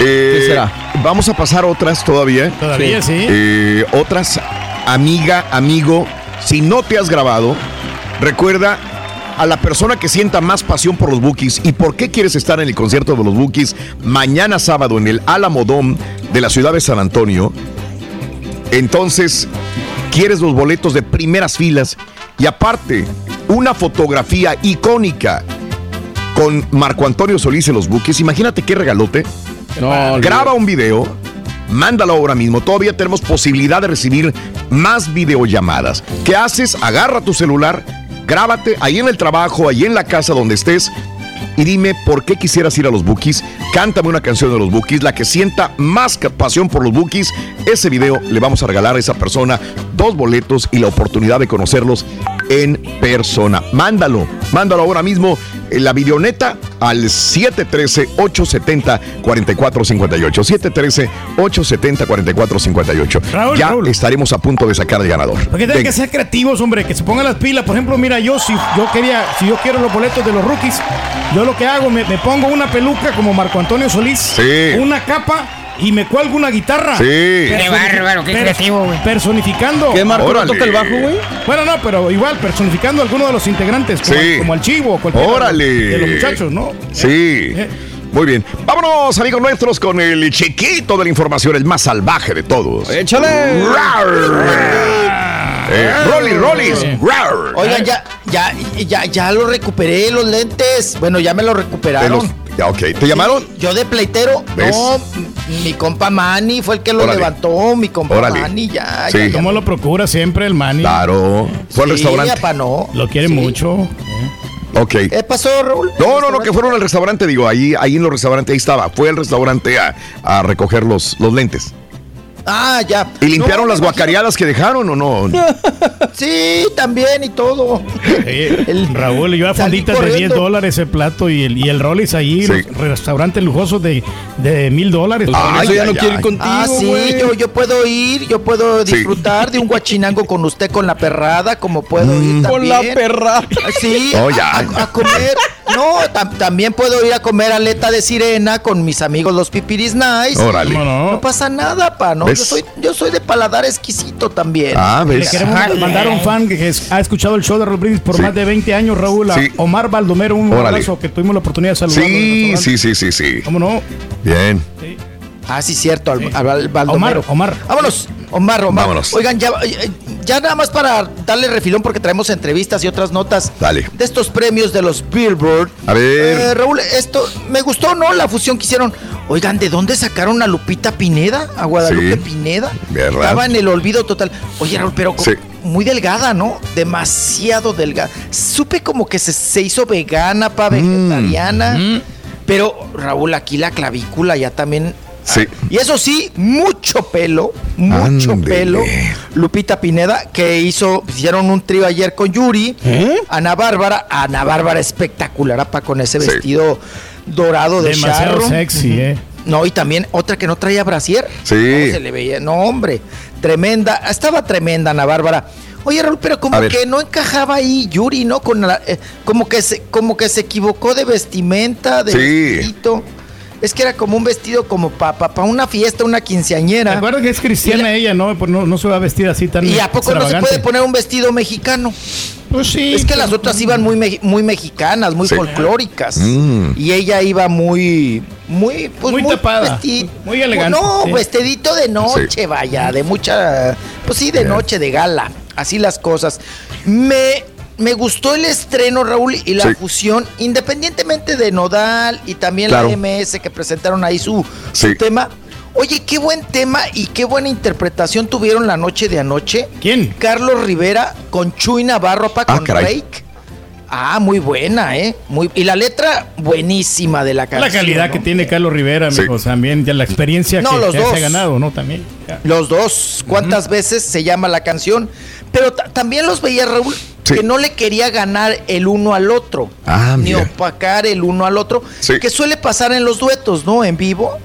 Speaker 2: Eh,
Speaker 6: ¿Qué será?
Speaker 2: Vamos a pasar otras todavía.
Speaker 3: Todavía sí.
Speaker 2: Eh, otras, amiga, amigo, si no te has grabado, recuerda a la persona que sienta más pasión por los Bookies y por qué quieres estar en el concierto de los Bookies mañana sábado en el Álamo Dome de la ciudad de San Antonio. Entonces, quieres los boletos de primeras filas y aparte, una fotografía icónica con Marco Antonio Solís en los Bookies. Imagínate qué regalote. Graba un video, mándalo ahora mismo. Todavía tenemos posibilidad de recibir más videollamadas. ¿Qué haces? Agarra tu celular, grábate ahí en el trabajo, ahí en la casa donde estés y dime por qué quisieras ir a los Bookies. Cántame una canción de los Bookies, la que sienta más pasión por los Bookies. Ese video le vamos a regalar a esa persona dos boletos y la oportunidad de conocerlos en persona. Mándalo, mándalo ahora mismo en la videoneta al 713-870-4458. 713-870-4458. Ya estaremos a punto de sacar al ganador.
Speaker 3: Porque tienen que ser creativos, hombre, que se pongan las pilas. Por ejemplo, mira, yo si yo quería, si yo quiero los boletos de los rookies, yo lo que hago, me, me pongo una peluca como Marco Antonio Solís,
Speaker 2: Sí.
Speaker 3: una capa y me cuelgo una guitarra.
Speaker 2: Sí. Qué
Speaker 61: bárbaro, qué creativo, güey.
Speaker 3: Personificando.
Speaker 6: ¿Qué, Marco, no toca el bajo, güey?
Speaker 3: Bueno, no, pero igual, personificando a alguno de los integrantes, como,
Speaker 2: Sí.
Speaker 3: al- como al chivo, o cualquiera
Speaker 2: Órale.
Speaker 3: de los muchachos, ¿no?
Speaker 2: Sí. Muy bien. Vámonos, amigos nuestros, con el chiquito de la información, el más salvaje de todos.
Speaker 6: ¡Échale!
Speaker 2: Eh, Rolly, Rollis. Rar.
Speaker 51: Oigan, ya, ya, ya, ya lo recuperé los lentes. Bueno, ya me lo recuperaron.
Speaker 2: los- ya, ok. ¿Te llamaron?
Speaker 51: Yo de pleitero,
Speaker 2: ¿Ves?
Speaker 51: no, mi compa Manny fue el que lo
Speaker 2: Órale.
Speaker 51: levantó, mi compa
Speaker 2: Órale.
Speaker 51: Manny, ya,
Speaker 2: Sí.
Speaker 51: ya, ya.
Speaker 3: ¿Cómo lo procura siempre el Manny?
Speaker 2: Claro. Fue al
Speaker 51: Sí,
Speaker 2: restaurante.
Speaker 51: apa, no.
Speaker 3: Lo quiere
Speaker 51: Sí.
Speaker 3: mucho.
Speaker 2: Ok.
Speaker 51: ¿Qué pasó, Raúl?
Speaker 2: No, no, no, que fueron al restaurante, digo, ahí, ahí en los restaurantes, ahí estaba. Fue al restaurante a, a recoger los, los lentes.
Speaker 51: Ah, ya.
Speaker 2: ¿Y limpiaron
Speaker 51: No,
Speaker 2: las
Speaker 51: me
Speaker 2: guacareadas que dejaron o no? (laughs)
Speaker 51: Sí, también y todo.
Speaker 3: Eh, Raúl, yo a fonditas de 10
Speaker 51: corriendo.
Speaker 3: dólares ese plato y el, y el Rollis ahí,
Speaker 2: Sí.
Speaker 3: los restaurantes lujosos de, de mil dólares.
Speaker 6: Eso ya no ir contigo,
Speaker 51: Ah, sí, yo, yo puedo ir, yo puedo
Speaker 2: Sí.
Speaker 51: disfrutar de un guachinango con usted con la perrada, como puedo ir también.
Speaker 6: Con la perra.
Speaker 51: Sí,
Speaker 2: Oh, ya.
Speaker 51: a comer. No, tam- también puedo ir a comer aleta de sirena con mis amigos los pipiris nice.
Speaker 2: Órale.
Speaker 3: ¿Cómo no?
Speaker 51: No pasa nada, pa, ¿no? Yo soy, yo soy de paladar exquisito también.
Speaker 2: Ah,
Speaker 3: Le
Speaker 2: ves.
Speaker 3: queremos mandar a un fan que es- ha escuchado el show de Raúl Brindis por
Speaker 2: Sí.
Speaker 3: más de 20 años, Raúl, a
Speaker 2: Sí.
Speaker 3: Omar Baldomero, un
Speaker 2: Órale.
Speaker 3: abrazo que tuvimos la oportunidad de saludar.
Speaker 2: Sí, sí, sí, sí, sí.
Speaker 3: ¿Cómo no?
Speaker 2: Bien.
Speaker 51: Ah, sí, cierto, al, al- al Baldomero.
Speaker 3: Omar, Omar.
Speaker 51: Vámonos, Omar, Omar.
Speaker 2: Vámonos.
Speaker 51: Oigan, ya, eh, ya nada más para darle refilón porque traemos entrevistas y otras notas
Speaker 2: Dale.
Speaker 51: de estos premios de los Billboard.
Speaker 2: A ver.
Speaker 51: Eh, Raúl, esto me gustó, ¿no? La fusión que hicieron. Oigan, ¿de dónde sacaron a Lupita Pineda? A Guadalupe
Speaker 2: Sí.
Speaker 51: Pineda.
Speaker 2: ¿Verdad?
Speaker 51: Estaba en el olvido total. Oye, Raúl, pero
Speaker 2: Sí.
Speaker 51: muy delgada, ¿no? Demasiado delgada. Supe como que se, se hizo vegana, pa,
Speaker 2: Mm.
Speaker 51: vegetariana. Pero, Raúl, aquí la clavícula ya también
Speaker 2: Sí.
Speaker 51: y eso sí, mucho pelo, mucho pelo. Lupita Pineda, que hizo, hicieron un trío ayer con Yuri. Ana Bárbara, Ana Bárbara espectacular, apa, con ese
Speaker 2: Sí.
Speaker 51: vestido dorado de
Speaker 3: Demasiado
Speaker 51: charro.
Speaker 3: sexy, ¿eh?
Speaker 51: No, y también otra que no traía brasier.
Speaker 2: Sí.
Speaker 51: No, se le veía, no, hombre, tremenda, estaba tremenda Ana Bárbara. Oye, Raúl, pero como que no encajaba ahí Yuri, ¿no? Con la- eh, como que se, como que se equivocó de vestimenta, de
Speaker 2: Sí.
Speaker 51: Es que era como un vestido como para una fiesta, una
Speaker 3: ¿Te
Speaker 51: quinceañera.
Speaker 3: acuerdas que es cristiana ella, no? Pues no, no se va a vestir así tan
Speaker 51: ¿Y a poco no se puede poner un vestido mexicano?
Speaker 3: Pues sí.
Speaker 51: Es que las otras iban muy, me- muy mexicanas, muy
Speaker 2: Sí.
Speaker 51: folclóricas.
Speaker 2: Mm.
Speaker 51: Y ella iba muy, muy, pues
Speaker 3: Muy tapada,
Speaker 51: vesti-
Speaker 3: muy elegante,
Speaker 51: No,
Speaker 3: sí.
Speaker 51: vestidito de noche, vaya, de mucha, pues sí, de noche, de gala. Así las cosas. Me, me gustó el estreno, Raúl, y la
Speaker 2: Sí.
Speaker 51: fusión, independientemente de Nodal y también
Speaker 2: Claro.
Speaker 51: la MS que presentaron ahí su, tema. Oye, qué buen tema y qué buena interpretación tuvieron la noche de anoche.
Speaker 3: ¿Quién?
Speaker 51: Carlos Rivera con Chuy Navarro pa,
Speaker 2: Ah,
Speaker 51: con
Speaker 2: caray.
Speaker 51: Rake. Ah, muy buena, ¿eh? Muy, y la letra buenísima de la canción.
Speaker 3: La calidad
Speaker 51: ¿no?
Speaker 3: que tiene Carlos Rivera,
Speaker 2: Sí.
Speaker 3: amigos, también, ya la experiencia
Speaker 51: No,
Speaker 3: que,
Speaker 51: los
Speaker 3: que se
Speaker 51: dos.
Speaker 3: ha ganado, ¿no? También. Ya.
Speaker 51: Los dos, ¿cuántas veces se llama la canción? Pero ta- también los veía Raúl
Speaker 2: Sí.
Speaker 51: que no le quería ganar el uno al otro,
Speaker 2: Ah,
Speaker 51: ni
Speaker 2: mira.
Speaker 51: opacar el uno al otro,
Speaker 2: Sí.
Speaker 51: que suele pasar en los duetos, ¿no? En vivo,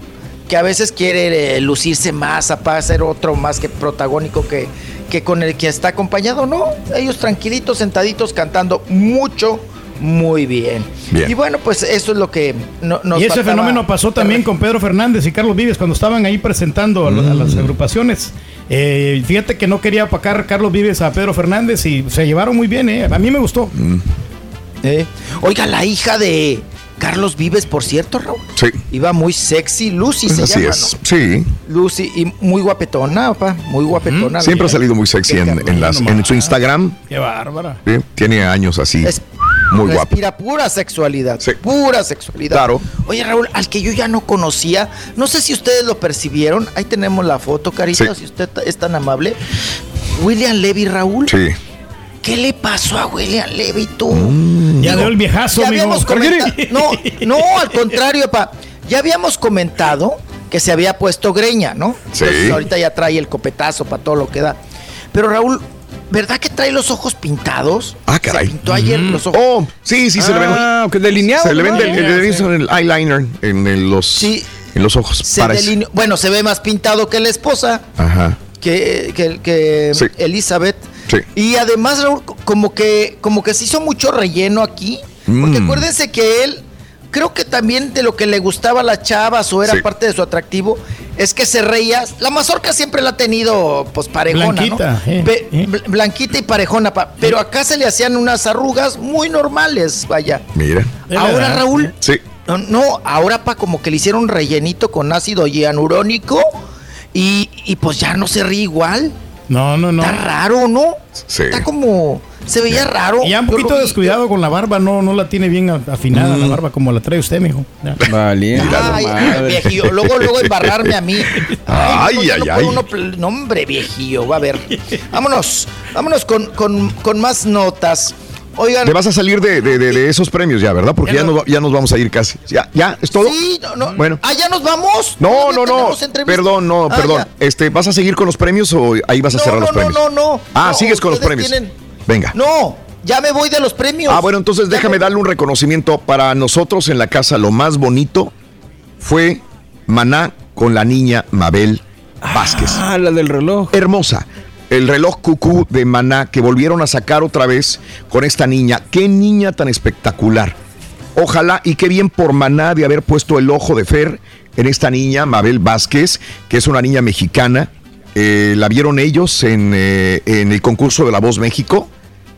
Speaker 51: que a veces quiere eh, lucirse más, a ser otro más que protagónico que, que con el que está acompañado, ¿no? Ellos tranquilitos, sentaditos, cantando mucho, muy bien.
Speaker 2: Bien.
Speaker 51: Y bueno, pues eso es lo que no- nos
Speaker 3: y ese fenómeno pasó también con Pedro Fernández y Carlos Vives cuando estaban ahí presentando a
Speaker 2: Mm.
Speaker 3: las agrupaciones. Eh, fíjate que no quería apacar Carlos Vives a Pedro Fernández y se llevaron muy bien, ¿eh? A mí me gustó.
Speaker 2: Mm.
Speaker 51: Eh, Oiga, la hija de Carlos Vives, por cierto, Raúl.
Speaker 2: Sí.
Speaker 51: Iba muy sexy, Lucy
Speaker 2: Pues
Speaker 51: se
Speaker 2: así
Speaker 51: llama,
Speaker 2: es. Sí.
Speaker 51: Lucy, y muy guapetona, papá, muy guapetona.
Speaker 2: Siempre ha salido muy sexy en, en las, en su Instagram.
Speaker 3: Qué bárbara.
Speaker 2: Sí, Tiene años así.
Speaker 51: Es-
Speaker 2: Muy guapo.
Speaker 51: Respira pura sexualidad. Pura sexualidad.
Speaker 2: Claro.
Speaker 51: Oye, Raúl, al que yo ya no conocía, no sé si ustedes lo percibieron. Ahí tenemos la foto, Carita, si usted es tan amable. William Levy, Raúl.
Speaker 2: Sí.
Speaker 51: ¿Qué le pasó a William Levy, tú?
Speaker 2: Mm.
Speaker 3: Ya dio el viejazo,
Speaker 51: ya
Speaker 3: amigo.
Speaker 51: habíamos comentado. No, no, al contrario, pa. Ya habíamos comentado que se había puesto greña, ¿no?
Speaker 2: Sí.
Speaker 51: Entonces, ahorita ya trae el copetazo para todo lo que da. Pero Raúl, ¿verdad que trae los ojos pintados?
Speaker 2: Ah, caray.
Speaker 51: Se pintó ayer los ojos.
Speaker 2: Oh, sí, sí, se le ven.
Speaker 6: Ah, que delineado.
Speaker 2: Se le ven del- el, el- el eyeliner en, el- los, en los ojos.
Speaker 51: Se delineó- bueno, se ve más pintado que la esposa,
Speaker 2: Ajá.
Speaker 51: que, que, que
Speaker 2: Sí.
Speaker 51: Elizabeth.
Speaker 2: Sí.
Speaker 51: Y además, Raúl, como que, como que se hizo mucho relleno aquí. Porque
Speaker 2: Mm.
Speaker 51: acuérdense que él, creo que también de lo que le gustaba a las chavas o era
Speaker 2: Sí.
Speaker 51: parte de su atractivo, es que se reía. La mazorca siempre la ha tenido, pues, parejona,
Speaker 3: Blanquita,
Speaker 51: ¿no?
Speaker 3: eh,
Speaker 51: bl- Blanquita y parejona, pa- pero acá se le hacían unas arrugas muy normales, vaya.
Speaker 2: Mira.
Speaker 51: Ahora, Raúl,
Speaker 2: Sí.
Speaker 51: no, no, ahora pa como que le hicieron rellenito con ácido hialurónico y, y pues ya no se ríe igual.
Speaker 3: No, no, no.
Speaker 51: Está raro, ¿no?
Speaker 2: Sí.
Speaker 51: Está como. Se veía raro.
Speaker 3: Y ya un poquito descuidado con la barba, no, no la tiene bien afinada
Speaker 2: Mm.
Speaker 3: la barba como la trae usted, mijo.
Speaker 6: Valiente.
Speaker 51: Ay, viejillo, luego, luego embarrarme a mí.
Speaker 2: Ay, ay,
Speaker 51: no
Speaker 2: ay.
Speaker 51: uno no, hombre, viejillo, va a ver. Vámonos, vámonos con, con, con más notas. Oigan.
Speaker 2: Te vas a salir de, de- de- de esos premios ya, ¿verdad? Porque
Speaker 51: Ya no-
Speaker 2: ya nos vamos a ir casi. ¿Ya, ya es todo?
Speaker 51: Sí, no, no.
Speaker 2: Bueno.
Speaker 51: ¿Ah, ya nos vamos?
Speaker 2: No,
Speaker 51: ¿Todavía
Speaker 2: no, no. Perdón, no,
Speaker 51: Ah,
Speaker 2: perdón.
Speaker 51: ya.
Speaker 2: Este, ¿vas a seguir con los premios o ahí vas a
Speaker 51: No,
Speaker 2: cerrar
Speaker 51: no,
Speaker 2: los
Speaker 51: no,
Speaker 2: premios?
Speaker 51: no, no.
Speaker 2: Ah,
Speaker 51: No,
Speaker 2: sigues con los premios.
Speaker 51: tienen-
Speaker 2: Venga.
Speaker 51: No, ya me voy de los premios.
Speaker 2: Ah, bueno, entonces déjame darle un reconocimiento para nosotros en la casa. Lo más bonito fue Maná con la niña Mabel Vázquez.
Speaker 6: Ah, la del reloj.
Speaker 2: Hermosa. El reloj cucú de Maná que volvieron a sacar otra vez con esta niña. Qué niña tan espectacular. Ojalá y qué bien por Maná de haber puesto el ojo de Fer en esta niña, Mabel Vázquez, que es una niña mexicana. Eh, la vieron ellos en, eh, en el concurso de La Voz México.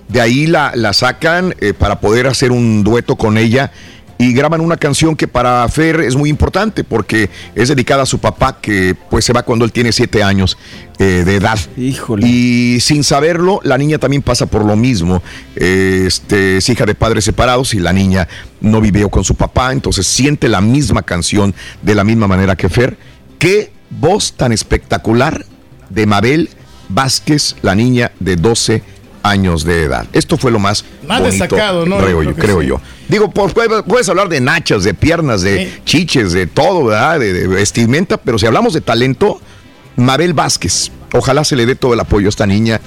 Speaker 2: De ahí la, la sacan eh, para poder hacer un dueto con ella y graban una canción que para Fer es muy importante porque es dedicada a su papá que pues se va cuando él tiene siete años eh, de edad.
Speaker 6: Híjole.
Speaker 2: Y sin saberlo, la niña también pasa por lo mismo. Este, es hija de padres separados y la niña no vivió con su papá, entonces siente la misma canción de la misma manera que Fer. Qué voz tan espectacular de Mabel Vázquez, la niña de 12 años de edad. Esto fue lo más,
Speaker 3: Más
Speaker 2: bonito,
Speaker 3: destacado, ¿no?
Speaker 2: creo,
Speaker 3: Yo creo que
Speaker 2: creo
Speaker 3: sí.
Speaker 2: yo. Digo, pues, puedes, puedes hablar de nachas, de piernas, de chiches, de todo, ¿verdad? De, de vestimenta, pero si hablamos de talento, Mabel Vázquez, ojalá se le dé todo el apoyo a esta niña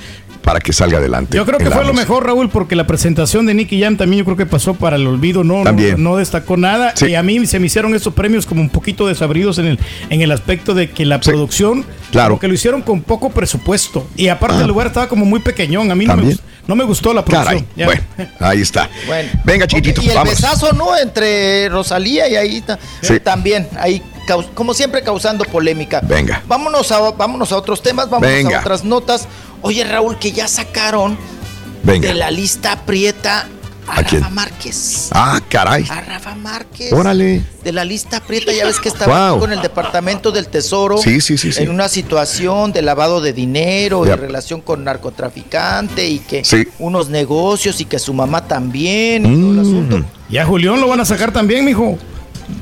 Speaker 2: para que salga adelante.
Speaker 3: Yo creo que fue lo mejor, Raúl, porque la presentación de Nicky Jam también yo creo que pasó para el olvido, no, no,
Speaker 2: También.
Speaker 3: no destacó nada.
Speaker 2: Sí.
Speaker 3: Y a mí se me hicieron estos premios como un poquito desabridos en el, en el aspecto de que la producción,
Speaker 2: Claro.
Speaker 3: que lo hicieron con poco presupuesto. Y aparte
Speaker 2: Ah.
Speaker 3: el lugar estaba como muy pequeñón. A mí no me, no me gustó la producción.
Speaker 2: Caray,
Speaker 3: Ya.
Speaker 2: bueno, ahí está.
Speaker 51: Bueno.
Speaker 2: Venga, chiquitito,
Speaker 51: Y el
Speaker 2: vamos.
Speaker 51: besazo, ¿no? Entre Rosalía y ahí
Speaker 2: Sí.
Speaker 51: también, ahí, como siempre, causando polémica.
Speaker 2: Venga.
Speaker 51: Vámonos a, vámonos a otros temas, vámonos
Speaker 2: Venga.
Speaker 51: a otras notas. Oye, Raúl, que ya sacaron
Speaker 2: Venga.
Speaker 51: de la lista prieta a,
Speaker 2: ¿A quién?
Speaker 51: Rafa Márquez.
Speaker 2: Ah, caray.
Speaker 51: A Rafa Márquez.
Speaker 2: Órale.
Speaker 51: De la lista prieta, ya ves que estaba
Speaker 2: Wow.
Speaker 51: con el Departamento del Tesoro.
Speaker 2: Sí, sí, sí, sí.
Speaker 51: En una situación de lavado de dinero
Speaker 2: Ya.
Speaker 51: en relación con narcotraficante y que
Speaker 2: Sí.
Speaker 51: unos negocios y que su mamá también. y todo el asunto.
Speaker 2: Mm.
Speaker 3: Y a Julián lo van a sacar también, mijo.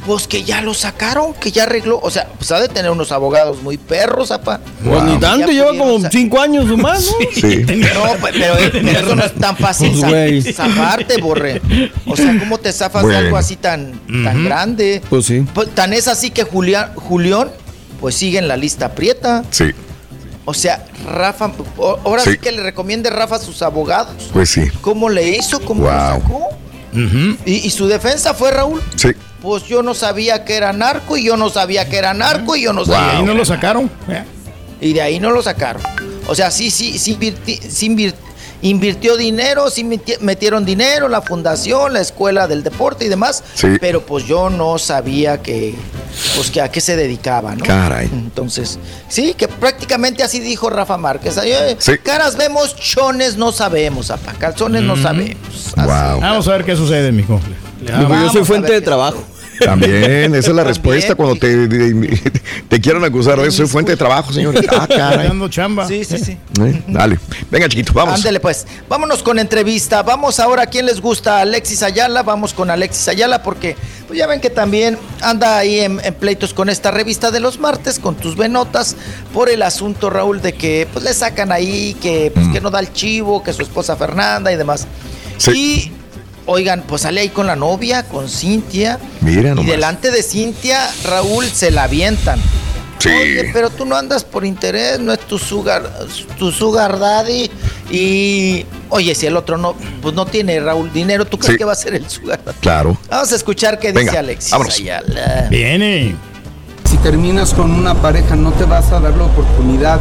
Speaker 51: Pues que ya lo sacaron, que ya arregló. O sea, pues ha de tener unos abogados muy perros, apa.
Speaker 6: Pues ni tanto, lleva como cinco años o más, ¿no? (laughs) (laughs)
Speaker 2: Sí.
Speaker 51: No, pero, (laughs) pero eso no es tan fácil
Speaker 6: Pues,
Speaker 51: zafarte, borre. O sea, ¿cómo te zafas de algo así tan, tan grande?
Speaker 6: Pues sí.
Speaker 51: Pues, tan es así que Julián, Julián, pues sigue en la lista prieta.
Speaker 2: Sí,
Speaker 51: O sea, Rafa, ahora sí.
Speaker 2: Sí.
Speaker 51: que le recomiende Rafa a sus abogados.
Speaker 2: pues sí.
Speaker 51: ¿Cómo le hizo? ¿Cómo lo
Speaker 2: Wow.
Speaker 51: sacó? y, y su defensa fue Raúl.
Speaker 2: Sí.
Speaker 51: Pues yo no sabía que era narco y yo no sabía que era narco y yo no sabía.
Speaker 3: Y ahí
Speaker 51: que
Speaker 3: no lo sacaron.
Speaker 51: y de ahí no lo sacaron. O sea, sí, sí, sí, invirti- sí invir- invirtió dinero, sí meti- metieron dinero, la fundación, la escuela del deporte y demás.
Speaker 2: Sí.
Speaker 51: Pero pues yo no sabía que, pues que a qué se dedicaba, ¿no?
Speaker 2: Caray.
Speaker 51: Entonces, sí, que prácticamente así dijo Rafa Márquez. Ay, eh,
Speaker 2: Sí.
Speaker 51: Caras vemos, chones no sabemos, apa. Calzones no sabemos. Así.
Speaker 2: Wow.
Speaker 3: Vamos a ver qué sucede, mijo.
Speaker 6: Digo, yo soy fuente de trabajo. (laughs)
Speaker 62: También, esa es la respuesta cuando te, te, quieran acusar. Oye, soy fuente de trabajo, señor. (laughs) Ah, caray.
Speaker 3: chamba.
Speaker 51: Sí, sí, sí. (laughs)
Speaker 62: Eh, dale. Venga, chiquito, vamos.
Speaker 51: Ándele, pues. Vámonos con entrevista. Vamos ahora. ¿A quién les gusta? Alexis Ayala. Vamos con Alexis Ayala porque pues ya ven que también anda ahí en, pleitos con esta revista de los martes, con tus venotas, por el asunto, Raúl, de que pues le sacan ahí que, pues, mm. que no da el chivo, que su esposa Fernanda y demás. Sí. Y Oigan, pues sale ahí con la novia, con Cintia.
Speaker 62: Mira,
Speaker 51: Y delante de Cintia, Raúl, se la avientan. Sí. Oye, pero tú no andas por interés, no es tu sugar, tu sugar daddy. Y, oye, si el otro no, pues no tiene, Raúl, dinero, ¿tú crees que va a ser el sugar daddy?
Speaker 62: Claro.
Speaker 51: Vamos a escuchar qué dice Alexis
Speaker 3: Viene
Speaker 63: si terminas con una pareja no te vas a dar la oportunidad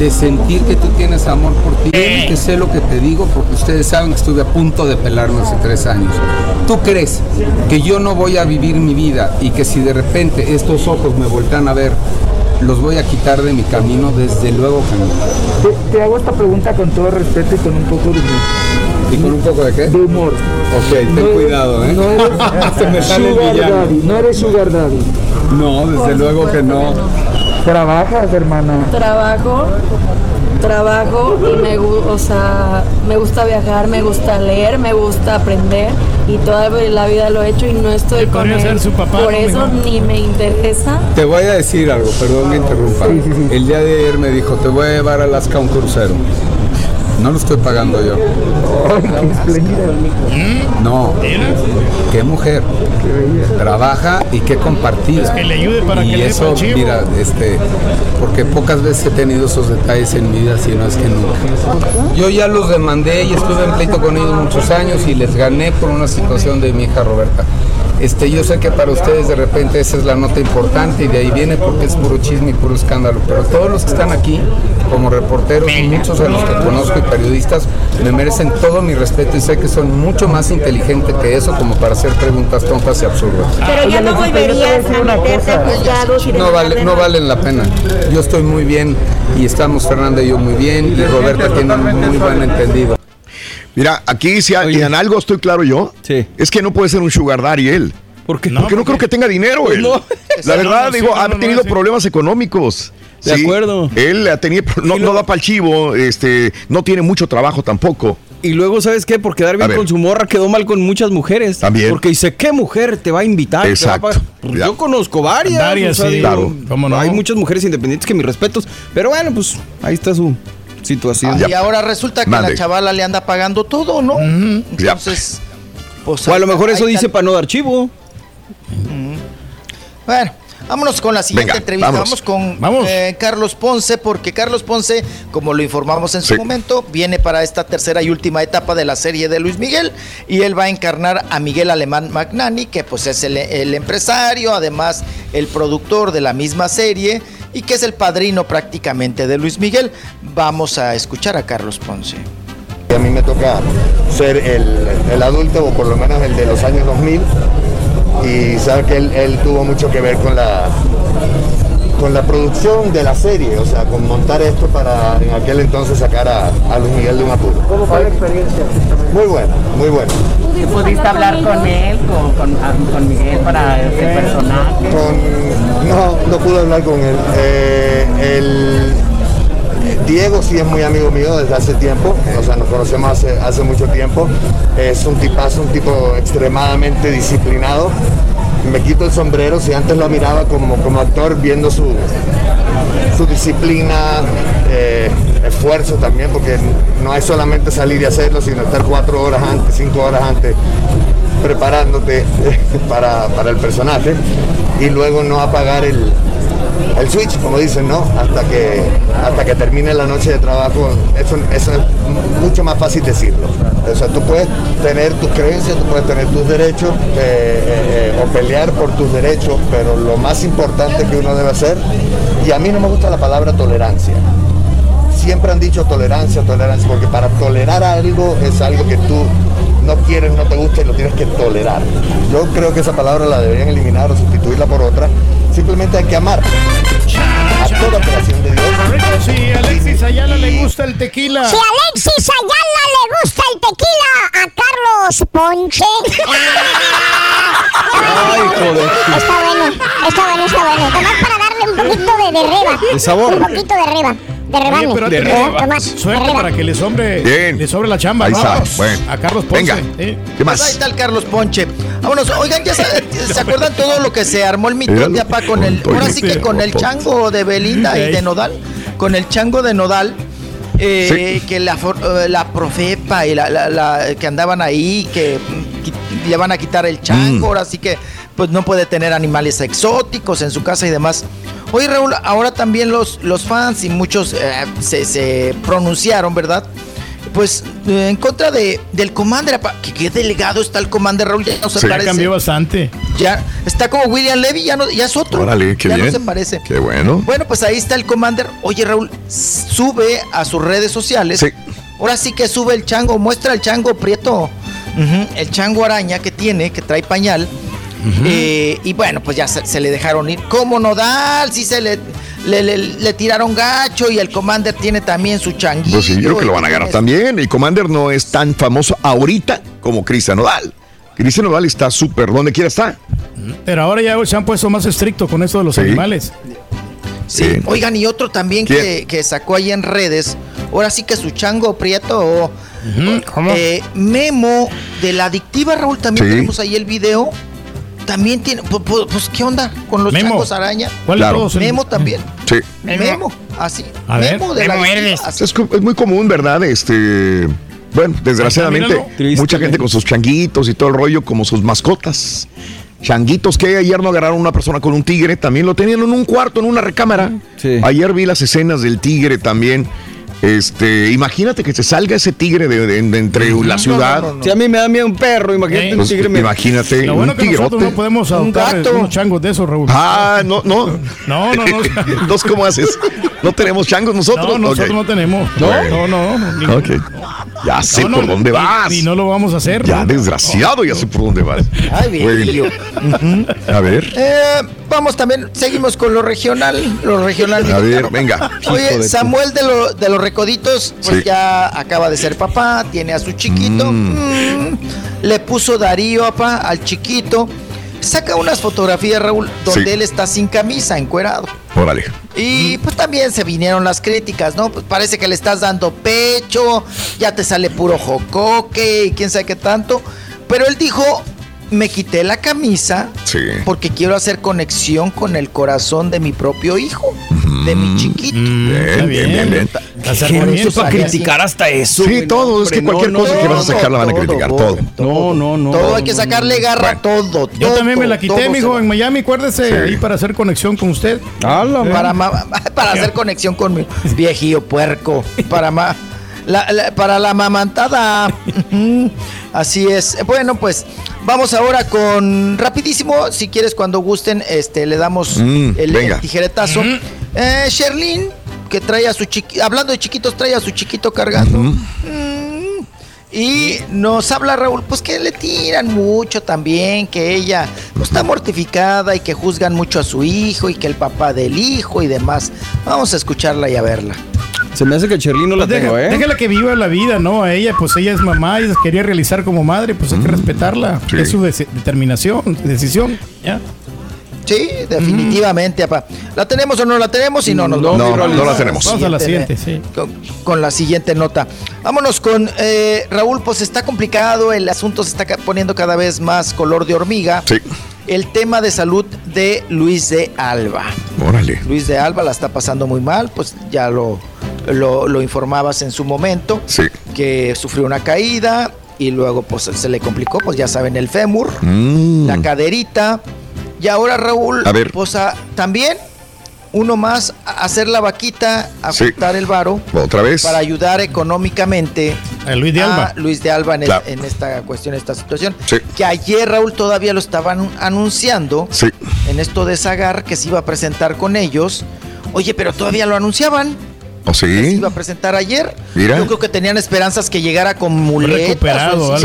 Speaker 63: de sentir que tú tienes amor por ti. Que sé lo que te digo porque ustedes saben que estuve a punto de pelarme hace tres años. ¿Tú crees que yo no voy a vivir mi vida y que si de repente estos ojos me voltean a ver, los voy a quitar de mi camino? Desde luego que
Speaker 55: no. Te, hago esta pregunta con todo respeto y con un poco de.
Speaker 63: ¿Y con un poco de qué?
Speaker 55: De humor.
Speaker 63: Ok, ten cuidado, ¿eh?
Speaker 55: No eres, (laughs) sugar daddy, no eres sugar daddy.
Speaker 63: No, desde luego que no.
Speaker 55: ¿Trabajas, hermana?
Speaker 64: Trabajo, trabajo y me, o sea, me gusta viajar, me gusta leer, me gusta aprender y toda la vida lo he hecho y no estoy con él. Su papá, Por eso ni me interesa.
Speaker 63: Te voy a decir algo, perdón que interrumpa. El día de ayer me dijo, te voy a llevar a Alaska a un crucero. No lo estoy pagando yo. No. Qué mujer. Trabaja y qué compartida.
Speaker 3: que le ayude para
Speaker 63: y
Speaker 3: que
Speaker 63: eso, le mira, este, porque pocas veces he tenido esos detalles en mi vida, si no es que nunca. Yo ya los demandé y estuve en pleito con ellos muchos años y les gané por una situación de mi hija Roberta. Este, yo sé que para ustedes de repente esa es la nota importante y de ahí viene porque es puro chisme y puro escándalo, pero todos los que están aquí como reporteros y muchos de los que conozco y periodistas me merecen todo mi respeto y sé que son mucho más inteligentes que eso como para hacer preguntas tontas y absurdas.
Speaker 64: Pero ya no volverías a meterte juzgados y
Speaker 63: no, vale, no valen la pena. Yo estoy muy bien y estamos Fernanda y yo muy bien y Roberta tiene un muy buen entendido.
Speaker 62: Mira, aquí si en algo estoy claro yo, sí. es que no puede ser un sugar daddy él. ¿Por qué? Porque no creo que tenga dinero pues él. La verdad, digo, ha tenido problemas económicos.
Speaker 6: De acuerdo.
Speaker 62: Él ha tenido, no, no, da para el chivo, este, no tiene mucho trabajo tampoco.
Speaker 6: Y luego, ¿sabes qué? Por quedar bien con su morra, quedó mal con muchas mujeres.
Speaker 62: También.
Speaker 6: Porque dice, ¿qué mujer te va a invitar?
Speaker 62: Exacto.
Speaker 6: Pues yo conozco varias.
Speaker 3: Varias, sí.
Speaker 6: claro. no? Hay muchas mujeres independientes que mis respetos. Pero bueno, pues ahí está su, situación.
Speaker 51: y ahora resulta que la chavala le anda pagando todo, ¿no? Entonces,
Speaker 6: pues, o a lo mejor eso dice para no dar chivo.
Speaker 51: Bueno, vámonos con la siguiente entrevista. Vamos con eh, Carlos Ponce, porque Carlos Ponce, como lo informamos en su momento, viene para esta tercera y última etapa de la serie de Luis Miguel y él va a encarnar a Miguel Alemán Magnani, que pues es el, el empresario, además el productor de la misma serie y que es el padrino prácticamente de Luis Miguel. Vamos a escuchar a Carlos Ponce.
Speaker 65: A mí me toca ser el, el adulto, o por lo menos el de los años 2000, y sabe que él, tuvo mucho que ver con la con la producción de la serie, o sea, con montar esto para en aquel entonces sacar a, Luis Miguel de un apuro.
Speaker 55: ¿Cómo fue la experiencia?
Speaker 65: Muy buena, muy buena.
Speaker 66: ¿Pudiste hablar con él, con, ah, Miguel para ese personaje?
Speaker 65: no, no pude hablar con él. Eh, el, Diego sí es muy amigo mío desde hace tiempo, o sea, nos conocemos hace, hace mucho tiempo. Es un tipazo, un tipo extremadamente disciplinado. Me quito el sombrero, si antes lo miraba como, como actor viendo su, su disciplina, eh, esfuerzo también, porque no es solamente salir y hacerlo, sino estar cuatro horas antes, cinco horas antes preparándote (laughs) para, para el personaje y luego no apagar el, el switch, como dicen, ¿no? Hasta que, hasta que termine la noche de trabajo, eso, es mucho más fácil decirlo. O sea, tú puedes tener tus creencias, tú puedes tener tus derechos eh, eh, eh, o pelear por tus derechos, pero lo más importante que uno debe hacer, y a mí no me gusta la palabra tolerancia. Siempre han dicho tolerancia, tolerancia, porque para tolerar algo es algo que tú no quieres, no te gusta y lo tienes que tolerar. Yo creo que esa palabra la deberían eliminar o sustituirla por otra Simplemente hay que amar a toda creación de Dios.
Speaker 3: Si Alexis Ayala le gusta el tequila.
Speaker 8: Si Alexis Ayala le gusta el tequila, a Carlos Ponche.
Speaker 6: Ay, joder.
Speaker 8: Está bueno, está bueno, está bueno. Nomás para darle un poquito de, de reba.
Speaker 6: De sabor.
Speaker 8: Un poquito de reba. De rebane.
Speaker 3: Oye, pero
Speaker 6: De reba.
Speaker 8: Tomás,
Speaker 3: Suerte
Speaker 8: de reba.
Speaker 3: para que le sobre, le sobre la chamba.
Speaker 2: Ahí está, bueno.
Speaker 3: A Carlos Ponce.
Speaker 2: Venga.
Speaker 3: ¿eh?
Speaker 2: ¿Qué
Speaker 51: Pues ahí
Speaker 2: más?
Speaker 51: está el Carlos Ponche. Vámonos, oigan, ¿ya se, se acuerdan todo lo que se armó el mito de apa con el. Ahora sí que con el chango de Belinda y de Nodal. Con el chango de Nodal. eh, Que la, eh, la profepa y la, la- la- que andaban ahí, que le van a quitar el chango,
Speaker 2: Mm.
Speaker 51: ahora sí que pues no puede tener animales exóticos en su casa y demás. Oye Raúl, ahora también los, los fans y muchos eh, se, se pronunciaron, ¿verdad? Pues eh, en contra de, del Commander, que qué delegado está el Commander Raúl, ya no se
Speaker 3: Ya
Speaker 51: parece.
Speaker 3: cambió bastante.
Speaker 51: Ya está como William Levy, ya no, ya es otro.
Speaker 2: Órale, qué
Speaker 51: ya
Speaker 2: bien.
Speaker 51: no se parece.
Speaker 2: Qué bueno.
Speaker 51: Bueno, pues ahí está el Commander. Oye, Raúl, sube a sus redes sociales.
Speaker 2: Sí.
Speaker 51: Ahora sí que sube el chango, muestra el chango prieto. El chango araña que tiene, que trae pañal. Eh, y bueno, pues ya se, se le dejaron ir. ¿Cómo Nodal? Sí se le, le, le- le tiraron gacho y el Commander tiene también su changuito.
Speaker 2: Pues sí, yo creo que lo van a
Speaker 51: tiene-
Speaker 2: también. Y Commander no es tan famoso ahorita como Cristian Nodal. Cristian Nodal está súper, donde quiera está.
Speaker 3: Pero ahora ya se han puesto más estricto con esto de los
Speaker 2: Sí.
Speaker 3: animales.
Speaker 51: Sí, oigan, y otro también que, que sacó ahí en redes, ahora sí que su chango prieto, o,
Speaker 3: ¿Cómo?
Speaker 51: eh, Memo de la adictiva, Raúl, también
Speaker 2: Sí.
Speaker 51: tenemos ahí el video. También tiene, pu- pu- pues, ¿qué onda con los
Speaker 3: Memo.
Speaker 51: changos araña?
Speaker 3: ¿Cuál
Speaker 2: Claro.
Speaker 51: Memo también.
Speaker 2: Sí.
Speaker 51: Memo, así.
Speaker 3: A ver.
Speaker 51: Memo de la
Speaker 67: Memo
Speaker 51: así.
Speaker 2: Es, muy común, ¿verdad? Este. Bueno, desgraciadamente.
Speaker 6: Triste.
Speaker 2: mucha gente con sus changuitos y todo el rollo como sus mascotas. Changuitos que ayer no agarraron a una persona con un tigre, también lo tenían en un cuarto, en una recámara.
Speaker 6: Sí.
Speaker 2: Ayer vi las escenas del tigre también. Este, imagínate que se salga ese tigre de, de- de entre la ciudad.
Speaker 6: Si a mí me da miedo un perro, imagínate un
Speaker 2: Pues,
Speaker 6: tigre.
Speaker 2: imagínate,
Speaker 3: Lo bueno
Speaker 2: un
Speaker 3: que nosotros no podemos
Speaker 51: Un
Speaker 3: adoptar
Speaker 51: gato.
Speaker 3: unos changos de esos, Raúl.
Speaker 2: Ah, no, no. (laughs)
Speaker 3: No, no, no. (laughs)
Speaker 2: Entonces, ¿cómo haces? ¿No tenemos changos nosotros?
Speaker 3: No, nosotros no tenemos.
Speaker 2: No.
Speaker 3: No, no, no. ni-
Speaker 2: Ok. Ya sé
Speaker 3: no, no,
Speaker 2: por dónde vas.
Speaker 3: Y, no lo vamos a hacer.
Speaker 2: Ya, desgraciado, ya sé por dónde vas.
Speaker 51: Ay, bien.
Speaker 2: Bueno. A ver,
Speaker 51: Eh, vamos también, seguimos con lo regional, lo regional.
Speaker 2: a ver, venga.
Speaker 51: Oye, Samuel de, lo- de los Recoditos, pues
Speaker 2: Sí.
Speaker 51: ya acaba de ser papá, tiene a su chiquito. Mm, le puso Darío apa, al chiquito. Saca unas fotografías, Raúl, donde
Speaker 2: Sí.
Speaker 51: él está sin camisa, encuerado.
Speaker 2: Órale.
Speaker 51: Y pues también se vinieron las críticas, ¿no? Pues parece que le estás dando pecho, ya te sale puro jocoque y quién sabe qué tanto. Pero él dijo, me quité la camisa
Speaker 2: Sí.
Speaker 51: porque quiero hacer conexión con el corazón de mi propio hijo, de mi chiquito.
Speaker 2: Bien,
Speaker 3: Está
Speaker 2: bien, bien, bien.
Speaker 3: Acercamiento.
Speaker 6: para criticar hasta eso.
Speaker 2: Sí, todo, es que cualquier
Speaker 6: no,
Speaker 2: cosa
Speaker 6: no,
Speaker 2: que vas a sacar la van a criticar,
Speaker 51: todo.
Speaker 2: todo.
Speaker 6: No, no, no.
Speaker 51: Todo hay que sacarle garra, todo,
Speaker 3: Yo también me la quité, mijo, en Miami, acuérdese,
Speaker 2: Sí.
Speaker 3: ahí para hacer conexión con usted.
Speaker 51: para, ma- (laughs) para hacer conexión con mi viejillo puerco. Para, ma- la, la- para la mamantada. (laughs) Así es. Bueno, pues vamos ahora con rapidísimo. Si quieres, cuando gusten, este, le damos
Speaker 2: Mm,
Speaker 51: el, tijeretazo. Eh, Sherlyn, que trae a su chiquito, hablando de chiquitos, trae a su chiquito cargando. Mm. Y nos habla Raúl, pues que le tiran mucho también, que ella pues, está mortificada y que juzgan mucho a su hijo y que el papá del hijo y demás. Vamos a escucharla y a verla.
Speaker 6: Se me hace que Cherlin no la
Speaker 3: Pues
Speaker 6: tengo,
Speaker 3: deja-
Speaker 6: ¿eh?
Speaker 3: Déjala que viva la vida, ¿no? A ella, pues ella es mamá y quería realizar como madre, pues hay que respetarla.
Speaker 2: Sí.
Speaker 3: Es su determinación, decisión. ¿ya?
Speaker 51: Sí, definitivamente, papá. ¿La tenemos o no la tenemos? Si no, nos
Speaker 6: No.
Speaker 2: No, no la tenemos.
Speaker 3: Vamos a la siguiente, sí.
Speaker 51: Con, con la siguiente nota. Vámonos con eh, Raúl, pues está complicado, el asunto se está poniendo cada vez más color de hormiga.
Speaker 2: Sí.
Speaker 51: El tema de salud de Luis de Alba.
Speaker 2: Órale.
Speaker 51: Luis de Alba la está pasando muy mal, pues ya lo, lo, lo informabas en su momento,
Speaker 2: Sí.
Speaker 51: que sufrió una caída y luego pues se le complicó, pues ya saben, el fémur,
Speaker 2: Mm.
Speaker 51: la caderita. Y ahora Raúl,
Speaker 2: A ver.
Speaker 51: pues a- también uno más a hacer la vaquita, a
Speaker 2: Sí.
Speaker 51: juntar el varo
Speaker 2: Otra vez.
Speaker 51: para ayudar económicamente
Speaker 3: A Luis de Alba.
Speaker 51: Luis de Alba en, el-
Speaker 2: Claro.
Speaker 51: en esta cuestión, en esta situación.
Speaker 2: Sí.
Speaker 51: Que ayer Raúl todavía lo estaban anunciando
Speaker 2: Sí.
Speaker 51: en esto de Zagar que se iba a presentar con ellos. Oye, pero todavía lo anunciaban.
Speaker 2: ¿O
Speaker 51: Se
Speaker 2: sí?
Speaker 51: iba a presentar ayer.
Speaker 2: Mira.
Speaker 51: Yo creo que tenían esperanzas que llegara con muletas
Speaker 3: Recuperado.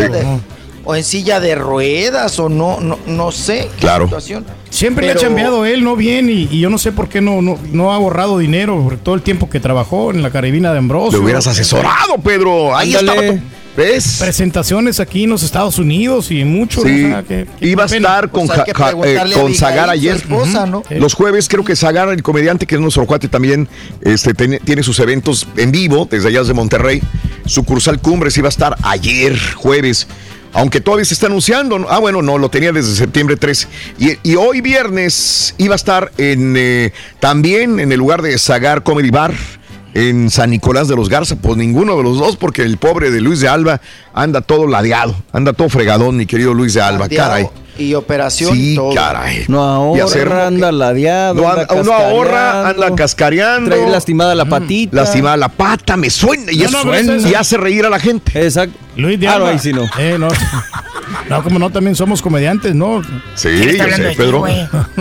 Speaker 51: O en silla de ruedas o no, no, no sé. qué
Speaker 2: Claro.
Speaker 51: situación.
Speaker 3: Siempre le ha chambeado él, ¿no? Bien, y, y yo no sé por qué no, no, no ha ahorrado dinero por todo el tiempo que trabajó en la carabina de Ambrosio.
Speaker 2: Le hubieras asesorado, Pedro. Ahí
Speaker 6: Ándale.
Speaker 2: estaba. tu-
Speaker 3: ¿Ves? presentaciones aquí en los Estados Unidos y mucho.
Speaker 2: Sí. Iba a estar con, pues eh, con Zagar ayer. Los jueves creo que Zagar, el comediante que es nuestro cuate también, este, tiene sus eventos en vivo desde allá de Monterrey. Su Cursal Cumbres iba a estar ayer, jueves. Aunque todavía se está anunciando. Ah, bueno, no, lo tenía desde septiembre 3. Y, hoy viernes iba a estar en eh, también en el lugar de Zagar Comedy Bar en San Nicolás de los Garza, pues ninguno de los dos, porque el pobre de Luis de Alba anda todo ladeado, anda todo fregadón, mi querido Luis de Alba, caray.
Speaker 51: Y operación
Speaker 2: sí,
Speaker 51: todo.
Speaker 2: caray.
Speaker 6: No ahorra, anda ladeado.
Speaker 2: No, anda uno ahorra, anda cascareando.
Speaker 6: Trae lastimada la patita.
Speaker 2: Lastimada la pata, me suena. Y, y hace reír a la gente.
Speaker 6: Exacto.
Speaker 3: Luis de Alba. ahí sí no. Eh, no. (laughs) No, como no, también somos comediantes, ¿no?
Speaker 2: Sí, yo sé, Pedro.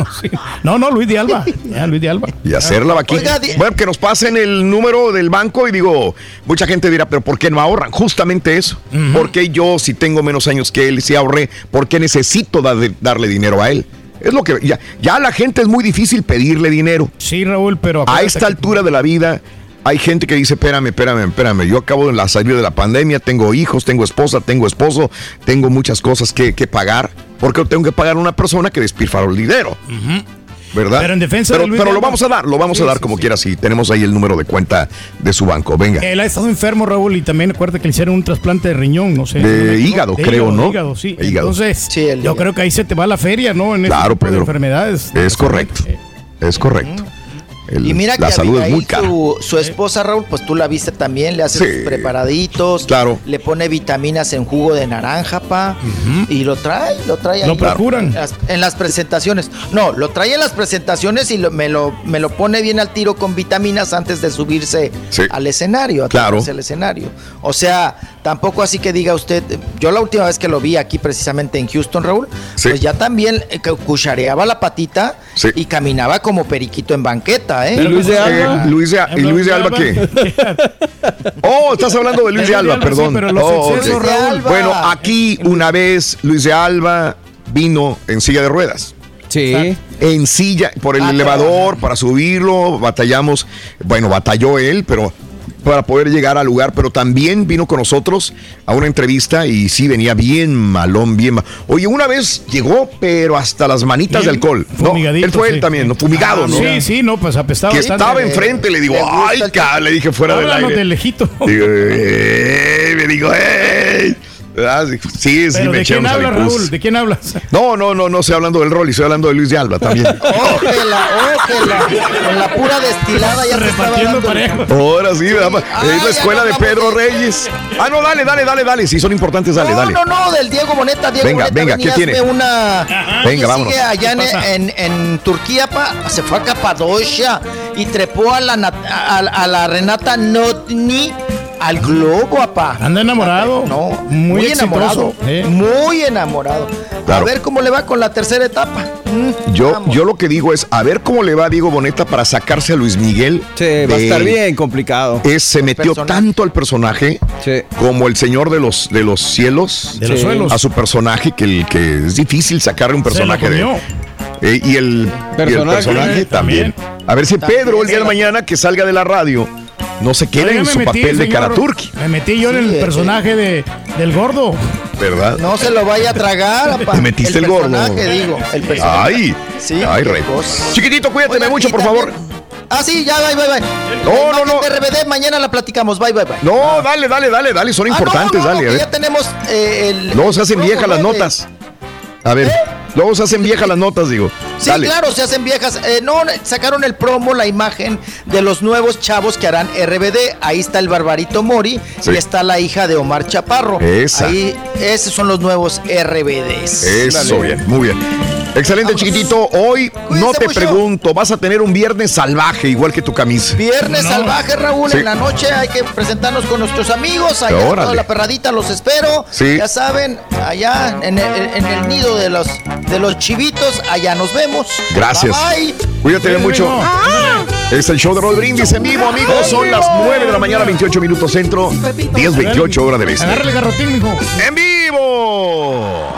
Speaker 2: (laughs)
Speaker 3: no, no, Luis de Alba. Luis de Alba.
Speaker 2: Y hacer la vaquilla. Bueno, que nos pasen el número del banco y digo, mucha gente dirá, pero ¿por qué no ahorran? Justamente eso. Porque yo, si tengo menos años que él, si ahorré, ¿por qué necesito darle dinero a él? Es lo que ya, ya a la gente es muy difícil pedirle dinero.
Speaker 3: Sí, Raúl, pero
Speaker 2: a esta altura de la vida hay gente que dice, espérame, espérame, espérame, yo acabo de la salir de la pandemia, tengo hijos, tengo esposa, tengo esposo, tengo muchas cosas que, pagar, porque tengo que pagar a una persona que despilfarró el dinero. ¿Verdad?
Speaker 3: Pero en defensa
Speaker 2: pero, pero lo vamos a dar, lo vamos a dar como quiera si tenemos ahí el número de cuenta de su banco. Venga.
Speaker 3: Él ha estado enfermo, Raúl, y también acuérdate que le hicieron un trasplante de riñón, no sé.
Speaker 2: De hígado, creo, ¿no?
Speaker 3: Hígado, sí. Entonces, yo creo que ahí se te va la feria, ¿no? En
Speaker 2: claro,
Speaker 3: este enfermedades.
Speaker 2: Es correcto. Es correcto
Speaker 51: y mira que salud Su, esposa Raúl, pues tú la viste también, le hace sus preparaditos,
Speaker 2: claro.
Speaker 51: le pone vitaminas en jugo de naranja, pa, y lo trae, lo trae
Speaker 3: ahí. Lo procuran.
Speaker 51: En las, presentaciones. No, lo trae en las presentaciones y me, lo, me lo pone bien al tiro con vitaminas antes de subirse al escenario, a
Speaker 2: claro.
Speaker 51: el escenario. O sea, tampoco así que diga usted, yo la última vez que lo vi aquí precisamente en Houston, Raúl, pues ya también eh, cuchareaba la patita y caminaba como periquito en banqueta. ¿Eh?
Speaker 2: ¿Y Luis de Alba? Luis de, ¿Y Luis de Alba qué? (laughs) oh, estás hablando de Luis de Alba, perdón. Oh, bueno, aquí una vez Luis de Alba vino en silla de ruedas.
Speaker 6: Sí.
Speaker 2: En silla, por el ah, elevador, para subirlo, batallamos. Bueno, batalló él, pero para poder llegar al lugar, pero también vino con nosotros a una entrevista y sí venía bien malón, bien mal. Oye, una vez llegó, pero hasta las manitas de alcohol. No, él fue él también, ¿no? fumigado, ¿no?
Speaker 3: Sí, sí, no, pues apestaba.
Speaker 2: Que estaba enfrente, le digo, ay, le dije fuera del aire.
Speaker 3: de lejito.
Speaker 2: Digo, eh, me digo, ¡eh! Ah, sí, sí,
Speaker 3: me ¿De quién hablas, Raúl? ¿De quién hablas?
Speaker 2: No, no, no, no estoy hablando del rol, estoy hablando de Luis de Alba también. (laughs)
Speaker 51: ójela, ójela. Con la pura destilada ya
Speaker 3: repartiendo parejo.
Speaker 2: Ahora sí, es la escuela de Pedro Reyes. Ah, no, dale, dale, dale, dale. Si son importantes, dale, dale.
Speaker 51: No, no, no, del Diego Boneta. Diego
Speaker 2: venga,
Speaker 51: Boneta,
Speaker 2: venga, ¿qué tiene?
Speaker 51: Una,
Speaker 2: venga, vámonos.
Speaker 51: allá en, en, Turquía, pa, se fue a Capadocia y trepó a la, a, a la Renata Notni al globo, papá.
Speaker 3: Anda enamorado.
Speaker 51: No, muy, enamorado. Muy enamorado. A ver cómo le va con la tercera etapa.
Speaker 2: Mm, yo, yo lo que digo es, a ver cómo le va a Diego Boneta para sacarse a Luis Miguel.
Speaker 6: Sí, va a estar bien complicado.
Speaker 2: Es, se metió tanto al personaje como el señor de los, de los cielos.
Speaker 3: De los suelos.
Speaker 2: A su personaje que, que es difícil sacarle un personaje de eh, y, el personaje, también. A ver si Pedro el día de mañana que salga de la radio no se queda en su papel de Karaturki.
Speaker 3: Me metí yo en el personaje de, del gordo.
Speaker 2: ¿Verdad?
Speaker 51: No se lo vaya a tragar,
Speaker 2: Te metiste el, el gordo.
Speaker 51: digo. El personaje.
Speaker 2: Ay, sí, ay, rey. Chiquitito, cuídate mucho, por favor.
Speaker 51: Ah, sí, ya, bye, bye, bye.
Speaker 2: No, no, no.
Speaker 51: RBD, mañana la platicamos. Bye, bye, bye.
Speaker 2: No, dale, dale, dale, dale. Son ah, importantes, dale.
Speaker 51: ya tenemos eh, el.
Speaker 2: Luego se hacen viejas las notas. A ver. ¿Eh? Luego se hacen viejas las notas, digo.
Speaker 51: Sí, claro, se hacen viejas. Eh, no, sacaron el promo, la imagen de los nuevos chavos que harán RBD. Ahí está el Barbarito Mori y está la hija de Omar Chaparro.
Speaker 2: Esa.
Speaker 51: Ahí, esos son los nuevos RBDs.
Speaker 2: Eso, bien, muy bien. Excelente, chiquitito. Hoy no te pregunto, vas a tener un viernes salvaje, igual que tu camisa.
Speaker 51: Viernes salvaje, Raúl. En la noche hay que presentarnos con nuestros amigos. Allá toda la perradita los espero. Ya saben, allá en el, nido de los, de los chivitos, allá nos vemos.
Speaker 2: Gracias. Bye, Cuídate mucho. Es el show de Roll Brindis en vivo, amigos. Son las 9 de la mañana, 28 minutos centro, 10, 28 horas de este.
Speaker 3: Agárrale garrotín, mijo.
Speaker 2: ¡En vivo!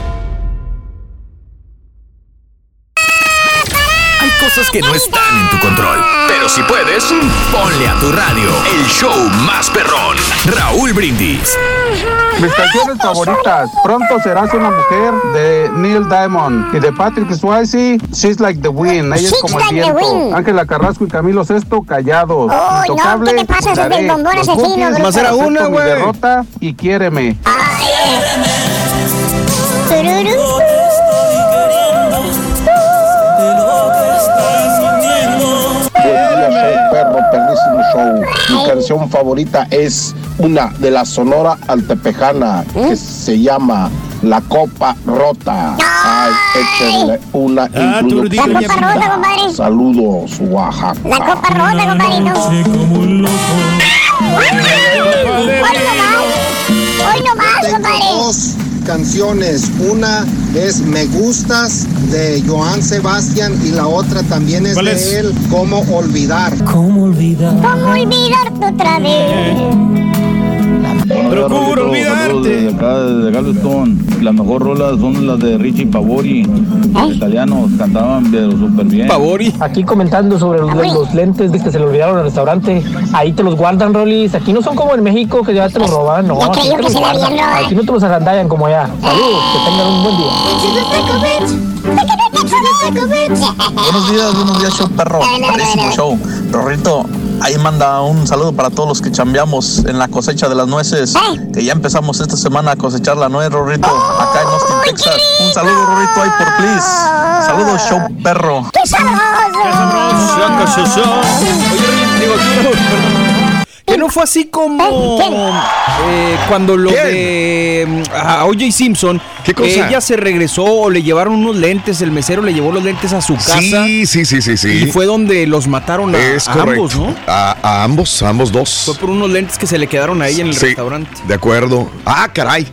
Speaker 17: Cosas que no están en tu control. Pero si puedes, ponle a tu radio el show más perrón. Raúl Brindis.
Speaker 68: Mis canciones favoritas. Pronto serás una mujer de Neil Diamond y de Patrick Swayze. She's like the wind. Ella es como el viento. Ángela Carrasco y Camilo Sesto callados.
Speaker 8: Oh, no, ¿qué te pasa? Ese es del bombón asesino.
Speaker 68: Más era una, güey. derrota y quiéreme.
Speaker 69: perro, perrísimo show. Mi canción favorita es una de la Sonora Altepejana que se llama La Copa Rota. Ay, échenle una
Speaker 8: La Copa Rota, compadre.
Speaker 69: Saludos, Oaxaca.
Speaker 8: La Copa Rota, compadrito. Hoy no más,
Speaker 70: Tengo
Speaker 8: compadre.
Speaker 70: Canciones. Una es Me Gustas de Joan Sebastián y la otra también es
Speaker 3: ¿Cuál
Speaker 70: de
Speaker 3: es?
Speaker 70: él, Cómo Olvidar.
Speaker 8: ¿Cómo olvidar? ¿Cómo olvidarte otra vez?
Speaker 3: Procuro olvidarte.
Speaker 68: Desde acá, desde Galveston. Las mejor rolas son las de Richie Pavori. Los italianos cantaban pero súper bien.
Speaker 6: Pavori.
Speaker 71: Aquí comentando sobre los, los lentes que se le olvidaron el restaurante. Ahí te los guardan, Rolis. Aquí no son como en México que ya te los roban. No, aquí te los guardan. no te los agandallan como allá. Saludos, que tengan un buen día.
Speaker 72: Buenos días, buenos días, show perro. Padrísimo show. Rorrito, ahí manda un saludo para todos los que chambeamos en la cosecha de las nueces. Que ya empezamos esta semana a cosechar la nuez, Rorrito, acá en Austin, Texas. Un saludo, Rorrito, ahí por please. Saludos, show perro.
Speaker 8: ¡Qué sabroso!
Speaker 6: Oye, digo, perdón. Que no fue así como eh, cuando lo de mm, a O.J. Simpson,
Speaker 2: ¿Qué cosa?
Speaker 6: ella se regresó o le llevaron unos lentes, el mesero le llevó los lentes a su casa.
Speaker 2: Sí, sí, sí, sí, sí.
Speaker 6: Y fue donde los mataron a,
Speaker 2: Es
Speaker 6: a
Speaker 2: correcto.
Speaker 6: ambos, ¿no?
Speaker 2: A, a ambos, a ambos dos.
Speaker 6: Fue por unos lentes que se le quedaron a ella en el
Speaker 2: Sí,
Speaker 6: restaurante.
Speaker 2: De acuerdo. Ah, caray.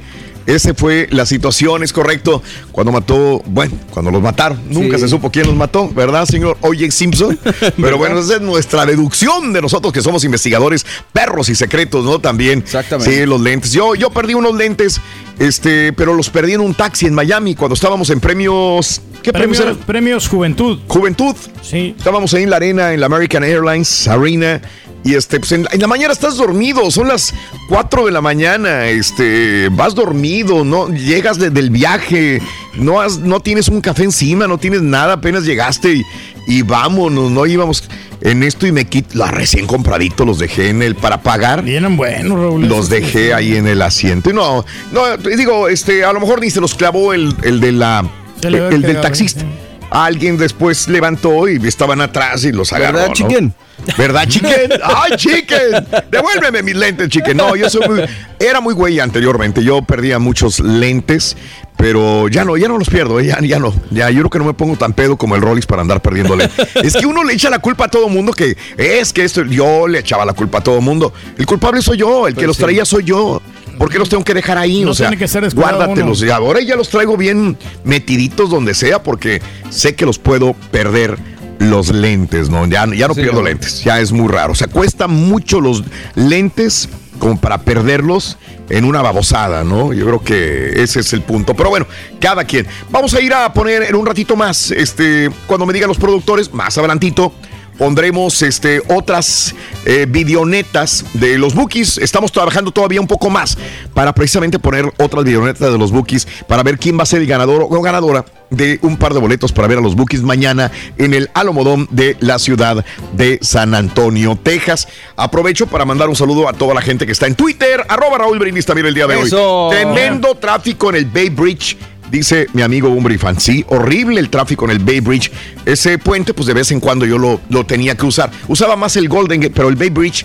Speaker 2: Ese fue la situación, es correcto. Cuando mató, bueno, cuando los mataron. Nunca
Speaker 6: Sí.
Speaker 2: se supo quién los mató, ¿verdad, señor O.J. Simpson? (laughs) Pero bueno, esa es nuestra deducción de nosotros que somos investigadores, perros y secretos, ¿no? También.
Speaker 6: Exactamente.
Speaker 2: Sí, los lentes. Yo, yo perdí unos lentes, este, pero los perdí en un taxi en Miami cuando estábamos en premios. ¿Qué premios,
Speaker 3: Premios,
Speaker 2: eran?
Speaker 3: premios Juventud.
Speaker 2: Juventud.
Speaker 3: Sí.
Speaker 2: Estábamos ahí en la arena, en la American Airlines Arena. Y este, pues en la, en la mañana estás dormido, son las 4 de la mañana, este, vas dormido, no llegas de- del viaje, no has, no tienes un café encima, no tienes nada, apenas llegaste y, y vámonos, no íbamos en esto y me quito, la recién compradito los dejé en el para pagar.
Speaker 3: Vienen buenos, Raúl.
Speaker 2: Los dejé ahí en el asiento. Y no, no, digo, este, a lo mejor ni se los clavó el, el de la, el, del taxista. Alguien después levantó y estaban atrás y los agarró.
Speaker 6: ¿Verdad,
Speaker 2: ¿no?
Speaker 6: chicken?
Speaker 2: ¿Verdad, (laughs) chicken? ¡Ay, chicken! Devuélveme mis lentes, chicken. No, yo soy muy. Era muy güey anteriormente. Yo perdía muchos lentes, pero ya no, ya no los pierdo, eh, ya, ya no. Ya, yo creo que no me pongo tan pedo como el Rollis para andar perdiéndole. (laughs) es que uno le echa la culpa a todo mundo que es que esto. Yo le echaba la culpa a todo mundo. El culpable soy yo, el que
Speaker 6: Pues
Speaker 2: los
Speaker 6: sí.
Speaker 2: traía soy yo. ¿Por qué los tengo que dejar ahí?
Speaker 3: No
Speaker 2: o sea,
Speaker 3: tiene que ser descuidado
Speaker 2: guárdatelos.
Speaker 3: uno.
Speaker 2: Y ahora ya los traigo bien metiditos donde sea porque sé que los puedo perder los lentes, ¿no? Ya, ya no
Speaker 6: Sí,
Speaker 2: pierdo
Speaker 6: no.
Speaker 2: lentes, ya es muy raro. O sea, cuesta mucho los lentes como para perderlos en una babosada, ¿no? Yo creo que ese es el punto. Pero bueno, cada quien. Vamos a ir a poner en un ratito más, este, cuando me digan los productores, más adelantito, pondremos este, otras eh, videonetas de los bookies. Estamos trabajando todavía un poco más para precisamente poner otras videonetas de los bookies para ver quién va a ser el ganador o ganadora de un par de boletos para ver a los bookies mañana en el Alomodón de la ciudad de San Antonio, Texas. Aprovecho para mandar un saludo a toda la gente que está en Twitter, arroba Raúl Brindis también el día de
Speaker 6: Eso.
Speaker 2: hoy. Tremendo tráfico en el Bay Bridge. Dice mi amigo Umbri Fan, sí, horrible el tráfico en el Bay Bridge. Ese puente, pues de vez en cuando yo lo, lo tenía que usar. Usaba más el Golden Gate, pero el Bay Bridge,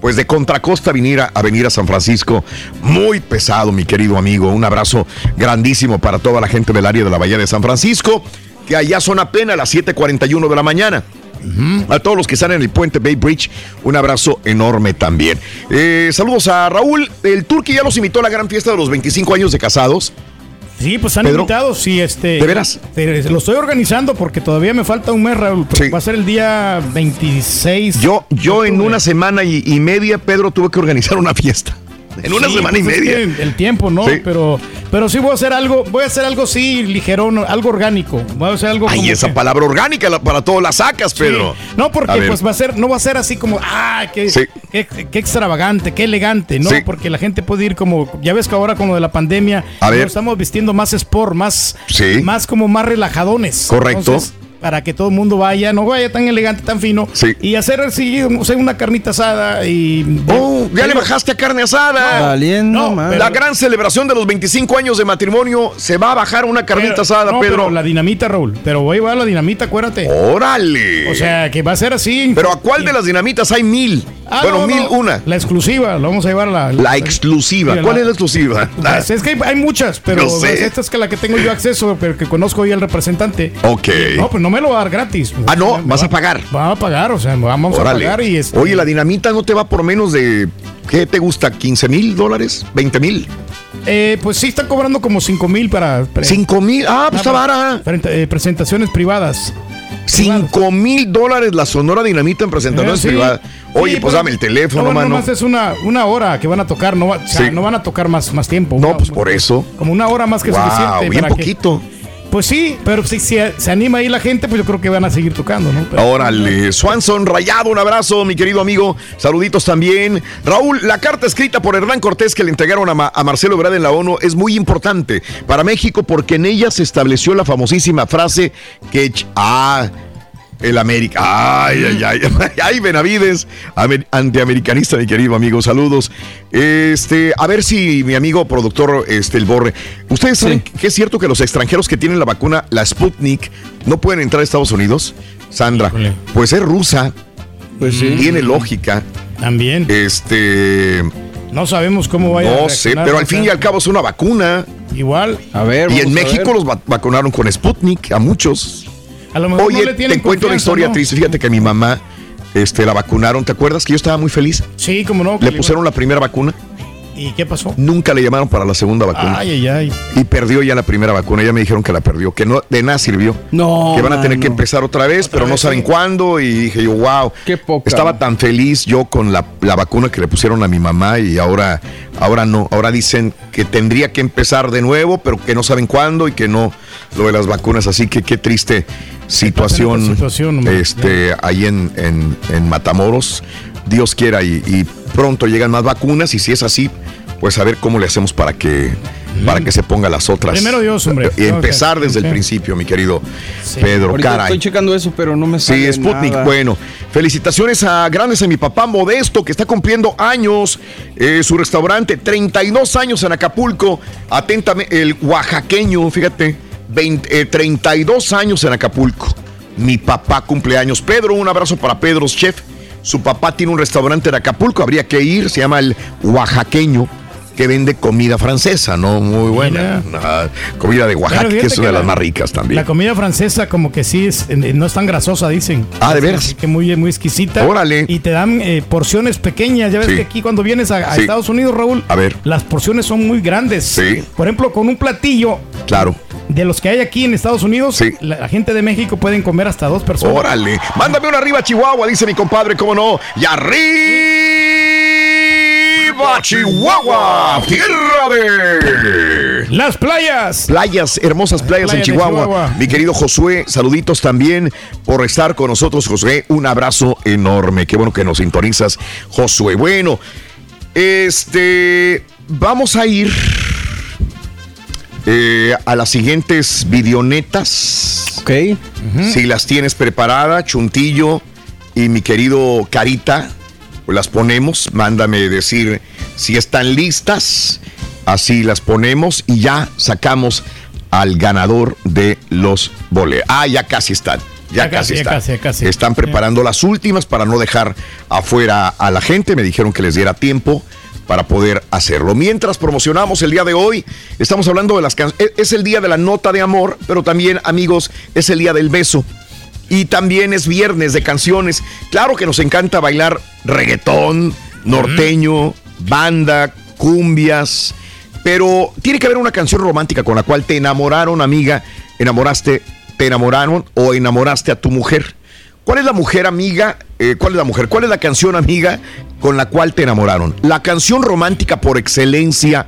Speaker 2: pues de contracosta venir a, a venir a San Francisco, muy pesado, mi querido amigo. Un abrazo grandísimo para toda la gente del área de la Bahía de San Francisco, que allá son apenas las 7:41 de la mañana. A todos los que están en el puente Bay Bridge, un abrazo enorme también. Eh, saludos a Raúl. El Turqui ya los invitó a la gran fiesta de los 25 años de casados.
Speaker 3: Sí, pues han
Speaker 2: Pedro,
Speaker 3: invitado, sí, este.
Speaker 2: ¿de veras?
Speaker 3: te- lo estoy organizando porque todavía me falta un mes, Raúl. porque Va a ser el día 26.
Speaker 2: Yo, yo en una semana y, y media, Pedro, tuve que organizar una fiesta. En una
Speaker 3: Sí,
Speaker 2: semana y
Speaker 3: pues es
Speaker 2: media.
Speaker 3: El tiempo, ¿no?
Speaker 2: Sí.
Speaker 3: Pero, pero sí voy a hacer algo, voy a hacer algo sí ligero, algo orgánico. Voy a hacer algo
Speaker 2: Ay, esa
Speaker 3: que-
Speaker 2: palabra orgánica la- para todo la sacas, Pedro.
Speaker 3: Sí. No, porque pues va a ser, no va a ser así como, ah, qué, qué, qué extravagante, qué elegante, ¿no? Porque la gente puede ir como, ya ves que ahora como de la pandemia,
Speaker 2: A ver.
Speaker 3: estamos vistiendo más sport, más,
Speaker 2: Sí.
Speaker 3: más como más relajadones.
Speaker 2: Correcto.
Speaker 3: Entonces, para que todo el mundo vaya, no vaya tan elegante, tan fino.
Speaker 2: Sí.
Speaker 3: Y hacer así, o sea, una carnita asada y.
Speaker 2: Oh, ya le bajaste a carne asada.
Speaker 6: Valiendo,
Speaker 3: No, pero-
Speaker 2: la gran celebración de los 25 años de matrimonio se va a bajar una carnita
Speaker 3: Pero-
Speaker 2: asada,
Speaker 3: no,
Speaker 2: Pedro.
Speaker 3: pero la dinamita, Raúl. Pero voy a llevar la dinamita, acuérdate.
Speaker 2: Órale.
Speaker 3: O sea, que va a ser así.
Speaker 2: pero ¿a cuál de las dinamitas hay mil?
Speaker 3: Ah,
Speaker 2: bueno,
Speaker 3: no,
Speaker 2: mil
Speaker 3: no,
Speaker 2: una.
Speaker 3: La exclusiva, la vamos a llevar la.
Speaker 2: La exclusiva.
Speaker 3: Sí,
Speaker 2: ¿Cuál
Speaker 3: la-
Speaker 2: es la exclusiva? (laughs)
Speaker 3: Pues es que hay, hay muchas, pero
Speaker 2: Yo sé.
Speaker 3: esta es que la que tengo yo acceso, pero que conozco yo al representante.
Speaker 2: Ok.
Speaker 3: No, pues no me lo va a dar gratis.
Speaker 2: Ah, no, vas a pagar.
Speaker 3: Vamos a pagar, o sea, vamos
Speaker 2: Órale.
Speaker 3: a pagar y este,
Speaker 2: Oye, la dinamita no te va por menos de. ¿Qué te gusta? ¿15 mil dólares? ¿20 mil?
Speaker 3: eh, pues sí están cobrando como 5 mil para. pre-
Speaker 2: ¿5 mil? Ah, pues está
Speaker 3: para-
Speaker 2: vara.
Speaker 3: eh, presentaciones privadas.
Speaker 2: 5 mil dólares la Sonora Dinamita en presentaciones
Speaker 3: Eh, sí.
Speaker 2: privadas. Oye,
Speaker 3: Sí,
Speaker 2: pues dame el teléfono,
Speaker 3: no,
Speaker 2: mano.
Speaker 3: nomás es una, una hora que van a tocar, no, va- o sea,
Speaker 2: Sí.
Speaker 3: no van a tocar más, más tiempo.
Speaker 2: No,
Speaker 3: Una-
Speaker 2: pues por eso.
Speaker 3: Como una hora más que
Speaker 2: Wow,
Speaker 3: suficiente.
Speaker 2: bien
Speaker 3: para que-
Speaker 2: poquito.
Speaker 3: Pues sí, pero si, se anima ahí la gente, pues yo creo que van a seguir tocando, ¿no? Pero-
Speaker 2: Órale, Swanson Rayado, un abrazo, mi querido amigo. Saluditos también. Raúl, la carta escrita por Hernán Cortés que le entregaron a, Ma- a Marcelo Ebrard en la ONU es muy importante para México porque en ella se estableció la famosísima frase que... Ah, el América. Ay, ay, ay. (laughs) Ay, Benavides, amer- antiamericanista, mi querido amigo. Saludos. Este, a ver si mi amigo productor, este, el Borre. ¿Ustedes saben que es cierto que los extranjeros que tienen la vacuna, la Sputnik, no pueden entrar a Estados Unidos? Sandra, pues es rusa.
Speaker 6: Pues sí.
Speaker 2: Tiene lógica.
Speaker 3: También.
Speaker 2: Este.
Speaker 3: No sabemos cómo vaya a
Speaker 2: No sé,
Speaker 3: reaccionar,
Speaker 2: pero al fin y al cabo es una vacuna.
Speaker 3: Igual.
Speaker 6: A ver,
Speaker 2: Y en
Speaker 6: a
Speaker 2: México
Speaker 6: ver.
Speaker 2: los va- vacunaron con Sputnik, a muchos.
Speaker 3: A lo mejor
Speaker 2: Oye,
Speaker 3: no le tienen
Speaker 2: te cuento una historia
Speaker 3: ¿no?
Speaker 2: triste. Fíjate que mi mamá este, la vacunaron. ¿Te acuerdas que yo estaba muy feliz?
Speaker 3: Sí, como no.
Speaker 2: Le pusieron la primera vacuna.
Speaker 3: ¿Y qué pasó?
Speaker 2: Nunca le llamaron para la segunda vacuna.
Speaker 3: Ay, ay, ay.
Speaker 2: Y perdió ya la primera vacuna. Ya me dijeron que la perdió, que no de nada sirvió.
Speaker 6: No,
Speaker 2: Que van a tener que empezar otra vez, pero no saben
Speaker 3: sí.
Speaker 2: cuándo. Y dije yo, wow.
Speaker 6: Qué poca.
Speaker 2: Estaba tan feliz yo con la, la vacuna que le pusieron a mi mamá y ahora, ahora no. Ahora dicen que tendría que empezar de nuevo, pero que no saben cuándo y que no lo de las vacunas. Así que qué triste situación,
Speaker 3: situación, hombre.
Speaker 2: este, ahí en, en- en Matamoros. Dios quiera y, y pronto llegan más vacunas y si es así, pues a ver cómo le hacemos para que para que se ponga las otras.
Speaker 3: Primero Dios, hombre.
Speaker 2: Y empezar desde el principio, mi querido Pedro. Caray.
Speaker 6: Estoy checando eso, pero no me sale
Speaker 2: Sí, Sputnik,
Speaker 6: nada.
Speaker 2: bueno. Felicitaciones a grandes a mi papá Modesto, que está cumpliendo años. eh, su restaurante, 32 años en Acapulco. Atentamente, el oaxaqueño, fíjate, 20, eh, 32 años en Acapulco. Mi papá cumpleaños. Pedro, un abrazo para Pedro, chef. Su papá tiene un restaurante en Acapulco, habría que ir, se llama el Oaxaqueño, que vende comida francesa, ¿no? Muy buena. Una comida de Oaxaca, que es una de las
Speaker 3: la-
Speaker 2: más ricas también.
Speaker 3: La comida francesa como que sí es, eh, no es tan grasosa, dicen.
Speaker 2: Ah, ¿de veras?
Speaker 3: Que muy, muy exquisita.
Speaker 2: Órale.
Speaker 3: Y te dan eh, porciones pequeñas. Ya ves
Speaker 2: Sí.
Speaker 3: que aquí cuando vienes a, a
Speaker 2: Sí.
Speaker 3: Estados Unidos, Raúl,
Speaker 2: A ver.
Speaker 3: las porciones son muy grandes.
Speaker 2: Sí.
Speaker 3: Por ejemplo, con un platillo
Speaker 2: Claro.
Speaker 3: De los que hay aquí en Estados Unidos,
Speaker 2: Sí.
Speaker 3: la, gente de México pueden comer hasta dos personas.
Speaker 2: Órale. Mándame una arriba, Chihuahua, dice mi compadre, cómo no. Y arriba, Chihuahua, tierra de...
Speaker 3: Las playas.
Speaker 2: Playas, hermosas playas, en
Speaker 3: playas de
Speaker 2: Chihuahua.
Speaker 3: Chihuahua.
Speaker 2: Mi querido Josué, saluditos también por estar con nosotros, Josué. Un abrazo enorme. Qué bueno que nos sintonizas, Josué. Bueno, este, vamos a ir eh, a las siguientes videonetas.
Speaker 6: Ok.
Speaker 2: Si las tienes preparadas, Chuntillo y mi querido Carita, pues las ponemos. Mándame decir si están listas. Así las ponemos y ya sacamos al ganador de los boletos. Ah, ya casi están. Ya,
Speaker 3: Ya
Speaker 2: casi, están.
Speaker 3: casi, ya casi.
Speaker 2: Están preparando las últimas para no dejar afuera a la gente. Me dijeron que les diera tiempo para poder hacerlo. Mientras promocionamos el día de hoy, estamos hablando de las canciones. Es el día de la nota de amor, pero también, amigos, es el día del beso. Y también es viernes de canciones. Claro que nos encanta bailar reggaetón, norteño, banda, cumbias. Pero tiene que haber una canción romántica con la cual te enamoraron, amiga, enamoraste, te enamoraron o enamoraste a tu mujer. ¿Cuál es la mujer amiga eh, ¿cuál es la mujer? ¿Cuál es la canción, amiga, con la cual te enamoraron? La canción romántica por excelencia,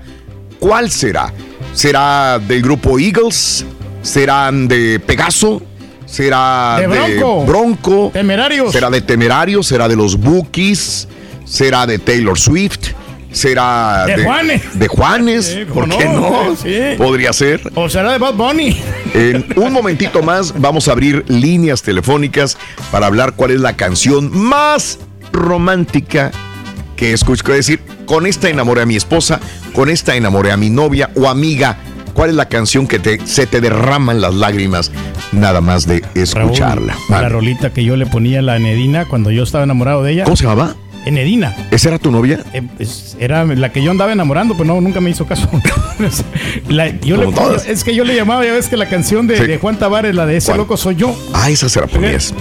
Speaker 2: ¿cuál será? ¿Será del grupo Eagles? ¿Serán de Pegaso? ¿Será
Speaker 3: de Bronco?
Speaker 2: Bronco?
Speaker 3: Temerarios.
Speaker 2: ¿Será de Temerarios? ¿Será de los Bookies? ¿Será de Taylor Swift? Será
Speaker 3: de, Juanes.
Speaker 2: De Juanes, ¿por qué no? Podría ser.
Speaker 3: O será de Bad Bunny.
Speaker 2: En un momentito más vamos a abrir líneas telefónicas para hablar cuál es la canción más romántica que escucho. decir, con esta enamoré a mi esposa, con esta enamoré a mi novia o amiga. ¿Cuál es la canción que te, se te derraman las lágrimas nada más de escucharla?
Speaker 3: la rolita que yo le ponía a la Nedina cuando yo estaba enamorado de ella.
Speaker 2: ¿Cómo se llamaba?
Speaker 3: Enedina.
Speaker 2: ¿Esa era tu novia?
Speaker 3: Eh, pues, era la que yo andaba enamorando, pero no, nunca me hizo caso. (laughs) yo le, es que yo le llamaba, ya ves que la canción de, Juan Tavares, la de Ese loco soy yo.
Speaker 2: Ah, esa se la ponías.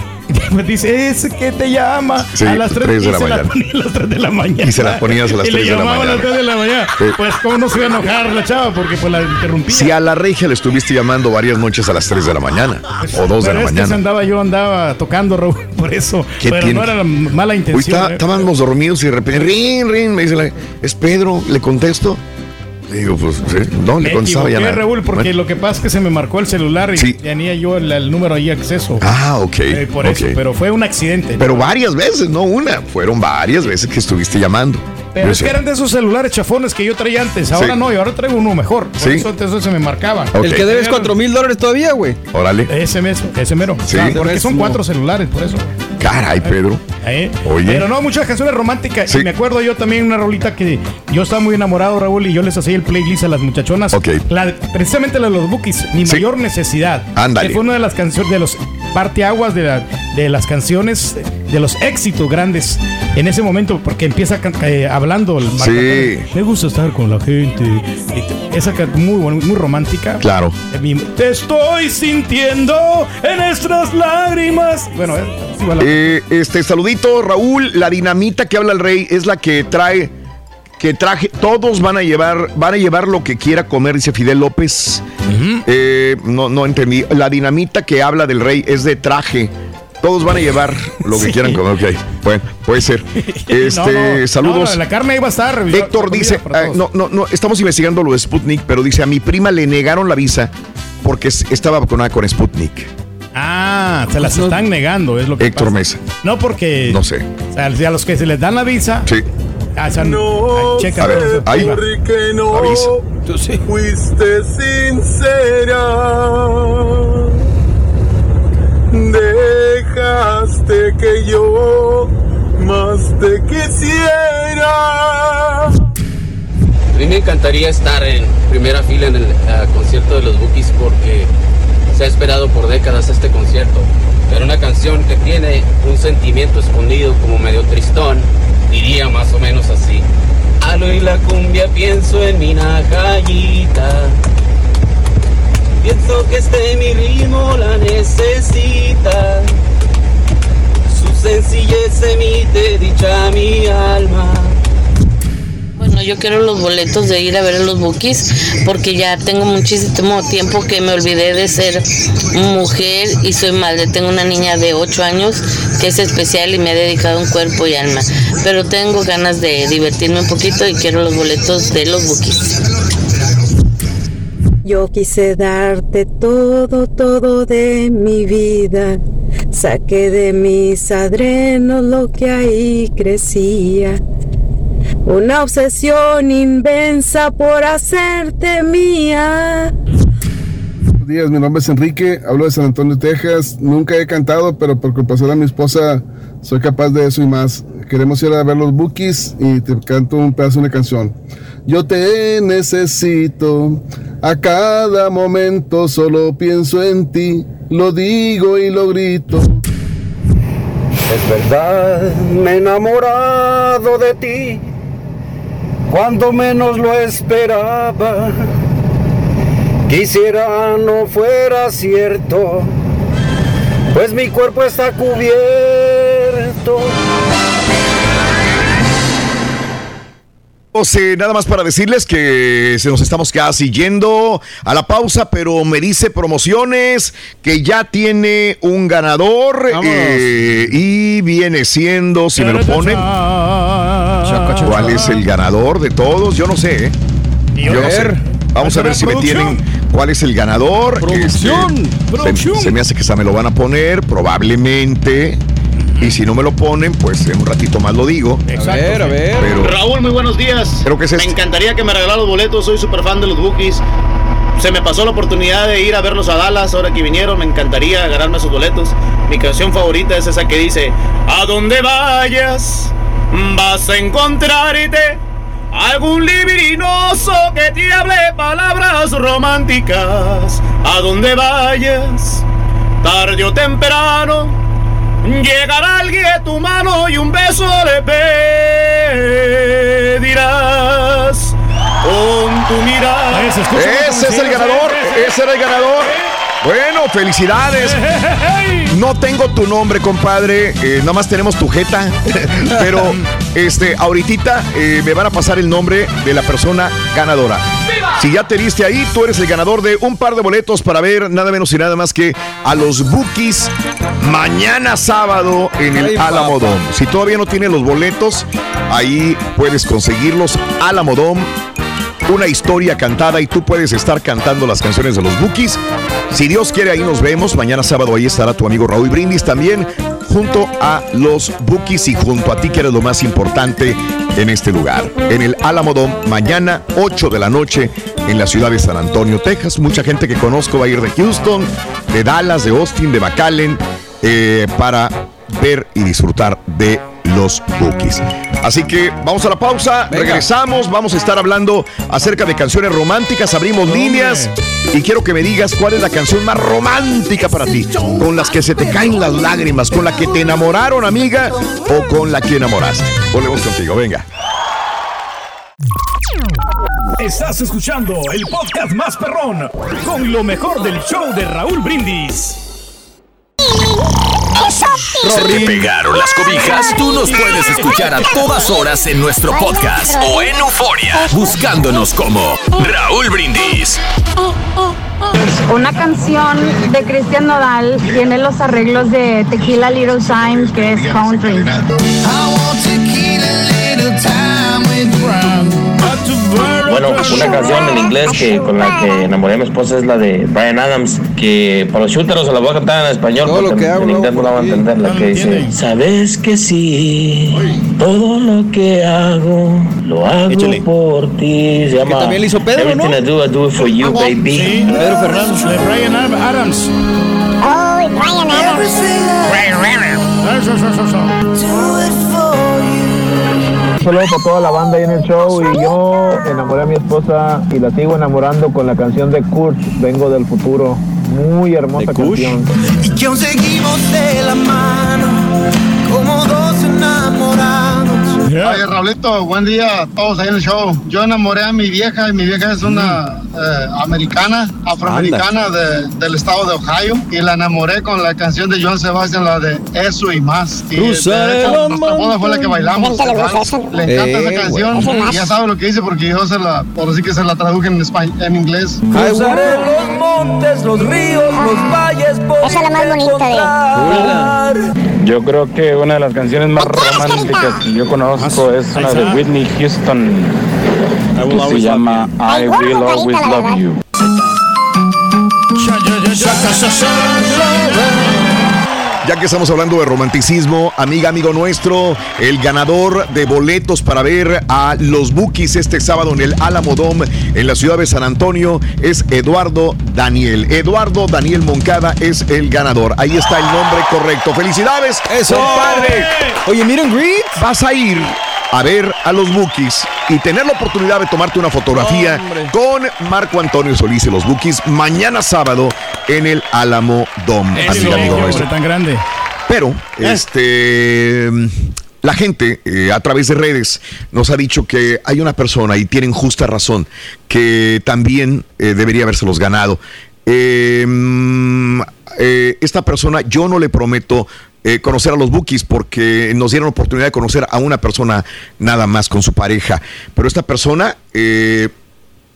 Speaker 3: Me dice, ese que te llama a las 3, de, la mañana. a las 3 de la mañana.
Speaker 2: Y se las ponías a las 3 de la mañana.
Speaker 3: a las 3 de la mañana. Pues, ¿cómo no se iba a enojar la chava? Porque pues la interrumpía.
Speaker 2: Si a la regia le estuviste llamando varias noches a las 3 de la mañana pues, o 2 de la es mañana.
Speaker 3: Que andaba, yo andaba tocando, Raúl, (laughs) por eso. pero no era mala intención.
Speaker 2: Uy, estábamos dormidos y de repente, rin, rin, me dice, es Pedro, le contesto. Digo, pues, no, le contestaba ya nada.
Speaker 3: Raúl, porque lo que pasa es que se me marcó el celular y tenía yo el, número ahí acceso.
Speaker 2: Ah, ok.
Speaker 3: Eh, por eso, pero fue un accidente.
Speaker 2: Pero varias veces, no una. Fueron varias veces que estuviste llamando.
Speaker 3: Pero es que eran de esos celulares chafones que yo traía antes. Ahora no, y ahora traigo uno mejor. Por eso antes se me marcaba.
Speaker 6: El que debes 4 mil dólares todavía, güey.
Speaker 2: Órale.
Speaker 3: Ese, ese mero. Sí. porque son cuatro celulares, por eso.
Speaker 2: Caray, Pedro.
Speaker 3: ¿Eh? Oye. Pero no, muchas canciones románticas. Y me acuerdo yo también una rolita que yo estaba muy enamorado, Raúl, y yo les hacía el playlist a las muchachonas.
Speaker 2: Ok.
Speaker 3: precisamente la de los Bookies, Mi Mayor Necesidad.
Speaker 2: Ándale.
Speaker 3: Que fue una de las canciones, de los parteaguas de, la, de las canciones, de los éxitos grandes en ese momento, porque empieza eh, hablando el
Speaker 2: Sí.
Speaker 3: Me gusta estar con la gente. Esa muy, muy romántica.
Speaker 2: Claro.
Speaker 3: Te estoy sintiendo en nuestras lágrimas. Bueno, eh,
Speaker 2: eh, este saludito, Raúl. La dinamita que habla el rey es la que trae que traje, todos van a llevar, van a llevar lo que quiera comer, dice Fidel López. Eh, no, no entendí. La dinamita que habla del rey es de traje. Todos van a llevar lo que quieran comer. Ok, bueno, puede ser. (laughs) Este, saludos.
Speaker 3: la carne iba a estar.
Speaker 2: Héctor dice, ah, no, no, no, estamos investigando lo de Sputnik, pero dice, a mi prima le negaron la visa porque estaba vacunada con Sputnik.
Speaker 3: Ah, se las están negando, es lo que
Speaker 2: Héctor Mesa.
Speaker 3: No porque.
Speaker 2: No sé.
Speaker 3: O sea, a los que se les dan la visa.
Speaker 2: Sí.
Speaker 3: Ah, no, checa,
Speaker 2: a ver, ahí.
Speaker 73: Que no Tú sí. Fuiste sincera. Dejaste que yo más te quisiera.
Speaker 74: A mí me encantaría estar en primera fila en el concierto de los Bookies porque se ha esperado por décadas este concierto. Pero una canción que tiene un sentimiento escondido como medio tristón diría más o menos así. Al oír la cumbia pienso en mi najayita. Pienso que este mi ritmo la necesita. Su sencillez emite dicha mi alma.
Speaker 75: Yo quiero los boletos de ir a ver a los bookies porque ya tengo muchísimo tiempo que me olvidé de ser mujer y soy madre. Tengo una niña de 8 años que es especial y me ha dedicado un cuerpo y alma. Pero tengo ganas de divertirme un poquito y quiero los boletos de los bookies.
Speaker 76: Yo quise darte todo, todo de mi vida. Saqué de mis adrenos lo que ahí crecía. Una obsesión inmensa por hacerte mía.
Speaker 77: Buenos días, mi nombre es Enrique, hablo de San Antonio, Texas. Nunca he cantado, pero por compasión a mi esposa soy capaz de eso y más. Queremos ir a ver los bookies y te canto un pedazo de una canción. Yo te necesito, a cada momento solo pienso en ti, lo digo y lo grito.
Speaker 78: Es verdad, me he enamorado de ti cuando menos lo esperaba. Quisiera no fuera cierto, pues mi cuerpo está cubierto.
Speaker 2: nada más para decirles que se nos estamos casi yendo a la pausa, pero me dice promociones que ya tiene un ganador eh, y viene siendo, si me lo ponen, ¿cuál es el ganador de todos? Yo no sé. ¿eh? Yo no sé. Vamos a ver si me tienen cuál es el ganador.
Speaker 6: Producción,
Speaker 2: este, Se, me hace que se me lo van a poner, probablemente. Y si no me lo ponen, pues en un ratito más lo digo.
Speaker 6: a ver, a ver.
Speaker 79: Raúl, muy buenos días.
Speaker 2: Creo que es
Speaker 79: Me encantaría que me regalara los boletos. Soy súper fan de los Bookies. Se me pasó la oportunidad de ir a verlos a Dallas ahora que vinieron. Me encantaría ganarme esos boletos. Mi canción favorita es esa que dice: A donde vayas, vas a encontrarte algún libirinoso que te hable palabras románticas. A donde vayas, tarde o temprano Llegará alguien a tu mano y un beso le pedirás con tu mirada.
Speaker 2: Ese, es el ganador, ese era el ganador. Bueno, felicidades. (laughs) No tengo tu nombre, compadre. Eh, nada más tenemos tu jeta. (laughs) Pero este, ahorita eh, me van a pasar el nombre de la persona ganadora. Si ya te viste ahí, tú eres el ganador de un par de boletos para ver nada menos y nada más que a los Bookies mañana sábado en el Alamodón. Si todavía no tienes los boletos, ahí puedes conseguirlos Alamodón una historia cantada y tú puedes estar cantando las canciones de los Bookies. Si Dios quiere, ahí nos vemos. Mañana sábado ahí estará tu amigo Raúl Brindis también junto a los Bookies y junto a ti que eres lo más importante en este lugar. En el Alamodón, mañana 8 de la noche en la ciudad de San Antonio, Texas. Mucha gente que conozco va a ir de Houston, de Dallas, de Austin, de McAllen, eh, para ver y disfrutar de los Bookies. Así que vamos a la pausa, regresamos, vamos a estar hablando acerca de canciones románticas, abrimos líneas y quiero que me digas cuál es la canción más romántica para ti, con las que se te caen las lágrimas, con la que te enamoraron, amiga, o con la que enamoraste. Volvemos contigo, venga.
Speaker 17: Estás escuchando el podcast más perrón con lo mejor del show de Raúl Brindis. Se te pegaron las cobijas. Tú nos puedes escuchar a todas horas en nuestro podcast o en Euforia, buscándonos como Raúl Brindis.
Speaker 80: Una canción de Cristian Nodal tiene los arreglos de Tequila Little Time, que es country.
Speaker 81: Bueno, una canción en inglés que con la que enamoré a mi esposa es la de Brian Adams, que para los shooters se la voy a cantar en español, porque en inglés no la voy a entender, la que dice, sabes que sí, todo lo que hago, lo hago por ti. Se llama
Speaker 6: también le hizo Pedro,
Speaker 81: Everything
Speaker 6: ¿no?
Speaker 81: I do, I do it for you, baby.
Speaker 3: Sí, Pedro Fernández, de Brian Adams.
Speaker 8: Oh, Brian Adams.
Speaker 82: Un saludo para toda la banda ahí en el show y yo enamoré a mi esposa y la sigo enamorando con la canción de Kurt, Vengo del futuro. Muy hermosa canción.
Speaker 83: Y que aún seguimos de la mano.
Speaker 77: Oye, Raulito, buen día a todos ahí en el show. Yo enamoré a mi vieja y mi vieja es una eh, americana, afroamericana de- del estado de Ohio y la enamoré con la canción de Joan Sebastian, la de Eso y más. Y de hecho, nuestra boda fue la que bailamos.
Speaker 8: ¿A la gente le
Speaker 77: encanta
Speaker 6: Eh,
Speaker 77: esa canción
Speaker 8: Eso y
Speaker 77: ya sabe lo que dice porque yo se la, por así que se la traduje en, español, en inglés.
Speaker 83: Cruzaré los montes, los ríos, los valles por
Speaker 8: Esa es la más bonita de...
Speaker 81: Yo creo que una de las canciones más románticas que yo conozco es una de Whitney Houston, que se llama I Will Always Love You.
Speaker 2: Ya que estamos hablando de romanticismo, amiga, amigo nuestro, el ganador de boletos para ver a los Bookies este sábado en el Alamo Dome en la ciudad de San Antonio es Eduardo Daniel. Eduardo Daniel Moncada es el ganador. Ahí está el nombre correcto. ¡Felicidades!
Speaker 6: Eso.
Speaker 2: compadre!
Speaker 6: Oye, miren, Greet.
Speaker 2: Vas a ir a ver a los Bookies y tener la oportunidad de tomarte una fotografía
Speaker 6: Hombre.
Speaker 2: con Marco Antonio Solís y los Bookies mañana sábado en el Dome.
Speaker 3: Eso,
Speaker 2: amiga, amigo
Speaker 3: hombre, tan grande.
Speaker 2: Pero, este. La gente eh, a través de redes nos ha dicho que hay una persona, y tienen justa razón, que también eh, debería habérselos ganado. Eh, eh, esta persona, yo no le prometo eh, conocer a los Bookies porque nos dieron oportunidad de conocer a una persona nada más con su pareja. Pero esta persona eh,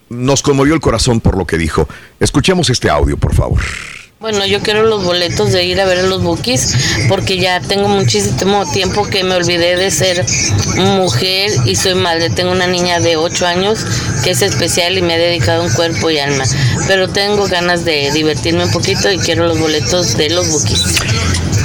Speaker 2: nos conmovió el corazón por lo que dijo. Escuchemos este audio, por favor.
Speaker 75: Bueno, yo quiero los boletos de ir a ver a los bookies porque ya tengo muchísimo tiempo que me olvidé de ser mujer y soy madre. Tengo una niña de 8 años que es especial y me ha dedicado un cuerpo y alma. Pero tengo ganas de divertirme un poquito y quiero los boletos de los bookies.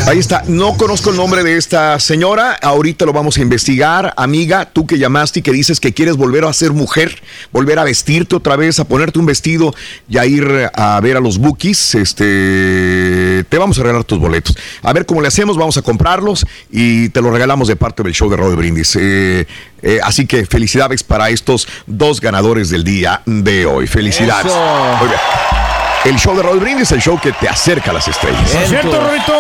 Speaker 2: Ahí está. No conozco el nombre de esta señora. Ahorita lo vamos a investigar. Amiga, tú que llamaste y que dices que quieres volver a ser mujer, volver a vestirte otra vez, a ponerte un vestido y a ir a ver a los bookies, este, te vamos a regalar tus boletos. A ver cómo le hacemos, vamos a comprarlos y te los regalamos de parte del show de Roy Brindis. Eh, eh, así que felicidades para estos dos ganadores del día de hoy. Felicidades. Muy bien. El show de Roy Brindis, el show que te acerca a las estrellas.
Speaker 3: ¿Cierto, Rorito?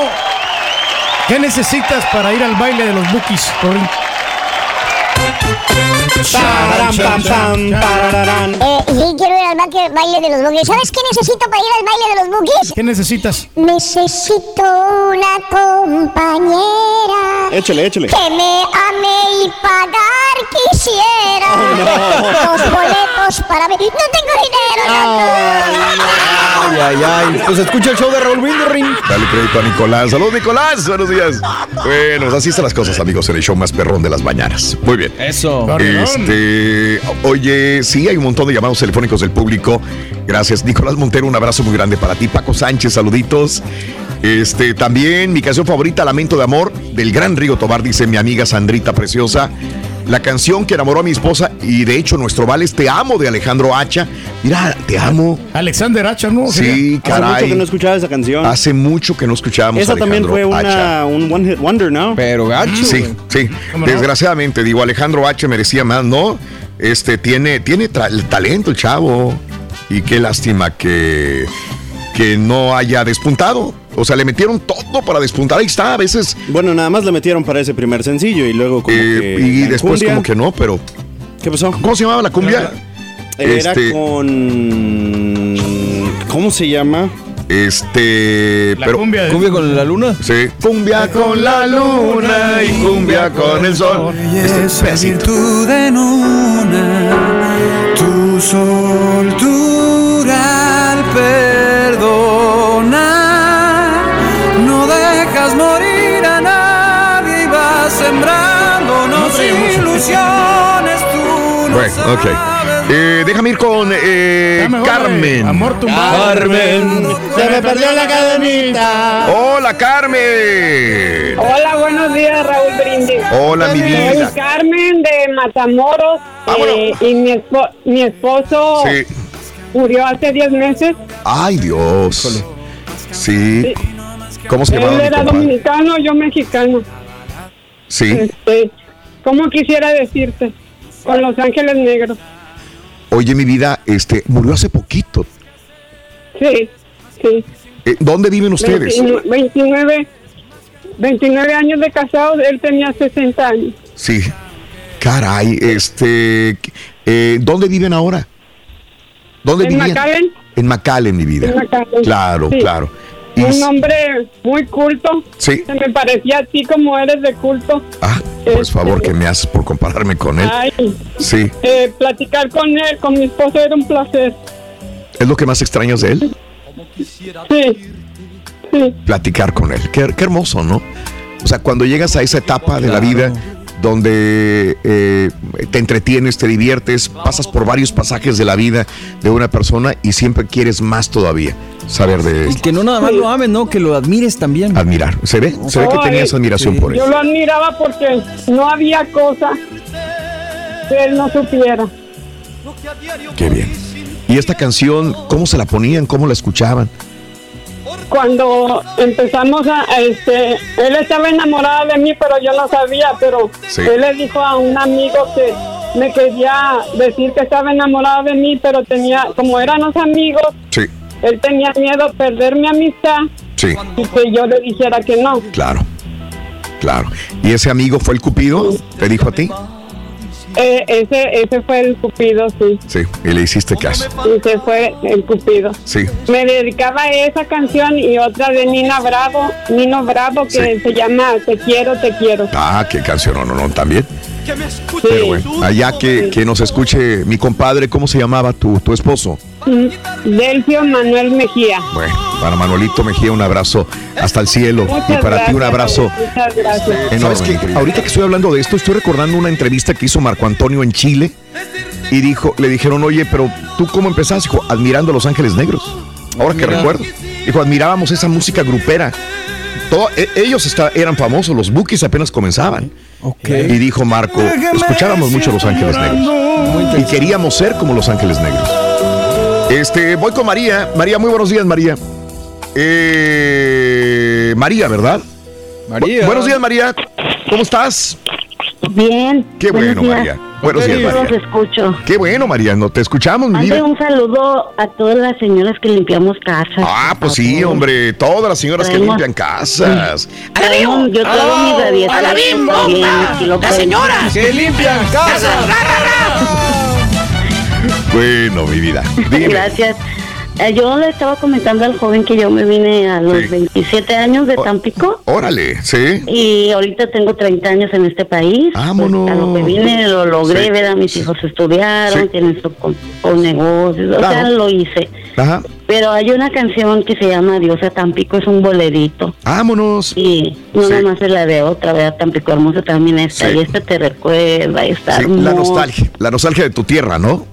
Speaker 3: ¿Qué necesitas para ir al baile de los bookies?
Speaker 8: Eh, sí, quiero ir al ba- baile de los boogies. ¿Sabes qué necesito para ir al baile de los boogies?
Speaker 3: ¿Qué necesitas?
Speaker 8: Necesito una compañera
Speaker 79: Échale, échale.
Speaker 8: que me ame y pagar quisiera. Los boletos para mí. No tengo dinero,
Speaker 84: Ay, ay, ay. Pues escucha el show de Raúl Windering.
Speaker 2: Dale crédito a Nicolás. Saludos, Nicolás. Buenos días. Bueno, así están las cosas, amigos, en el show más perrón de las mañanas. Muy bien.
Speaker 84: Eso.
Speaker 2: Este, oye, sí, hay un montón de llamados telefónicos del público. Gracias, Nicolás Montero. Un abrazo muy grande para ti. Paco Sánchez, saluditos. Este, también mi canción favorita, Lamento de Amor, del gran Rigo Tobar, dice mi amiga Sandrita Preciosa. La canción que enamoró a mi esposa y de hecho nuestro vals Te Amo de Alejandro Hacha. Mira, Te Amo.
Speaker 3: Alexander Hacha, ¿no?
Speaker 2: Sí,
Speaker 79: Hace
Speaker 2: caray.
Speaker 79: mucho que no escuchaba esa canción.
Speaker 2: Hace mucho que no escuchábamos
Speaker 79: Esa
Speaker 2: a
Speaker 79: también
Speaker 2: Alejandro
Speaker 79: fue
Speaker 2: Hacha.
Speaker 79: una, un one hit wonder, ¿no?
Speaker 84: Pero gacho.
Speaker 2: Sí, sí. Desgraciadamente, digo, Alejandro H merecía más, ¿no? Este tiene, tiene el talento el chavo. Y qué lástima que, que no haya despuntado. O sea, le metieron todo para despuntar. Ahí está, a veces.
Speaker 79: Bueno, nada más le metieron para ese primer sencillo y luego como que
Speaker 2: Eh, y después
Speaker 79: cumbia.
Speaker 2: como que no, pero.
Speaker 79: ¿Qué pasó?
Speaker 2: ¿Cómo se llamaba la cumbia?
Speaker 79: Era
Speaker 2: Este-
Speaker 79: con... ¿Cómo se llama?
Speaker 2: Este.
Speaker 79: La
Speaker 2: pero,
Speaker 79: cumbia de-
Speaker 84: ¿Cumbia con la luna?
Speaker 2: Sí. Cumbia con la luna y cumbia con el sol. Este
Speaker 6: Esa virtud en una, tu soltura al perdonar.
Speaker 2: Ok. Eh, déjame ir con eh, Carmen.
Speaker 3: Amor
Speaker 2: Carmen.
Speaker 79: Se me perdió la cadenita.
Speaker 2: Hola, Carmen.
Speaker 85: Hola, buenos días, Raúl Brindis.
Speaker 2: Hola, mi vida.
Speaker 85: Soy Carmen de Matamoros eh, y mi, espo- mi esposo
Speaker 2: Sí.
Speaker 85: murió hace 10 meses.
Speaker 2: Ay, Dios. Sí. ¿Cómo se
Speaker 85: Él
Speaker 2: llamaba mi
Speaker 85: era dominicano, yo mexicano.
Speaker 2: Sí.
Speaker 85: Este, ¿Cómo quisiera decirte? Con Los Ángeles Negros.
Speaker 2: Oye, mi vida, este, murió hace poquito.
Speaker 85: Sí, sí.
Speaker 2: Eh, ¿Dónde viven ustedes?
Speaker 85: 29, 29, 29 años de casados, él tenía 60 años.
Speaker 2: Sí. Caray, este, eh, ¿dónde viven ahora? ¿Dónde
Speaker 85: En
Speaker 2: vivían?
Speaker 85: McAllen.
Speaker 2: En McAllen, mi vida.
Speaker 85: En McAllen.
Speaker 2: Claro,
Speaker 85: Sí.
Speaker 2: claro. Y
Speaker 85: Un hombre muy culto.
Speaker 2: Sí.
Speaker 85: Se me parecía a ti como eres de culto.
Speaker 2: Pues favor que me haces por compararme con él.
Speaker 85: Ay,
Speaker 2: Sí.
Speaker 85: eh, platicar con él, con mi esposo era un placer.
Speaker 2: ¿Es lo que más extrañas de él?
Speaker 85: Sí, sí.
Speaker 2: platicar con él. Qué, qué hermoso, ¿no? O sea, cuando llegas a esa etapa de la vida donde eh, te entretienes, te diviertes, pasas por varios pasajes de la vida de una persona y siempre quieres más todavía saber de
Speaker 84: Y que no nada más lo ames, ¿no? Que lo admires también.
Speaker 2: admirar. ¿Se ve? Se ve que tenías admiración por él.
Speaker 85: Yo lo admiraba porque no había cosa que él no supiera.
Speaker 2: Qué bien. ¿Y esta canción, cómo se la ponían? ¿Cómo la escuchaban?
Speaker 85: Cuando empezamos a, a, este, él estaba enamorado de mí, pero yo no sabía, pero
Speaker 2: Sí.
Speaker 85: él le dijo a un amigo que me quería decir que estaba enamorado de mí, pero tenía, como éramos amigos,
Speaker 2: Sí,
Speaker 85: él tenía miedo a perder mi amistad
Speaker 2: sí,
Speaker 85: y que yo le dijera que no.
Speaker 2: claro. Claro. ¿Y ese amigo fue el Cupido? ¿Te dijo a ti?
Speaker 85: Eh, ese, ese fue el Cupido, sí.
Speaker 2: Sí, y le hiciste caso.
Speaker 85: Ese fue el Cupido.
Speaker 2: Sí.
Speaker 85: Me dedicaba a esa canción y otra de Nina Bravo, Nino Bravo, que se llama Te quiero, te quiero.
Speaker 2: Ah, qué canción, no, no, no, también. Pero bueno, allá que, que nos escuche mi compadre, ¿cómo se llamaba tu, tu esposo?
Speaker 85: Delfio Manuel Mejía.
Speaker 2: Bueno, para Manuelito Mejía un abrazo hasta el cielo
Speaker 85: Muchas
Speaker 2: y para ti un abrazo.
Speaker 85: Muchas gracias.
Speaker 2: ¿Sabes qué? Ahorita que estoy hablando de esto, estoy recordando una entrevista que hizo Marco Antonio en Chile y dijo, le dijeron, oye, pero tú cómo empezaste? Dijo, admirando a Los Ángeles Negros. Ahora que recuerdo. Dijo, admirábamos esa música grupera. Todo- e- ellos está- eran famosos, los Bookies apenas comenzaban. Y dijo Marco, escuchábamos mucho Los Ángeles Negros. Y queríamos ser como Los Ángeles Negros. Este, voy con María. María, muy buenos días, María. Eh, María, ¿verdad?
Speaker 6: María.
Speaker 2: buenos días, María. ¿Cómo estás?
Speaker 75: Bien.
Speaker 2: Qué bueno,
Speaker 75: días.
Speaker 2: María. Buenos días,
Speaker 75: Yo los escucho.
Speaker 2: Qué bueno, María. No te escuchamos, mi vida.
Speaker 75: un saludo a todas las señoras que limpiamos casas.
Speaker 2: Ah, pues sí, hombre. Todas las señoras que limpian casas.
Speaker 75: Traigo- Yo traigo mi radiación.
Speaker 26: ¡A la bim,
Speaker 75: también,
Speaker 26: bomba!
Speaker 75: aquí lo
Speaker 26: ¡Las señoras!
Speaker 6: ¡Que limpian casas!
Speaker 2: Bueno, mi vida. Dime.
Speaker 75: Gracias. Eh, Yo le estaba comentando al joven que yo me vine a los
Speaker 2: Sí.
Speaker 75: 27 años de Tampico
Speaker 2: Órale, sí.
Speaker 75: y ahorita tengo 30 años en este país.
Speaker 2: Vámonos.
Speaker 75: Pues, a lo que vine lo logré,
Speaker 2: Sí.
Speaker 75: ¿verdad? Mis hijos estudiaron,
Speaker 2: Sí.
Speaker 75: tienen su con, con negocios, o sea, lo hice.
Speaker 2: Ajá.
Speaker 75: Pero hay una canción que se llama Diosa Tampico, es un bolerito.
Speaker 2: Vámonos.
Speaker 75: Y no nomás es la de otra, ¿verdad? Tampico Hermoso también está. Y esta te recuerda, está
Speaker 2: la nostalgia. La nostalgia de tu tierra, ¿no?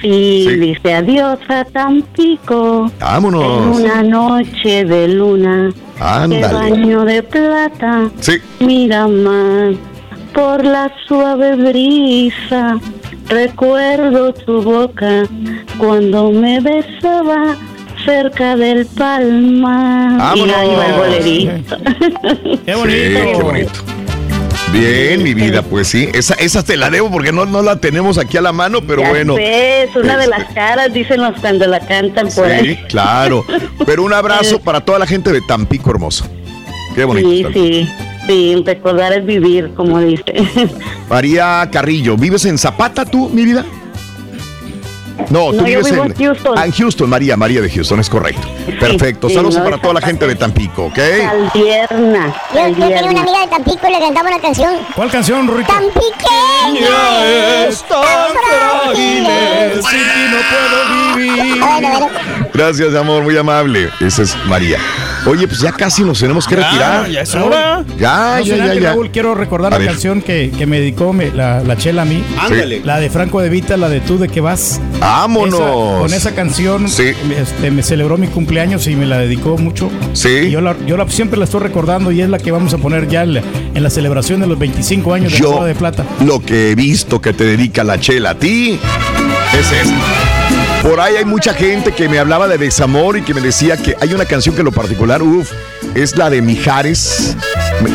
Speaker 75: Sí,
Speaker 2: Sí.
Speaker 75: dice adiós a Tampico.
Speaker 2: Vámonos.
Speaker 75: En una noche de luna. De
Speaker 2: Ándale.
Speaker 75: baño de plata.
Speaker 2: Sí.
Speaker 75: Mira más por la suave brisa. Recuerdo tu boca cuando me besaba cerca del palma. Y ahí va el
Speaker 2: Vámonos.
Speaker 75: bolerito.
Speaker 3: Qué
Speaker 2: Sí, qué bonito. Bien, mi vida, pues sí. Esa, esa te la debo porque no, no la tenemos aquí a la mano, pero
Speaker 75: Ya
Speaker 2: bueno.
Speaker 75: sé, es una de
Speaker 2: Este,
Speaker 75: las caras, dicen los cuando la cantan por
Speaker 2: Sí,
Speaker 75: ahí.
Speaker 2: claro. Pero un abrazo (laughs) para toda la gente de Tampico hermoso. Qué bonito.
Speaker 75: Sí, sí, sí, recordar es vivir, como dice.
Speaker 2: María Carrillo, ¿vives en Zapata tú, mi vida? No, tú
Speaker 75: No, yo
Speaker 2: vives
Speaker 75: vivo
Speaker 2: en,
Speaker 75: en Houston.
Speaker 2: Ah, en Houston, María, María de Houston, es correcto. Perfecto.
Speaker 75: sí,
Speaker 2: Saludos
Speaker 75: no,
Speaker 2: para toda la gente de Tampico, ¿ok?
Speaker 75: Saldierna.
Speaker 8: Yo, yo tenía una amiga de Tampico y le cantaba una canción.
Speaker 3: ¿Cuál canción, Rurito?
Speaker 8: ¡Tampiqueña
Speaker 26: es tan frágil,
Speaker 3: sin ti no puedo vivir.
Speaker 8: Bueno, bueno.
Speaker 2: Gracias, amor, muy amable. Esa es María. Oye, pues ya casi nos tenemos que retirar.
Speaker 3: ya es hora.
Speaker 2: Ya,
Speaker 3: No
Speaker 2: ya,
Speaker 3: sin
Speaker 2: ya, ya.
Speaker 3: Raúl, quiero recordar
Speaker 2: A
Speaker 3: la
Speaker 2: ver.
Speaker 3: canción que, que me dedicó me- la, la chela a mí.
Speaker 2: Ándale.
Speaker 3: La de Franco de Vita, la de Tú de que vas.
Speaker 2: ¡Vámonos!
Speaker 3: Esa- con esa canción
Speaker 2: Sí.
Speaker 3: este, me celebró mi cumpleaños y me la dedicó mucho.
Speaker 2: Sí.
Speaker 3: Y yo, la, yo la- siempre la estoy recordando y es la que vamos a poner ya en la, en la celebración de los 25 años de la
Speaker 2: Yo
Speaker 3: Boda de Plata.
Speaker 2: lo que he visto que te dedica la chela a ti es esto. Por ahí hay mucha gente que me hablaba de desamor y que me decía que hay una canción que en lo particular, uff, es la de Mijares.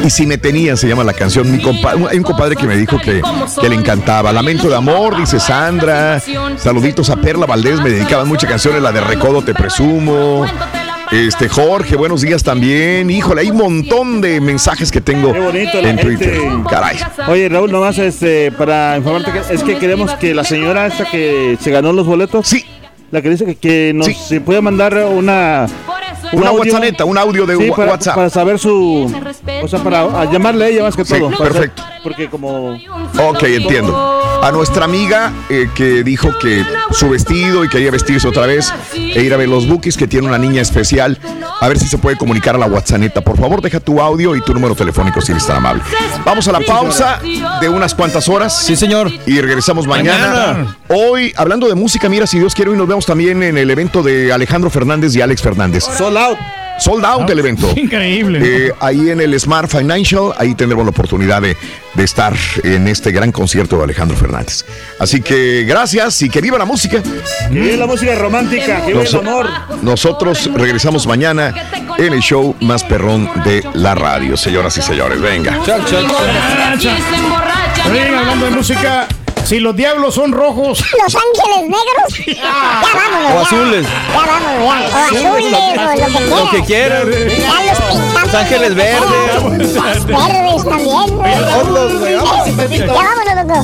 Speaker 2: Y si me tenían, se llama la canción. Mi compa- hay un compadre que me dijo que, que le encantaba. Lamento de amor, dice Sandra. Saluditos a Perla Valdés, me dedicaban muchas canciones, la de Recodo Te Presumo. Este, Jorge, buenos días también. Híjole, hay un montón de mensajes que tengo
Speaker 7: bonito
Speaker 2: en Twitter.
Speaker 7: gente.
Speaker 2: Caray.
Speaker 7: Oye, Raúl, nomás este, para informarte que es que queremos que la señora esta que se ganó los boletos,
Speaker 2: sí.
Speaker 7: La que dice que, que nos
Speaker 2: Sí.
Speaker 7: se puede mandar una un
Speaker 2: Una
Speaker 7: audio.
Speaker 2: WhatsApp, un audio de
Speaker 7: Sí, para,
Speaker 2: WhatsApp.
Speaker 7: para saber su o sea, para a llamarle a ella más que
Speaker 2: Sí,
Speaker 7: todo.
Speaker 2: perfecto.
Speaker 7: porque como
Speaker 2: Ok, entiendo. A nuestra amiga eh, que dijo que su vestido y quería vestirse otra vez e ir a ver los bookies, que tiene una niña especial, a ver si se puede comunicar a la WhatsApp. Por favor, deja tu audio y tu número telefónico si eres tan amable. Vamos a la pausa de unas cuantas horas.
Speaker 6: Sí, señor.
Speaker 2: Y regresamos mañana.
Speaker 6: Mañana.
Speaker 2: Hoy, hablando de música, mira, si Dios quiere, hoy nos vemos también en el evento de Alejandro Fernández y Alex Fernández.
Speaker 7: sold out.
Speaker 2: Sold out el evento. (laughs)
Speaker 3: Increíble.
Speaker 2: Eh, ahí en el Smart Financial, ahí tendremos la oportunidad de, de estar en este gran concierto de Alejandro Fernández. Así que gracias y que viva la música.
Speaker 7: Que vive la música romántica, que vive el amor.
Speaker 2: nosotros regresamos mañana en el show más perrón de la radio, señoras y señores. Venga.
Speaker 3: Oigan, hablando de música, si los diablos son rojos.
Speaker 8: Los ángeles negros. Ya vámonos.
Speaker 6: O
Speaker 8: ya.
Speaker 6: azules.
Speaker 8: Ya vámonos, ya. O azules, o lo que quieras.
Speaker 6: Lo que quieras.
Speaker 8: Ya los pintamos
Speaker 6: Los Ángeles Verdes.
Speaker 8: Los verdes también, güey. Ya vámonos, loco.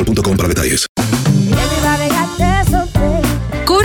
Speaker 1: boostmobile.com para detalles.